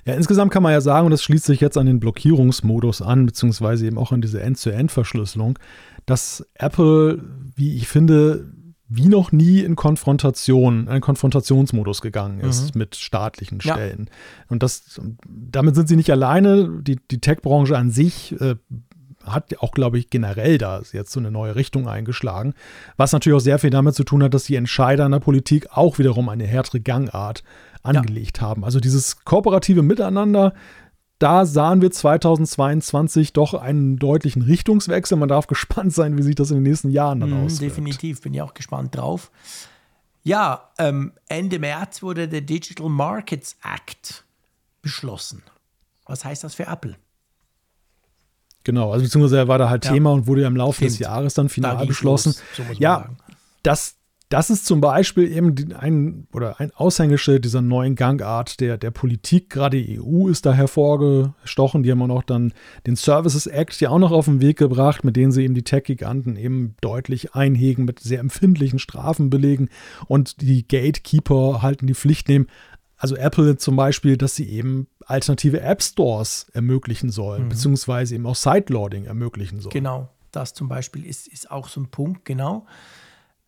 Ja, insgesamt kann man ja sagen, und das schließt sich jetzt an den Blockierungsmodus an, beziehungsweise eben auch an diese End-zu-End-Verschlüsselung, dass Apple, wie ich finde, wie noch nie in Konfrontation, einen Konfrontationsmodus gegangen ist mhm. mit staatlichen Stellen. Ja. Und das, damit sind sie nicht alleine. Die, die Tech-Branche an sich äh, hat auch, glaube ich, generell da jetzt so eine neue Richtung eingeschlagen. Was natürlich auch sehr viel damit zu tun hat, dass die Entscheider in der Politik auch wiederum eine härtere Gangart angelegt ja. haben. Also dieses kooperative Miteinander, da sahen wir 2022 doch einen deutlichen Richtungswechsel. Man darf gespannt sein, wie sich das in den nächsten Jahren dann mm, auswirkt. Definitiv, bin ich auch gespannt drauf. Ja, ähm, Ende März wurde der Digital Markets Act beschlossen. Was heißt das für Apple? Genau, also beziehungsweise war da halt ja. Thema und wurde ja im Laufe Stimmt. des Jahres dann final da beschlossen. Los, so ja, das, das ist zum Beispiel eben ein oder ein Aushängeschild dieser neuen Gangart der, der Politik. Gerade die EU ist da hervorgestochen. Die haben auch noch dann den Services Act ja auch noch auf den Weg gebracht, mit denen sie eben die Tech-Giganten eben deutlich einhegen, mit sehr empfindlichen Strafen belegen und die Gatekeeper halten die Pflicht nehmen. Also Apple zum Beispiel, dass sie eben alternative App Stores ermöglichen sollen, mhm. beziehungsweise eben auch Sideloading ermöglichen sollen. Genau, das zum Beispiel ist, ist auch so ein Punkt, genau.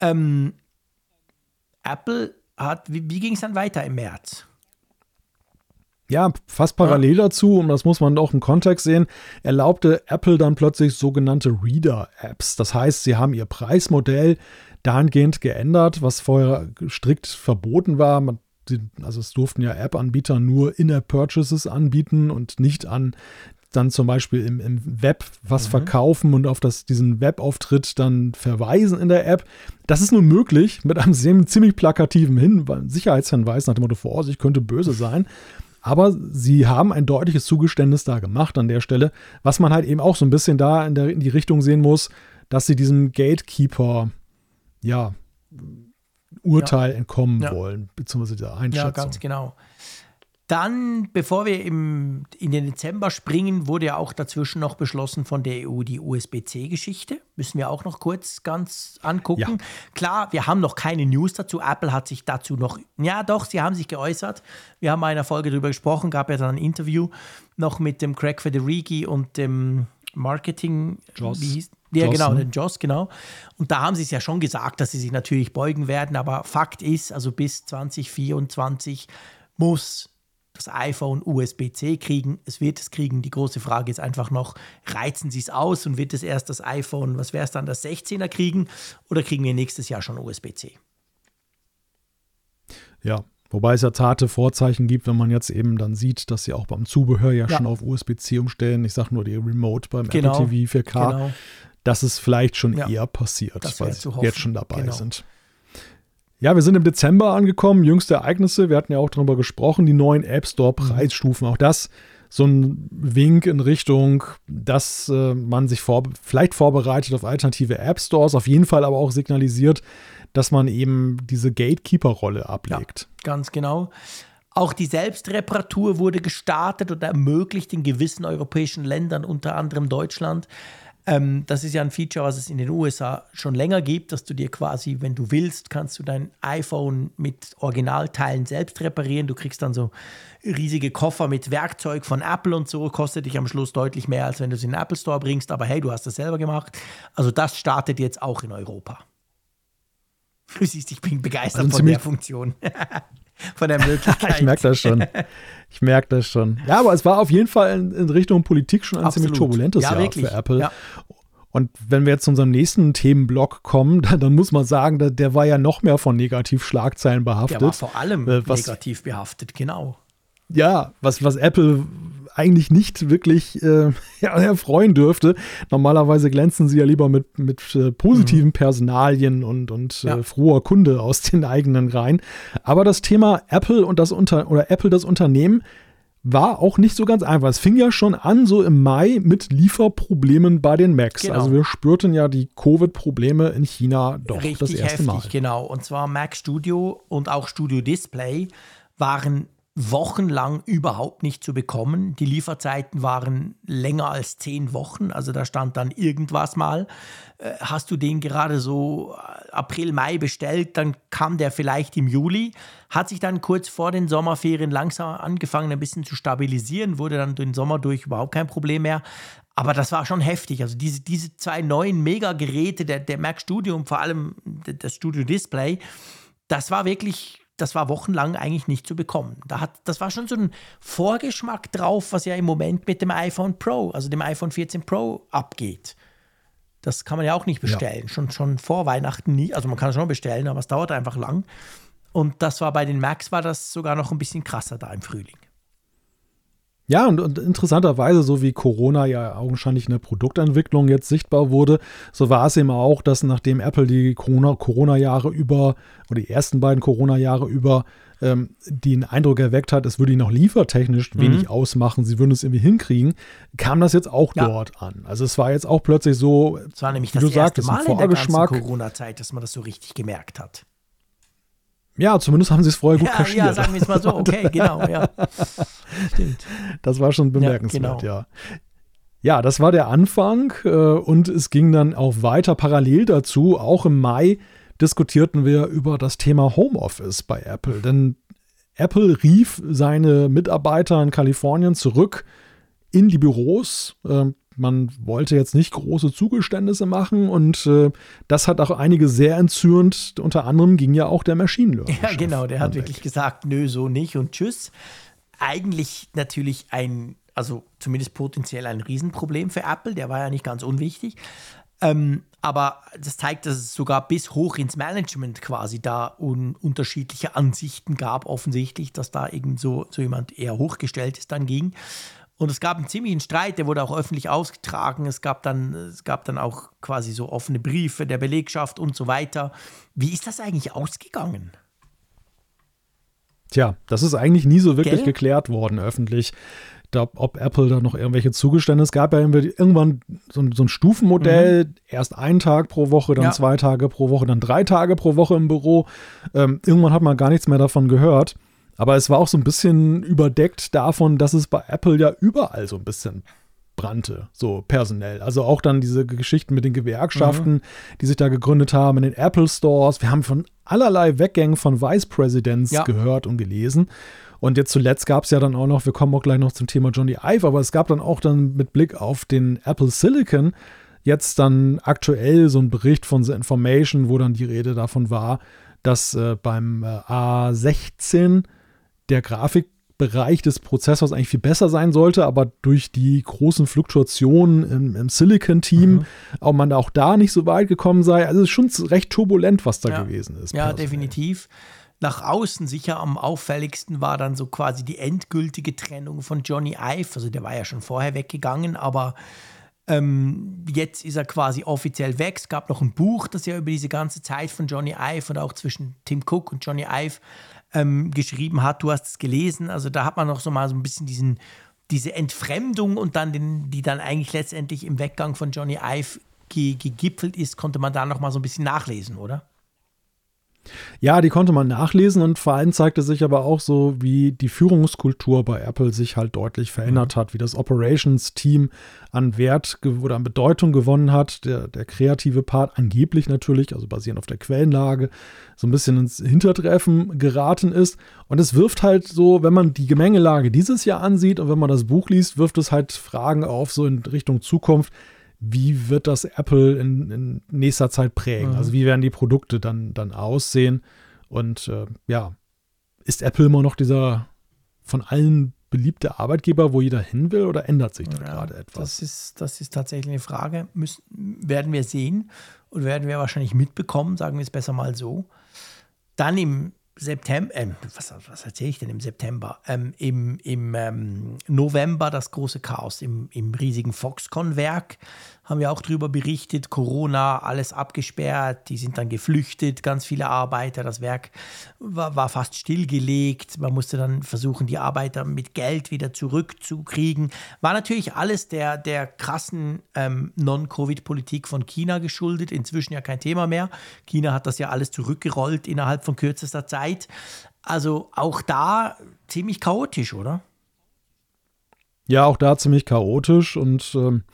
Ähm, Apple hat, wie, wie ging es dann weiter im März? Ja, fast parallel dazu, und das muss man auch im Kontext sehen, erlaubte Apple dann plötzlich sogenannte Reader-Apps. Das heißt, sie haben ihr Preismodell dahingehend geändert, was vorher strikt verboten war. also es durften ja App-Anbieter nur In-App-Purchases anbieten und nicht an dann zum Beispiel im, im Web was mhm. verkaufen und auf das, diesen Webauftritt dann verweisen in der App. Das ist nun möglich mit einem ziemlich plakativen Hinweis, Sicherheitshinweis nach dem Motto, Vorsicht, könnte böse sein. Aber sie haben ein deutliches Zugeständnis da gemacht an der Stelle, was man halt eben auch so ein bisschen da in, der, in die Richtung sehen muss, dass sie diesem Gatekeeper, ja, Urteil ja. entkommen ja. wollen, beziehungsweise der Einschätzung. Ja, ganz genau. Dann, bevor wir im, in den Dezember springen, wurde ja auch dazwischen noch beschlossen von der EU die USB-C-Geschichte. Müssen wir auch noch kurz ganz angucken. Ja. Klar, wir haben noch keine News dazu. Apple hat sich dazu noch, ja doch, sie haben sich geäußert. Wir haben in einer Folge darüber gesprochen, gab ja dann ein Interview noch mit dem Craig Federighi und dem Marketing, Joss. wie hieß ja, Joss, genau, ne? den Joss, genau. Und da haben sie es ja schon gesagt, dass sie sich natürlich beugen werden, aber Fakt ist, also bis 2024 muss das iPhone USB-C kriegen. Es wird es kriegen. Die große Frage ist einfach noch, reizen sie es aus und wird es erst das iPhone, was wäre es dann, das 16er kriegen oder kriegen wir nächstes Jahr schon USB-C? Ja, Wobei es ja zarte Vorzeichen gibt, wenn man jetzt eben dann sieht, dass sie auch beim Zubehör ja, ja. schon auf USB-C umstellen. Ich sage nur die Remote beim genau. Apple TV 4K. Genau. Dass es vielleicht schon ja. eher passiert, weil sie jetzt schon dabei genau. sind. Ja, wir sind im Dezember angekommen, jüngste Ereignisse. Wir hatten ja auch darüber gesprochen, die neuen App Store mhm. Preisstufen. Auch das so ein Wink in Richtung, dass äh, man sich vor, vielleicht vorbereitet auf alternative App Stores, auf jeden Fall aber auch signalisiert, dass man eben diese Gatekeeper-Rolle ablegt. Ja, ganz genau. Auch die Selbstreparatur wurde gestartet und ermöglicht in gewissen europäischen Ländern, unter anderem Deutschland. Ähm, das ist ja ein Feature, was es in den USA schon länger gibt, dass du dir quasi, wenn du willst, kannst du dein iPhone mit Originalteilen selbst reparieren. Du kriegst dann so riesige Koffer mit Werkzeug von Apple und so, kostet dich am Schluss deutlich mehr, als wenn du es in den Apple Store bringst. Aber hey, du hast das selber gemacht. Also das startet jetzt auch in Europa. Du siehst, ich bin begeistert also von der Funktion. von der Möglichkeit. ich merke das schon. Ich merke das schon. Ja, aber es war auf jeden Fall in, in Richtung Politik schon ein Absolut. ziemlich turbulentes ja, Jahr wirklich. für Apple. Ja. Und wenn wir jetzt zu unserem nächsten Themenblock kommen, dann, dann muss man sagen, der, der, war ja noch mehr von Negativschlagzeilen behaftet. Der war vor allem äh, was, negativ behaftet, genau. Ja, was, was Apple eigentlich nicht wirklich äh, erfreuen dürfte. Normalerweise glänzen sie ja lieber mit, mit äh, positiven mhm. Personalien und, und äh, ja. äh, froher Kunde aus den eigenen Reihen. Aber das Thema Apple und das Unter oder Apple das Unternehmen war auch nicht so ganz einfach. Es fing ja schon an, so im Mai, mit Lieferproblemen bei den Macs. Genau. Also wir spürten ja die Covid-Probleme in China doch Richtig das erste heftig, Mal. Genau. Und zwar Mac Studio und auch Studio Display waren wochenlang überhaupt nicht zu bekommen. Die Lieferzeiten waren länger als zehn Wochen, also da stand dann irgendwas mal. Äh, hast du den gerade so äh, April, Mai bestellt, dann kam der vielleicht im Juli, hat sich dann kurz vor den Sommerferien langsam angefangen, ein bisschen zu stabilisieren, wurde dann den Sommer durch überhaupt kein Problem mehr. Aber das war schon heftig. Also diese, diese zwei neuen Mega-Geräte, der, der Mac Studio und vor allem das Studio Display, das war wirklich das war wochenlang eigentlich nicht zu bekommen. Da hat, das war schon so ein Vorgeschmack drauf, was ja im Moment mit dem iPhone Pro, also dem iPhone 14 Pro abgeht. Das kann man ja auch nicht bestellen. Ja. Schon, schon vor Weihnachten nie. Also man kann es schon bestellen, aber es dauert einfach lang. Und das war bei den Macs war das sogar noch ein bisschen krasser da im Frühling. Ja, und, und, interessanterweise, so wie Corona ja augenscheinlich in der Produktentwicklung jetzt sichtbar wurde, so war es eben auch, dass nachdem Apple die Corona-Jahre über, oder die ersten beiden Corona-Jahre über, ähm, den Eindruck erweckt hat, es würde ihn noch liefertechnisch mhm. wenig ausmachen, sie würden es irgendwie hinkriegen, kam das jetzt auch ja. dort an. Also es war jetzt auch plötzlich so, es war nämlich das erste sagtest, Mal in der ganzen Corona-Zeit, dass man das so richtig gemerkt hat. Ja, zumindest haben sie es vorher gut ja, kaschiert. Ja, sagen wir es mal so. Okay, genau, ja. Stimmt. Das war schon bemerkenswert, ja. Genau. ja. Das war der Anfang äh, und es ging dann auch weiter parallel dazu. Auch im Mai diskutierten wir über das Thema Homeoffice bei Apple. Denn Apple rief seine Mitarbeiter in Kalifornien zurück in die Büros. Äh, man wollte jetzt nicht große Zugeständnisse machen und äh, das hat auch einige sehr entzürnt. Unter anderem ging ja auch der Machine Learning. Ja, genau, der hat weg. wirklich gesagt, nö, so nicht und tschüss. Eigentlich natürlich ein, also zumindest potenziell ein Riesenproblem für Apple, der war ja nicht ganz unwichtig. Ähm, aber das zeigt, dass es sogar bis hoch ins Management quasi da un unterschiedliche Ansichten gab, offensichtlich, dass da irgend so, so jemand eher hochgestellt ist dann ging. Und es gab einen ziemlichen Streit, der wurde auch öffentlich ausgetragen. Es gab dann, es gab dann auch quasi so offene Briefe der Belegschaft und so weiter. Wie ist das eigentlich ausgegangen? Tja, das ist eigentlich nie so wirklich Gell? geklärt worden öffentlich. Ob Apple da noch irgendwelche Zugestände. Es gab ja irgendwann so ein, so ein Stufenmodell, mhm. erst einen Tag pro Woche, dann ja. zwei Tage pro Woche, dann drei Tage pro Woche im Büro. Ähm, irgendwann hat man gar nichts mehr davon gehört. Aber es war auch so ein bisschen überdeckt davon, dass es bei Apple ja überall so ein bisschen brannte, so personell. Also auch dann diese Geschichten mit den Gewerkschaften, mhm. die sich da gegründet haben, in den Apple Stores. Wir haben von allerlei Weggängen von Vice Presidents ja. gehört und gelesen. Und jetzt zuletzt gab es ja dann auch noch, wir kommen auch gleich noch zum Thema Johnny Ive, aber es gab dann auch dann mit Blick auf den Apple Silicon jetzt dann aktuell so ein Bericht von The Information, wo dann die Rede davon war, dass äh, beim äh, A16 der Grafikbereich des Prozessors eigentlich viel besser sein sollte, aber durch die großen Fluktuationen im, im Silicon-Team mhm. auch man auch da nicht so weit gekommen sei. Also es ist schon recht turbulent, was da ja. gewesen ist. Ja, personell. definitiv. nach außen sicher am auffälligsten war dann so quasi die endgültige Trennung von Johnny Ive. Also der war ja schon vorher weggegangen, aber ähm, jetzt ist er quasi offiziell weg. Es gab noch ein Buch, das ja über diese ganze Zeit von Johnny Ive und auch zwischen Tim Cook und Johnny Ive ähm, geschrieben hat. Du hast es gelesen. Also da hat man noch so mal so ein bisschen diesen, diese Entfremdung und dann den, die dann eigentlich letztendlich im Weggang von Johnny Ive gegipfelt ist, konnte man da noch mal so ein bisschen nachlesen, oder? Ja, die konnte man nachlesen und vor allem zeigte sich aber auch so, wie die Führungskultur bei Apple sich halt deutlich verändert mhm. hat, wie das Operations-Team an Wert oder an Bedeutung gewonnen hat, der, der kreative Part angeblich natürlich, also basierend auf der Quellenlage, so ein bisschen ins Hintertreffen geraten ist. Und es wirft halt so, wenn man die Gemengelage dieses Jahr ansieht und wenn man das Buch liest, wirft es halt Fragen auf, so in Richtung Zukunft wie wird das Apple in, in nächster Zeit prägen? Mhm. Also wie werden die Produkte dann, dann aussehen? Und äh, ja, ist Apple immer noch dieser von allen beliebte Arbeitgeber, wo jeder hin will, oder ändert sich da ja, gerade etwas? Das ist, das ist tatsächlich eine Frage. Müssen, werden wir sehen und werden wir wahrscheinlich mitbekommen, sagen wir es besser mal so. Dann im September, äh, was, was erzähle ich denn im September? Ähm, Im im ähm, November das große Chaos im, im riesigen Foxconn-Werk haben wir auch darüber berichtet. Corona, alles abgesperrt, die sind dann geflüchtet, ganz viele Arbeiter. Das Werk war, war fast stillgelegt. Man musste dann versuchen, die Arbeiter mit Geld wieder zurückzukriegen. War natürlich alles der, der krassen ähm, Non-Covid-Politik von China geschuldet. Inzwischen ja kein Thema mehr. China hat das ja alles zurückgerollt innerhalb von kürzester Zeit. Also auch da ziemlich chaotisch, oder? Ja, auch da ziemlich chaotisch und ähm,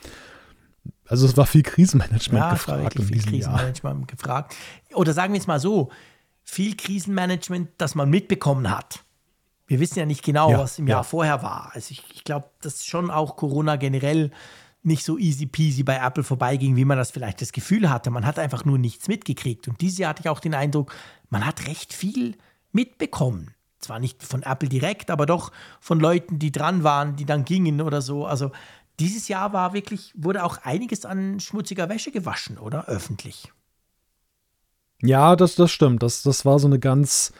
also es war viel Krisenmanagement ja, gefragt. Ja, viel Krisenmanagement Jahr. gefragt. Oder sagen wir es mal so, viel Krisenmanagement, das man mitbekommen hat. Wir wissen ja nicht genau, ja, was im Jahr vorher war. Also ich, ich glaube, dass schon auch Corona generell nicht so easy peasy bei Apple vorbeiging, wie man das vielleicht das Gefühl hatte. Man hat einfach nur nichts mitgekriegt. Und dieses Jahr hatte ich auch den Eindruck, man hat recht viel mitbekommen. Zwar nicht von Apple direkt, aber doch von Leuten, die dran waren, die dann gingen oder so. Also dieses Jahr war wirklich, wurde auch einiges an schmutziger Wäsche gewaschen, oder? Öffentlich. Ja, das, das stimmt. Das, das war so eine ganz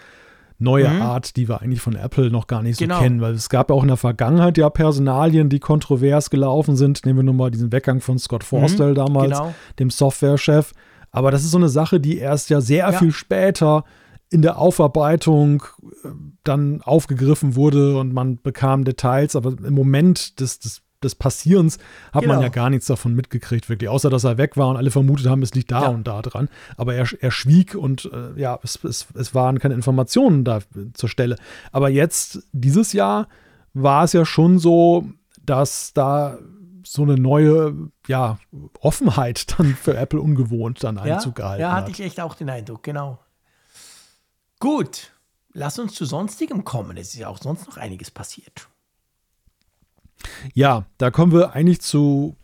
neue mhm. Art, die wir eigentlich von Apple noch gar nicht so genau. kennen, weil es gab auch in der Vergangenheit ja Personalien, die kontrovers gelaufen sind. Nehmen wir nur mal diesen Weggang von Scott Forstall mhm, damals, genau. dem Softwarechef. Aber das ist so eine Sache, die erst ja sehr ja. viel später in der Aufarbeitung äh, dann aufgegriffen wurde und man bekam Details. Aber im Moment des, des des Passierens hat genau. man ja gar nichts davon mitgekriegt, wirklich. Außer, dass er weg war und alle vermutet haben, es liegt da ja. und da dran. Aber er, er schwieg und äh, ja, es, es, es waren keine Informationen da zur Stelle. Aber jetzt, dieses Jahr, war es ja schon so, dass da so eine neue ja, Offenheit dann für Apple ungewohnt dann Einzug ja, gehalten Ja, hatte hat. ich echt auch den Eindruck, genau. Gut, lass uns zu sonstigem kommen. Es ist ja auch sonst noch einiges passiert. Ja, da kommen wir eigentlich zu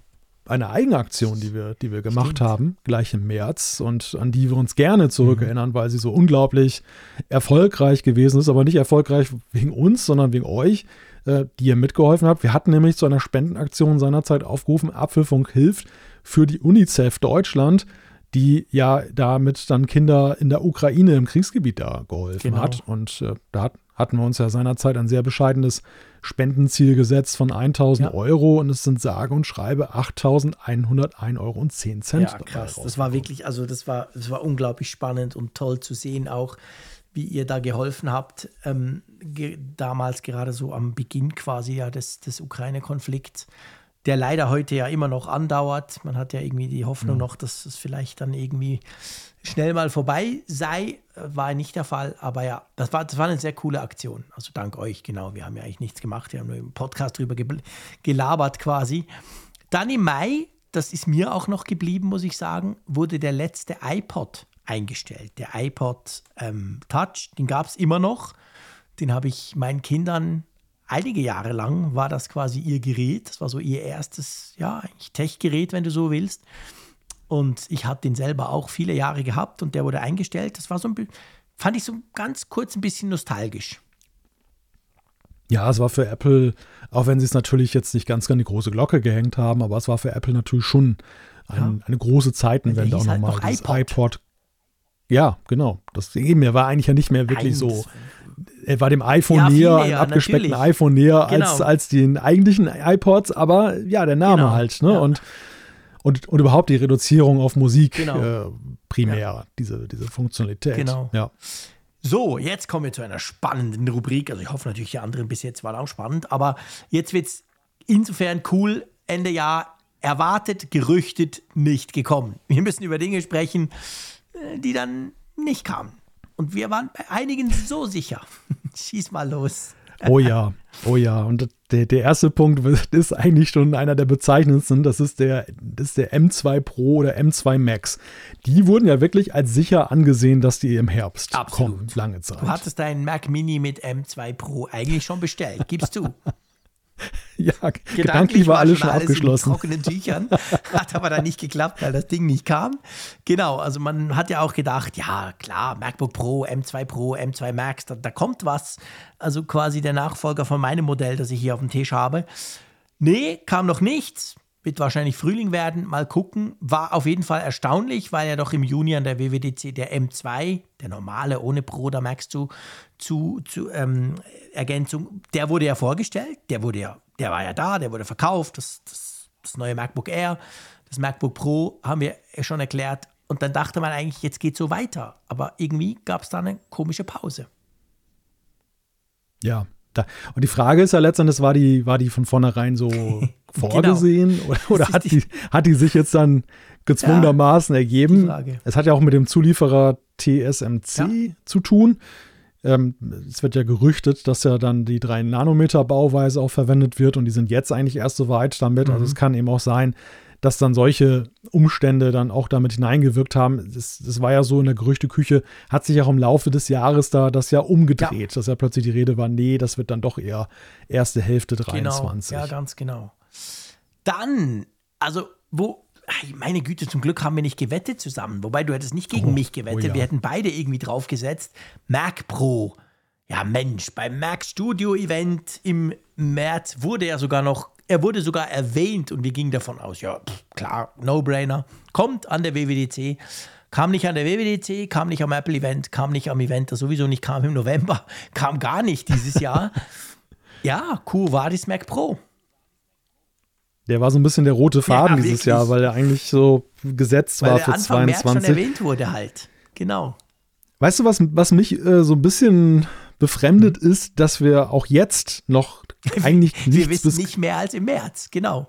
einer Eigenaktion, die wir, die wir gemacht Stimmt. haben, gleich im März und an die wir uns gerne zurückerinnern, mhm. weil sie so unglaublich erfolgreich gewesen ist, aber nicht erfolgreich wegen uns, sondern wegen euch, äh, die ihr mitgeholfen habt. Wir hatten nämlich zu einer Spendenaktion seinerzeit aufgerufen, Apfelfunk hilft für die UNICEF Deutschland, die ja damit dann Kinder in der Ukraine im Kriegsgebiet da geholfen genau. hat. Und äh, da hat, hatten wir uns ja seinerzeit ein sehr bescheidenes Spendenziel gesetzt von 1000 ja. Euro und es sind sage und schreibe 8101 Euro und 10 Cent. Ja, krass. Das war wirklich, also das war, das war unglaublich spannend und toll zu sehen auch, wie ihr da geholfen habt, ähm, ge damals gerade so am Beginn quasi ja des, des Ukraine-Konflikts der leider heute ja immer noch andauert. Man hat ja irgendwie die Hoffnung mhm. noch, dass es vielleicht dann irgendwie schnell mal vorbei sei. War nicht der Fall, aber ja, das war, das war eine sehr coole Aktion. Also dank euch, genau. Wir haben ja eigentlich nichts gemacht. Wir haben nur im Podcast drüber gelabert quasi. Dann im Mai, das ist mir auch noch geblieben, muss ich sagen, wurde der letzte iPod eingestellt. Der iPod ähm, Touch, den gab es immer noch. Den habe ich meinen Kindern einige Jahre lang war das quasi ihr Gerät. Das war so ihr erstes, ja, Tech-Gerät, wenn du so willst. Und ich habe den selber auch viele Jahre gehabt und der wurde eingestellt. Das war so ein, fand ich so ganz kurz ein bisschen nostalgisch. Ja, es war für Apple, auch wenn sie es natürlich jetzt nicht ganz an die große Glocke gehängt haben, aber es war für Apple natürlich schon ein, ja. eine große Zeitenwende auch nochmal. Halt noch iPod. iPod Ja, genau. Das eben, er war eigentlich ja nicht mehr wirklich Eins. so. Er war dem iPhone ja, näher, einem abgespeckten natürlich. iPhone näher genau. als, als den eigentlichen iPods, aber ja, der Name genau. halt, ne? Ja. Und, und, und überhaupt die Reduzierung auf Musik genau. äh, primär, ja. diese, diese Funktionalität. Genau. Ja. So, jetzt kommen wir zu einer spannenden Rubrik. Also ich hoffe natürlich, die anderen bis jetzt waren auch spannend, aber jetzt wird es insofern cool. Ende Jahr erwartet, gerüchtet, nicht gekommen. Wir müssen über Dinge sprechen, äh, die dann nicht kamen. Und wir waren bei einigen so sicher. Schieß mal los. Oh ja, oh ja. Und der, der erste Punkt ist eigentlich schon einer der bezeichnendsten. Das ist der, das ist der M2 Pro oder M2 Max. Die wurden ja wirklich als sicher angesehen, dass die im Herbst Absolut. kommen, lange Zeit. Du hattest deinen Mac Mini mit M2 Pro eigentlich schon bestellt, gibst du. Ja, gedanklich, gedanklich war alles schon abgeschlossen. Alles in trockenen Tüchern, hat aber dann nicht geklappt, weil das Ding nicht kam. Genau, also man hat ja auch gedacht, ja klar, MacBook Pro, M2 Pro, M2 Max, da, da kommt was. Also quasi der Nachfolger von meinem Modell, das ich hier auf dem Tisch habe. Nee, kam noch nichts. Wird wahrscheinlich Frühling werden. Mal gucken. War auf jeden Fall erstaunlich, weil ja doch im Juni an der WWDC der M2, der normale ohne Pro, da merkst du, zu, zu ähm, Ergänzung, der wurde ja vorgestellt, der wurde ja, der war ja da, der wurde verkauft, das, das, das neue MacBook Air, das MacBook Pro haben wir schon erklärt. Und dann dachte man eigentlich, jetzt geht so weiter. Aber irgendwie gab es da eine komische Pause. Ja, und die Frage ist ja letztendlich, war die, war die von vornherein so vorgesehen genau. oder, oder hat, die, hat die sich jetzt dann gezwungenermaßen ja, ergeben? Es hat ja auch mit dem Zulieferer TSMC ja. zu tun. Ähm, es wird ja gerüchtet, dass ja dann die 3-Nanometer-Bauweise auch verwendet wird und die sind jetzt eigentlich erst so weit damit. Mhm. Also es kann eben auch sein, dass dann solche Umstände dann auch damit hineingewirkt haben. Das, das, war ja so in der Gerüchteküche, hat sich auch im Laufe des Jahres da das ja umgedreht, ja. dass ja plötzlich die Rede war, nee, das wird dann doch eher erste Hälfte 23. Genau, ja, ganz genau. Dann, also, wo, meine Güte, zum Glück haben wir nicht gewettet zusammen. Wobei du hättest nicht gegen oh, mich gewettet. Oh ja. Wir hätten beide irgendwie draufgesetzt. Mac Pro. Ja, Mensch, beim Mac Studio Event im März wurde er sogar noch, er wurde sogar erwähnt und wir gingen davon aus, ja, pff, klar, No-Brainer. Kommt an der WWDC. Kam nicht an der WWDC, kam nicht am Apple Event, kam nicht am Event, das sowieso nicht kam im November, kam gar nicht dieses Jahr. ja, Q war das Mac Pro. Der war so ein bisschen der rote Faden ja, dieses Jahr, weil er eigentlich so gesetzt weil war für Anfang 22. März schon erwähnt wurde halt. Genau. Weißt du, was, was mich äh, so ein bisschen befremdet hm. ist, dass wir auch jetzt noch eigentlich nichts Wir wissen nicht mehr als im März, genau.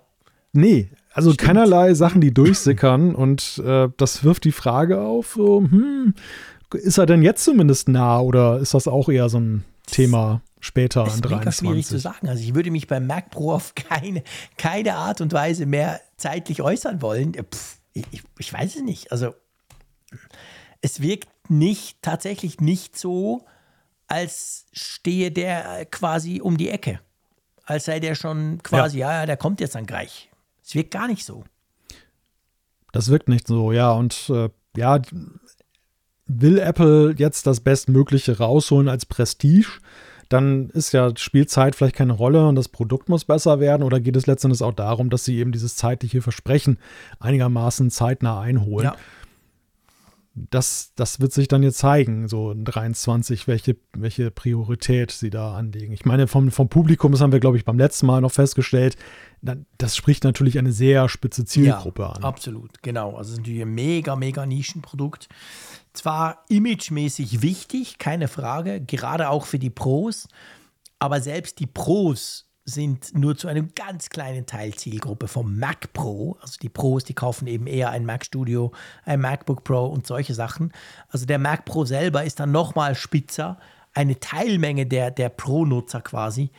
Nee, also Stimmt. keinerlei Sachen, die durchsickern und äh, das wirft die Frage auf, so, hm, ist er denn jetzt zumindest nah oder ist das auch eher so ein Thema? Später an 23. Das ist schwierig zu sagen. Also ich würde mich beim Mac Pro auf keine, keine Art und Weise mehr zeitlich äußern wollen. Pff, ich, ich weiß es nicht. Also es wirkt nicht tatsächlich nicht so, als stehe der quasi um die Ecke. Als sei der schon quasi, ja, ja der kommt jetzt dann gleich. Es wirkt gar nicht so. Das wirkt nicht so, ja. Und äh, ja, will Apple jetzt das Bestmögliche rausholen als Prestige? Dann ist ja Spielzeit vielleicht keine Rolle und das Produkt muss besser werden oder geht es letztendlich auch darum, dass sie eben dieses zeitliche Versprechen einigermaßen zeitnah einholen? Ja. Das, das wird sich dann jetzt zeigen, so in 23, welche, welche Priorität sie da anlegen. Ich meine, vom, vom Publikum, das haben wir, glaube ich, beim letzten Mal noch festgestellt, das spricht natürlich eine sehr spitze Zielgruppe ja, an. Absolut, genau. Also es ist natürlich ein mega, mega Nischenprodukt zwar imagemäßig wichtig, keine Frage, gerade auch für die Pros, aber selbst die Pros sind nur zu einem ganz kleinen Teil Zielgruppe vom Mac Pro. Also die Pros, die kaufen eben eher ein Mac Studio, ein MacBook Pro und solche Sachen. Also der Mac Pro selber ist dann nochmal spitzer, eine Teilmenge der, der Pro-Nutzer quasi.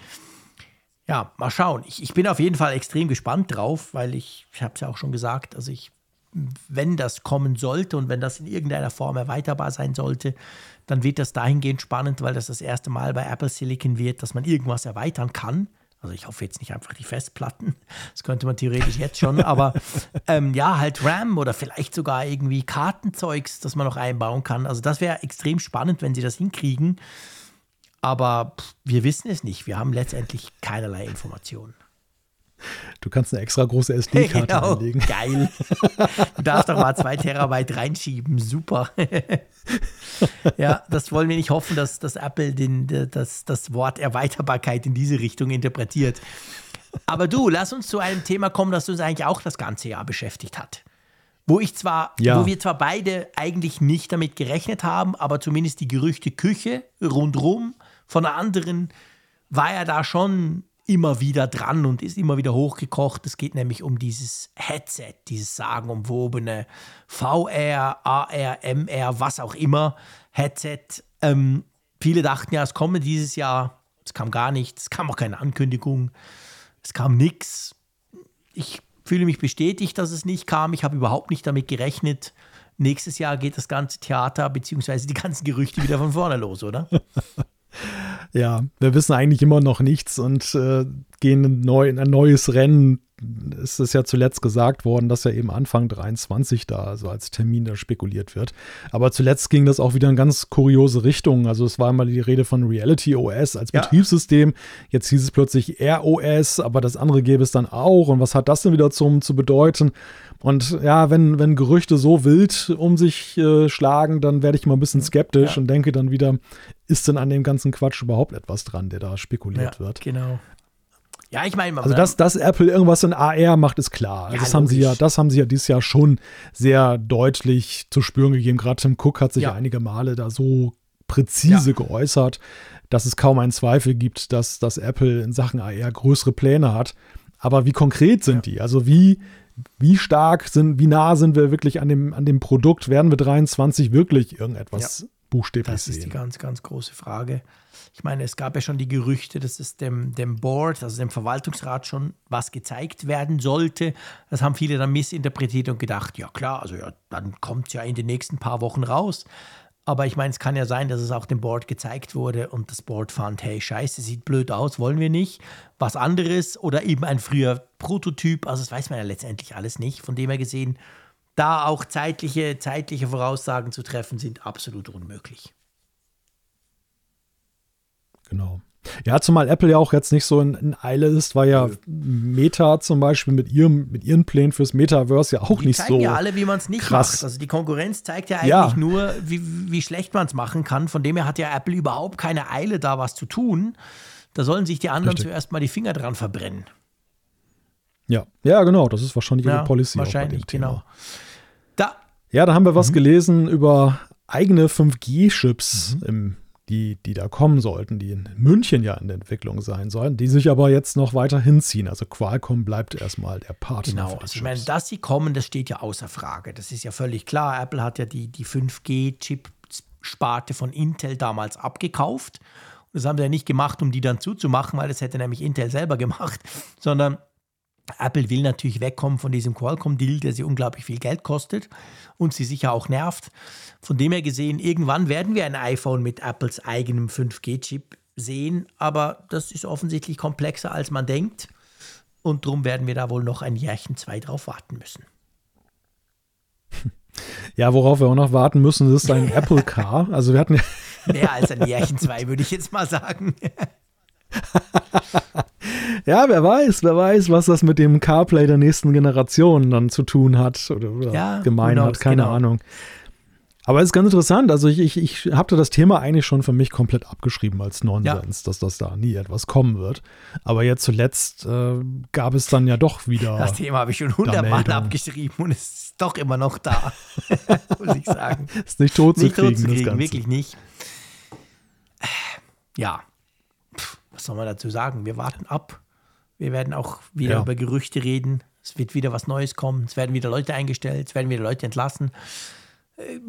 Ja, mal schauen. Ich, ich bin auf jeden Fall extrem gespannt drauf, weil ich, ich habe es ja auch schon gesagt, also ich wenn das kommen sollte und wenn das in irgendeiner Form erweiterbar sein sollte, dann wird das dahingehend spannend, weil das das erste Mal bei Apple Silicon wird, dass man irgendwas erweitern kann. Also ich hoffe jetzt nicht einfach die Festplatten, das könnte man theoretisch jetzt schon, aber ähm, ja, halt RAM oder vielleicht sogar irgendwie Kartenzeugs, das man noch einbauen kann. Also das wäre extrem spannend, wenn sie das hinkriegen. Aber pff, wir wissen es nicht. Wir haben letztendlich keinerlei Informationen. Du kannst eine extra große SD-Karte genau, anlegen. Geil. Du darfst doch mal zwei Terabyte reinschieben. Super. ja, das wollen wir nicht hoffen, dass, dass Apple den, das, das Wort Erweiterbarkeit in diese Richtung interpretiert. Aber du, lass uns zu einem Thema kommen, das uns eigentlich auch das ganze Jahr beschäftigt hat. Wo ich zwar, ja. wo wir zwar beide eigentlich nicht damit gerechnet haben, aber zumindest die Gerüchte Küche rundrum von anderen war ja da schon immer wieder dran und ist immer wieder hochgekocht. Es geht nämlich um dieses Headset, dieses sagenumwobene VR, AR, MR, was auch immer Headset. Ähm, viele dachten ja, es komme dieses Jahr. Es kam gar nichts, es kam auch keine Ankündigung, es kam nichts. Ich fühle mich bestätigt, dass es nicht kam. Ich habe überhaupt nicht damit gerechnet. Nächstes Jahr geht das ganze Theater bzw. die ganzen Gerüchte wieder von vorne los, oder? ja, wir wissen eigentlich immer noch nichts und äh, gehen in, neu, in ein neues Rennen. Es ist ja zuletzt gesagt worden, dass ja eben Anfang 23 da, also als Termin da spekuliert wird. Aber zuletzt ging das auch wieder in ganz kuriose Richtungen. Also es war immer die Rede von Reality OS als ja. Betriebssystem. Jetzt hieß es plötzlich ROS, aber das andere gäbe es dann auch. Und was hat das denn wieder zum, zu bedeuten? Und ja, wenn, wenn Gerüchte so wild um sich äh, schlagen, dann werde ich mal ein bisschen skeptisch ja. und denke dann wieder, ist denn an dem ganzen Quatsch überhaupt etwas dran, der da spekuliert ja, wird? Genau. Ja, ich meine, also dass, dass Apple irgendwas in AR macht, ist klar. Ja, das haben sie ja, das haben sie ja dieses Jahr schon sehr deutlich zu spüren gegeben. Gerade Tim Cook hat sich ja. einige Male da so präzise ja. geäußert, dass es kaum einen Zweifel gibt, dass, dass Apple in Sachen AR größere Pläne hat. Aber wie konkret sind die? Also wie, wie stark sind, wie nah sind wir wirklich an dem, an dem Produkt? Werden wir 23 wirklich irgendetwas buchstäblich das sehen? Ist die ganz, ganz große Frage. Ich meine, es gab ja schon die Gerüchte, dass es dem, dem Board, also dem Verwaltungsrat schon was gezeigt werden sollte. Das haben viele dann missinterpretiert und gedacht, ja klar, also ja, dann kommt es ja in den nächsten paar Wochen raus. Aber ich meine, es kann ja sein, dass es auch dem Board gezeigt wurde und das Board fand, hey, scheiße, sieht blöd aus, wollen wir nicht. Was anderes oder eben ein früher Prototyp, also das weiß man ja letztendlich alles nicht. Von dem her gesehen, da auch zeitliche, zeitliche Voraussagen zu treffen, sind absolut unmöglich. Genau. Ja, zumal Apple ja auch jetzt nicht so in, in Eile ist, weil ja Meta zum Beispiel mit, ihrem, mit ihren Plänen fürs Metaverse ja auch die nicht so. Die zeigen ja alle, wie man es nicht krass. macht. Also die Konkurrenz zeigt ja eigentlich ja. nur, wie, wie schlecht man es machen kann. Von dem her hat ja Apple überhaupt keine Eile, da was zu tun. Da sollen sich die anderen Richtig. zuerst mal die Finger dran verbrennen. Ja, ja, genau. Das ist wahrscheinlich ihre ja, Policy. Wahrscheinlich, genau. Da. Ja, da haben wir was mhm. gelesen über eigene 5G-Chips mhm. im die, die da kommen sollten, die in München ja in der Entwicklung sein sollen, die sich aber jetzt noch weiter hinziehen. Also Qualcomm bleibt erstmal der Partner. Genau, also ich meine, dass sie kommen, das steht ja außer Frage. Das ist ja völlig klar. Apple hat ja die, die 5G-Chip-Sparte von Intel damals abgekauft. das haben sie ja nicht gemacht, um die dann zuzumachen, weil das hätte nämlich Intel selber gemacht, sondern Apple will natürlich wegkommen von diesem Qualcomm-Deal, der sie unglaublich viel Geld kostet und sie sicher auch nervt. Von dem her gesehen, irgendwann werden wir ein iPhone mit Apples eigenem 5G-Chip sehen, aber das ist offensichtlich komplexer, als man denkt. Und darum werden wir da wohl noch ein Jährchen, zwei drauf warten müssen. Ja, worauf wir auch noch warten müssen, ist ein Apple Car. Also wir hatten Mehr als ein Jährchen, zwei, würde ich jetzt mal sagen. ja, wer weiß, wer weiß, was das mit dem CarPlay der nächsten Generation dann zu tun hat oder, oder ja, gemein hat, keine genau. Ahnung. Aber es ist ganz interessant. Also ich, ich, ich habe das Thema eigentlich schon für mich komplett abgeschrieben als Nonsens, ja. dass das da nie etwas kommen wird. Aber jetzt zuletzt äh, gab es dann ja doch wieder. Das Thema habe ich schon hundertmal abgeschrieben und es ist doch immer noch da, muss ich sagen. ist nicht tot zu nicht kriegen, tot zu kriegen wirklich nicht. Ja, was soll man dazu sagen? Wir warten ab. Wir werden auch wieder ja. über Gerüchte reden. Es wird wieder was Neues kommen. Es werden wieder Leute eingestellt. Es werden wieder Leute entlassen. Äh,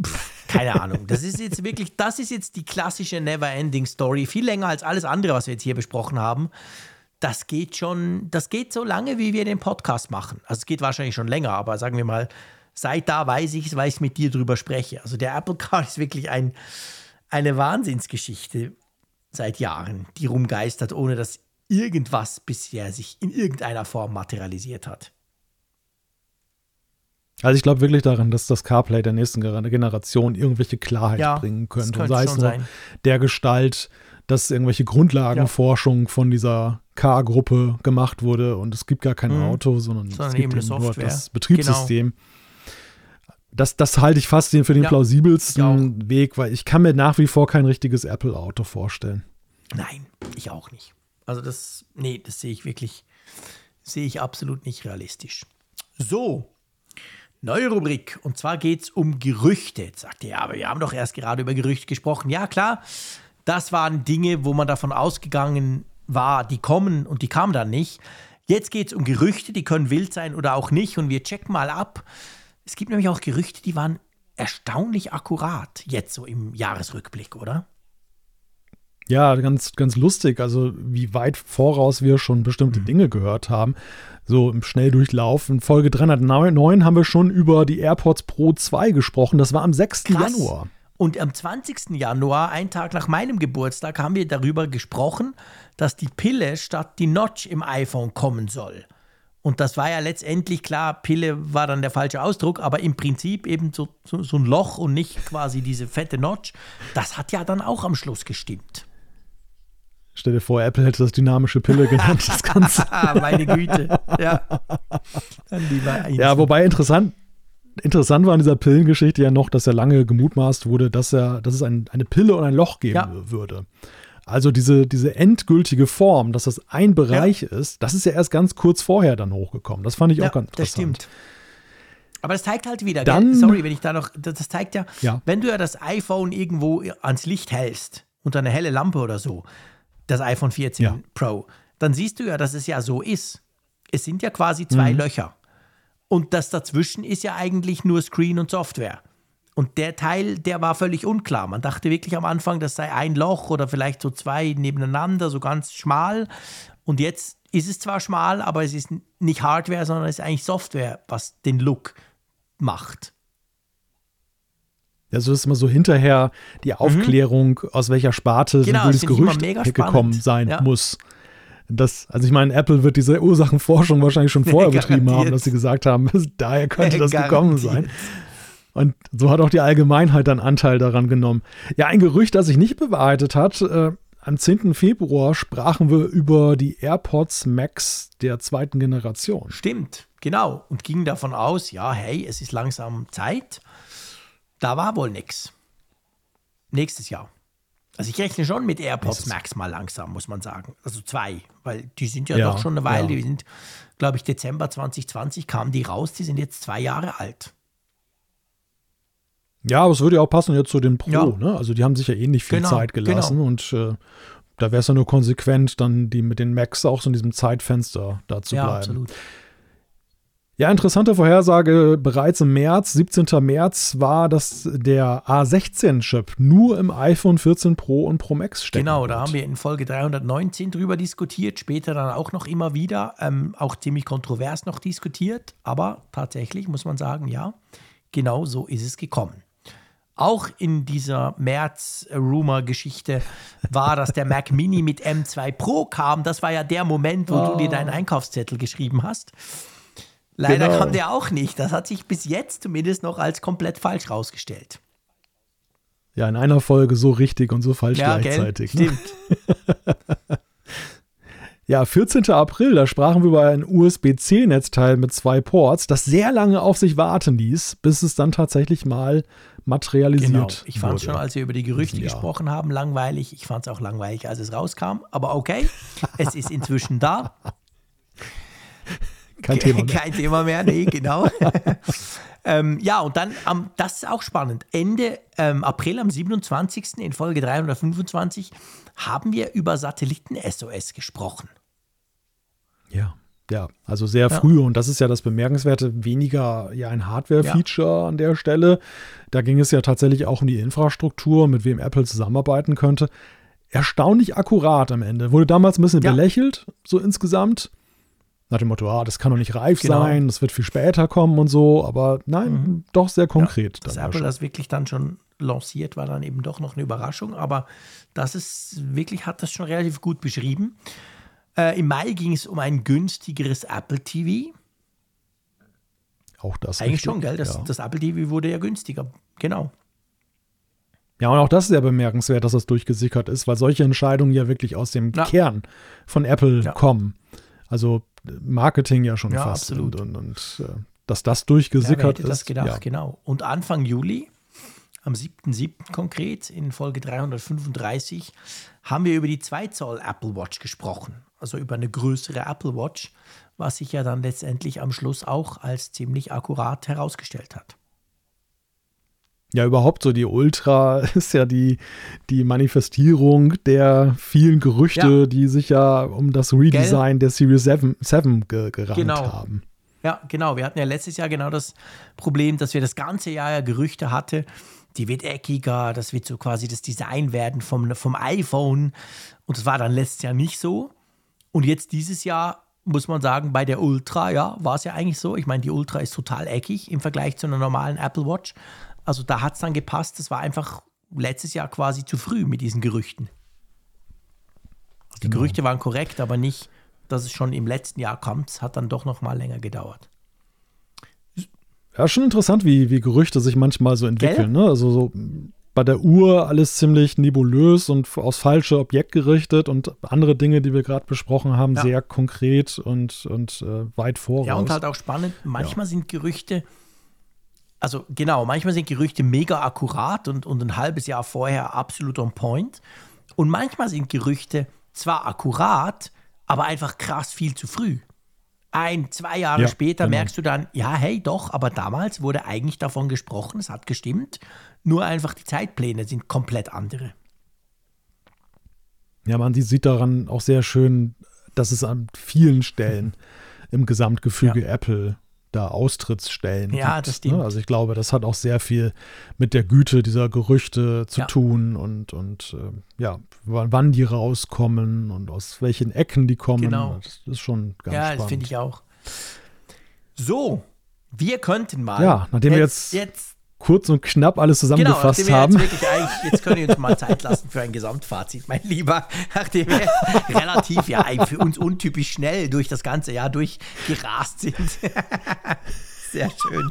keine Ahnung. Das ist jetzt wirklich, das ist jetzt die klassische Never-Ending Story. Viel länger als alles andere, was wir jetzt hier besprochen haben. Das geht schon, das geht so lange, wie wir den Podcast machen. Also es geht wahrscheinlich schon länger, aber sagen wir mal, seit da weiß ich es, weil ich mit dir drüber spreche. Also der Apple Car ist wirklich ein, eine Wahnsinnsgeschichte seit Jahren, die rumgeistert, ohne dass irgendwas bisher sich in irgendeiner Form materialisiert hat. Also ich glaube wirklich daran, dass das CarPlay der nächsten Generation irgendwelche Klarheit ja, bringen könnte. könnte sei es nur der Gestalt, dass irgendwelche Grundlagenforschung ja. von dieser K-Gruppe gemacht wurde und es gibt gar kein mhm. Auto, sondern, sondern es gibt nur das Betriebssystem. Genau. Das, das halte ich fast für den ja, plausibelsten Weg, weil ich kann mir nach wie vor kein richtiges Apple-Auto vorstellen. Nein, ich auch nicht. Also das, nee, das sehe ich wirklich, sehe ich absolut nicht realistisch. So, neue Rubrik. Und zwar geht es um Gerüchte. Jetzt sagt ihr, ja, aber wir haben doch erst gerade über Gerüchte gesprochen. Ja, klar, das waren Dinge, wo man davon ausgegangen war, die kommen und die kamen dann nicht. Jetzt geht es um Gerüchte, die können wild sein oder auch nicht. Und wir checken mal ab. Es gibt nämlich auch Gerüchte, die waren erstaunlich akkurat, jetzt so im Jahresrückblick, oder? Ja, ganz, ganz lustig. Also, wie weit voraus wir schon bestimmte mhm. Dinge gehört haben. So im Schnelldurchlauf. In Folge 309 haben wir schon über die AirPods Pro 2 gesprochen. Das war am 6. Krass. Januar. Und am 20. Januar, einen Tag nach meinem Geburtstag, haben wir darüber gesprochen, dass die Pille statt die Notch im iPhone kommen soll. Und das war ja letztendlich klar, Pille war dann der falsche Ausdruck, aber im Prinzip eben so, so, so ein Loch und nicht quasi diese fette Notch. Das hat ja dann auch am Schluss gestimmt. Stell dir vor, Apple hätte das dynamische Pille genannt, das Ganze. Meine Güte. Ja. ja, wobei interessant, interessant war an dieser Pillengeschichte ja noch, dass ja lange gemutmaßt wurde, dass, er, dass es ein, eine Pille und ein Loch geben ja. würde. Also diese, diese endgültige Form, dass das ein Bereich ja. ist, das ist ja erst ganz kurz vorher dann hochgekommen. Das fand ich ja, auch ganz interessant. Das stimmt. Aber das zeigt halt wieder, dann, sorry, wenn ich da noch, das, zeigt ja, ja, wenn du ja das iPhone irgendwo ans Licht hältst, unter eine helle Lampe oder so, das iPhone 14 ja. Pro, dann siehst du ja, dass es ja so ist. Es sind ja quasi zwei mhm. Löcher. Und das dazwischen ist ja eigentlich nur Screen und Software. Und der Teil, der war völlig unklar. Man dachte wirklich am Anfang, das sei ein Loch oder vielleicht so zwei nebeneinander, so ganz schmal. Und jetzt ist es zwar schmal, aber es ist nicht Hardware, sondern es ist eigentlich Software, was den Look macht. Also das ist immer so hinterher die mhm. Aufklärung, mhm. aus welcher Sparte genau, so ein Gerücht gekommen sein ja. muss. Das, also ich meine, Apple wird diese Ursachenforschung wahrscheinlich schon vorher betrieben haben, dass sie gesagt haben, daher könnte das gekommen sein. Und so hat auch die Allgemeinheit dann Anteil daran genommen. Ja, ein Gerücht, das sich nicht bewahrheitet hat. Äh, am 10. Februar sprachen wir über die AirPods Max der zweiten Generation. Stimmt, genau. Und gingen davon aus, ja, hey, es ist langsam Zeit. Da war wohl nichts. Nächstes Jahr. Also ich rechne schon mit AirPods Max mal langsam, muss man sagen. Also zwei, weil die sind ja, ja doch schon eine Weile. Ja. Die sind, glaube ich, Dezember 2020 kamen die raus. Die sind jetzt zwei Jahre alt. Ja, aber es würde ja auch passen jetzt zu den Pro. Ja. Ne? Also die haben sich ja eh nicht viel genau, Zeit gelassen genau. und äh, da wäre es ja nur konsequent, dann die mit den Macs auch so in diesem Zeitfenster da zu ja, bleiben. Absolut. Ja, interessante Vorhersage. Bereits im März, 17. März, war das der A16-Chip nur im iPhone 14 Pro und Pro Max stecken. Genau, da haben wir in Folge 319 drüber diskutiert, später dann auch noch immer wieder, ähm, auch ziemlich kontrovers noch diskutiert, aber tatsächlich muss man sagen, ja, genau so ist es gekommen. Auch in dieser März-Rumor-Geschichte war, dass der Mac Mini mit M2 Pro kam. Das war ja der Moment, wo oh. du dir deinen Einkaufszettel geschrieben hast. Leider genau. kam der auch nicht. Das hat sich bis jetzt zumindest noch als komplett falsch rausgestellt. Ja, in einer Folge so richtig und so falsch ja, gleichzeitig. Gell? Ne? Stimmt. Ja, 14. April, da sprachen wir über ein USB-C-Netzteil mit zwei Ports, das sehr lange auf sich warten ließ, bis es dann tatsächlich mal materialisiert genau. Ich fand es schon, als wir über die Gerüchte gesprochen haben, langweilig. Ich fand es auch langweilig, als es rauskam. Aber okay, es ist inzwischen da. Kein Thema mehr. Kein Thema mehr, nee, genau. ähm, ja, und dann, ähm, das ist auch spannend. Ende ähm, April, am 27. in Folge 325, haben wir über Satelliten-SOS gesprochen. Ja. Ja, also sehr ja. früh und das ist ja das Bemerkenswerte, weniger ja ein Hardware-Feature ja. an der Stelle. Da ging es ja tatsächlich auch um die Infrastruktur, mit wem Apple zusammenarbeiten könnte. Erstaunlich akkurat am Ende. Wurde damals ein bisschen ja. belächelt, so insgesamt. Nach dem Motto, ah, das kann doch nicht reif genau. sein, das wird viel später kommen und so, aber nein, mhm. doch sehr konkret. Ja, dass Apple schon. das wirklich dann schon lanciert, war dann eben doch noch eine Überraschung, aber das ist wirklich, hat das schon relativ gut beschrieben. Äh, Im Mai ging es um ein günstigeres Apple TV. Auch das. Eigentlich richtig, schon, gell? Das, ja. das Apple TV wurde ja günstiger. Genau. Ja, und auch das ist sehr bemerkenswert, dass das durchgesickert ist, weil solche Entscheidungen ja wirklich aus dem ja. Kern von Apple ja. kommen. Also Marketing ja schon ja, fast. Absolut. Und, und, und äh, dass das durchgesickert ja, wer hätte das gedacht, ist. genau. Und Anfang Juli, am 7.7. konkret, in Folge 335, haben wir über die 2 Zoll Apple Watch gesprochen. Also über eine größere Apple Watch, was sich ja dann letztendlich am Schluss auch als ziemlich akkurat herausgestellt hat. Ja, überhaupt so die Ultra ist ja die, die Manifestierung der vielen Gerüchte, ja. die sich ja um das Redesign Gell? der Series 7, 7 ge gerannt genau. haben. Ja, genau. Wir hatten ja letztes Jahr genau das Problem, dass wir das ganze Jahr ja Gerüchte hatten. Die wird eckiger, das wird so quasi das Design werden vom, vom iPhone. Und das war dann letztes Jahr nicht so. Und jetzt dieses Jahr muss man sagen, bei der Ultra, ja, war es ja eigentlich so. Ich meine, die Ultra ist total eckig im Vergleich zu einer normalen Apple Watch. Also da hat es dann gepasst. Das war einfach letztes Jahr quasi zu früh mit diesen Gerüchten. Die genau. Gerüchte waren korrekt, aber nicht, dass es schon im letzten Jahr kommt. Es hat dann doch noch mal länger gedauert. Ja, schon interessant, wie, wie Gerüchte sich manchmal so entwickeln. Ne? Also so bei der Uhr alles ziemlich nebulös und aufs falsche Objekt gerichtet und andere Dinge, die wir gerade besprochen haben, ja. sehr konkret und, und äh, weit voraus. Ja, und halt auch spannend. Manchmal ja. sind Gerüchte also genau, manchmal sind Gerüchte mega akkurat und, und ein halbes Jahr vorher absolut on point. Und manchmal sind Gerüchte zwar akkurat, aber einfach krass viel zu früh. Ein, zwei Jahre ja, später genau. merkst du dann, ja, hey, doch, aber damals wurde eigentlich davon gesprochen, es hat gestimmt, nur einfach die Zeitpläne sind komplett andere. Ja, man sieht daran auch sehr schön, dass es an vielen Stellen im Gesamtgefüge ja. Apple da Austrittsstellen ja, gibt. Das stimmt. Ne? Also ich glaube, das hat auch sehr viel mit der Güte dieser Gerüchte zu ja. tun und, und äh, ja, wann die rauskommen und aus welchen Ecken die kommen. Genau. Das ist schon ganz ja, spannend. Ja, das finde ich auch. So, wir könnten mal. Ja, nachdem jetzt, wir jetzt, jetzt kurz und knapp alles zusammengefasst genau, haben. Jetzt, wirklich jetzt können wir uns mal Zeit lassen für ein Gesamtfazit, mein Lieber. Nachdem wir relativ, ja, für uns untypisch schnell durch das ganze Jahr durchgerast sind. Sehr schön.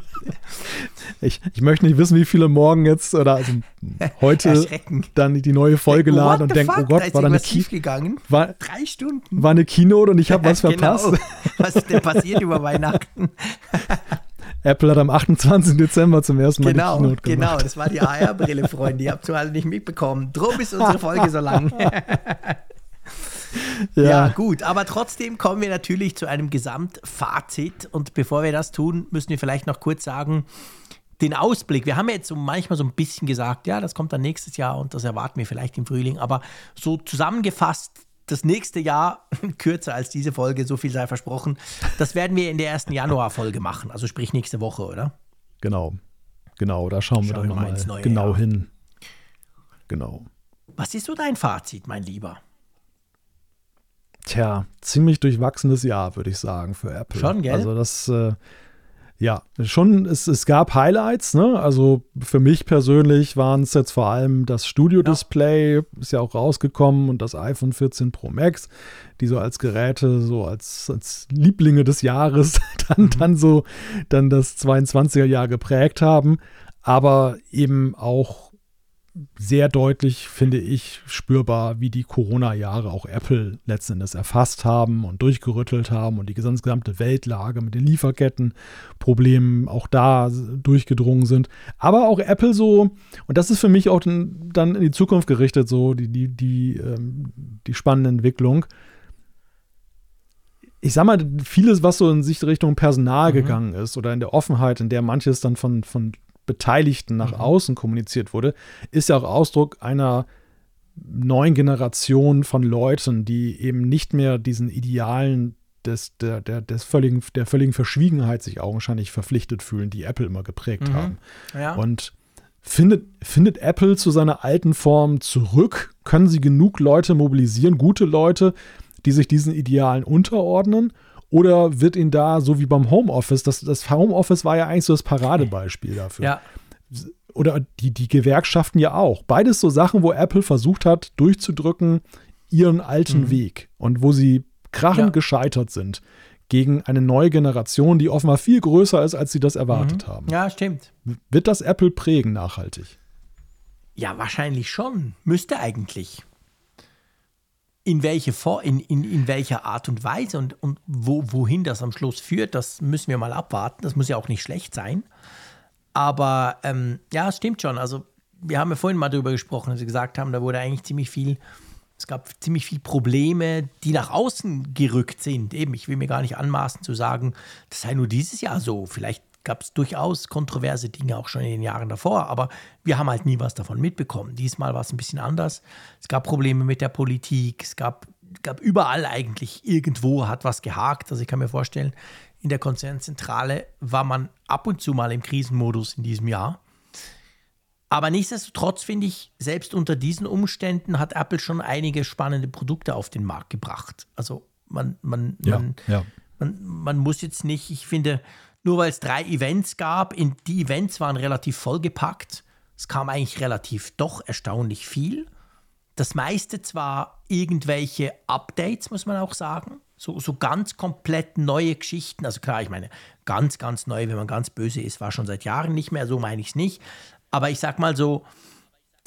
Ich, ich möchte nicht wissen, wie viele morgen jetzt oder also heute dann die neue Folge laden und denken, oh Gott, war da eine schief gegangen? War, Drei Stunden. War eine Keynote und ich habe was verpasst. Genau. Was ist denn passiert über Weihnachten? Apple hat am 28. Dezember zum ersten Mal genau, die Keynote gemacht. Genau, das war die AR-Brille, Freunde. Ihr habt es alle nicht mitbekommen. Drum ist unsere Folge so lang. ja. ja. gut, aber trotzdem kommen wir natürlich zu einem Gesamtfazit. Und bevor wir das tun, müssen wir vielleicht noch kurz sagen, den Ausblick. Wir haben ja jetzt so manchmal so ein bisschen gesagt, ja, das kommt dann nächstes Jahr und das erwarten wir vielleicht im Frühling. Aber so zusammengefasst das nächste Jahr, kürzer als diese Folge, so viel sei versprochen, das werden wir in der ersten Januar-Folge machen, also sprich nächste Woche, oder? Genau, genau, da schauen, schauen wir dann mal, mal genau Jahr. hin. Genau. Was ist so dein Fazit, mein Lieber? Tja, ziemlich durchwachsenes Jahr, würde ich sagen, für Apple. Schon, gell? Also das, äh, ja, schon, es, es gab Highlights, ne? Also für mich persönlich waren es jetzt vor allem das Studio-Display, ja. ist ja auch rausgekommen, und das iPhone 14 Pro Max, die so als Geräte, so als, als Lieblinge des Jahres dann, mhm. dann so dann das 22er Jahr geprägt haben, aber eben auch sehr deutlich, finde ich, spürbar, wie die Corona-Jahre auch Apple letzten Endes erfasst haben und durchgerüttelt haben und die gesamte Weltlage mit den Lieferkettenproblemen auch da durchgedrungen sind. Aber auch Apple so, und das ist für mich auch dann in die Zukunft gerichtet, so die, die, die, ähm, die spannende Entwicklung. Ich sag mal, vieles, was so in sich Richtung Personal mhm. gegangen ist oder in der Offenheit, in der manches dann von, von Beteiligten nach mhm. außen kommuniziert wurde, ist ja auch Ausdruck einer neuen Generation von Leuten, die eben nicht mehr diesen Idealen des, der, der, des völligen, der völligen Verschwiegenheit sich augenscheinlich verpflichtet fühlen, die Apple immer geprägt mhm. haben. Ja. Und findet, findet Apple zu seiner alten Form zurück? Können sie genug Leute mobilisieren, gute Leute, die sich diesen Idealen unterordnen? Oder wird ihn da, so wie beim Homeoffice, das, das Homeoffice war ja eigentlich so das Paradebeispiel dafür. Ja. Oder die, die Gewerkschaften ja auch. Beides so Sachen, wo Apple versucht hat, durchzudrücken, ihren alten mhm. Weg. Und wo sie krachend ja. gescheitert sind gegen eine neue Generation, die offenbar viel größer ist, als sie das erwartet mhm. haben. Ja, stimmt. Wird das Apple prägen nachhaltig? Ja, wahrscheinlich schon. Müsste eigentlich. In, welche Vor in, in, in welcher Art und Weise und, und wo, wohin das am Schluss führt, das müssen wir mal abwarten. Das muss ja auch nicht schlecht sein. Aber ähm, ja, es stimmt schon. Also, wir haben ja vorhin mal darüber gesprochen, dass wir gesagt haben, da wurde eigentlich ziemlich viel, es gab ziemlich viele Probleme, die nach außen gerückt sind. Eben, ich will mir gar nicht anmaßen zu sagen, das sei nur dieses Jahr so. Vielleicht gab es durchaus kontroverse Dinge auch schon in den Jahren davor, aber wir haben halt nie was davon mitbekommen. Diesmal war es ein bisschen anders. Es gab Probleme mit der Politik, es gab, gab überall eigentlich irgendwo hat was gehakt. Also ich kann mir vorstellen, in der Konzernzentrale war man ab und zu mal im Krisenmodus in diesem Jahr. Aber nichtsdestotrotz finde ich, selbst unter diesen Umständen hat Apple schon einige spannende Produkte auf den Markt gebracht. Also man, man, ja, man, ja. man, man muss jetzt nicht, ich finde, nur weil es drei Events gab, in, die Events waren relativ vollgepackt. Es kam eigentlich relativ doch erstaunlich viel. Das meiste zwar irgendwelche Updates, muss man auch sagen. So, so ganz komplett neue Geschichten. Also klar, ich meine, ganz, ganz neu, wenn man ganz böse ist, war schon seit Jahren nicht mehr, so meine ich es nicht. Aber ich sag mal so,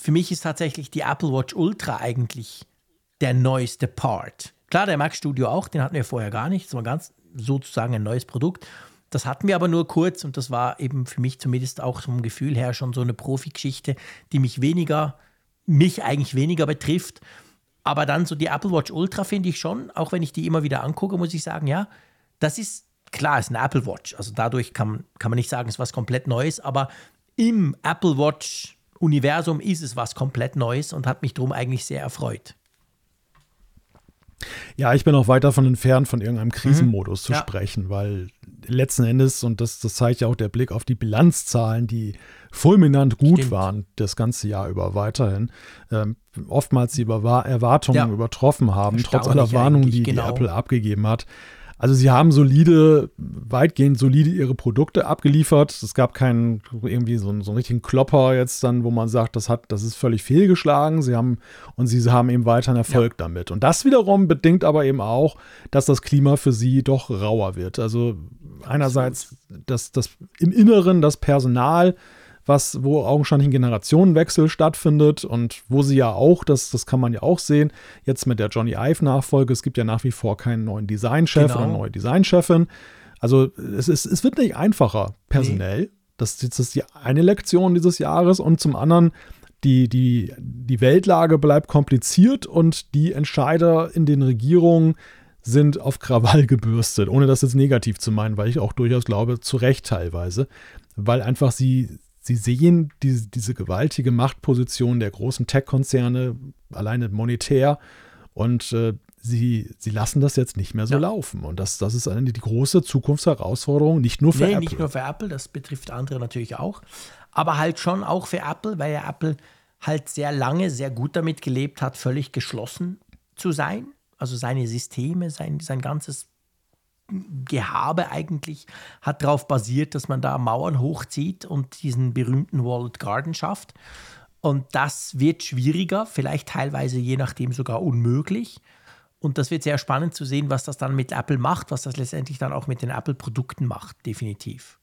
für mich ist tatsächlich die Apple Watch Ultra eigentlich der neueste Part. Klar, der Mac Studio auch, den hatten wir vorher gar nicht. Das war ganz sozusagen ein neues Produkt. Das hatten wir aber nur kurz und das war eben für mich zumindest auch vom Gefühl her schon so eine Profi-Geschichte, die mich weniger, mich eigentlich weniger betrifft. Aber dann so die Apple Watch Ultra finde ich schon, auch wenn ich die immer wieder angucke, muss ich sagen, ja, das ist klar, ist eine Apple Watch. Also dadurch kann, kann man nicht sagen, es ist was komplett Neues, aber im Apple Watch Universum ist es was komplett Neues und hat mich darum eigentlich sehr erfreut. Ja, ich bin auch weit davon entfernt, von irgendeinem Krisenmodus mhm. zu ja. sprechen, weil letzten Endes, und das, das zeigt ja auch der Blick auf die Bilanzzahlen, die fulminant gut Stimmt. waren das ganze Jahr über weiterhin, ähm, oftmals die Erwartungen ja. übertroffen haben, trotz aller Warnungen, die genau. die Apple abgegeben hat. Also sie haben solide, weitgehend solide ihre Produkte abgeliefert. Es gab keinen irgendwie so, so einen richtigen Klopper jetzt dann, wo man sagt, das hat, das ist völlig fehlgeschlagen. Sie haben und sie haben eben weiterhin Erfolg ja. damit. Und das wiederum bedingt aber eben auch, dass das Klima für sie doch rauer wird. Also einerseits das, das im Inneren das Personal was, wo augenscheinlich ein Generationenwechsel stattfindet und wo sie ja auch, das, das kann man ja auch sehen, jetzt mit der Johnny Ive-Nachfolge, es gibt ja nach wie vor keinen neuen Designchef genau. oder neue Designchefin. Also es, ist, es wird nicht einfacher personell. Nee. Das, das ist die eine Lektion dieses Jahres und zum anderen die, die, die Weltlage bleibt kompliziert und die Entscheider in den Regierungen sind auf Krawall gebürstet, ohne das jetzt negativ zu meinen, weil ich auch durchaus glaube, zu Recht teilweise, weil einfach sie, Sie sehen diese, diese gewaltige Machtposition der großen Tech-Konzerne, alleine monetär, und äh, sie, sie lassen das jetzt nicht mehr so ja. laufen. Und das, das ist eine die große Zukunftsherausforderung, nicht nur für nee, Apple. nicht nur für Apple, das betrifft andere natürlich auch, aber halt schon auch für Apple, weil ja Apple halt sehr lange sehr gut damit gelebt hat, völlig geschlossen zu sein. Also seine Systeme, sein, sein ganzes Gehabe eigentlich hat darauf basiert, dass man da Mauern hochzieht und diesen berühmten Walled Garden schafft. Und das wird schwieriger, vielleicht teilweise je nachdem sogar unmöglich. Und das wird sehr spannend zu sehen, was das dann mit Apple macht, was das letztendlich dann auch mit den Apple-Produkten macht, definitiv.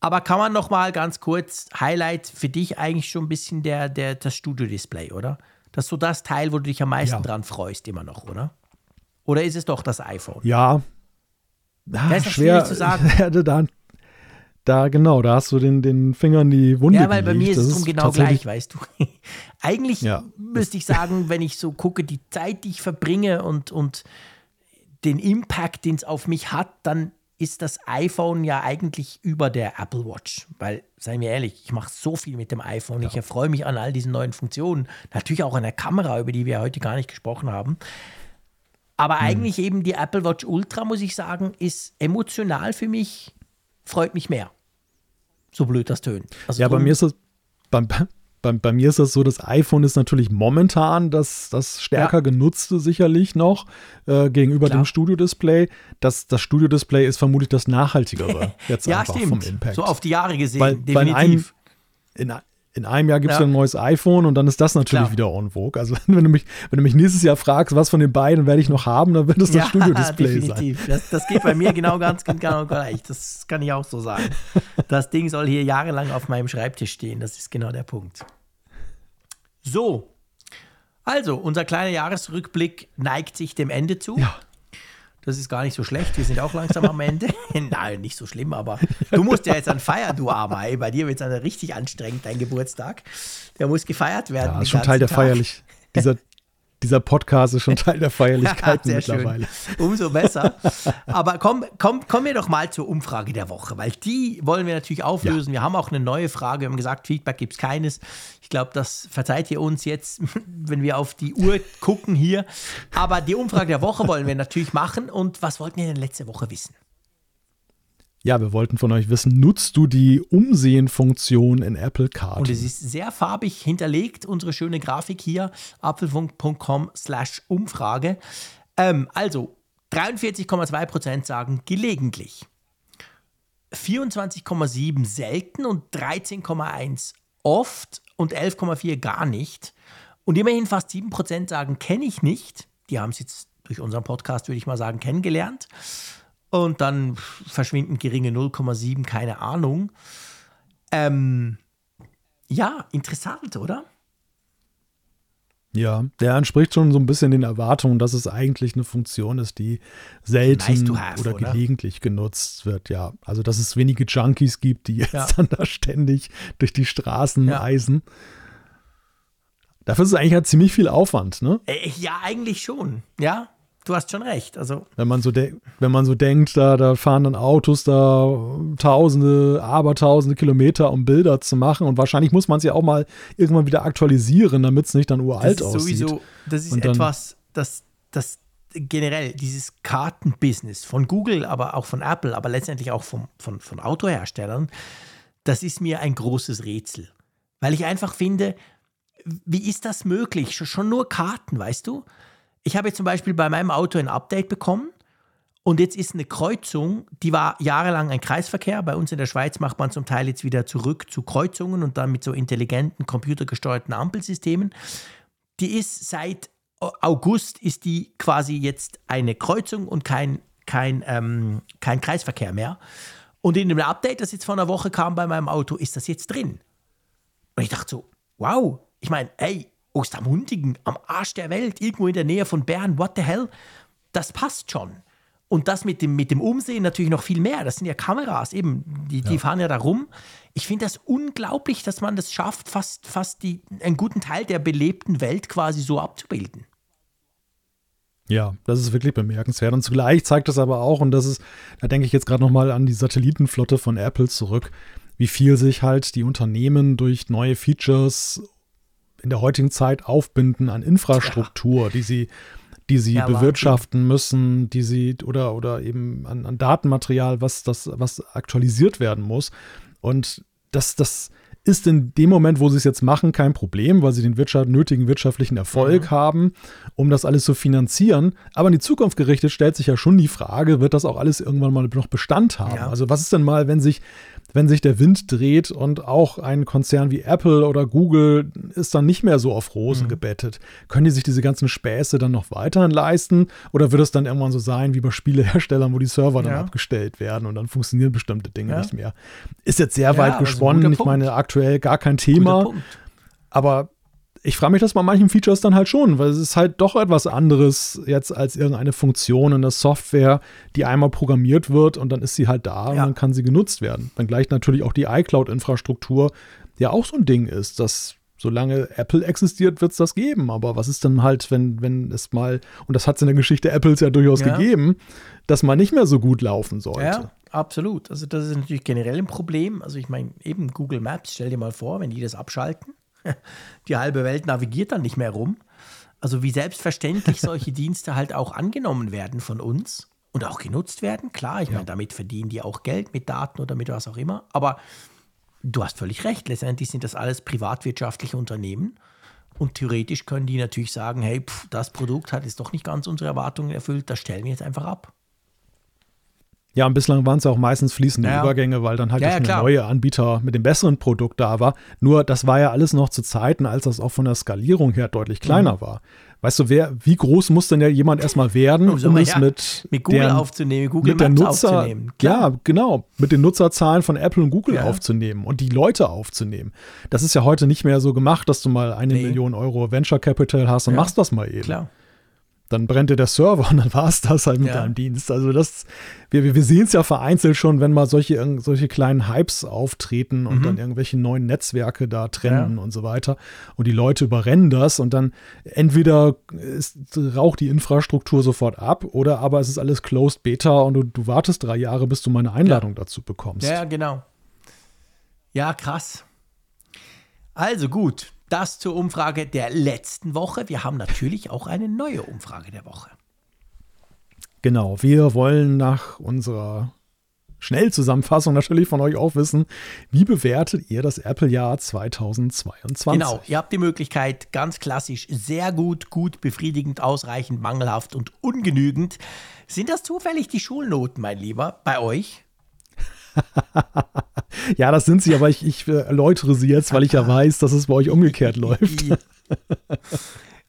Aber kann man noch mal ganz kurz Highlight für dich eigentlich schon ein bisschen der, der das Studio-Display, oder? Das ist so das Teil, wo du dich am meisten ja. dran freust, immer noch, oder? Oder ist es doch das iPhone? Ja, Ah, das ist schwer zu sagen. da, da, genau, da hast du den, den Finger in die Wunde. Ja, weil bei mir ist es drum genau gleich, weißt du. Eigentlich ja. müsste ich sagen, wenn ich so gucke, die Zeit, die ich verbringe und, und den Impact, den es auf mich hat, dann ist das iPhone ja eigentlich über der Apple Watch. Weil, seien wir ehrlich, ich mache so viel mit dem iPhone. Ja. Ich erfreue mich an all diesen neuen Funktionen. Natürlich auch an der Kamera, über die wir heute gar nicht gesprochen haben. Aber hm. eigentlich eben die Apple Watch Ultra, muss ich sagen, ist emotional für mich, freut mich mehr. So blöd das tönt. Also ja, bei mir ist das, bei, bei, bei, mir ist das so, das iPhone ist natürlich momentan das, das stärker ja. genutzte sicherlich noch äh, gegenüber Klar. dem Studio-Display. Das, das Studio-Display ist vermutlich das nachhaltigere jetzt ja, einfach stimmt. vom Impact. So auf die Jahre gesehen, weil, definitiv. Weil in in, in einem Jahr gibt es ja. ein neues iPhone und dann ist das natürlich Klar. wieder en vogue. Also wenn du, mich, wenn du mich nächstes Jahr fragst, was von den beiden werde ich noch haben, dann wird es das ja, Studio-Display sein. Das, das geht bei mir genau ganz genau gleich. Das kann ich auch so sagen. Das Ding soll hier jahrelang auf meinem Schreibtisch stehen. Das ist genau der Punkt. So, also unser kleiner Jahresrückblick neigt sich dem Ende zu. Ja. Das ist gar nicht so schlecht. Wir sind auch langsam am Ende. Nein, nicht so schlimm, aber du musst ja jetzt an feiern, du Armer. Ey. Bei dir wird es dann richtig anstrengend, dein Geburtstag. Der muss gefeiert werden. Ja, ist schon Teil der Feierlich. Dieser, dieser Podcast ist schon Teil der Feierlichkeiten mittlerweile. Schön. Umso besser. Aber komm, komm, kommen wir doch mal zur Umfrage der Woche, weil die wollen wir natürlich auflösen. Ja. Wir haben auch eine neue Frage. Wir haben gesagt, Feedback gibt es keines. Ich glaube, das verzeiht ihr uns jetzt, wenn wir auf die Uhr gucken hier. Aber die Umfrage der Woche wollen wir natürlich machen. Und was wollten wir denn letzte Woche wissen? Ja, wir wollten von euch wissen, nutzt du die Umsehen-Funktion in Apple Card? Und es ist sehr farbig hinterlegt, unsere schöne Grafik hier, apfelfunk.com slash Umfrage. Ähm, also, 43,2% sagen gelegentlich. 24,7% selten und 13,1 oft und 11,4 gar nicht. Und immerhin fast 7% sagen, kenne ich nicht. Die haben es jetzt durch unseren Podcast, würde ich mal sagen, kennengelernt und dann verschwinden geringe 0,7, keine Ahnung. Ähm, ja, interessant, oder? Ja, der entspricht schon so ein bisschen den Erwartungen, dass es eigentlich eine Funktion ist, die selten have, oder, oder, gelegentlich genutzt wird. Ja, also dass es wenige Junkies gibt, die jetzt ja. dann da ständig durch die Straßen ja. eisen. Dafür ist es eigentlich halt ziemlich viel Aufwand, ne? Äh, ja, eigentlich schon. Ja, du hast schon recht. Also wenn man so, wenn man so denkt, da, da fahren dann Autos da tausende, abertausende Kilometer, um Bilder zu machen. Und wahrscheinlich muss man es ja auch mal irgendwann wieder aktualisieren, damit es nicht dann uralt das ist aussieht. Sowieso, das ist etwas, das, das generell dieses Kartenbusiness von Google, aber auch von Apple, aber letztendlich auch vom, von, von Autoherstellern, das ist mir ein großes Rätsel. Weil ich einfach finde, wie ist das möglich? Schon nur Karten, weißt du? Ich habe zum Beispiel bei meinem Auto ein Update bekommen und jetzt ist eine Kreuzung, die war jahrelang ein Kreisverkehr. Bei uns in der Schweiz macht man zum Teil jetzt wieder zurück zu Kreuzungen und dann mit so intelligenten, computergesteuerten Ampelsystemen. Die ist seit August ist die quasi jetzt eine Kreuzung und kein, kein, ähm, kein Kreisverkehr mehr. Und in dem Update, das jetzt vor einer Woche kam bei meinem Auto, ist das jetzt drin. Und ich dachte so, wow, ich meine, ey, Ostermundigen, am Arsch der Welt, irgendwo in der Nähe von Bern, what the hell? Das passt schon. Und das mit dem, mit dem Umsehen natürlich noch viel mehr. Das sind ja Kameras, eben, die, die ja. fahren ja da rum. Ich finde das unglaublich, dass man das schafft, fast, fast die, einen guten Teil der belebten Welt quasi so abzubilden. Ja, das ist wirklich bemerkenswert. Und zugleich zeigt das aber auch, und das ist, da denke ich jetzt gerade nochmal an die Satellitenflotte von Apple zurück, wie viel sich halt die Unternehmen durch neue Features in der heutigen Zeit aufbinden an Infrastruktur, ja. die sie, die sie ja, bewirtschaften müssen, die sie oder, oder eben an, an Datenmaterial, was das, was aktualisiert werden muss. Und das, das ist in dem Moment, wo sie es jetzt machen, kein Problem, weil sie den Wirtschaft, nötigen wirtschaftlichen Erfolg mhm. haben, um das alles zu finanzieren. Aber in die Zukunft gerichtet stellt sich ja schon die Frage, wird das auch alles irgendwann mal noch Bestand haben? Ja. Also was ist denn mal, wenn sich wenn sich der Wind dreht und auch ein Konzern wie Apple oder Google ist dann nicht mehr so auf Rosen mhm. gebettet. Können die sich diese ganzen Späße dann noch weiterhin leisten? Oder wird es dann irgendwann so sein wie bei Spieleherstellern, wo die Server dann abgestellt werden und dann funktionieren bestimmte Dinge ja. nicht mehr? Ist jetzt sehr ja, weit gesponnen. Ich meine, aktuell gar kein Thema. Aber ich frage mich das bei manchen Features dann halt schon, weil es ist halt doch etwas anderes jetzt als irgendeine Funktion in der Software, die einmal programmiert wird und dann ist sie halt da ja. und dann kann sie genutzt werden. Dann gleich natürlich auch die iCloud-Infrastruktur, die ja auch so ein Ding ist, dass solange Apple existiert, wird es das geben. Aber was ist denn halt, wenn, wenn es mal, und das hat es in der Geschichte Apples ja durchaus ja. gegeben, dass man nicht mehr so gut laufen sollte. Ja, absolut. Also das ist natürlich generell ein Problem. Also ich meine, eben Google Maps, stell dir mal vor, wenn die das abschalten, die halbe Welt navigiert dann nicht mehr rum. Also wie selbstverständlich solche Dienste halt auch angenommen werden von uns und auch genutzt werden. Klar, ich ja. meine, damit verdienen die auch Geld mit Daten oder mit was auch immer. Aber du hast völlig recht. Letztendlich sind das alles privatwirtschaftliche Unternehmen. Und theoretisch können die natürlich sagen, hey, pff, das Produkt hat jetzt doch nicht ganz unsere Erwartungen erfüllt, das stellen wir jetzt einfach ab. Ja, und bislang waren es ja auch meistens fließende Ja. Übergänge, weil dann halt Ja, ja, der neue Anbieter mit dem besseren Produkt da war. Nur das war ja alles noch zu Zeiten, als das auch von der Skalierung her deutlich kleiner Mhm. war. Weißt du, wer, wie groß muss denn ja jemand erstmal werden, Um so um es mit, Mit Google deren- aufzunehmen, Google mit der Nutzer, aufzunehmen. Klar. ja, genau, mit den Nutzerzahlen von Apple und Google aufzunehmen und die Leute aufzunehmen. Das ist ja heute nicht mehr so gemacht, dass du mal eine Nee. Million Euro Venture Capital hast und machst das mal eben. Klar. Dann brennt dir der Server und dann war es das halt mit Ja. deinem Dienst. Also das, wir, wir, sehen es ja vereinzelt schon, wenn mal solche, solche kleinen Hypes auftreten und Mhm. dann irgendwelche neuen Netzwerke da trennen und so weiter. Und die Leute überrennen das und dann entweder ist, raucht die Infrastruktur sofort ab oder aber es ist alles Closed Beta und du, du wartest drei Jahre, bis du mal eine Einladung dazu bekommst. Ja, ja, genau. Ja, krass. Also gut, das zur Umfrage der letzten Woche. Wir haben natürlich auch eine neue Umfrage der Woche. Genau, wir wollen nach unserer Schnellzusammenfassung natürlich von euch auch wissen, wie bewertet ihr das Apple-Jahr 2022? Genau, ihr habt die Möglichkeit, ganz klassisch, sehr gut, gut, befriedigend, ausreichend, mangelhaft und ungenügend. Sind das zufällig die Schulnoten, mein Lieber, bei euch? Ja, das sind sie, aber ich, ich äh, erläutere sie jetzt, weil ich ja weiß, dass es bei euch umgekehrt läuft.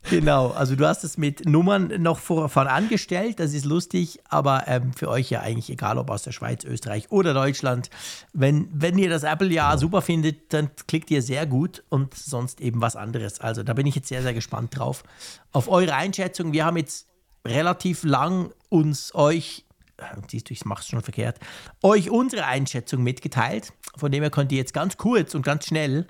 Genau, also du hast es mit Nummern noch vor, vorangestellt, das ist lustig, aber ähm, für euch ja eigentlich egal, ob aus der Schweiz, Österreich oder Deutschland. Wenn, wenn ihr das Apple-Jahr super findet, dann klickt ihr sehr gut und sonst eben was anderes. Also da bin ich jetzt sehr, sehr gespannt drauf. Auf eure Einschätzung. Wir haben jetzt relativ lang uns euch siehst du, ich mache es schon verkehrt, euch unsere Einschätzung mitgeteilt. Von dem her könnt ihr jetzt ganz kurz und ganz schnell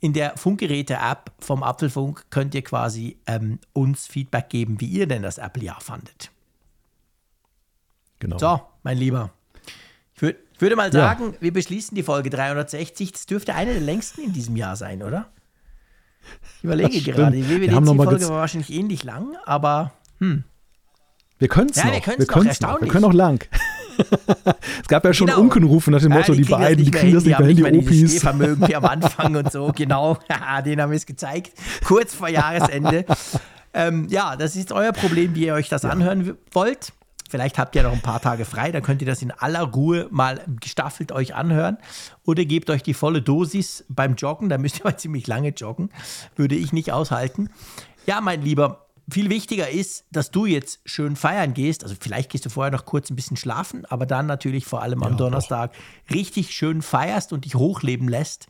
in der Funkgeräte-App vom Apfelfunk könnt ihr quasi ähm, uns Feedback geben, wie ihr denn das Apple-Jahr fandet. Genau. So, mein Lieber. Ich, würd, würde mal Ja. sagen, wir beschließen die Folge 360. Das dürfte eine der längsten in diesem Jahr sein, oder? Ich überlege gerade. Die mal WWDC-Folge war wahrscheinlich ähnlich lang, aber Wir können es Ja, wir noch. können's wir noch, können's noch. Wir können auch lang. es gab ja schon Genau. Unkenrufe nach dem Ja, Motto, die, kriegen das beiden, die kriegen das nicht mehr hin, die dieses Opis. Vermögen wie am Anfang und so, genau. Den haben wir es gezeigt, kurz vor Jahresende. ähm, ja, das ist euer Problem, wie ihr euch das anhören w- wollt. Vielleicht habt ihr noch ein paar Tage frei, dann könnt ihr das in aller Ruhe mal gestaffelt euch anhören. Oder gebt euch die volle Dosis beim Joggen, da müsst ihr mal ziemlich lange joggen. Würde ich nicht aushalten. Ja, mein Lieber, viel wichtiger ist, dass du jetzt schön feiern gehst. Also vielleicht gehst du vorher noch kurz ein bisschen schlafen, aber dann natürlich vor allem am Ja, Donnerstag richtig schön feierst und dich hochleben lässt.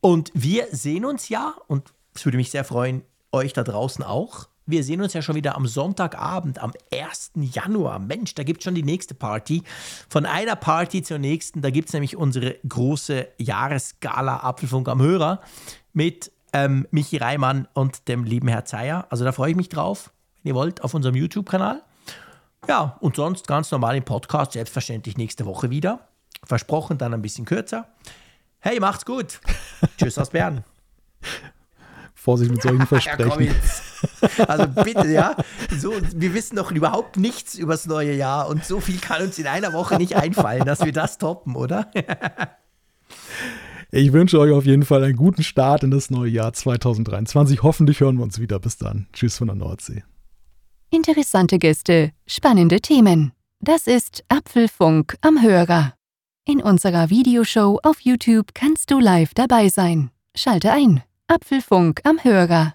Und wir sehen uns ja, und es würde mich sehr freuen, euch da draußen auch. Wir sehen uns ja schon wieder am Sonntagabend, am 1. Januar. Mensch, da gibt es schon die nächste Party. Von einer Party zur nächsten, da gibt es nämlich unsere große Jahresgala Apfelfunk am Hörer mit ähm, Michi Reimann und dem lieben Herr Zeyer. Also da freue ich mich drauf, wenn ihr wollt, auf unserem YouTube-Kanal. Ja, und sonst ganz normal im Podcast, selbstverständlich nächste Woche wieder. Versprochen, dann ein bisschen kürzer. Hey, macht's gut. Tschüss aus Bern. Vorsicht mit solchen Ja, Versprechen. jetzt. Also bitte, ja. So, wir wissen noch überhaupt nichts über das neue Jahr und so viel kann uns in einer Woche nicht einfallen, dass wir das toppen, oder? Ich wünsche euch auf jeden Fall einen guten Start in das neue Jahr 2023. Hoffentlich hören wir uns wieder. Bis dann. Tschüss von der Nordsee. Interessante Gäste, spannende Themen. Das ist Apfelfunk am Hörer. In unserer Videoshow auf YouTube kannst du live dabei sein. Schalte ein. Apfelfunk am Hörer.